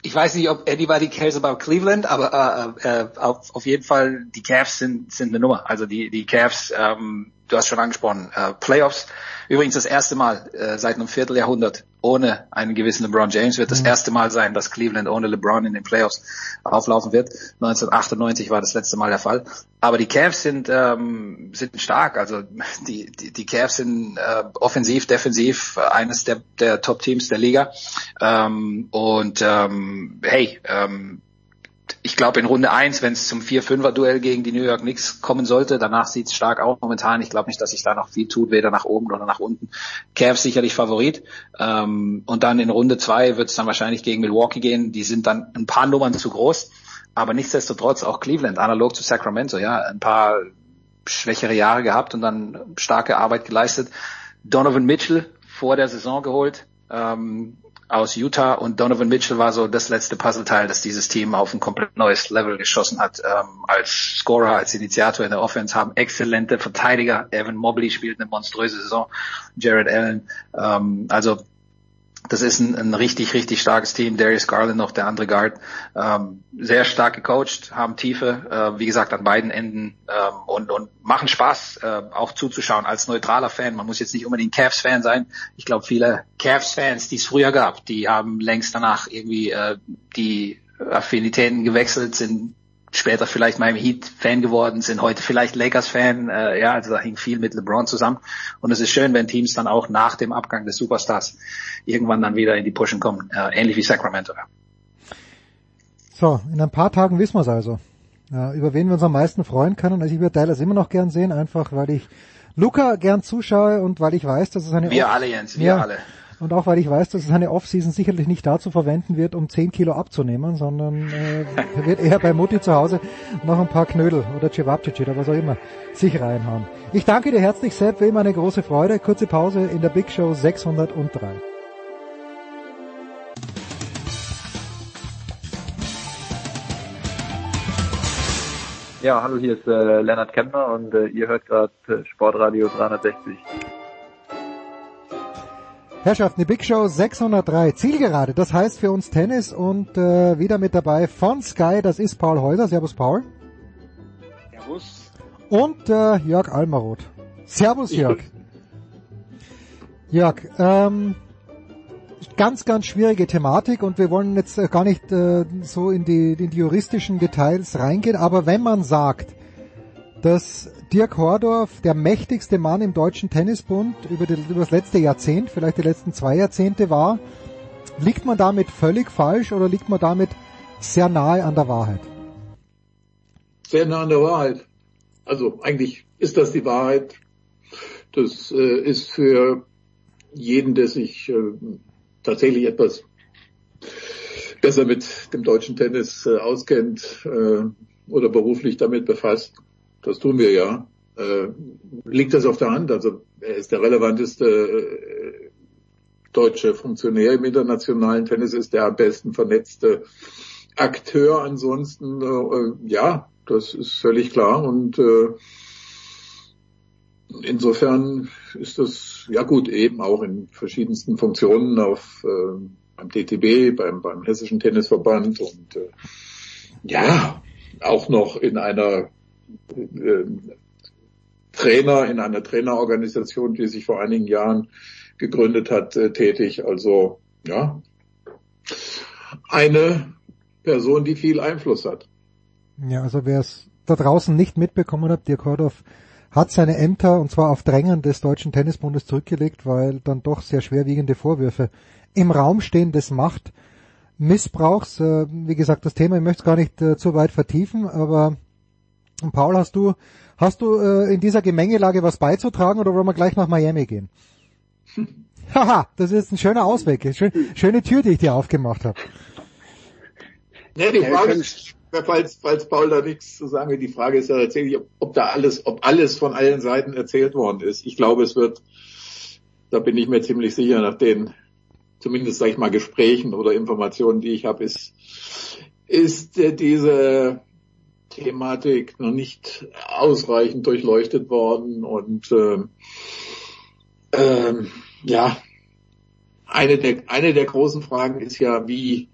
ich weiß nicht, ob anybody cares about Cleveland, aber äh, äh, auf, auf jeden Fall die Cavs sind sind eine Nummer. Also die die Cavs, ähm, du hast schon angesprochen, äh, Playoffs. Übrigens das erste Mal äh, seit einem Vierteljahrhundert ohne einen gewissen LeBron James wird das erste Mal sein, dass Cleveland ohne LeBron in den Playoffs auflaufen wird. 1998 war das letzte Mal der Fall. Aber die Cavs sind ähm, sind stark. Also die die, die Cavs sind äh, offensiv, defensiv eines der der Top Teams der Liga. Ähm, und ähm, hey, ähm, ich glaube in Runde eins, wenn es zum 4-5er-Duell gegen die New York Knicks kommen sollte, danach sieht es stark aus momentan. Ich glaube nicht, dass sich da noch viel tut, weder nach oben oder nach unten. Cavs sicherlich Favorit. Ähm, und dann in Runde zwei wird es dann wahrscheinlich gegen Milwaukee gehen. Die sind dann ein paar Nummern zu groß. Aber nichtsdestotrotz auch Cleveland, analog zu Sacramento, ja, ein paar schwächere Jahre gehabt und dann starke Arbeit geleistet. Donovan Mitchell vor der Saison geholt. Ähm, aus Utah und Donovan Mitchell war so das letzte Puzzleteil, das dieses Team auf ein komplett neues Level geschossen hat. Ähm, als Scorer, als Initiator in der Offense haben exzellente Verteidiger. Evan Mobley spielt eine monströse Saison. Jared Allen. Ähm, also das ist ein, ein richtig, richtig starkes Team. Darius Garland noch der andere Guard. Ähm, sehr stark gecoacht, haben Tiefe, äh, wie gesagt, an beiden Enden ähm, und, und machen Spaß, äh, auch zuzuschauen als neutraler Fan. Man muss jetzt nicht unbedingt Cavs-Fan sein. Ich glaube, viele Cavs-Fans, die es früher gab, die haben längst danach irgendwie äh, die Affinitäten gewechselt, sind später vielleicht Miami Heat Fan geworden, sind heute vielleicht Lakers Fan. Äh, ja, also da hing viel mit LeBron zusammen. Und es ist schön, wenn Teams dann auch nach dem Abgang des Superstars irgendwann dann wieder in die Pushen kommen, äh, ähnlich wie Sacramento. So, in ein paar Tagen wissen wir es also. Äh, über wen wir uns am meisten freuen können. Also ich würde Dallas immer noch gern sehen, einfach weil ich Luca gern zuschaue und weil ich weiß, dass es eine Wir alle, Jens, wir ja, alle. Und auch weil ich weiß, dass es eine Offseason sicherlich nicht dazu verwenden wird, um 10 Kilo abzunehmen, sondern äh, wird eher bei Mutti zu Hause noch ein paar Knödel oder Cevapcici oder was auch immer sich reinhauen. Ich danke dir herzlich, Sepp, wie immer eine große Freude. Kurze Pause in der Big Show 603. Ja, hallo, hier ist äh, Lennart Kempner und äh, ihr hört gerade äh, Sportradio 360. Herrschaften, die Big Show 603, Zielgerade, das heißt für uns Tennis und äh, wieder mit dabei von Sky, das ist Paul Häuser. Servus Paul. Servus. Und äh, Jörg Almaroth. Servus Jörg. Jörg, ähm, ganz, ganz schwierige Thematik und wir wollen jetzt äh, gar nicht äh, so in die, in die juristischen Details reingehen, aber wenn man sagt, dass Dirk Hordorf der mächtigste Mann im deutschen Tennisbund über, die, über das letzte Jahrzehnt, vielleicht die letzten zwei Jahrzehnte war, liegt man damit völlig falsch oder liegt man damit sehr nahe an der Wahrheit? sehr nah an der Wahrheit. Also eigentlich ist das die Wahrheit. Das äh, ist für jeden, der sich äh, tatsächlich etwas besser mit dem deutschen Tennis äh, auskennt äh, oder beruflich damit befasst, das tun wir ja, äh, liegt das auf der Hand. Also er ist der relevanteste äh, deutsche Funktionär im internationalen Tennis, ist der am besten vernetzte Akteur. Ansonsten, äh, ja, das ist völlig klar und äh, insofern ist das ja gut eben auch in verschiedensten Funktionen auf äh, beim DTB, beim, beim Hessischen Tennisverband und äh, ja, auch noch in einer äh, Trainer, in einer Trainerorganisation, die sich vor einigen Jahren gegründet hat, äh, tätig. Also ja, eine Person, die viel Einfluss hat. Ja, also wer es da draußen nicht mitbekommen hat, Dirk Hordorf hat seine Ämter und zwar auf Drängen des Deutschen Tennisbundes zurückgelegt, weil dann doch sehr schwerwiegende Vorwürfe im Raum stehen des Machtmissbrauchs. Äh, wie gesagt, das Thema, ich möchte es gar nicht äh, zu weit vertiefen, aber Paul, hast du, hast du äh, in dieser Gemengelage was beizutragen oder wollen wir gleich nach Miami gehen? Haha, das ist ein schöner Ausweg. Schön, schöne Tür, die ich dir aufgemacht habe. Nee, die Frage ist, falls, falls Paul da nichts zu sagen will, die Frage ist ja tatsächlich, ob, ob da alles, ob alles von allen Seiten erzählt worden ist. Ich glaube, es wird, da bin ich mir ziemlich sicher, nach den zumindest sage ich mal Gesprächen oder Informationen, die ich habe, ist, ist äh, diese Thematik noch nicht ausreichend durchleuchtet worden und äh, äh, ja, eine der, eine der großen Fragen ist ja, wie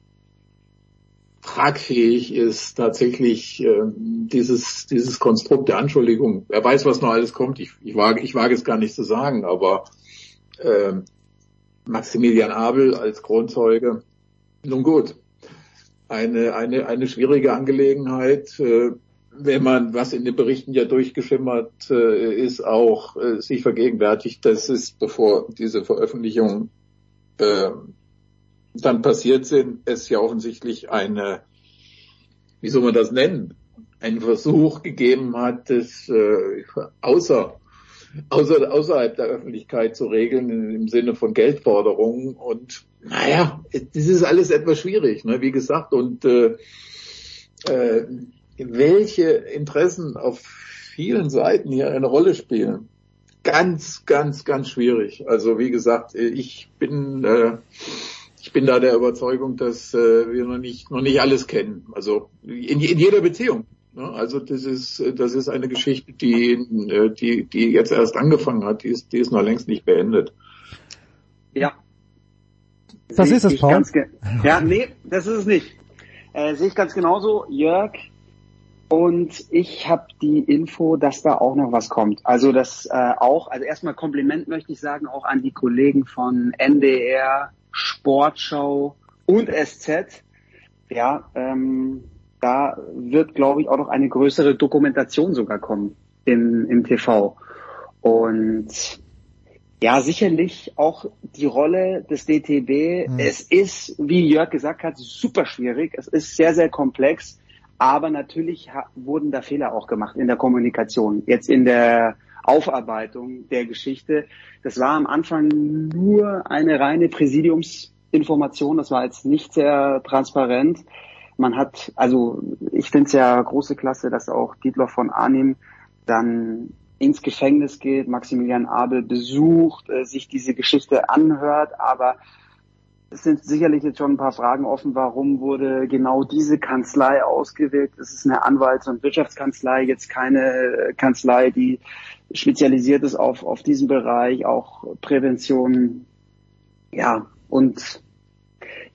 tragfähig ist tatsächlich äh, dieses, dieses Konstrukt der Anschuldigung. Wer weiß, was noch alles kommt. Ich, ich, wage, ich wage es gar nicht zu sagen, aber äh, Maximilian Abel als Kronzeuge. Nun gut, eine, eine, eine schwierige Angelegenheit. Äh, wenn man, was in den Berichten ja durchgeschimmert äh, ist, auch äh, sich vergegenwärtigt, dass es, bevor diese Veröffentlichungen äh, dann passiert sind, es ja offensichtlich eine, wie soll man das nennen, einen Versuch gegeben hat, das außer außer, außerhalb der Öffentlichkeit zu regeln im Sinne von Geldforderungen. Und naja, das ist alles etwas schwierig, ne? wie gesagt. Und äh, äh, welche Interessen auf vielen Seiten hier eine Rolle spielen, ganz, ganz, ganz schwierig. Also wie gesagt, ich bin äh, ich bin da der Überzeugung, dass äh, wir noch nicht noch nicht alles kennen. Also in, in jeder Beziehung. Ne? Also das ist, das ist eine Geschichte, die, äh, die, die jetzt erst angefangen hat, die ist, die ist noch längst nicht beendet. Ja. Das ist es, Paul. Ja, nee, das ist es nicht. Äh, sehe ich ganz genauso, Jörg. Und ich habe die Info, dass da auch noch was kommt. Also das äh, auch, also erstmal Kompliment möchte ich sagen, auch an die Kollegen von NDR, Sportschau und SZ. Ja, ähm, da wird, glaube ich, auch noch eine größere Dokumentation sogar kommen im, im TV. Und ja, sicherlich auch die Rolle des DTB. Mhm. Es ist, wie Jörg gesagt hat, super schwierig. Es ist sehr, sehr komplex. Aber natürlich wurden da Fehler auch gemacht in der Kommunikation. Jetzt in der Aufarbeitung der Geschichte. Das war am Anfang nur eine reine Präsidiumsinformation. Das war jetzt nicht sehr transparent. Man hat, also ich finde es ja große Klasse, dass auch Dietler von Arnim dann ins Gefängnis geht, Maximilian Abel besucht, äh, sich diese Geschichte anhört, aber es sind sicherlich jetzt schon ein paar Fragen offen, warum wurde genau diese Kanzlei ausgewählt? Es ist eine Anwalts- und Wirtschaftskanzlei, jetzt keine Kanzlei, die spezialisiert ist auf, auf diesen Bereich, auch Prävention. Ja, und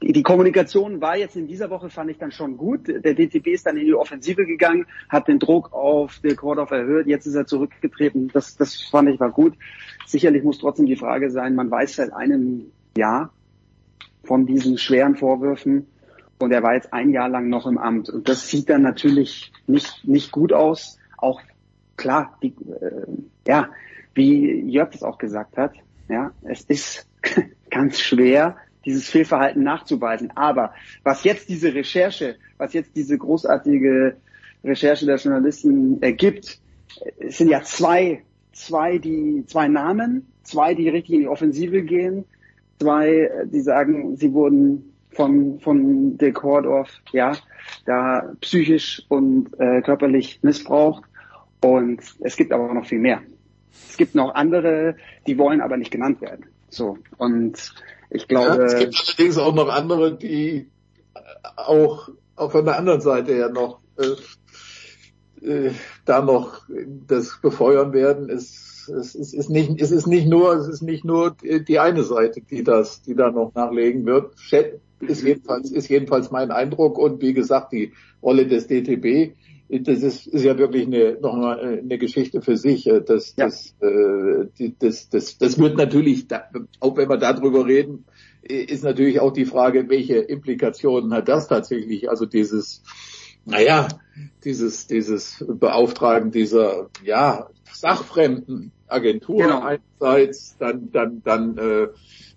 die, Kommunikation war jetzt in dieser Woche, fand ich dann schon gut. Der DTB ist dann in die Offensive gegangen, hat den Druck auf den Kordoff erhöht, jetzt ist er zurückgetreten. Das, das fand ich war gut. Sicherlich muss trotzdem die Frage sein, man weiß seit einem Jahr von diesen schweren Vorwürfen und er war jetzt ein Jahr lang noch im Amt. Und das sieht dann natürlich nicht, nicht gut aus. Auch klar, die, äh, ja, wie Jörg es auch gesagt hat, ja, es ist ganz schwer, dieses Fehlverhalten nachzuweisen. Aber was jetzt diese Recherche, was jetzt diese großartige Recherche der Journalisten ergibt, es sind ja zwei, zwei, die, zwei Namen, zwei, die richtig in die Offensive gehen, zwei, die sagen, sie wurden von, von De Kordorf, ja, da psychisch und äh, körperlich missbraucht. Und es gibt aber noch viel mehr. Es gibt noch andere, die wollen aber nicht genannt werden. So. Und ich glaube. Ja, es gibt allerdings auch noch andere, die auch, auch von der anderen Seite ja noch äh, äh, da noch das befeuern werden. Es, es, es, ist nicht, es ist nicht nur, es ist nicht nur die eine Seite, die das, die da noch nachlegen wird. Ist jedenfalls, ist jedenfalls mein Eindruck. Und wie gesagt, die Rolle des DTB, das ist, ist ja wirklich eine, noch mal eine Geschichte für sich. Das, ja. das, äh, das, das, das wird natürlich, auch wenn wir darüber reden, ist natürlich auch die Frage, welche Implikationen hat das tatsächlich? Also dieses, naja, dieses, dieses Beauftragen dieser, ja, sachfremden Agentur genau. einerseits, dann, dann, dann, äh,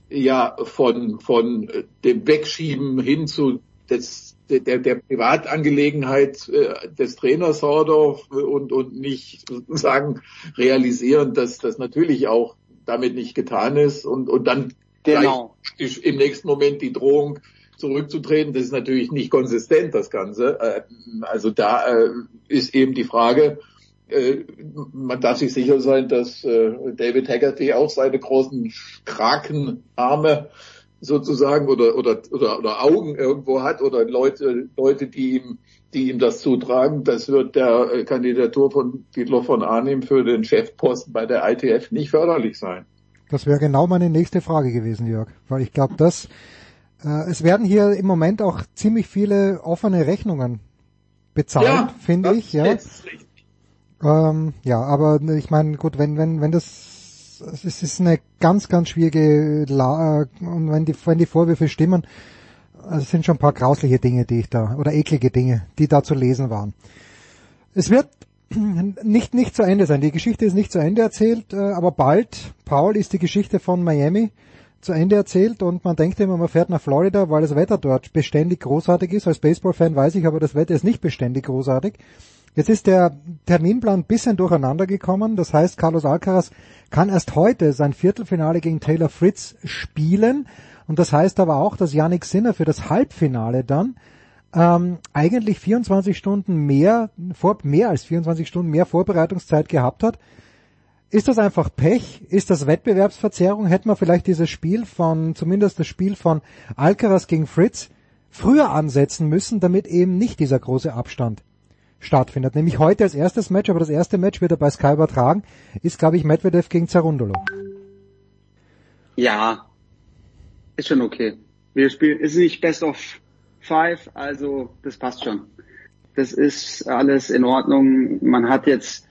ja, von, von dem Wegschieben hin zu des, der, der Privatangelegenheit äh, des Trainers Hordorf und, und nicht sozusagen realisieren, dass das natürlich auch damit nicht getan ist und, und dann genau. im nächsten Moment die Drohung zurückzutreten, das ist natürlich nicht konsistent, das Ganze. Äh, also da äh, ist eben die Frage, äh, man darf sich sicher sein, dass David Haggerty auch seine großen Krakenarme sozusagen oder, oder, oder, oder Augen irgendwo hat oder Leute, Leute, die ihm, die ihm das zutragen. Das wird der Kandidatur von Dietler von Arnim für den Chefposten bei der ITF nicht förderlich sein. Das wäre genau meine nächste Frage gewesen, Jörg, weil ich glaube, dass äh, es werden hier im Moment auch ziemlich viele offene Rechnungen bezahlt, ja, finde ich. Ja. Ähm, ja, aber ich meine, gut, wenn wenn wenn das es ist eine ganz ganz schwierige La und wenn die wenn die Vorwürfe stimmen, also es sind schon ein paar grausliche Dinge, die ich da oder eklige Dinge, die da zu lesen waren. Es wird nicht nicht zu Ende sein. Die Geschichte ist nicht zu Ende erzählt, äh, aber bald, Paul, ist die Geschichte von Miami zu Ende erzählt und man denkt immer, man fährt nach Florida, weil das Wetter dort beständig großartig ist. Als Baseballfan weiß ich aber, das Wetter ist nicht beständig großartig. Jetzt ist der Terminplan ein bisschen durcheinander gekommen. Das heißt, Carlos Alcaraz kann erst heute sein Viertelfinale gegen Taylor Fritz spielen. Und das heißt aber auch, dass Yannick Sinner für das Halbfinale dann ähm, eigentlich 24 Stunden mehr, vor, mehr als 24 Stunden mehr Vorbereitungszeit gehabt hat. Ist das einfach Pech? Ist das Wettbewerbsverzerrung? Hätte man vielleicht dieses Spiel von, zumindest das Spiel von Alcaraz gegen Fritz, früher ansetzen müssen, damit eben nicht dieser große Abstand stattfindet. Nämlich heute als erstes Match, aber das erste Match wird er bei Sky übertragen, ist, glaube ich, Medvedev gegen Zarundolo. Ja, ist schon okay. Wir spielen, ist nicht Best of Five, also das passt schon. Das ist alles in Ordnung. Man hat jetzt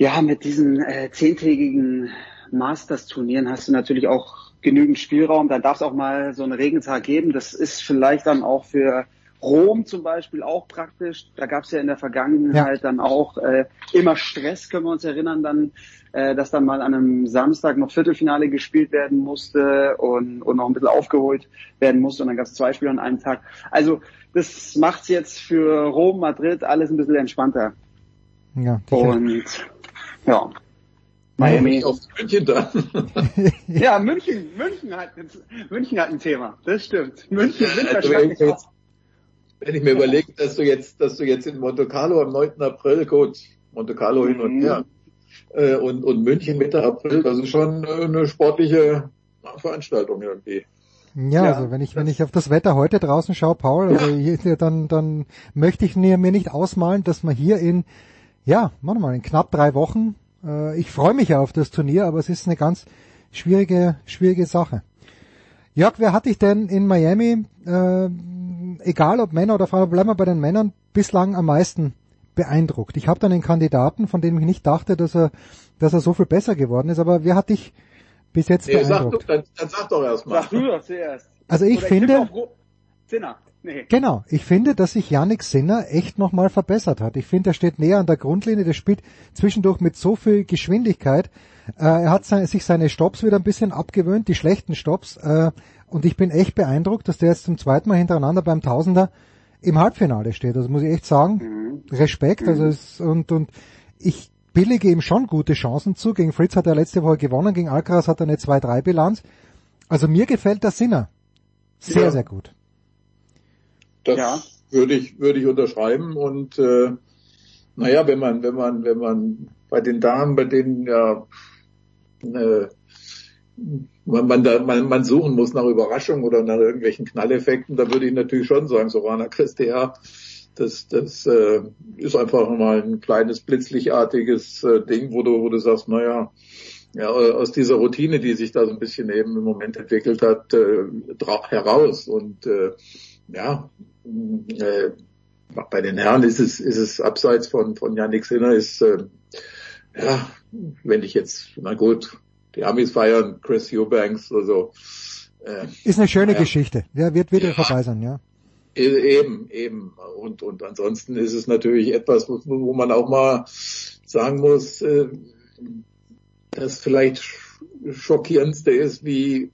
ja, mit diesen äh, zehntägigen Masters-Turnieren hast du natürlich auch genügend Spielraum. Da darf es auch mal so einen Regentag geben. Das ist vielleicht dann auch für Rom zum Beispiel auch praktisch. Da gab es ja in der Vergangenheit ja. dann auch äh, immer Stress, können wir uns erinnern, dann, äh, dass dann mal an einem Samstag noch Viertelfinale gespielt werden musste und, und noch ein bisschen aufgeholt werden musste. Und dann gab es zwei Spiele an einem Tag. Also das macht's jetzt für Rom, Madrid alles ein bisschen entspannter. Ja, und ja. Miami. Auf München dann. ja, München, München hat, München hat ein Thema. Das stimmt. München sind also wenn, ich jetzt, wenn ich mir überlege, dass du jetzt, dass du jetzt in Monte Carlo am 9. April, gut, Monte Carlo hin und mhm. her, äh, und, und München Mitte April, das ist schon äh, eine sportliche Veranstaltung irgendwie. Ja, ja, also wenn ich wenn ich auf das Wetter heute draußen schaue, Paul, also ja. hier, dann dann möchte ich mir nicht ausmalen, dass man hier in ja, warte mal, in knapp drei Wochen. Äh, ich freue mich ja auf das Turnier, aber es ist eine ganz schwierige, schwierige Sache. Jörg, wer hat dich denn in Miami, äh, egal ob Männer oder Frauen, bleiben wir bei den Männern, bislang am meisten beeindruckt? Ich habe dann einen Kandidaten, von dem ich nicht dachte, dass er, dass er so viel besser geworden ist, aber wer hat dich bis jetzt nee, beeindruckt? Sag du, dann, dann sag doch erstmal. Sag du doch zuerst. Also ich Oder finde... Ich Nee. Genau, ich finde, dass sich Yannick Sinner echt nochmal verbessert hat. Ich finde, er steht näher an der Grundlinie, der spielt zwischendurch mit so viel Geschwindigkeit. Äh, er hat sein, sich seine Stops wieder ein bisschen abgewöhnt, die schlechten Stops. Äh, und ich bin echt beeindruckt, dass der jetzt zum zweiten Mal hintereinander beim Tausender im Halbfinale steht. Das muss ich echt sagen. Respekt, also es, und, und ich billige ihm schon gute Chancen zu. Gegen Fritz hat er letzte Woche gewonnen, gegen Alcaraz hat er eine 2-3-Bilanz. Also mir gefällt der Sinner. Sehr, Ja. sehr gut. Das Ja. würde ich, würde ich unterschreiben und äh, naja, wenn man, wenn man, wenn man bei den Damen, bei denen ja äh, man, man, da, man, man suchen muss nach Überraschungen oder nach irgendwelchen Knalleffekten, da würde ich natürlich schon sagen, Sorana Christea, das, das äh, ist einfach mal ein kleines blitzlichartiges äh, Ding, wo du, wo du sagst, naja, ja, aus dieser Routine, die sich da so ein bisschen eben im Moment entwickelt hat, äh, heraus. Und äh, ja, äh, bei den Herren ist es, ist es abseits von, von Yannick Sinner, ist, äh, ja, wenn ich jetzt, na gut, die Amis feiern Chris Eubanks, also äh, Ist eine schöne ja. Geschichte. Ja, wird wieder vorbei sein, ja. E- Eben, eben. Und, und ansonsten ist es natürlich etwas, wo, wo man auch mal sagen muss, äh, das vielleicht sch- schockierendste ist, wie,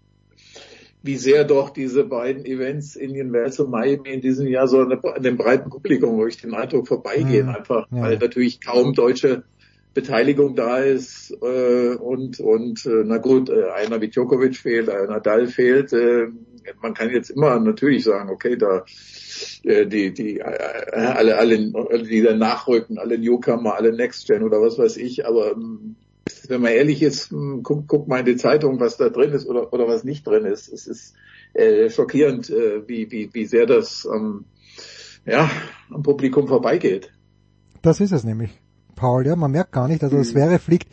wie sehr doch diese beiden Events Indian Wells und Miami in diesem Jahr so an, dem breiten Publikum, wo ich den Eindruck vorbeigehen, Mhm. einfach, Ja. weil natürlich kaum deutsche Beteiligung da ist äh, und und äh, na gut, äh, einer wie Djokovic fehlt, einer Nadal fehlt. Äh, man kann jetzt immer natürlich sagen, okay, da äh, die die äh, alle alle die da nachrücken, alle Newcomer, alle Next Gen oder was weiß ich, aber ähm, wenn man ehrlich ist, hm, guck, guck mal in die Zeitung, was da drin ist oder oder was nicht drin ist. Es ist äh, schockierend, äh, wie wie wie sehr das ähm, ja am Publikum vorbeigeht. Das ist es nämlich, Paul, ja, man merkt gar nicht, also Sverre fliegt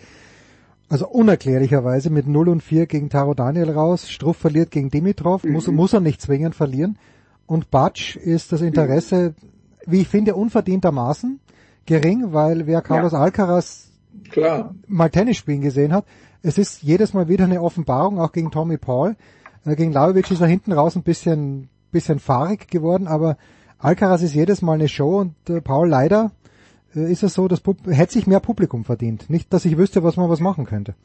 also unerklärlicherweise mit 0 und 4 gegen Taro Daniel raus, Struff verliert gegen Dimitrov, muss, muss er nicht zwingend verlieren. Und Batsch ist das Interesse, wie ich finde, unverdientermaßen gering, weil wer Carlos Alcaraz Klar. mal Tennis spielen gesehen hat, es ist jedes Mal wieder eine Offenbarung, auch gegen Tommy Paul. Äh, gegen Lajovic ist er hinten raus ein bisschen, bisschen fahrig geworden, aber Alcaraz ist jedes Mal eine Show und äh, Paul leider ist es so, das Pub hätte sich mehr Publikum verdient. Nicht, dass ich wüsste, was man was machen könnte.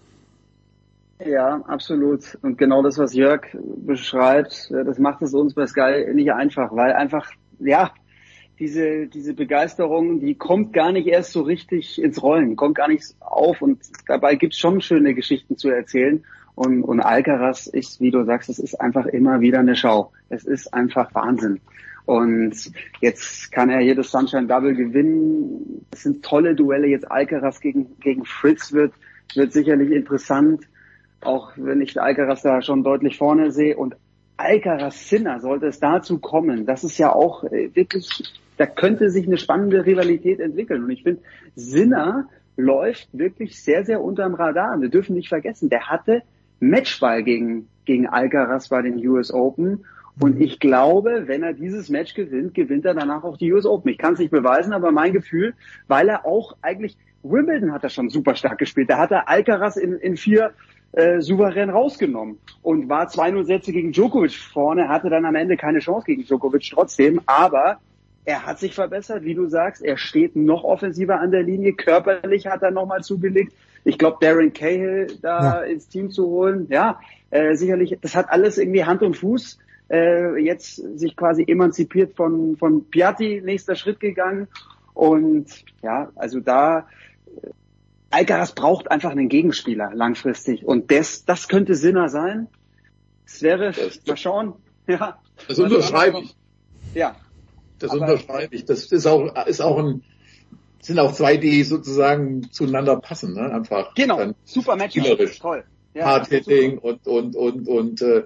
Ja, absolut. Und genau das, was Jörg beschreibt, äh, das macht es uns bei Sky nicht einfach, weil einfach, ja, diese, diese Begeisterung, die kommt gar nicht erst so richtig ins Rollen, kommt gar nicht auf und dabei gibt's schon schöne Geschichten zu erzählen. Und, und Alcaraz ist, wie du sagst, es ist einfach immer wieder eine Schau. Es ist einfach Wahnsinn. Und jetzt kann er jedes Sunshine Double gewinnen. Es sind tolle Duelle. Jetzt Alcaraz gegen, gegen Fritz wird, wird sicherlich interessant. Auch wenn ich Alcaraz da schon deutlich vorne sehe. Und Alcaraz Sinner sollte es dazu kommen. Das ist ja auch äh, wirklich, da könnte sich eine spannende Rivalität entwickeln. Und ich finde, Sinner läuft wirklich sehr, sehr unterm Radar. Wir dürfen nicht vergessen, der hatte Matchball gegen, gegen Alcaraz bei den US Open. Und ich glaube, wenn er dieses Match gewinnt, gewinnt er danach auch die US Open. Ich kann es nicht beweisen, aber mein Gefühl, weil er auch eigentlich, Wimbledon hat er schon super stark gespielt. Da hat er Alcaraz in, in vier äh, souverän rausgenommen und war 2-0 Sätze gegen Djokovic vorne, hatte dann am Ende keine Chance gegen Djokovic trotzdem, aber er hat sich verbessert, wie du sagst, er steht noch offensiver an der Linie, körperlich hat er nochmal zugelegt. Ich glaube, Darren Cahill da ins Team zu holen, ja, äh, sicherlich, das hat alles irgendwie Hand und Fuß. Äh, jetzt sich quasi emanzipiert von, von Piatti, nächster Schritt gegangen. Und ja, also da äh, Alcaraz braucht einfach einen Gegenspieler langfristig. Und das, das könnte Sinner sein. Es wäre, mal schauen. Ja. Das unterschreibe ich. Ja. Das Aber- unterschreibe ich. Das ist auch, ist auch ein, sind auch zwei, die sozusagen zueinander passen, ne? Einfach. Genau. Super Match. Toll. Ja, Hard Hitting und, und, und, und, äh,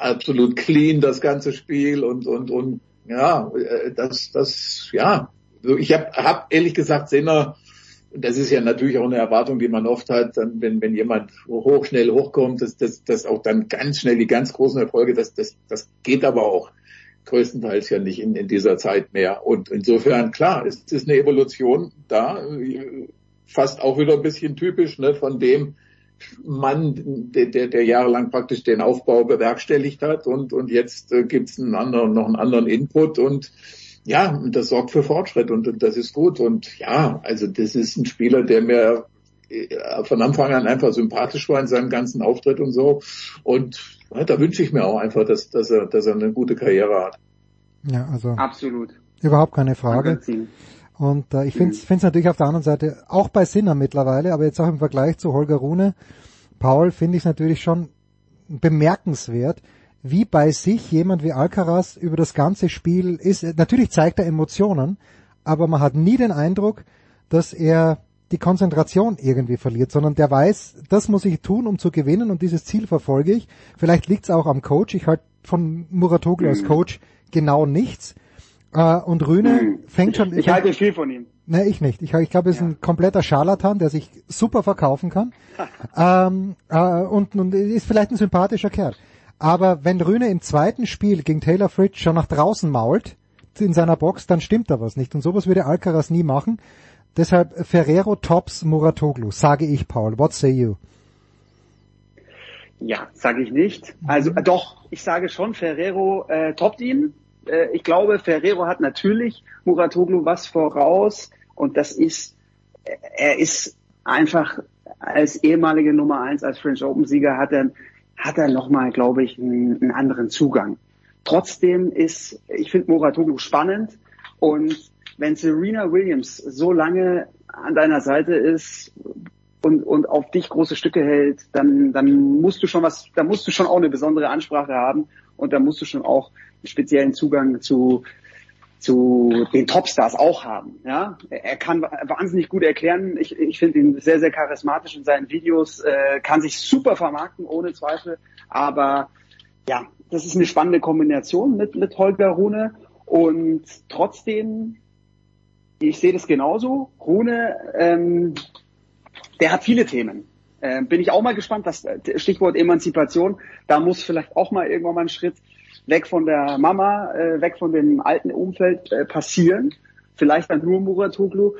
absolut clean das ganze Spiel und, und, und, ja, äh, das, das, ja. Ich habe hab ehrlich gesagt Sinner, das ist ja natürlich auch eine Erwartung, die man oft hat, dann, wenn, wenn jemand hoch, schnell hochkommt, dass das, das auch dann ganz schnell die ganz großen Erfolge, das, das, das geht aber auch größtenteils ja nicht in, in dieser Zeit mehr. Und insofern, klar, es ist eine Evolution da, äh, fast auch wieder ein bisschen typisch ne, von dem Mann, der, der, der jahrelang praktisch den Aufbau bewerkstelligt hat und, und jetzt äh, gibt's einen anderen, noch einen anderen Input und ja, und das sorgt für Fortschritt und, und das ist gut. Und ja, also das ist ein Spieler, der mir äh, von Anfang an einfach sympathisch war in seinem ganzen Auftritt und so. Und ja, da wünsche ich mir auch einfach, dass, dass, er, dass er eine gute Karriere hat. Ja, also Absolut. überhaupt keine Frage. Und äh, ich finde es natürlich auf der anderen Seite auch bei Sinner mittlerweile, aber jetzt auch im Vergleich zu Holger Rune, Paul, finde ich es natürlich schon bemerkenswert, wie bei sich jemand wie Alcaraz über das ganze Spiel ist. Natürlich zeigt er Emotionen, aber man hat nie den Eindruck, dass er die Konzentration irgendwie verliert, sondern der weiß, das muss ich tun, um zu gewinnen und dieses Ziel verfolge ich. Vielleicht liegt es auch am Coach. Ich halte von Muratoglu als Coach genau nichts. Äh, und Rühne fängt schon... Ich halte viel von ihm. Nee, ich nicht. Ich, ich glaube, er ist ein kompletter Scharlatan, der sich super verkaufen kann. ähm, äh, und, und ist vielleicht ein sympathischer Kerl. Aber wenn Rühne im zweiten Spiel gegen Taylor Fritz schon nach draußen mault, in seiner Box, dann stimmt da was nicht. Und sowas würde Alcaraz nie machen. Deshalb Ferrero tops Muratoglu, sage ich, Paul. What say you? Ja, sage ich nicht. Also äh, doch, ich sage schon, Ferrero äh, toppt ihn. Äh, ich glaube, Ferrero hat natürlich Muratoglu was voraus und das ist, er ist einfach als ehemalige Nummer eins, als French Open Sieger hat er, hat er nochmal, glaube ich, einen, einen anderen Zugang. Trotzdem ist, ich finde Muratoglu spannend und wenn Serena Williams so lange an deiner Seite ist und, und auf dich große Stücke hält, dann, dann musst du schon was, da musst du schon auch eine besondere Ansprache haben und da musst du schon auch speziellen Zugang zu, zu den Topstars auch haben. Ja, er kann wahnsinnig gut erklären. Ich, ich finde ihn sehr, sehr charismatisch in seinen Videos, äh, kann sich super vermarkten ohne Zweifel. Aber ja, das ist eine spannende Kombination mit mit Holger Rune und trotzdem ich sehe das genauso. Rune, ähm, der hat viele Themen. Ähm, bin ich auch mal gespannt, das Stichwort Emanzipation, da muss vielleicht auch mal irgendwann mal ein Schritt weg von der Mama, äh, weg von dem alten Umfeld äh, passieren. Vielleicht dann nur Muratoglu.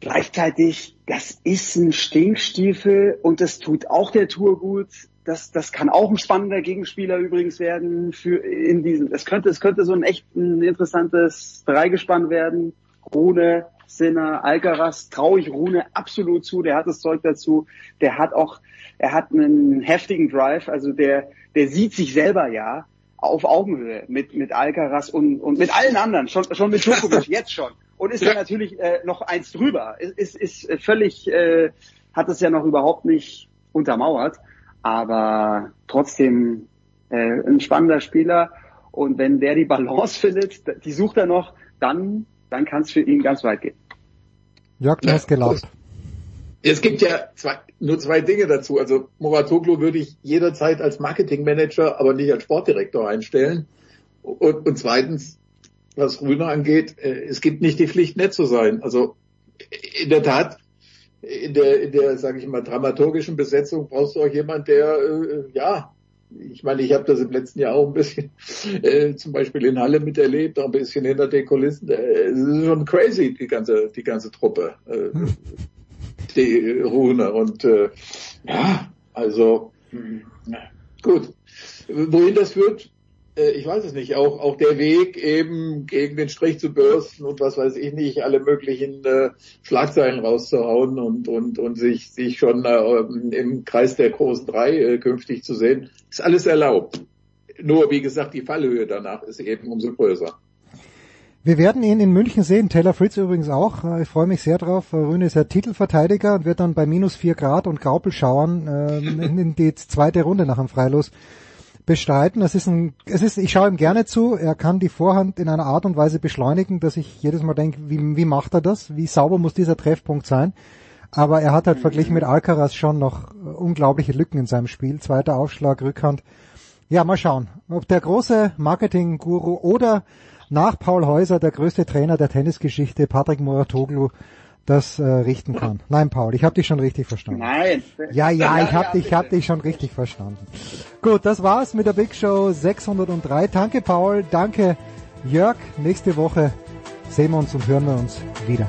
Gleichzeitig, das ist ein Stinkstiefel und das tut auch der Tour gut. Das, das kann auch ein spannender Gegenspieler übrigens werden für in diesem. Es könnte, es könnte so ein echt ein interessantes Dreigespann werden. Rune, Sinner, Alcaraz traue ich Rune absolut zu. Der hat das Zeug dazu. Der hat auch, er hat einen heftigen Drive. Also der, der sieht sich selber ja auf Augenhöhe mit mit Alcaraz und und mit allen anderen. Schon schon mit Djokovic jetzt schon. Und ist ja natürlich äh, noch eins drüber. Ist ist, ist völlig äh, hat es ja noch überhaupt nicht untermauert. Aber trotzdem äh, ein spannender Spieler. Und wenn der die Balance findet, die sucht er noch, dann dann kann es für ihn ganz weit gehen. Jörg, du hast gelacht. Es gibt ja zwei, nur zwei Dinge dazu. Also Moratoglu würde ich jederzeit als Marketingmanager, aber nicht als Sportdirektor einstellen. Und, und zweitens, was Rühner angeht, äh, es gibt nicht die Pflicht, nett zu sein. Also in der Tat, in der, in der, sage ich mal, dramaturgischen Besetzung brauchst du auch jemand, der äh, ja ich meine, ich habe das im letzten Jahr auch ein bisschen äh, zum Beispiel in Halle miterlebt, auch ein bisschen hinter den Kulissen. Äh, es ist schon crazy, die ganze, die ganze Truppe, äh, die Rune. Und äh, ja, also gut. Wohin das führt, äh, ich weiß es nicht, auch, auch der Weg eben gegen den Strich zu bürsten und was weiß ich nicht, alle möglichen äh, Schlagzeilen rauszuhauen und, und, und sich, sich schon äh, im Kreis der großen drei äh, künftig zu sehen, ist alles erlaubt. Nur, wie gesagt, die Fallhöhe danach ist eben umso größer. Wir werden ihn in München sehen, Taylor Fritz übrigens auch. Äh, ich freue mich sehr drauf. Rühne ist ja Titelverteidiger und wird dann bei minus vier Grad und Graupelschauern äh, in die zweite Runde nach dem Freilos bestreiten. Es ist ein, es ist, ich schaue ihm gerne zu. Er kann die Vorhand in einer Art und Weise beschleunigen, dass ich jedes Mal denke, wie, wie macht er das? Wie sauber muss dieser Treffpunkt sein? Aber er hat halt verglichen mit Alcaraz schon noch unglaubliche Lücken in seinem Spiel. Zweiter Aufschlag, Rückhand. Ja, mal schauen, ob der große Marketing-Guru oder nach Paul Häuser der größte Trainer der Tennisgeschichte, Patrick Muratoglu, das äh, richten kann. Nein, Paul, ich habe dich schon richtig verstanden. Nein. Ja, ja, ich habe dich, hab dich schon richtig verstanden. Gut, das war's mit der Big Show 603. Danke, Paul. Danke, Jörg. Nächste Woche sehen wir uns und hören wir uns wieder.